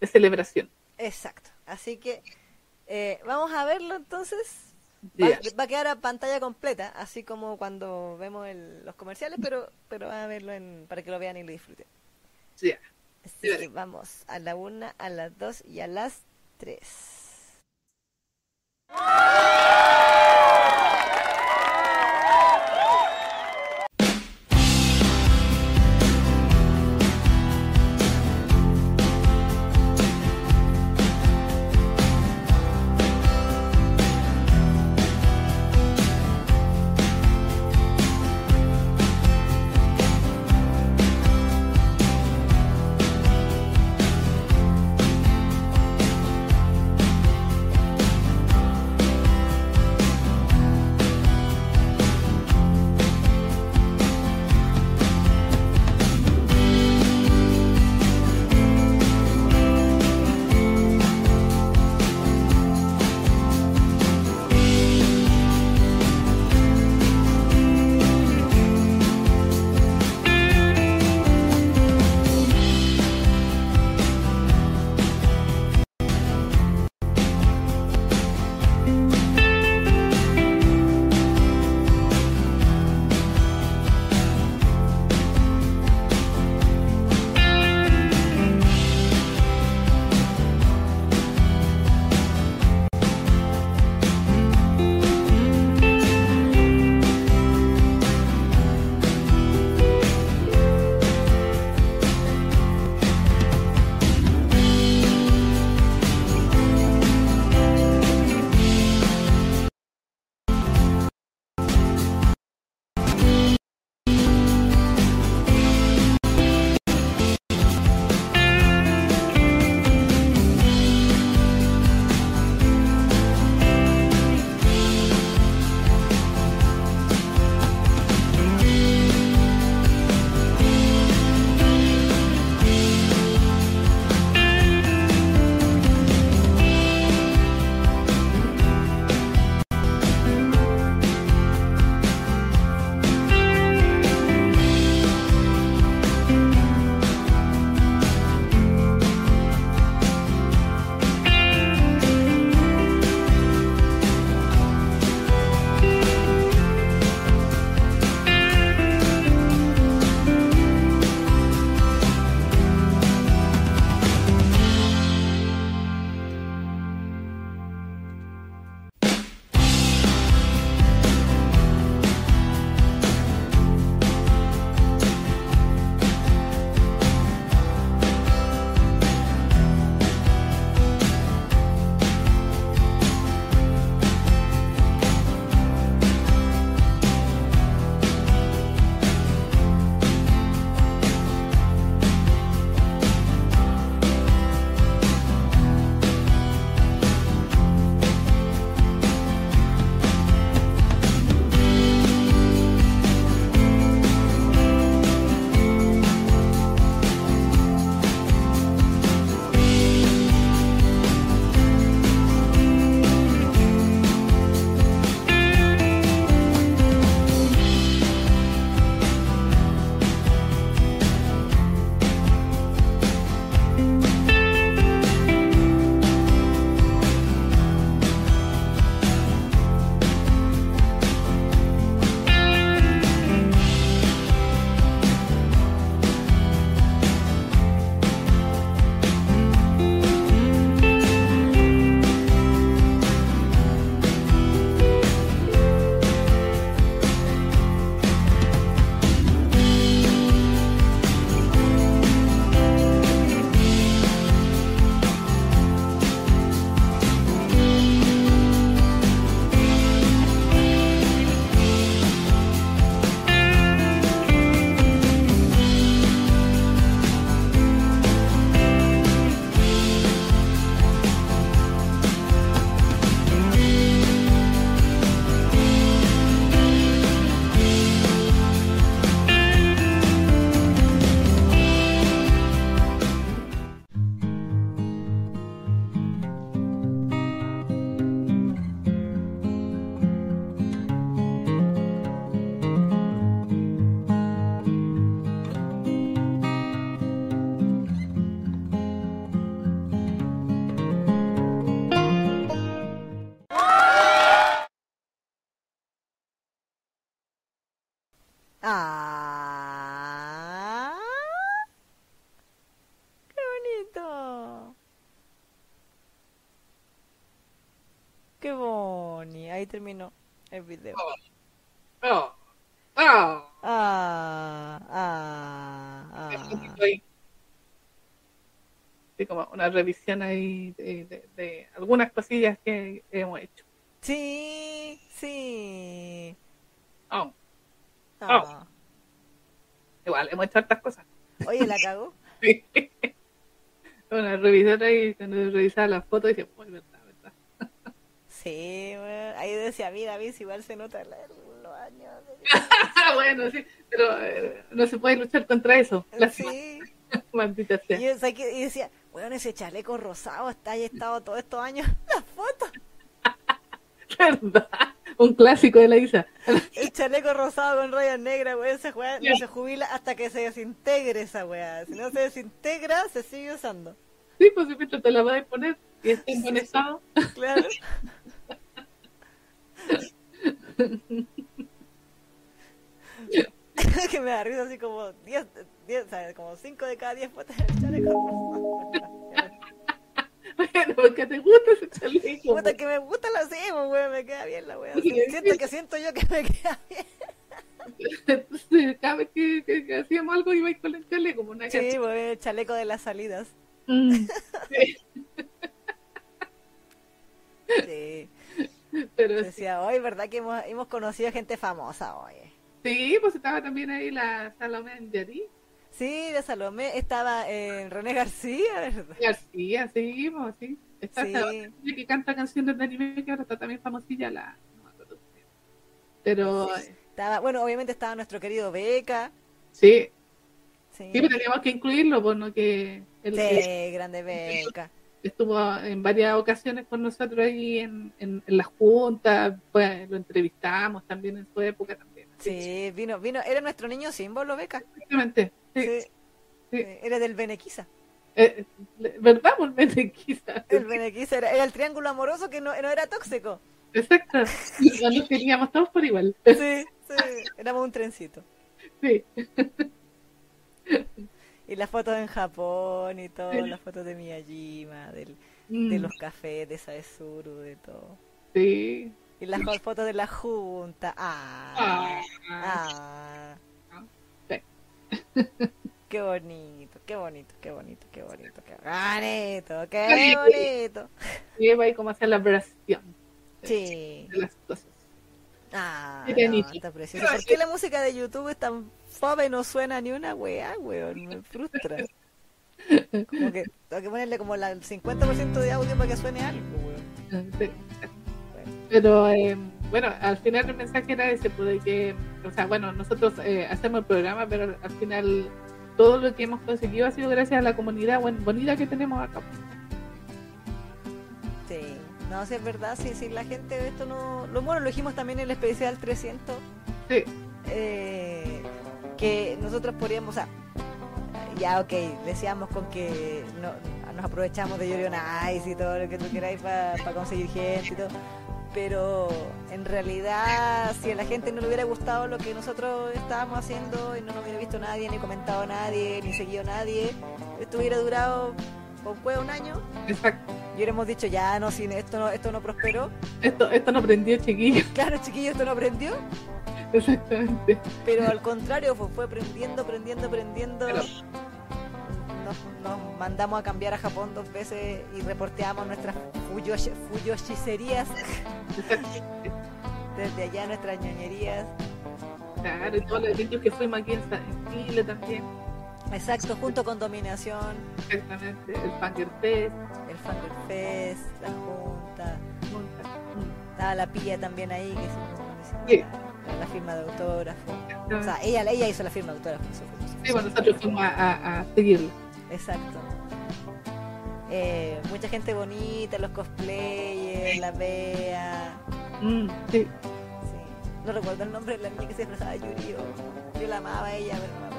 de celebración. Exacto. Así que eh, vamos a verlo entonces. Va, a quedar a pantalla completa, así como cuando vemos el- los comerciales, pero pero van a verlo en, para que lo vean y lo disfruten. Ya. Así que vamos a la una, a las dos y a las tres. Ahí terminó el video. Oh, oh. Ah, ah, ah. Sí, como una revisión ahí de, de- de algunas cosillas que hemos hecho. Sí, sí. Oh, Ah. igual, hemos hecho hartas cosas. Oye, la cagó. [LAUGHS] Sí. Una revisión ahí, cuando revisaba las fotos, dije, pues verdad. Sí, weón. Ahí decía, mira, David, igual se nota los años. [LAUGHS] Bueno, sí, pero eh, no se puede luchar contra eso. La Sí. [LAUGHS] maldita Y sea. yo o sea, que- y decía, weón, ese chaleco rosado está ahí estado todos estos años. [LAUGHS] La foto. ¿Verdad? Un clásico de la Isa. El chaleco rosado con rayas negras, weón, Ya. no se jubila hasta que se desintegre esa weá. Si no se desintegra, se sigue usando. Sí, pues si te la vas a poner y está en buen estado. Claro. [LAUGHS] que me da risa así como 10, 10, o sea, como 5 de cada 10 fotos del chaleco. Bueno, porque te gusta ese chaleco. Puta, que me gusta la hacemos, weón, me queda bien la. Sí, Siento que siento yo que me queda bien. Entonces, cada vez que, que- que hacíamos algo iba a ir con el chaleco, como una Sí, weón, el chaleco de las salidas. Mm, [LAUGHS] sí, Sí. Pero sí, Decía, hoy, ¿verdad que hemos, hemos conocido gente famosa hoy? sí, pues estaba también ahí la Salomé Yari. Sí, de Salomé estaba eh, René García, ¿verdad? García, sí, pues sí. Está Sí. niña que canta canciones de anime que ahora está también famosilla, la. Pero, eh, Estaba, bueno, obviamente estaba nuestro querido Beca. sí, Sí, sí, pero teníamos que incluirlo, pues no que. él- Sí, grande Beca. Estuvo en varias ocasiones con nosotros ahí en, en, en la junta, pues, lo entrevistamos también en su época también. Sí, vino, vino, era nuestro niño símbolo, Beca. Exactamente. Sí. Sí, sí. sí, Era del Benequisa. Eh, eh, ¿Verdad? Por quizás. El Benequisa era, era el triángulo amoroso que no, no era tóxico. Exacto. Y Nos queríamos todos por igual. Sí, sí, éramos un trencito. Sí. Y las fotos en Japón y todo, las fotos de Miyajima, del, de Mm, los cafés, de Saezuru, de todo. Sí. Y las fotos de la junta. Ah, Ah, ah. Sí. [LAUGHS] Qué bonito, qué bonito, qué bonito, qué bonito, qué bonito, qué bonito. Y va ahí como hacer la versión Sí. de las cosas. Ah, no, bonito. está precioso. ¿Por qué la música de YouTube es tan fome y no suena ni una weá, weón? Me frustra. Como que tengo que ponerle como la- el 50% de audio para que suene algo, weón. Sí. Pero eh, bueno, al final el mensaje era ese, pues, de que, o sea, bueno, nosotros eh, hacemos el programa, pero al final todo lo que hemos conseguido ha sido gracias a la comunidad buen- bonita que tenemos acá. No, sí es verdad, sí, sí, la gente, esto no... Lo bueno, lo dijimos también en el especial 300, Sí, eh, que nosotros podríamos, o sea, ya ok, decíamos con que no, nos aprovechamos de Yorion Ice y todo lo que tú queráis para conseguir gente y todo, pero en realidad si a la gente no le hubiera gustado lo que nosotros estábamos haciendo y no nos hubiera visto nadie, ni comentado nadie, ni seguido nadie, esto hubiera durado juego un año exacto. y hubiéramos dicho ya no, si esto no, esto no prosperó, Esto, esto no prendió, chiquillos. [LAUGHS] claro chiquillos, esto no aprendió, Exactamente. pero al contrario fue, fue aprendiendo, aprendiendo, aprendiendo. Pero- Nos, nos mandamos a cambiar a Japón dos veces y reporteamos nuestras fuyoshi- fuyoshicerías desde allá, nuestras ñoñerías. Claro, y todos los eventos que fuimos aquí en Chile también. Exacto, junto con Dominación, Exactamente. El Fanger Fest. el Fangirl Fest, la Junta. Estaba la Pilla también ahí, que hicimos, Sí. la, la firma de autógrafo. O sea, ella, ella hizo la firma de autógrafo. eso fue- eso fue- Sí, bueno, nosotros fuimos a, a, a seguirlo. Exacto. Eh, mucha gente bonita, los cosplayers, la Bea. Mm, sí. Sí. No recuerdo el nombre de la niña que se disfrazaba de Yuri. Yo la amaba a ella, pero no me acuerdo.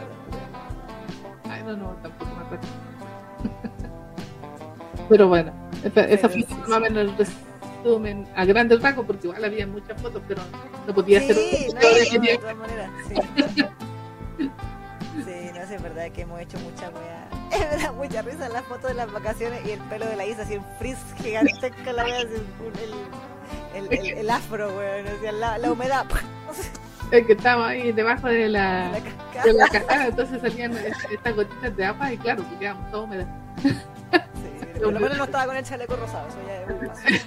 Ay, no, no, tampoco me acuerdo. [LAUGHS] Pero bueno, esa, esa Pero fue sí, más o menos el resumen a grandes rasgos, porque igual había muchas fotos, pero no podía Sí, hacer no, no, de todas maneras, sí. Sí, no sé, es verdad que hemos hecho mucha weá. [LAUGHS] Me da mucha risa las fotos de las vacaciones y el pelo de la Isa así en frizz gigantesco, la weá así, el, el, el, el afro, weón, o sea, la, la humedad. [LAUGHS] Es que estábamos ahí debajo de la, La de cascada. la cascada, entonces salían es- estas gotitas de agua y claro, quedamos todos húmedos. Sí, por lo menos no estaba con el chaleco rosado, eso ya es.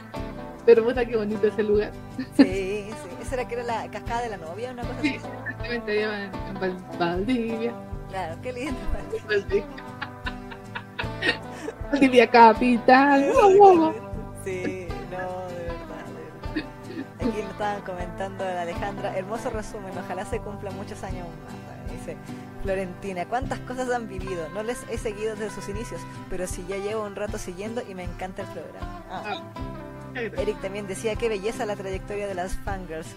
Pero puta, qué bonito ese lugar. Sí, sí. Esa era que era la cascada de la novia, una cosa así. Exactamente allá en, en Val- Valdivia. Claro, qué lindo. Valdivia. Valdivia capital. Sí, Aquí lo estaban comentando la Alejandra. Hermoso resumen, ojalá se cumplan muchos años más. Dice Florentina, ¿cuántas cosas han vivido? No les he seguido desde sus inicios, pero sí ya llevo un rato siguiendo y me encanta el programa. Ah. Eric también decía qué belleza la trayectoria de las fangirls.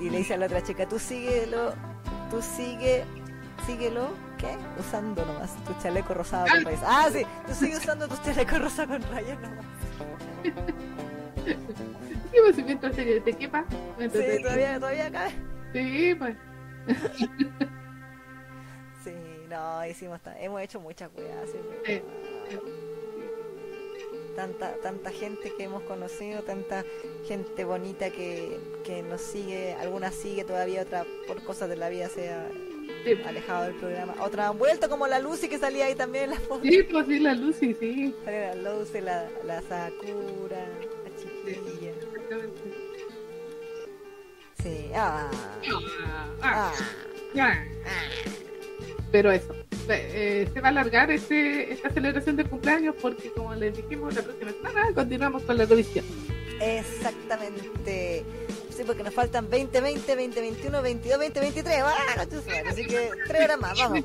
Y le dice a la otra chica, tú síguelo, tú sigue, síguelo, ¿qué? Usando nomás tu chaleco rosado con rayas. Ah, sí, tú sigue usando tu chaleco rosado con rayas nomás. [LAUGHS] Sí, pues mientras te, te quepa. mientras Sí, te- todavía, todavía cabe. Sí, pues. Sí, no, hicimos, hemos hecho muchas weas. sí, Sí. Tanta, tanta gente que hemos conocido, tanta gente bonita que, que nos sigue, alguna sigue todavía, otra por cosas de la vida se ha Sí, alejado del programa. Otra han vuelto como la Lucy que salía ahí también en las fotos. sí, pues sí, la Lucy, sí. La Lucy, la, la Sakura, la chiquilla. Exactamente. Sí, ah, Ah, ah. Pero eso, eh, se va a alargar este, esta celebración de cumpleaños porque como les dijimos la próxima semana continuamos con la revisión. exactamente. Sí, porque nos faltan 20, 20, 20, 21, 22, 20, 23. ¡Ah! Así que tres horas más, vamos.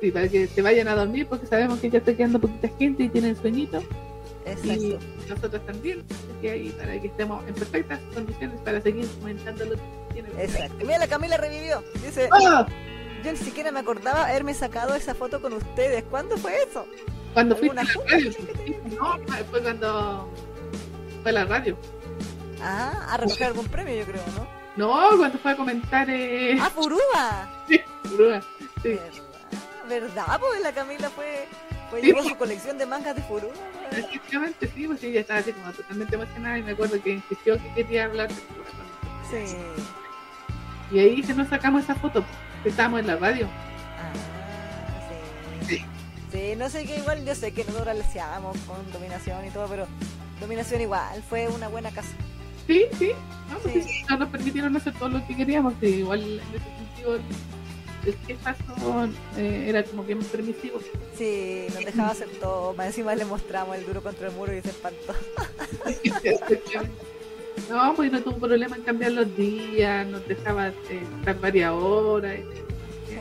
Sí, para que se vayan a dormir porque sabemos que ya está quedando poquita gente y tienen sueñito y Exacto. nosotros también, ahí para que estemos en perfectas condiciones para seguir comentando lo que tienen. Exacto. Mira, la Camila revivió. Dice, ¡Ah! yo ni siquiera me acordaba haberme sacado esa foto con ustedes. ¿Cuándo fue eso? Cuando sí, no, fue cuando fue a la radio. Ah, a recoger algún premio, yo creo, ¿no? No, cuando fue a comentar eh, ¡Ah, Furuba! [LAUGHS] Grúa, sí. ¿Verdad? ¿Verdad? Pues la Camila fue, fue Sí, llevó pues. su colección de mangas de. ¿verdad? Efectivamente, sí, pues ella estaba así como totalmente emocionada y me acuerdo que insistió que quería hablar de. Sí. Y ahí se nos sacamos esa foto, que estábamos en la radio. Ah, sí. Sí. Sí, no sé qué igual, yo sé que nosotros le hacíamos con dominación y todo, pero dominación igual, fue una buena casa. Sí, sí, no, pues Sí. sí, no nos permitieron hacer todo lo que queríamos, que igual en ese sentido el jefazo eh, era como bien permisivo. Sí, nos dejaba hacer todo, más encima le mostramos el duro contra el muro y se espantó. [LAUGHS] No, pues no tuvo problema en cambiar los días, nos dejaba eh, estar varias horas. Sí.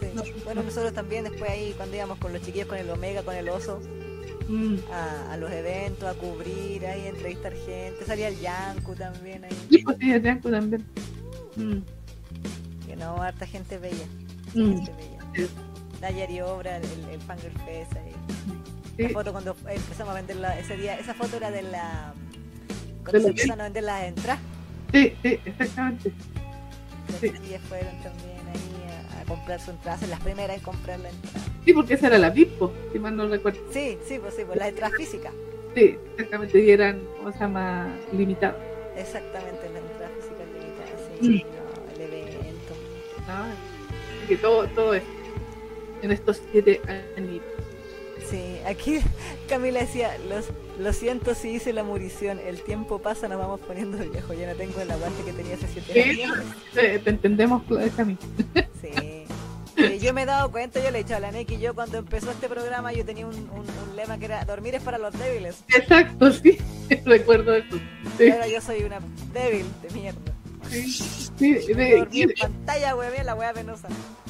Sí. No. Bueno, nosotros también después ahí cuando íbamos con los chiquillos, con el Omega, con el Oso, Mm. a, a los eventos, a cubrir ahí, entrevistar gente, salía el Yanku también ahí, Sí, pues sí, el Yanko también. Mm. No, harta gente bella, Mm. gente bella. Sí. Nayari Obra, el, el, Fangirl Fest ahí. Sí. La foto cuando empezamos a venderla ese día, esa foto era de la... De Cuando la- se empezaron a vender las entradas, Sí, sí, exactamente. Sí. fueron también ahí a, a comprar su entrada, ser las primeras en comprar la entrada. Sí, porque esa era la Pipo, si mal no recuerdo. Sí, sí, pues sí, pues las entradas físicas. Sí, exactamente, y eran, ¿cómo se llama? Limitadas. Exactamente, las entradas físicas limitadas, Mm. sí, que todo, todo eso. En estos siete años. Sí, aquí [LAUGHS] Camila decía, los, lo siento si hice la murición, el tiempo pasa, nos vamos poniendo viejo, ya no tengo el aguante que tenía hace siete años. te, te entendemos, Cami. [LAUGHS] Sí. Sí, yo me he dado cuenta, yo le he dicho a la Neki, yo cuando empezó este programa yo tenía un, un- un lema que era dormir es para los débiles. Exacto, sí, [LAUGHS] recuerdo eso. Sí, Ahora yo soy una débil de mierda. Sí, sí, de, dormí en pantalla, mira la wea penosa.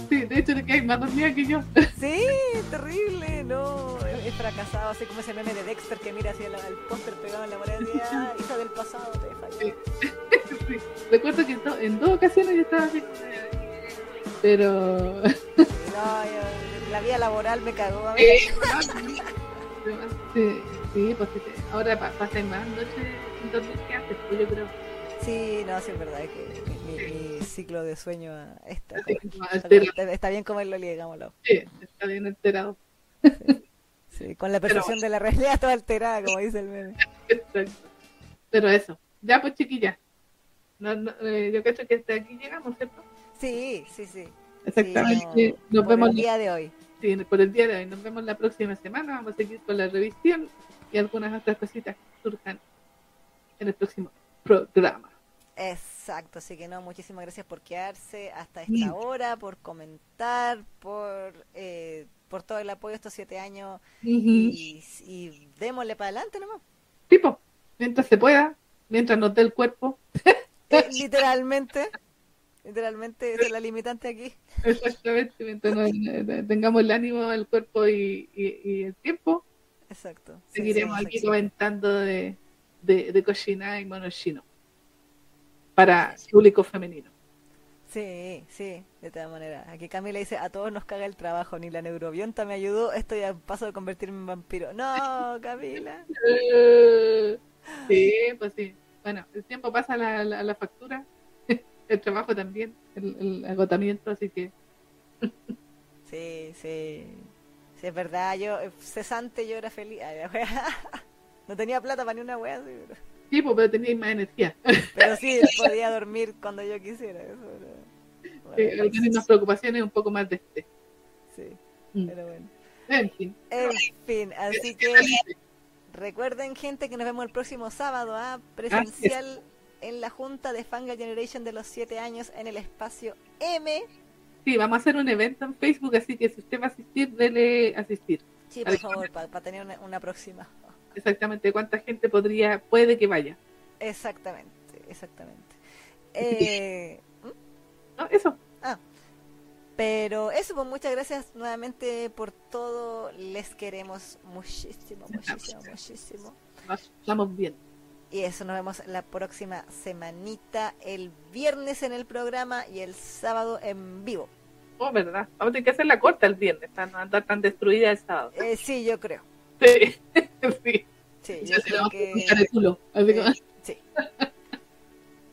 sí, de hecho, de que hay más dormida que yo. Sí, terrible, no, he, he fracasado, así como ese meme de Dexter que mira hacia el, póster pegado en la pared dice, [LAUGHS] ah, hija del pasado, te falló. Sí. [LAUGHS] Recuerdo que en, do- en dos ocasiones yo estaba así. Pero. No, yo- la vida laboral me cagó a [LAUGHS] mí. Eh, sí, Sí, pues ahora pasa más noche sin dormir que antes, pues yo creo. Sí, no, sí es verdad que mi, mi, ciclo de sueño está, está, bien como lo digámoslo. Sí, está bien alterado. Sí, con la percepción de la realidad toda alterada, como dice el meme. Exacto. Pero eso, ya pues chiquilla. No, no, eh, yo creo que hasta aquí llegamos, ¿cierto? Sí, sí, sí. Exactamente. Nos vemos el día de hoy. Sí, por el día de hoy. Nos vemos la próxima semana. Vamos a seguir con la revisión y algunas otras cositas que surjan en el próximo programa. Exacto, así que no, muchísimas gracias por quedarse hasta esta hora, por comentar, por eh, por todo el apoyo estos siete años y, démosle para adelante nomás. Tipo, mientras se pueda, mientras nos dé el cuerpo. Eh, literalmente, literalmente es la limitante aquí. Exactamente, mientras eh, tengamos el ánimo, el cuerpo y, el tiempo. Exacto. Seguiremos aquí comentando de, de, de cocina y monochino para público femenino. Sí, sí, de todas maneras. Aquí Camila dice, a todos nos caga el trabajo, ni la neurobionta me ayudó, estoy a paso de convertirme en vampiro. No, [LAUGHS] Camila. [LAUGHS] sí, pues sí. Bueno, el tiempo pasa la, la, factura, [LAUGHS] el trabajo también, el, agotamiento, así que... sí, sí. Sí, es verdad, yo, cesante, yo era feliz. no tenía plata para ni una wea, sí, Sí, pues, pero tenía más energía. [LAUGHS] Pero sí, podía dormir cuando yo quisiera. Eso sí, unas preocupaciones un poco más de este. Sí, mm. pero bueno. En fin. En fin, así que recuerden, gente, que nos vemos el próximo sábado, a ¿ah? presencial en la junta de Fanga Generation de los 7 años en el espacio M. Sí, vamos a hacer un evento en Facebook, así que si usted va a asistir, dele asistir. Sí, por favor, para tener una próxima exactamente cuánta gente podría, puede que vaya. Exactamente, exactamente. [LAUGHS] Eh, no, eso. Ah, pero eso, pues muchas gracias nuevamente por todo. Les queremos muchísimo, [LAUGHS] muchísimo, muchísimo. Estamos bien. Y eso, nos vemos la próxima semanita, el viernes en el programa y el sábado en vivo. Oh, ¿verdad? Vamos a tener que hacer la corta el viernes, para no andar tan destruida el sábado. Eh, sí, yo creo. [LAUGHS] Sí, sí. Sí, yo creo que... Eh, [LAUGHS] sí.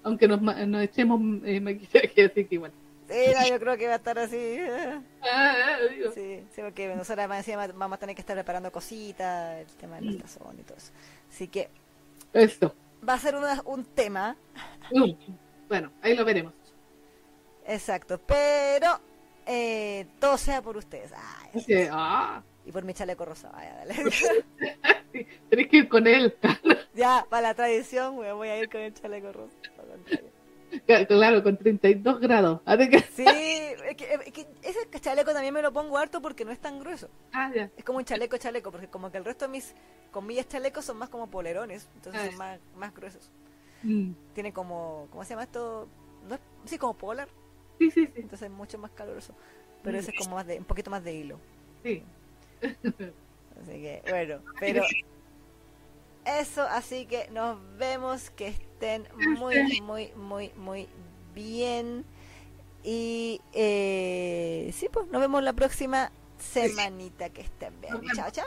Aunque nos, nos echemos eh, maquillaje, así que igual. Sí, yo creo que va a estar así. [LAUGHS] Ah, digo. Sí, sí, porque nosotros vamos a tener que estar preparando cositas, el tema del ultrasonido mm. y todo eso. Así que. Esto. Va a ser una, un tema. Bueno, ahí lo veremos. Exacto, pero eh, todo sea por ustedes. ah y por mi chaleco rosa. Vaya, dale. [LAUGHS] Tenés que ir con él. [LAUGHS] ya, para la tradición, voy a ir con el chaleco rosa. Claro, con 32 grados. Sí, es que, ese chaleco también me lo pongo harto porque no es tan grueso. Ah, ya. Es como un chaleco chaleco, porque como que el resto de mis comillas chalecos son más como polerones, entonces son ah, más, más gruesos. Mm. Tiene como, ¿cómo se llama esto? ¿No es, sí, como polar. Sí, sí, sí. Entonces es mucho más caluroso. Pero mm. ese es como más de, un poquito más de hilo. Sí. Así que, bueno, pero eso, así que nos vemos, que estén muy, muy, muy, muy bien. Y eh, sí, pues nos vemos la próxima semanita, que estén bien. Chao, chao.